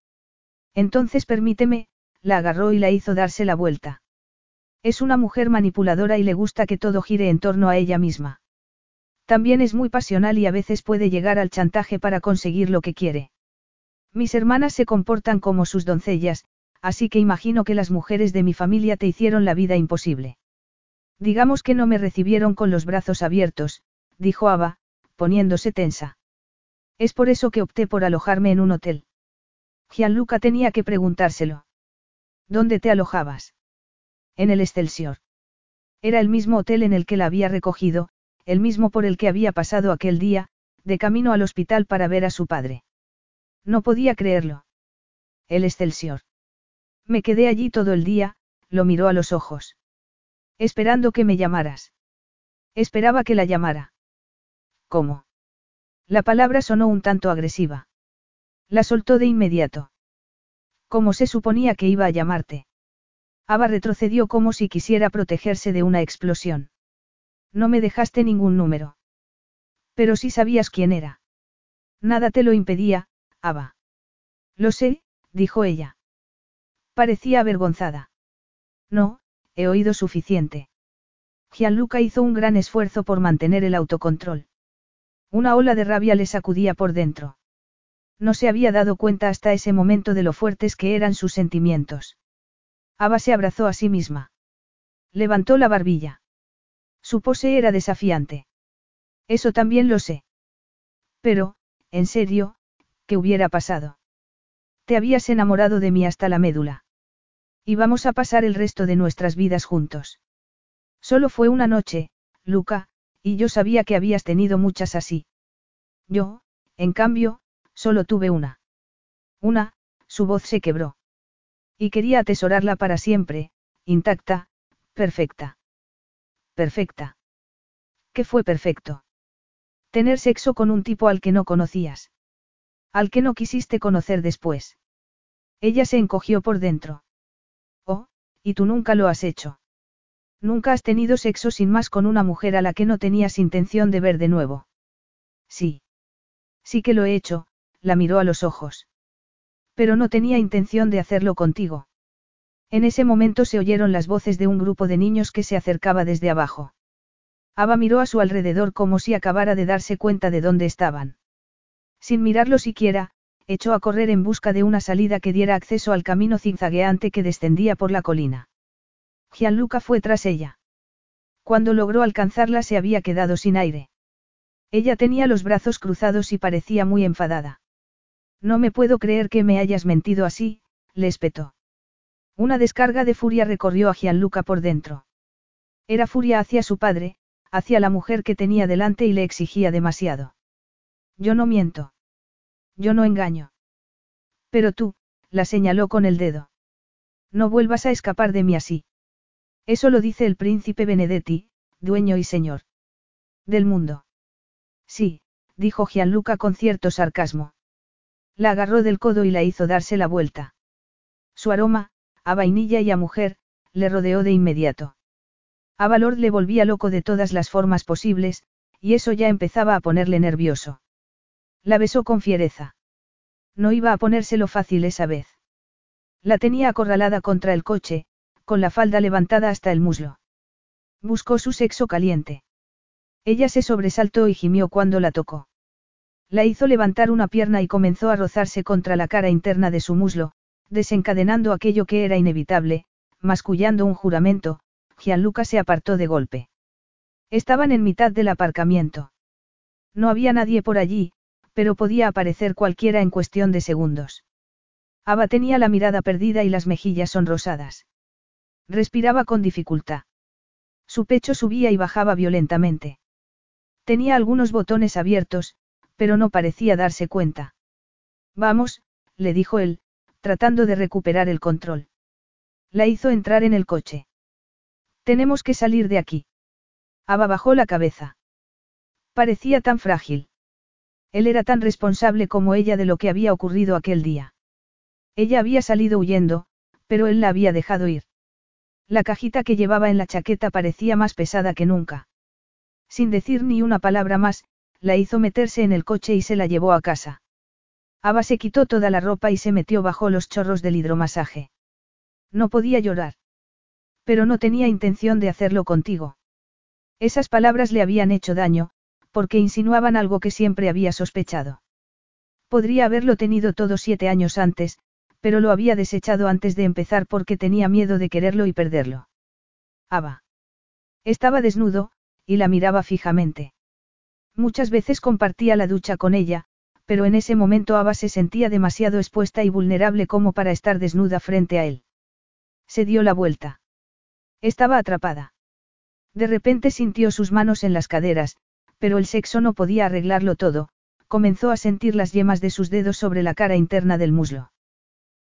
Entonces permíteme, la agarró y la hizo darse la vuelta. Es una mujer manipuladora y le gusta que todo gire en torno a ella misma. También es muy pasional y a veces puede llegar al chantaje para conseguir lo que quiere. Mis hermanas se comportan como sus doncellas, así que imagino que las mujeres de mi familia te hicieron la vida imposible. Digamos que no me recibieron con los brazos abiertos, dijo Ava, poniéndose tensa. Es por eso que opté por alojarme en un hotel. Gianluca tenía que preguntárselo. ¿Dónde te alojabas? En el Excelsior. Era el mismo hotel en el que la había recogido, el mismo por el que había pasado aquel día, de camino al hospital para ver a su padre. No podía creerlo. El Excelsior. Me quedé allí todo el día, lo miró a los ojos. Esperando que me llamaras. Esperaba que la llamara. ¿Cómo? La palabra sonó un tanto agresiva. La soltó de inmediato. ¿Cómo se suponía que iba a llamarte? Ava retrocedió como si quisiera protegerse de una explosión. No me dejaste ningún número. Pero sí sabías quién era. Nada te lo impedía, Ava. Lo sé, dijo ella. Parecía avergonzada. No, he oído suficiente. Gianluca hizo un gran esfuerzo por mantener el autocontrol. Una ola de rabia le sacudía por dentro. No se había dado cuenta hasta ese momento de lo fuertes que eran sus sentimientos. Ava se abrazó a sí misma. Levantó la barbilla. Su pose era desafiante. Eso también lo sé. Pero, en serio, ¿qué hubiera pasado? Te habías enamorado de mí hasta la médula. Y vamos a pasar el resto de nuestras vidas juntos. Solo fue una noche, Luca, y yo sabía que habías tenido muchas así. Yo, en cambio, solo tuve una. Una, su voz se quebró. Y quería atesorarla para siempre, intacta, perfecta. Perfecta. ¿Qué fue perfecto? Tener sexo con un tipo al que no conocías. Al que no quisiste conocer después. Ella se encogió por dentro. Oh, y tú nunca lo has hecho. Nunca has tenido sexo sin más con una mujer a la que no tenías intención de ver de nuevo. Sí. Sí que lo he hecho, la miró a los ojos. Pero no tenía intención de hacerlo contigo. En ese momento se oyeron las voces de un grupo de niños que se acercaba desde abajo. Ava miró a su alrededor como si acabara de darse cuenta de dónde estaban. Sin mirarlo siquiera, echó a correr en busca de una salida que diera acceso al camino zigzagueante que descendía por la colina. Gianluca fue tras ella. Cuando logró alcanzarla se había quedado sin aire. Ella tenía los brazos cruzados y parecía muy enfadada. No me puedo creer que me hayas mentido así, le espetó. Una descarga de furia recorrió a Gianluca por dentro. Era furia hacia su padre, hacia la mujer que tenía delante y le exigía demasiado. Yo no miento. Yo no engaño. Pero tú, la señaló con el dedo. No vuelvas a escapar de mí así. Eso lo dice el príncipe Benedetti, dueño y señor. Del mundo. Sí, dijo Gianluca con cierto sarcasmo. La agarró del codo y la hizo darse la vuelta. Su aroma, a vainilla y a mujer, le rodeó de inmediato. A Valor le volvía loco de todas las formas posibles, y eso ya empezaba a ponerle nervioso. La besó con fiereza. No iba a ponérselo fácil esa vez. La tenía acorralada contra el coche, con la falda levantada hasta el muslo. Buscó su sexo caliente. Ella se sobresaltó y gimió cuando la tocó. La hizo levantar una pierna y comenzó a rozarse contra la cara interna de su muslo, desencadenando aquello que era inevitable, mascullando un juramento, Gianluca se apartó de golpe. Estaban en mitad del aparcamiento. No había nadie por allí, pero podía aparecer cualquiera en cuestión de segundos. Ava tenía la mirada perdida y las mejillas sonrosadas. Respiraba con dificultad. Su pecho subía y bajaba violentamente. Tenía algunos botones abiertos, pero no parecía darse cuenta. Vamos, le dijo él, tratando de recuperar el control. La hizo entrar en el coche. Tenemos que salir de aquí. Ava bajó la cabeza. Parecía tan frágil. Él era tan responsable como ella de lo que había ocurrido aquel día. Ella había salido huyendo, pero él la había dejado ir. La cajita que llevaba en la chaqueta parecía más pesada que nunca. Sin decir ni una palabra más, la hizo meterse en el coche y se la llevó a casa. Ava se quitó toda la ropa y se metió bajo los chorros del hidromasaje. No podía llorar. Pero no tenía intención de hacerlo contigo. Esas palabras le habían hecho daño, porque insinuaban algo que siempre había sospechado. Podría haberlo tenido todo siete años antes, pero lo había desechado antes de empezar porque tenía miedo de quererlo y perderlo. Ava. Estaba desnudo, y la miraba fijamente. Muchas veces compartía la ducha con ella, pero en ese momento Ava se sentía demasiado expuesta y vulnerable como para estar desnuda frente a él. Se dio la vuelta. Estaba atrapada. De repente sintió sus manos en las caderas, pero el sexo no podía arreglarlo todo, comenzó a sentir las yemas de sus dedos sobre la cara interna del muslo.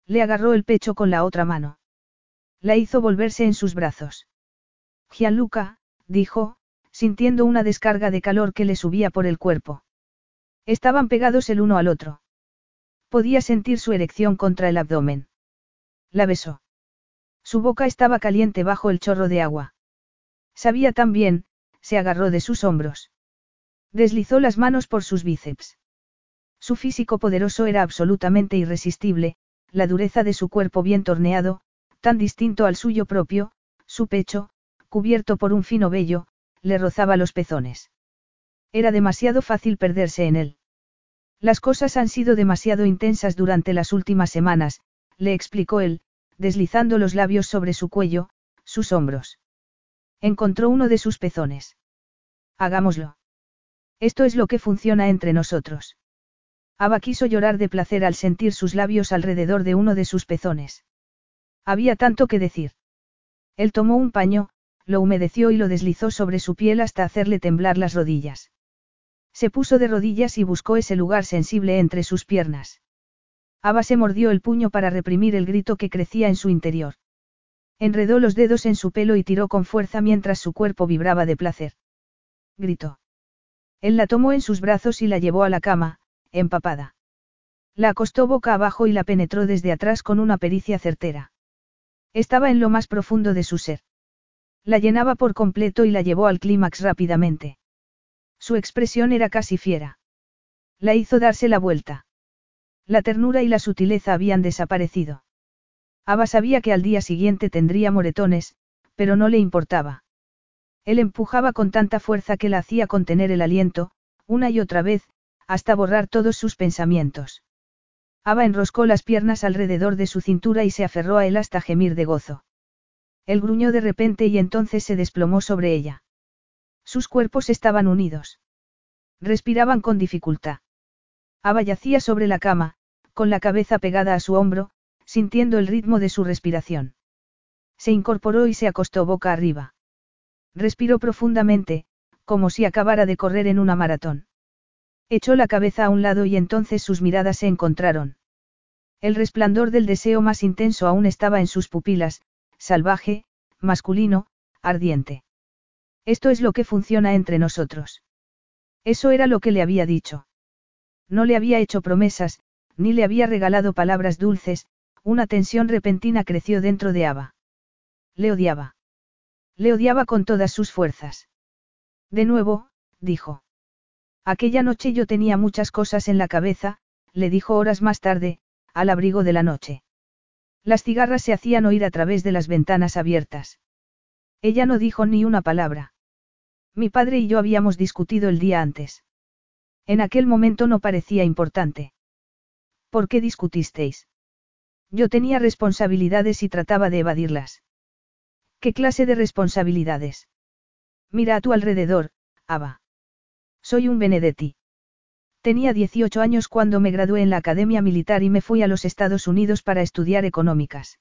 Le agarró el pecho con la otra mano. La hizo volverse en sus brazos. Gianluca, dijo, sintiendo una descarga de calor que le subía por el cuerpo. Estaban pegados el uno al otro. Podía sentir su erección contra el abdomen. La besó. Su boca estaba caliente bajo el chorro de agua. Sabía tan bien, se agarró de sus hombros. Deslizó las manos por sus bíceps. Su físico poderoso era absolutamente irresistible, la dureza de su cuerpo bien torneado, tan distinto al suyo propio, su pecho, cubierto por un fino vello, le rozaba los pezones. Era demasiado fácil perderse en él. Las cosas han sido demasiado intensas durante las últimas semanas, le explicó él, deslizando los labios sobre su cuello, sus hombros. Encontró uno de sus pezones. Hagámoslo. Esto es lo que funciona entre nosotros. Ava quiso llorar de placer al sentir sus labios alrededor de uno de sus pezones. Había tanto que decir. Él tomó un paño, lo humedeció y lo deslizó sobre su piel hasta hacerle temblar las rodillas. Se puso de rodillas y buscó ese lugar sensible entre sus piernas. Ava se mordió el puño para reprimir el grito que crecía en su interior. Enredó los dedos en su pelo y tiró con fuerza mientras su cuerpo vibraba de placer. Gritó. Él la tomó en sus brazos y la llevó a la cama, empapada. La acostó boca abajo y la penetró desde atrás con una pericia certera. Estaba en lo más profundo de su ser. La llenaba por completo y la llevó al clímax rápidamente. Su expresión era casi fiera. La hizo darse la vuelta. La ternura y la sutileza habían desaparecido. Ava sabía que al día siguiente tendría moretones, pero no le importaba. Él empujaba con tanta fuerza que la hacía contener el aliento, una y otra vez, hasta borrar todos sus pensamientos. Ava enroscó las piernas alrededor de su cintura y se aferró a él hasta gemir de gozo. Él gruñó de repente y entonces se desplomó sobre ella. Sus cuerpos estaban unidos. Respiraban con dificultad. Ava yacía sobre la cama, con la cabeza pegada a su hombro, sintiendo el ritmo de su respiración. Se incorporó y se acostó boca arriba. Respiró profundamente, como si acabara de correr en una maratón. Echó la cabeza a un lado y entonces sus miradas se encontraron. El resplandor del deseo más intenso aún estaba en sus pupilas, salvaje, masculino, ardiente. Esto es lo que funciona entre nosotros. Eso era lo que le había dicho. No le había hecho promesas, ni le había regalado palabras dulces, una tensión repentina creció dentro de Ava. Le odiaba. Le odiaba con todas sus fuerzas. De nuevo, dijo. Aquella noche yo tenía muchas cosas en la cabeza, le dijo horas más tarde, al abrigo de la noche. Las cigarras se hacían oír a través de las ventanas abiertas. Ella no dijo ni una palabra. Mi padre y yo habíamos discutido el día antes. En aquel momento no parecía importante. ¿Por qué discutisteis? Yo tenía responsabilidades y trataba de evadirlas. ¿Qué clase de responsabilidades? Mira a tu alrededor, Ava. Soy un Benedetti. Tenía 18 años cuando me gradué en la Academia Militar y me fui a los Estados Unidos para estudiar económicas.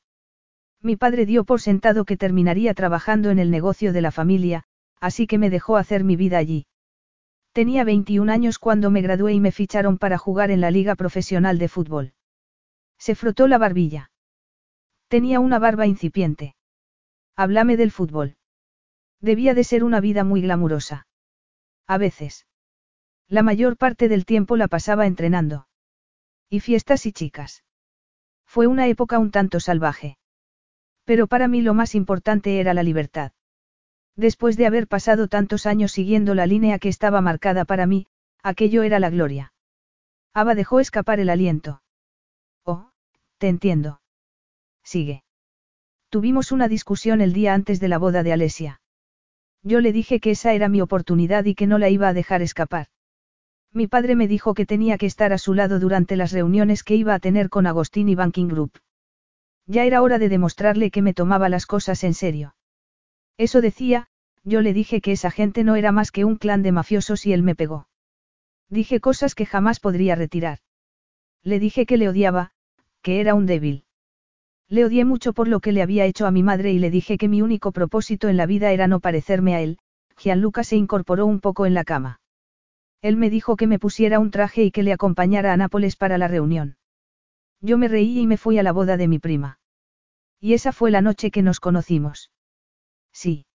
Mi padre dio por sentado que terminaría trabajando en el negocio de la familia, así que me dejó hacer mi vida allí. Tenía 21 años cuando me gradué y me ficharon para jugar en la Liga Profesional de Fútbol. Se frotó la barbilla. Tenía una barba incipiente. Háblame del fútbol. Debía de ser una vida muy glamurosa. A veces. La mayor parte del tiempo la pasaba entrenando. Y fiestas y chicas. Fue una época un tanto salvaje. Pero para mí lo más importante era la libertad. Después de haber pasado tantos años siguiendo la línea que estaba marcada para mí, aquello era la gloria. Ava dejó escapar el aliento. Oh, te entiendo. Sigue. Tuvimos una discusión el día antes de la boda de Alesia. Yo le dije que esa era mi oportunidad y que no la iba a dejar escapar. Mi padre me dijo que tenía que estar a su lado durante las reuniones que iba a tener con Agostini Banking Group. Ya era hora de demostrarle que me tomaba las cosas en serio. Eso decía, yo le dije que esa gente no era más que un clan de mafiosos y él me pegó. Dije cosas que jamás podría retirar. Le dije que le odiaba, que era un débil. Le odié mucho por lo que le había hecho a mi madre y le dije que mi único propósito en la vida era no parecerme a él. Gianluca se incorporó un poco en la cama. Él me dijo que me pusiera un traje y que le acompañara a Nápoles para la reunión. Yo me reí y me fui a la boda de mi prima. Y esa fue la noche que nos conocimos. Sí.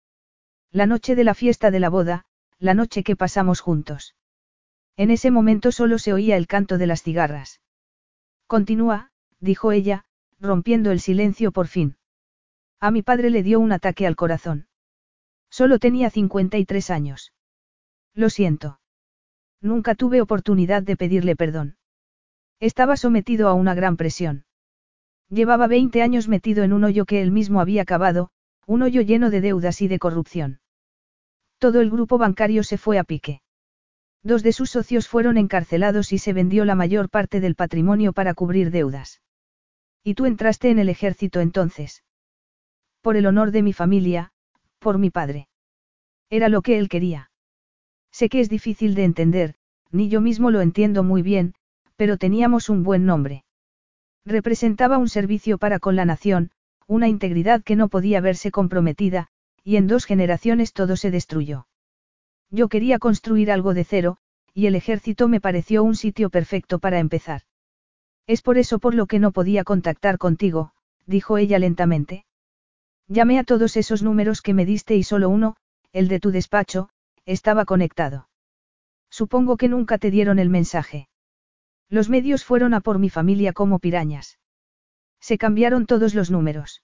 La noche de la fiesta de la boda, la noche que pasamos juntos. En ese momento solo se oía el canto de las cigarras. Continúa, dijo ella, rompiendo el silencio por fin. A mi padre le dio un ataque al corazón. Solo tenía 53 años. Lo siento. Nunca tuve oportunidad de pedirle perdón. Estaba sometido a una gran presión. Llevaba 20 años metido en un hoyo que él mismo había cavado, un hoyo lleno de deudas y de corrupción. Todo el grupo bancario se fue a pique. Dos de sus socios fueron encarcelados y se vendió la mayor parte del patrimonio para cubrir deudas. ¿Y tú entraste en el ejército entonces? Por el honor de mi familia, por mi padre. Era lo que él quería. Sé que es difícil de entender, ni yo mismo lo entiendo muy bien, pero teníamos un buen nombre. Representaba un servicio para con la nación, una integridad que no podía verse comprometida, y en dos generaciones todo se destruyó. Yo quería construir algo de cero, y el ejército me pareció un sitio perfecto para empezar. Es por eso por lo que no podía contactar contigo, dijo ella lentamente. Llamé a todos esos números que me diste y solo uno, el de tu despacho, estaba conectado. Supongo que nunca te dieron el mensaje. Los medios fueron a por mi familia como pirañas. Se cambiaron todos los números.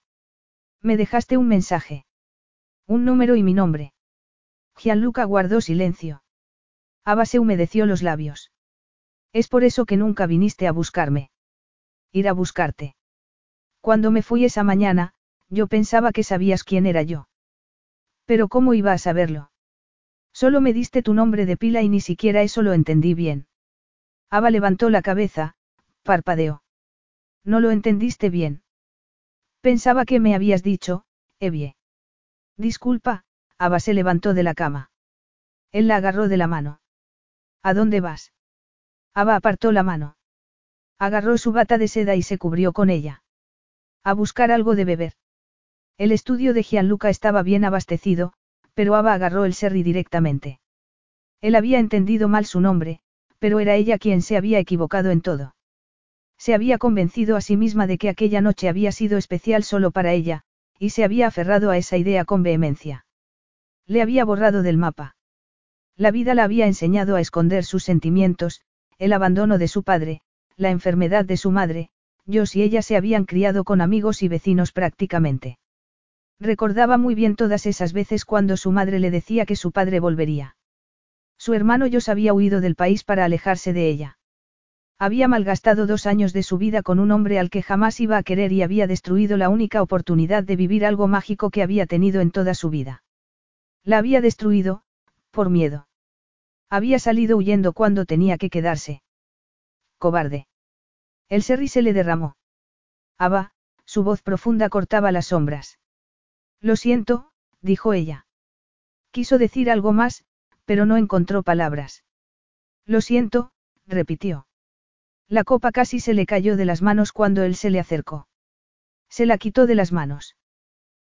Me dejaste un mensaje. Un número y mi nombre. Gianluca guardó silencio. Ava se humedeció los labios. Es por eso que nunca viniste a buscarme. Ir a buscarte. Cuando me fui esa mañana, yo pensaba que sabías quién era yo. Pero ¿cómo iba a saberlo? Solo me diste tu nombre de pila y ni siquiera eso lo entendí bien. Ava levantó la cabeza, parpadeó. No lo entendiste bien. Pensaba que me habías dicho, Evie. Disculpa, Ava se levantó de la cama. Él la agarró de la mano. ¿A dónde vas? Ava apartó la mano. Agarró su bata de seda y se cubrió con ella. A buscar algo de beber. El estudio de Gianluca estaba bien abastecido, pero Ava agarró el serri directamente. Él había entendido mal su nombre, pero era ella quien se había equivocado en todo. Se había convencido a sí misma de que aquella noche había sido especial solo para ella, y se había aferrado a esa idea con vehemencia. Le había borrado del mapa. La vida la había enseñado a esconder sus sentimientos, el abandono de su padre, la enfermedad de su madre, yo y ella se habían criado con amigos y vecinos prácticamente. Recordaba muy bien todas esas veces cuando su madre le decía que su padre volvería. Su hermano Jos había huido del país para alejarse de ella. Había malgastado dos años de su vida con un hombre al que jamás iba a querer y había destruido la única oportunidad de vivir algo mágico que había tenido en toda su vida. La había destruido, por miedo. Había salido huyendo cuando tenía que quedarse. Cobarde. El serri se le derramó. Aba, su voz profunda cortaba las sombras. Lo siento, dijo ella. Quiso decir algo más, pero no encontró palabras. Lo siento, repitió. La copa casi se le cayó de las manos cuando él se le acercó. Se la quitó de las manos.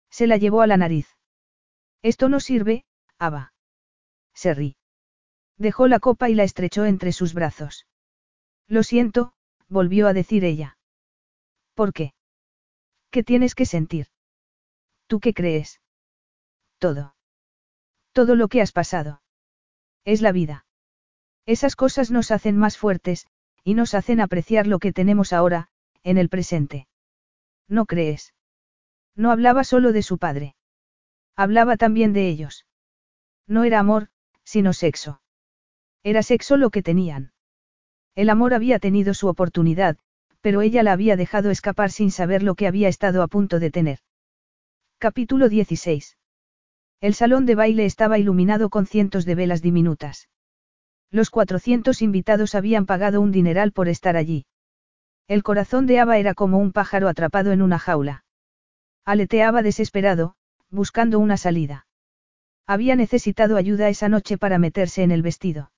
Se la llevó a la nariz. Esto no sirve, Ava. Se Dejó la copa y la estrechó entre sus brazos. Lo siento, volvió a decir ella. ¿Por qué? ¿Qué tienes que sentir? ¿Tú qué crees? Todo. Todo lo que has pasado. Es la vida. Esas cosas nos hacen más fuertes, y nos hacen apreciar lo que tenemos ahora, en el presente. ¿No crees? No hablaba solo de su padre. Hablaba también de ellos. No era amor, sino sexo. Era sexo lo que tenían. El amor había tenido su oportunidad, pero ella la había dejado escapar sin saber lo que había estado a punto de tener. Capítulo 16. El salón de baile estaba iluminado con cientos de velas diminutas. Los 400 invitados habían pagado un dineral por estar allí. El corazón de Ava era como un pájaro atrapado en una jaula. Aleteaba desesperado, buscando una salida. Había necesitado ayuda esa noche para meterse en el vestido.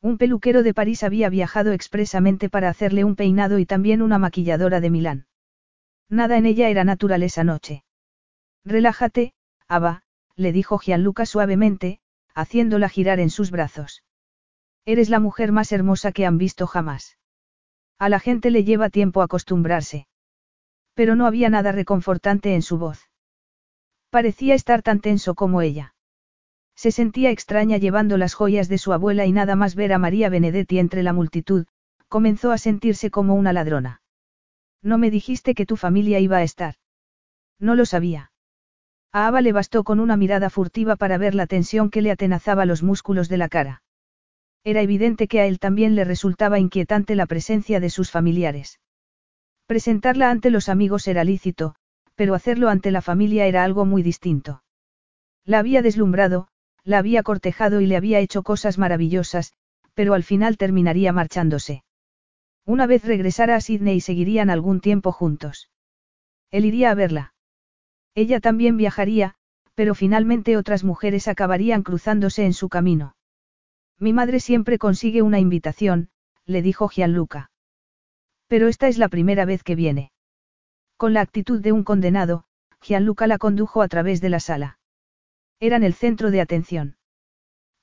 Un peluquero de París había viajado expresamente para hacerle un peinado y también una maquilladora de Milán. Nada en ella era natural esa noche. Relájate, Ava, le dijo Gianluca suavemente, haciéndola girar en sus brazos. Eres la mujer más hermosa que han visto jamás. A la gente le lleva tiempo acostumbrarse. Pero no había nada reconfortante en su voz. Parecía estar tan tenso como ella. Se sentía extraña llevando las joyas de su abuela y nada más ver a María Benedetti entre la multitud, comenzó a sentirse como una ladrona. No me dijiste que tu familia iba a estar. No lo sabía. A Ava le bastó con una mirada furtiva para ver la tensión que le atenazaba los músculos de la cara. Era evidente que a él también le resultaba inquietante la presencia de sus familiares. Presentarla ante los amigos era lícito, pero hacerlo ante la familia era algo muy distinto. La había deslumbrado, la había cortejado y le había hecho cosas maravillosas, pero al final terminaría marchándose. Una vez regresara a Sydney seguirían algún tiempo juntos. Él iría a verla. Ella también viajaría, Pero finalmente otras mujeres acabarían cruzándose en su camino. Mi madre siempre consigue una invitación, le dijo Gianluca. Pero esta es la primera vez que viene. Con la actitud de un condenado, Gianluca la condujo a través de la sala. Eran el centro de atención.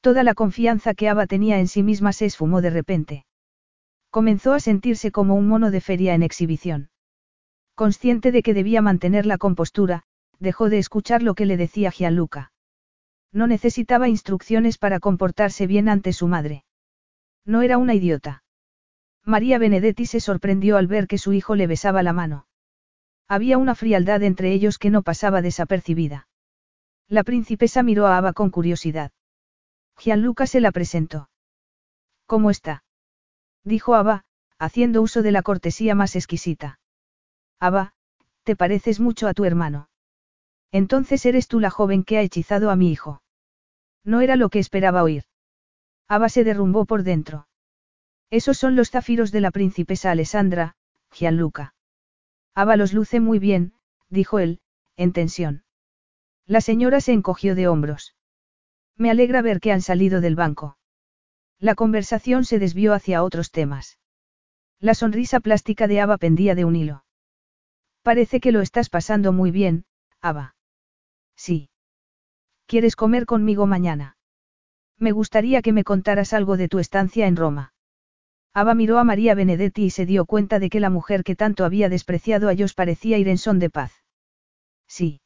Toda la confianza que Ava tenía en sí misma se esfumó de repente. Comenzó a sentirse como un mono de feria en exhibición. Consciente de que debía mantener la compostura, dejó de escuchar lo que le decía Gianluca. No necesitaba instrucciones para comportarse bien ante su madre. No era una idiota. María Benedetti se sorprendió al ver que su hijo le besaba la mano. Había una frialdad entre ellos que no pasaba desapercibida. La princesa miró a Ava con curiosidad. Gianluca se la presentó. ¿Cómo está? Dijo Ava, haciendo uso de la cortesía más exquisita. Ava, te pareces mucho a tu hermano. Entonces eres tú la joven que ha hechizado a mi hijo. No era lo que esperaba oír. Ava se derrumbó por dentro. Esos son los zafiros de la princesa Alessandra, Gianluca. Ava los luce muy bien, dijo él, en tensión. La señora se encogió de hombros. Me alegra ver que han salido del banco. La conversación se desvió hacia otros temas. La sonrisa plástica de Ava pendía de un hilo. Parece que lo estás pasando muy bien, Ava. Sí. ¿Quieres comer conmigo mañana? Me gustaría que me contaras algo de tu estancia en Roma. Ava miró a María Benedetti y se dio cuenta de que la mujer que tanto había despreciado a ellos parecía ir en son de paz. Sí.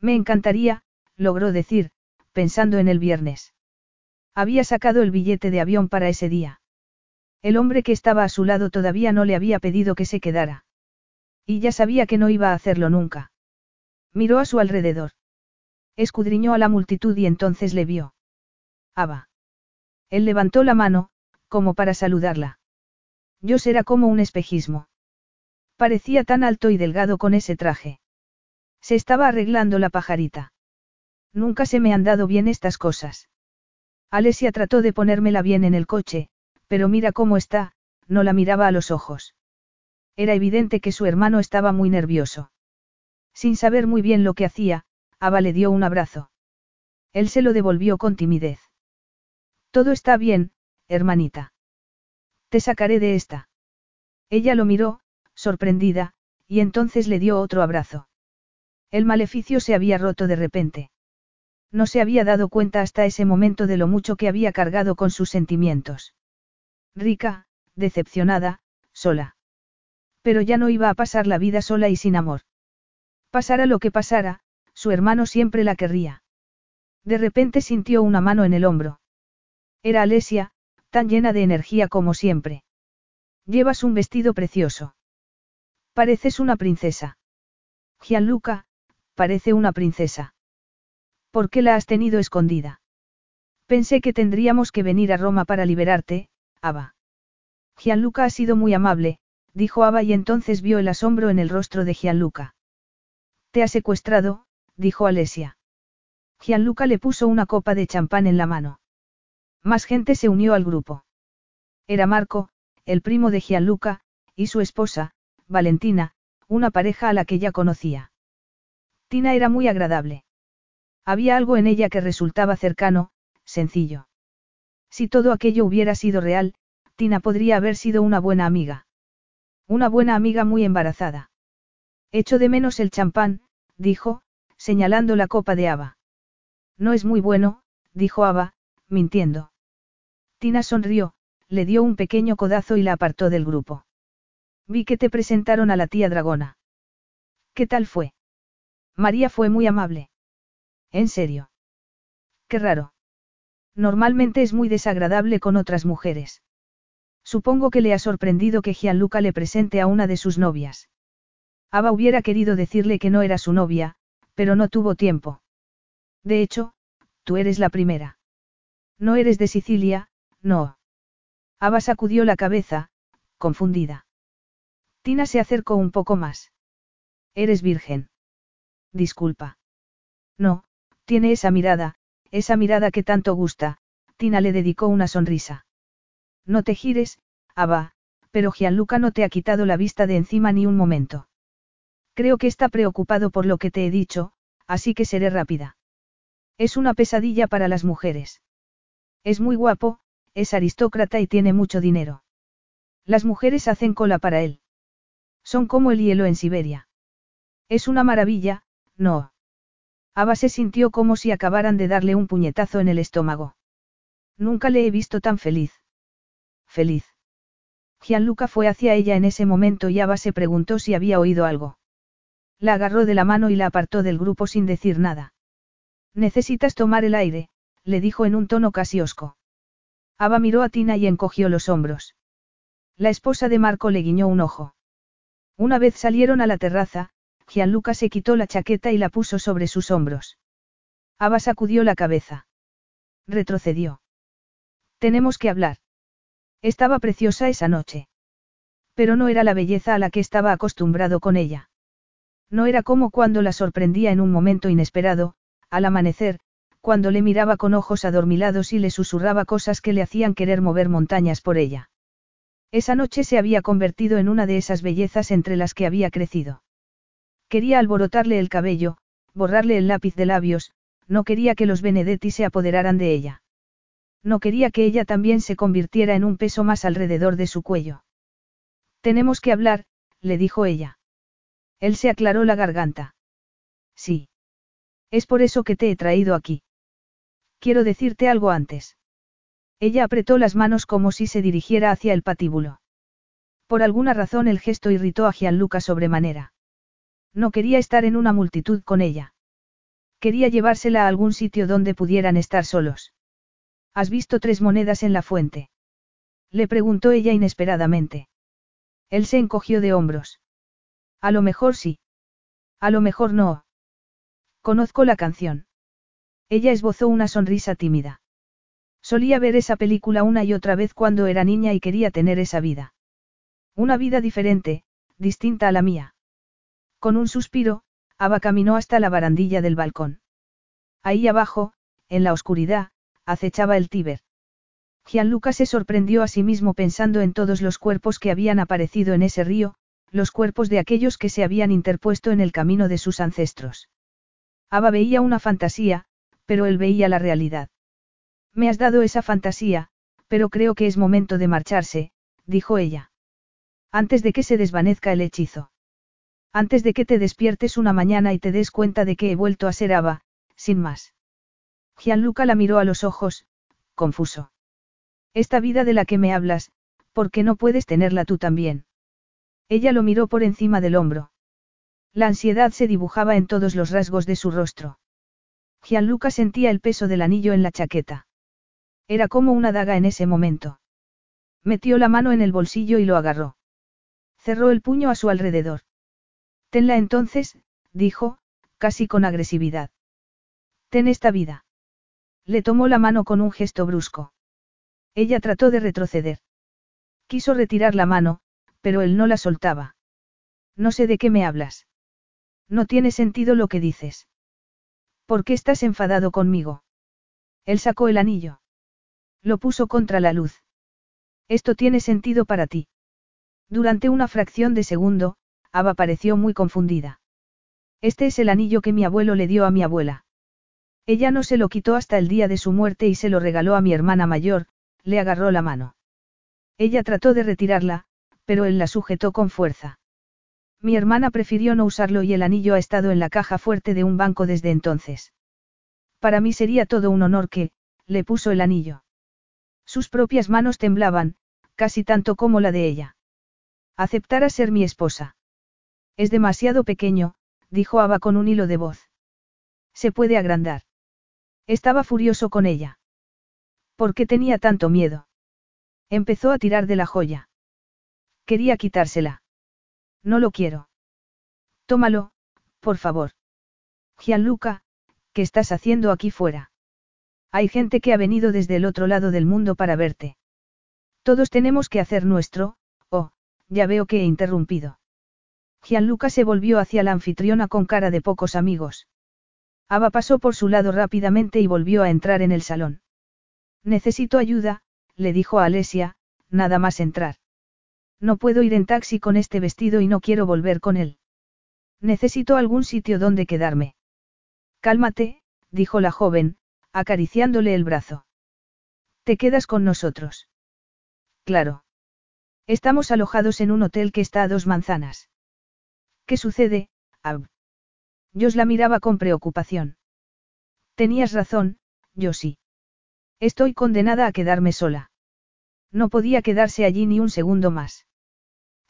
Me encantaría, logró decir, pensando en el viernes. Había sacado el billete de avión para ese día. El hombre que estaba a su lado todavía no le había pedido que se quedara. Y ya sabía que no iba a hacerlo nunca. Miró a su alrededor. Escudriñó a la multitud y entonces le vio. Aba. Él levantó la mano, como para saludarla. Yo será como un espejismo. Parecía tan alto y delgado con ese traje. Se estaba arreglando la pajarita. Nunca se me han dado bien estas cosas. Alesia trató de ponérmela bien en el coche, pero mira cómo está, no la miraba a los ojos. Era evidente que su hermano estaba muy nervioso. Sin saber muy bien lo que hacía, Ava le dio un abrazo. Él se lo devolvió con timidez. Todo está bien, hermanita. Te sacaré de esta. Ella lo miró, sorprendida, y entonces le dio otro abrazo. El maleficio se había roto de repente. No se había dado cuenta hasta ese momento de lo mucho que había cargado con sus sentimientos. Rica, decepcionada, sola. Pero ya no iba a pasar la vida sola y sin amor. Pasara lo que pasara, su hermano siempre la querría. De repente sintió una mano en el hombro. Era Alesia, tan llena de energía como siempre. Llevas un vestido precioso. Pareces una princesa. Gianluca, parece una princesa. ¿Por qué la has tenido escondida? Pensé que tendríamos que venir a Roma para liberarte, Ava. Gianluca ha sido muy amable, dijo Ava y entonces vio el asombro en el rostro de Gianluca. Te ha secuestrado, dijo Alesia. Gianluca le puso una copa de champán en la mano. Más gente se unió al grupo. Era Marco, el primo de Gianluca, y su esposa, Valentina, una pareja a la que ya conocía. Tina era muy agradable. Había algo en ella que resultaba cercano, sencillo. Si todo aquello hubiera sido real, Tina podría haber sido una buena amiga. Una buena amiga muy embarazada. Echo de menos el champán, dijo, señalando la copa de Ava. No es muy bueno, dijo Ava, mintiendo. Tina sonrió, le dio un pequeño codazo y la apartó del grupo. Vi que te presentaron a la tía Dragona. ¿Qué tal fue? María fue muy amable. ¿En serio? Qué raro. Normalmente es muy desagradable con otras mujeres. Supongo que le ha sorprendido que Gianluca le presente a una de sus novias. Ava hubiera querido decirle que no era su novia, pero no tuvo tiempo. De hecho, tú eres la primera. No eres de Sicilia, no. Ava sacudió la cabeza, confundida. Tina se acercó un poco más. Eres virgen. Disculpa. No, tiene esa mirada, esa mirada que tanto gusta, Tina le dedicó una sonrisa. No te gires, Ava, pero Gianluca no te ha quitado la vista de encima ni un momento. Creo que está preocupado por lo que te he dicho, así que seré rápida. Es una pesadilla para las mujeres. Es muy guapo, es aristócrata y tiene mucho dinero. Las mujeres hacen cola para él. Son como el hielo en Siberia. Es una maravilla, no. Ava se sintió como si acabaran de darle un puñetazo en el estómago. Nunca le he visto tan feliz. Feliz. Gianluca fue hacia ella en ese momento y Ava se preguntó si había oído algo. La agarró de la mano y la apartó del grupo sin decir nada. Necesitas tomar el aire, le dijo en un tono casi hosco. Ava miró a Tina y encogió los hombros. La esposa de Marco le guiñó un ojo. Una vez salieron a la terraza, Gianluca se quitó la chaqueta y la puso sobre sus hombros. Ava sacudió la cabeza. Retrocedió. Tenemos que hablar. Estaba preciosa esa noche. Pero no era la belleza a la que estaba acostumbrado con ella. No era como cuando la sorprendía en un momento inesperado, al amanecer, cuando le miraba con ojos adormilados y le susurraba cosas que le hacían querer mover montañas por ella. Esa noche se había convertido en una de esas bellezas entre las que había crecido. Quería alborotarle el cabello, borrarle el lápiz de labios, no quería que los Benedetti se apoderaran de ella. No quería que ella también se convirtiera en un peso más alrededor de su cuello. Tenemos que hablar, le dijo ella. Él se aclaró la garganta. Sí. Es por eso que te he traído aquí. Quiero decirte algo antes. Ella apretó las manos como si se dirigiera hacia el patíbulo. Por alguna razón el gesto irritó a Gianluca sobremanera. No quería estar en una multitud con ella. Quería llevársela a algún sitio donde pudieran estar solos. ¿Has visto tres monedas en la fuente? Le preguntó ella inesperadamente. Él se encogió de hombros. A lo mejor sí. A lo mejor no. Conozco la canción. Ella esbozó una sonrisa tímida. Solía ver esa película una y otra vez cuando era niña y quería tener esa vida. Una vida diferente, distinta a la mía. Con un suspiro, Ava caminó hasta la barandilla del balcón. Ahí abajo, en la oscuridad, acechaba el Tíber. Gianluca se sorprendió a sí mismo pensando en todos los cuerpos que habían aparecido en ese río, los cuerpos de aquellos que se habían interpuesto en el camino de sus ancestros. Ava veía una fantasía, pero él veía la realidad. Me has dado esa fantasía, pero creo que es momento de marcharse, dijo ella. Antes de que se desvanezca el hechizo. Antes de que te despiertes una mañana y te des cuenta de que he vuelto a ser Ava, sin más. Gianluca la miró a los ojos, confuso. Esta vida de la que me hablas, ¿por qué no puedes tenerla tú también? Ella lo miró por encima del hombro. La ansiedad se dibujaba en todos los rasgos de su rostro. Gianluca sentía el peso del anillo en la chaqueta. Era como una daga en ese momento. Metió la mano en el bolsillo y lo agarró. Cerró el puño a su alrededor. Tenla entonces, dijo, casi con agresividad. Ten esta vida. Le tomó la mano con un gesto brusco. Ella trató de retroceder. Quiso retirar la mano, pero él no la soltaba. No sé de qué me hablas. No tiene sentido lo que dices. ¿Por qué estás enfadado conmigo? Él sacó el anillo. Lo puso contra la luz. Esto tiene sentido para ti. Durante una fracción de segundo, Ava pareció muy confundida. Este es el anillo que mi abuelo le dio a mi abuela. Ella no se lo quitó hasta el día de su muerte y se lo regaló a mi hermana mayor, le agarró la mano. Ella trató de retirarla, pero él la sujetó con fuerza. Mi hermana prefirió no usarlo y el anillo ha estado en la caja fuerte de un banco desde entonces. Para mí sería todo un honor que, le puso el anillo. Sus propias manos temblaban, casi tanto como la de ella. Aceptara ser mi esposa. Es demasiado pequeño, dijo Ava con un hilo de voz. Se puede agrandar. Estaba furioso con ella. ¿Por qué tenía tanto miedo? Empezó a tirar de la joya. Quería quitársela. No lo quiero. Tómalo, por favor. Gianluca, ¿qué estás haciendo aquí fuera? Hay gente que ha venido desde el otro lado del mundo para verte. Todos tenemos que hacer nuestro, oh, ya veo que he interrumpido. Gianluca se volvió hacia la anfitriona con cara de pocos amigos. Ava pasó por su lado rápidamente y volvió a entrar en el salón. Necesito ayuda, le dijo a Alesia, nada más entrar. No puedo ir en taxi con este vestido y no quiero volver con él. Necesito algún sitio donde quedarme. Cálmate, dijo la joven, acariciándole el brazo. ¿Te quedas con nosotros? Claro. Estamos alojados en un hotel que está a dos manzanas. ¿Qué sucede, Ab? Jos la miraba con preocupación. Tenías razón, yo sí. Estoy condenada a quedarme sola. No podía quedarse allí ni un segundo más.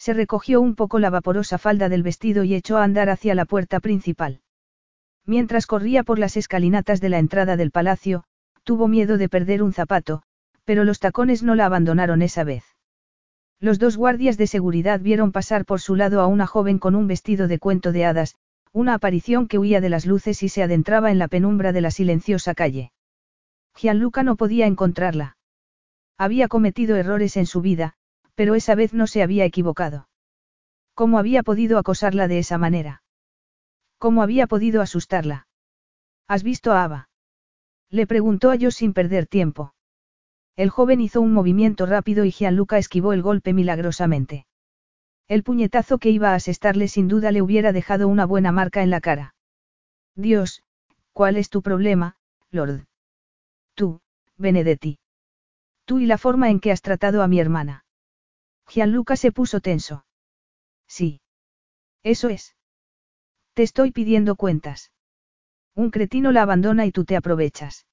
Se recogió un poco la vaporosa falda del vestido y echó a andar hacia la puerta principal. Mientras corría por las escalinatas de la entrada del palacio, tuvo miedo de perder un zapato, pero los tacones no la abandonaron esa vez. Los dos guardias de seguridad vieron pasar por su lado a una joven con un vestido de cuento de hadas, una aparición que huía de las luces y se adentraba en la penumbra de la silenciosa calle. Gianluca no podía encontrarla. Había cometido errores en su vida, pero esa vez no se había equivocado. ¿Cómo había podido acosarla de esa manera? ¿Cómo había podido asustarla? ¿Has visto a Ava? Le preguntó a yo sin perder tiempo. El joven hizo un movimiento rápido y Gianluca esquivó el golpe milagrosamente. El puñetazo que iba a asestarle sin duda le hubiera dejado una buena marca en la cara. Dios, ¿cuál es tu problema, Lord? Tú, Benedetti. Tú y la forma en que has tratado a mi hermana. Gianluca se puso tenso. Sí. Eso es. Te estoy pidiendo cuentas. Un cretino la abandona y tú te aprovechas.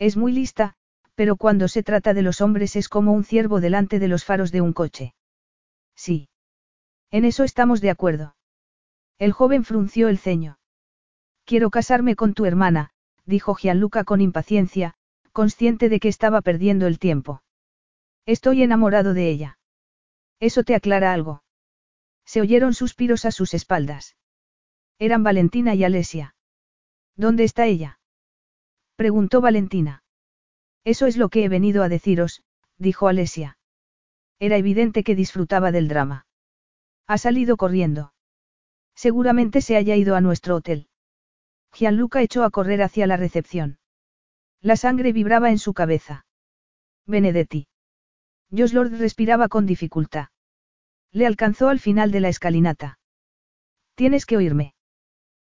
Es muy lista, pero cuando se trata de los hombres es como un ciervo delante de los faros de un coche. Sí. En eso estamos de acuerdo. El joven frunció el ceño. Quiero casarme con tu hermana, dijo Gianluca con impaciencia, consciente de que estaba perdiendo el tiempo. Estoy enamorado de ella. Eso te aclara algo. Se oyeron suspiros a sus espaldas. Eran Valentina y Alesia. ¿Dónde está ella? preguntó Valentina. Eso es lo que he venido a deciros, dijo Alesia. Era evidente que disfrutaba del drama. Ha salido corriendo. Seguramente se haya ido a nuestro hotel. Gianluca echó a correr hacia la recepción. La sangre vibraba en su cabeza. Benedetti. Lord respiraba con dificultad. Le alcanzó al final de la escalinata. Tienes que oírme.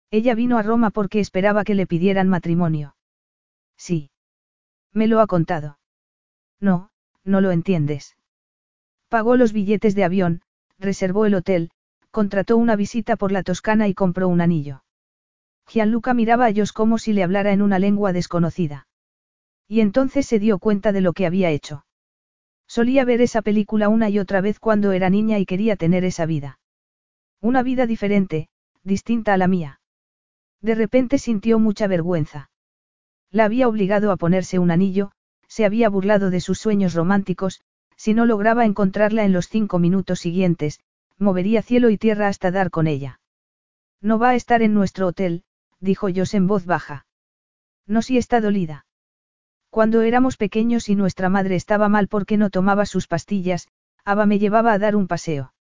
Ella vino a Roma porque esperaba que le pidieran matrimonio. Sí. Me lo ha contado. No, no lo entiendes. Pagó los billetes de avión, reservó el hotel, contrató una visita por la Toscana y compró un anillo. Gianluca miraba a ellos como si le hablara en una lengua desconocida. Y entonces se dio cuenta de lo que había hecho. Solía ver esa película una y otra vez cuando era niña y quería tener esa vida. Una vida diferente, distinta a la mía. De repente sintió mucha vergüenza. La había obligado a ponerse un anillo, se había burlado de sus sueños románticos, si no lograba encontrarla en los cinco minutos siguientes, movería cielo y tierra hasta dar con ella. No va a estar en nuestro hotel, dijo Jos en voz baja. No si está dolida. Cuando éramos pequeños y nuestra madre estaba mal porque no tomaba sus pastillas, Ava me llevaba a dar un paseo.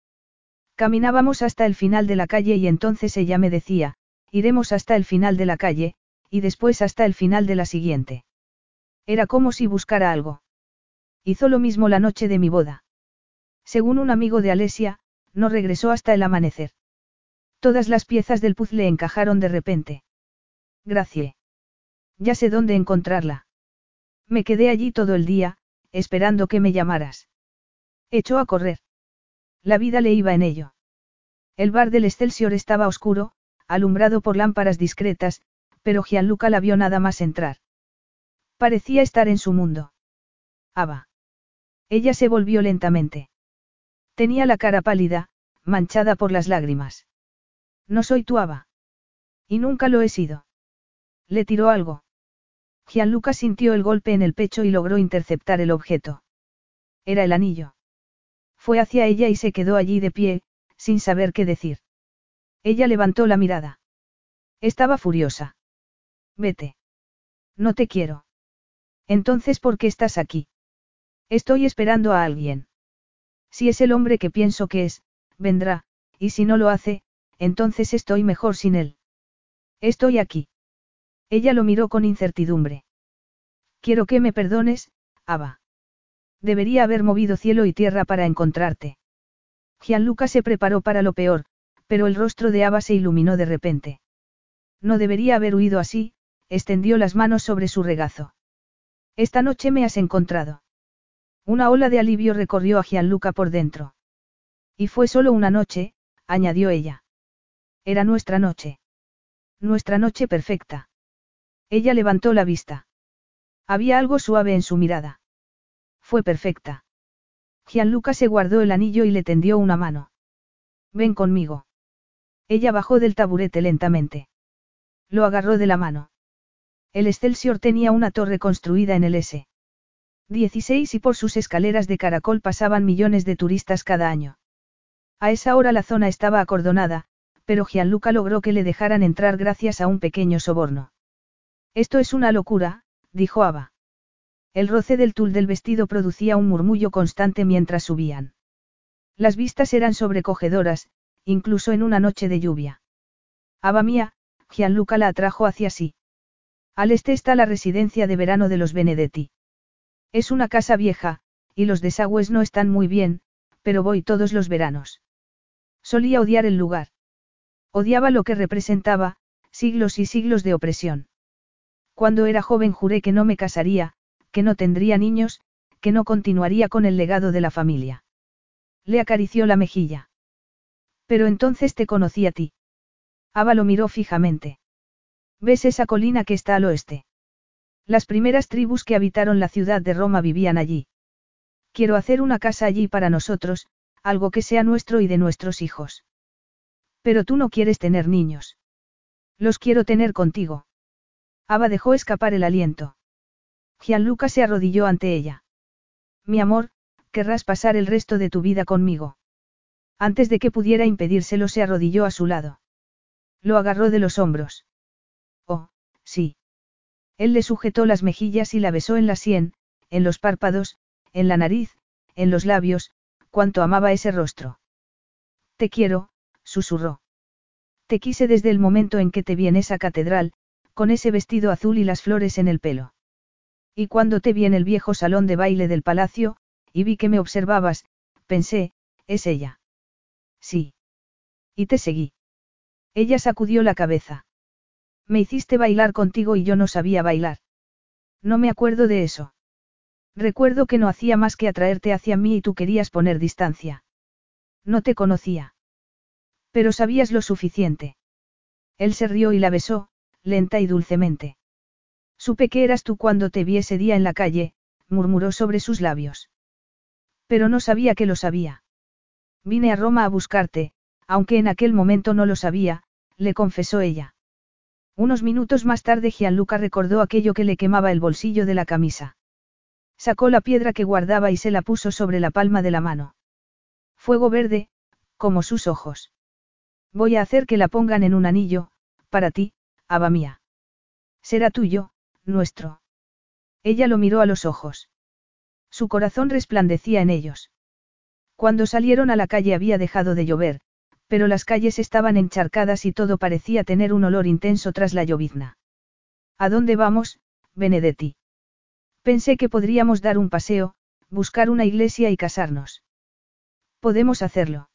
Caminábamos hasta el final de la calle y entonces ella me decía, iremos hasta el final de la calle, y después hasta el final de la siguiente. Era como si buscara algo. Hizo lo mismo la noche de mi boda. Según un amigo de Alesia, no regresó hasta el amanecer. Todas las piezas del puzzle encajaron de repente. Gracie. Ya sé dónde encontrarla. Me quedé allí todo el día, esperando que me llamaras. Echó a correr. La vida le iba en ello. El bar del Excelsior estaba oscuro, alumbrado por lámparas discretas, pero Gianluca la vio nada más entrar. Parecía estar en su mundo. Ava. Ella se volvió lentamente. Tenía la cara pálida, manchada por las lágrimas. No soy tu Ava. Y nunca lo he sido. Le tiró algo. Gianluca sintió el golpe en el pecho y logró interceptar el objeto. Era el anillo. Fue hacia ella y se quedó allí de pie, sin saber qué decir. Ella levantó la mirada. Estaba furiosa. Vete. No te quiero. Entonces, ¿por qué estás aquí? Estoy esperando a alguien. Si es el hombre que pienso que es, vendrá, y si no lo hace, entonces estoy mejor sin él. Estoy aquí. Ella lo miró con incertidumbre. Quiero que me perdones, Ava. Debería haber movido cielo y tierra para encontrarte. Gianluca se preparó para lo peor, pero el rostro de Ava se iluminó de repente. No debería haber huido así, extendió las manos sobre su regazo. Esta noche me has encontrado. Una ola de alivio recorrió a Gianluca por dentro. Y fue solo una noche, añadió ella. Era nuestra noche. Nuestra noche perfecta. Ella levantó la vista. Había algo suave en su mirada. Fue perfecta. Gianluca se guardó el anillo y le tendió una mano. Ven conmigo. Ella bajó del taburete lentamente. Lo agarró de la mano. El Excelsior tenía una torre construida en el S. 16 y por sus escaleras de caracol pasaban millones de turistas cada año. A esa hora la zona estaba acordonada, pero Gianluca logró que le dejaran entrar gracias a un pequeño soborno. Esto es una locura, dijo Ava. El roce del tul del vestido producía un murmullo constante mientras subían. Las vistas eran sobrecogedoras, incluso en una noche de lluvia. Ava mía, Gianluca la atrajo hacia sí. Al este está la residencia de verano de los Benedetti. Es una casa vieja, y los desagües no están muy bien, pero voy todos los veranos. Solía odiar el lugar. Odiaba lo que representaba, siglos y siglos de opresión. Cuando era joven juré que no me casaría, que no tendría niños, que no continuaría con el legado de la familia. Le acarició la mejilla. Pero entonces te conocí a ti. Ava lo miró fijamente. ¿Ves esa colina que está al oeste? Las primeras tribus que habitaron la ciudad de Roma vivían allí. Quiero hacer una casa allí para nosotros, algo que sea nuestro y de nuestros hijos. Pero tú no quieres tener niños. Los quiero tener contigo. Ava dejó escapar el aliento. Gianluca se arrodilló ante ella. Mi amor, querrás pasar el resto de tu vida conmigo. Antes de que pudiera impedírselo se arrodilló a su lado. Lo agarró de los hombros. Oh, sí. Él le sujetó las mejillas y la besó en la sien, en los párpados, en la nariz, en los labios, cuánto amaba ese rostro. Te quiero, susurró. Te quise desde el momento en que te vi en esa catedral, con ese vestido azul y las flores en el pelo. Y cuando te vi en el viejo salón de baile del palacio, y vi que me observabas, pensé, es ella. Sí. Y te seguí. Ella sacudió la cabeza. Me hiciste bailar contigo y yo no sabía bailar. No me acuerdo de eso. Recuerdo que no hacía más que atraerte hacia mí y tú querías poner distancia. No te conocía. Pero sabías lo suficiente. Él se rió y la besó, lenta y dulcemente. Supe que eras tú cuando te vi ese día en la calle, murmuró sobre sus labios. Pero no sabía que lo sabía. Vine a Roma a buscarte, aunque en aquel momento no lo sabía, le confesó ella. Unos minutos más tarde Gianluca recordó aquello que le quemaba el bolsillo de la camisa. Sacó la piedra que guardaba y se la puso sobre la palma de la mano. Fuego verde, como sus ojos. Voy a hacer que la pongan en un anillo, para ti, Ava mía. Será tuyo, nuestro. Ella lo miró a los ojos. Su corazón resplandecía en ellos. Cuando salieron a la calle había dejado de llover, pero las calles estaban encharcadas y todo parecía tener un olor intenso tras la llovizna. ¿A dónde vamos, Benedetti? Pensé que podríamos dar un paseo, buscar una iglesia y casarnos. Podemos hacerlo.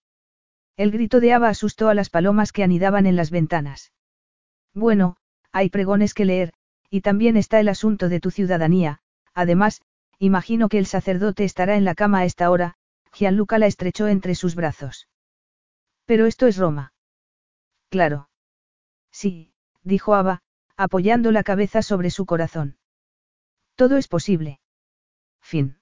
El grito de Ava asustó a las palomas que anidaban en las ventanas. Bueno, hay pregones que leer, y también está el asunto de tu ciudadanía, además, imagino que el sacerdote estará en la cama a esta hora, Gianluca la estrechó entre sus brazos. Pero esto es Roma. Claro. Sí, dijo Ava, apoyando la cabeza sobre su corazón. Todo es posible. Fin.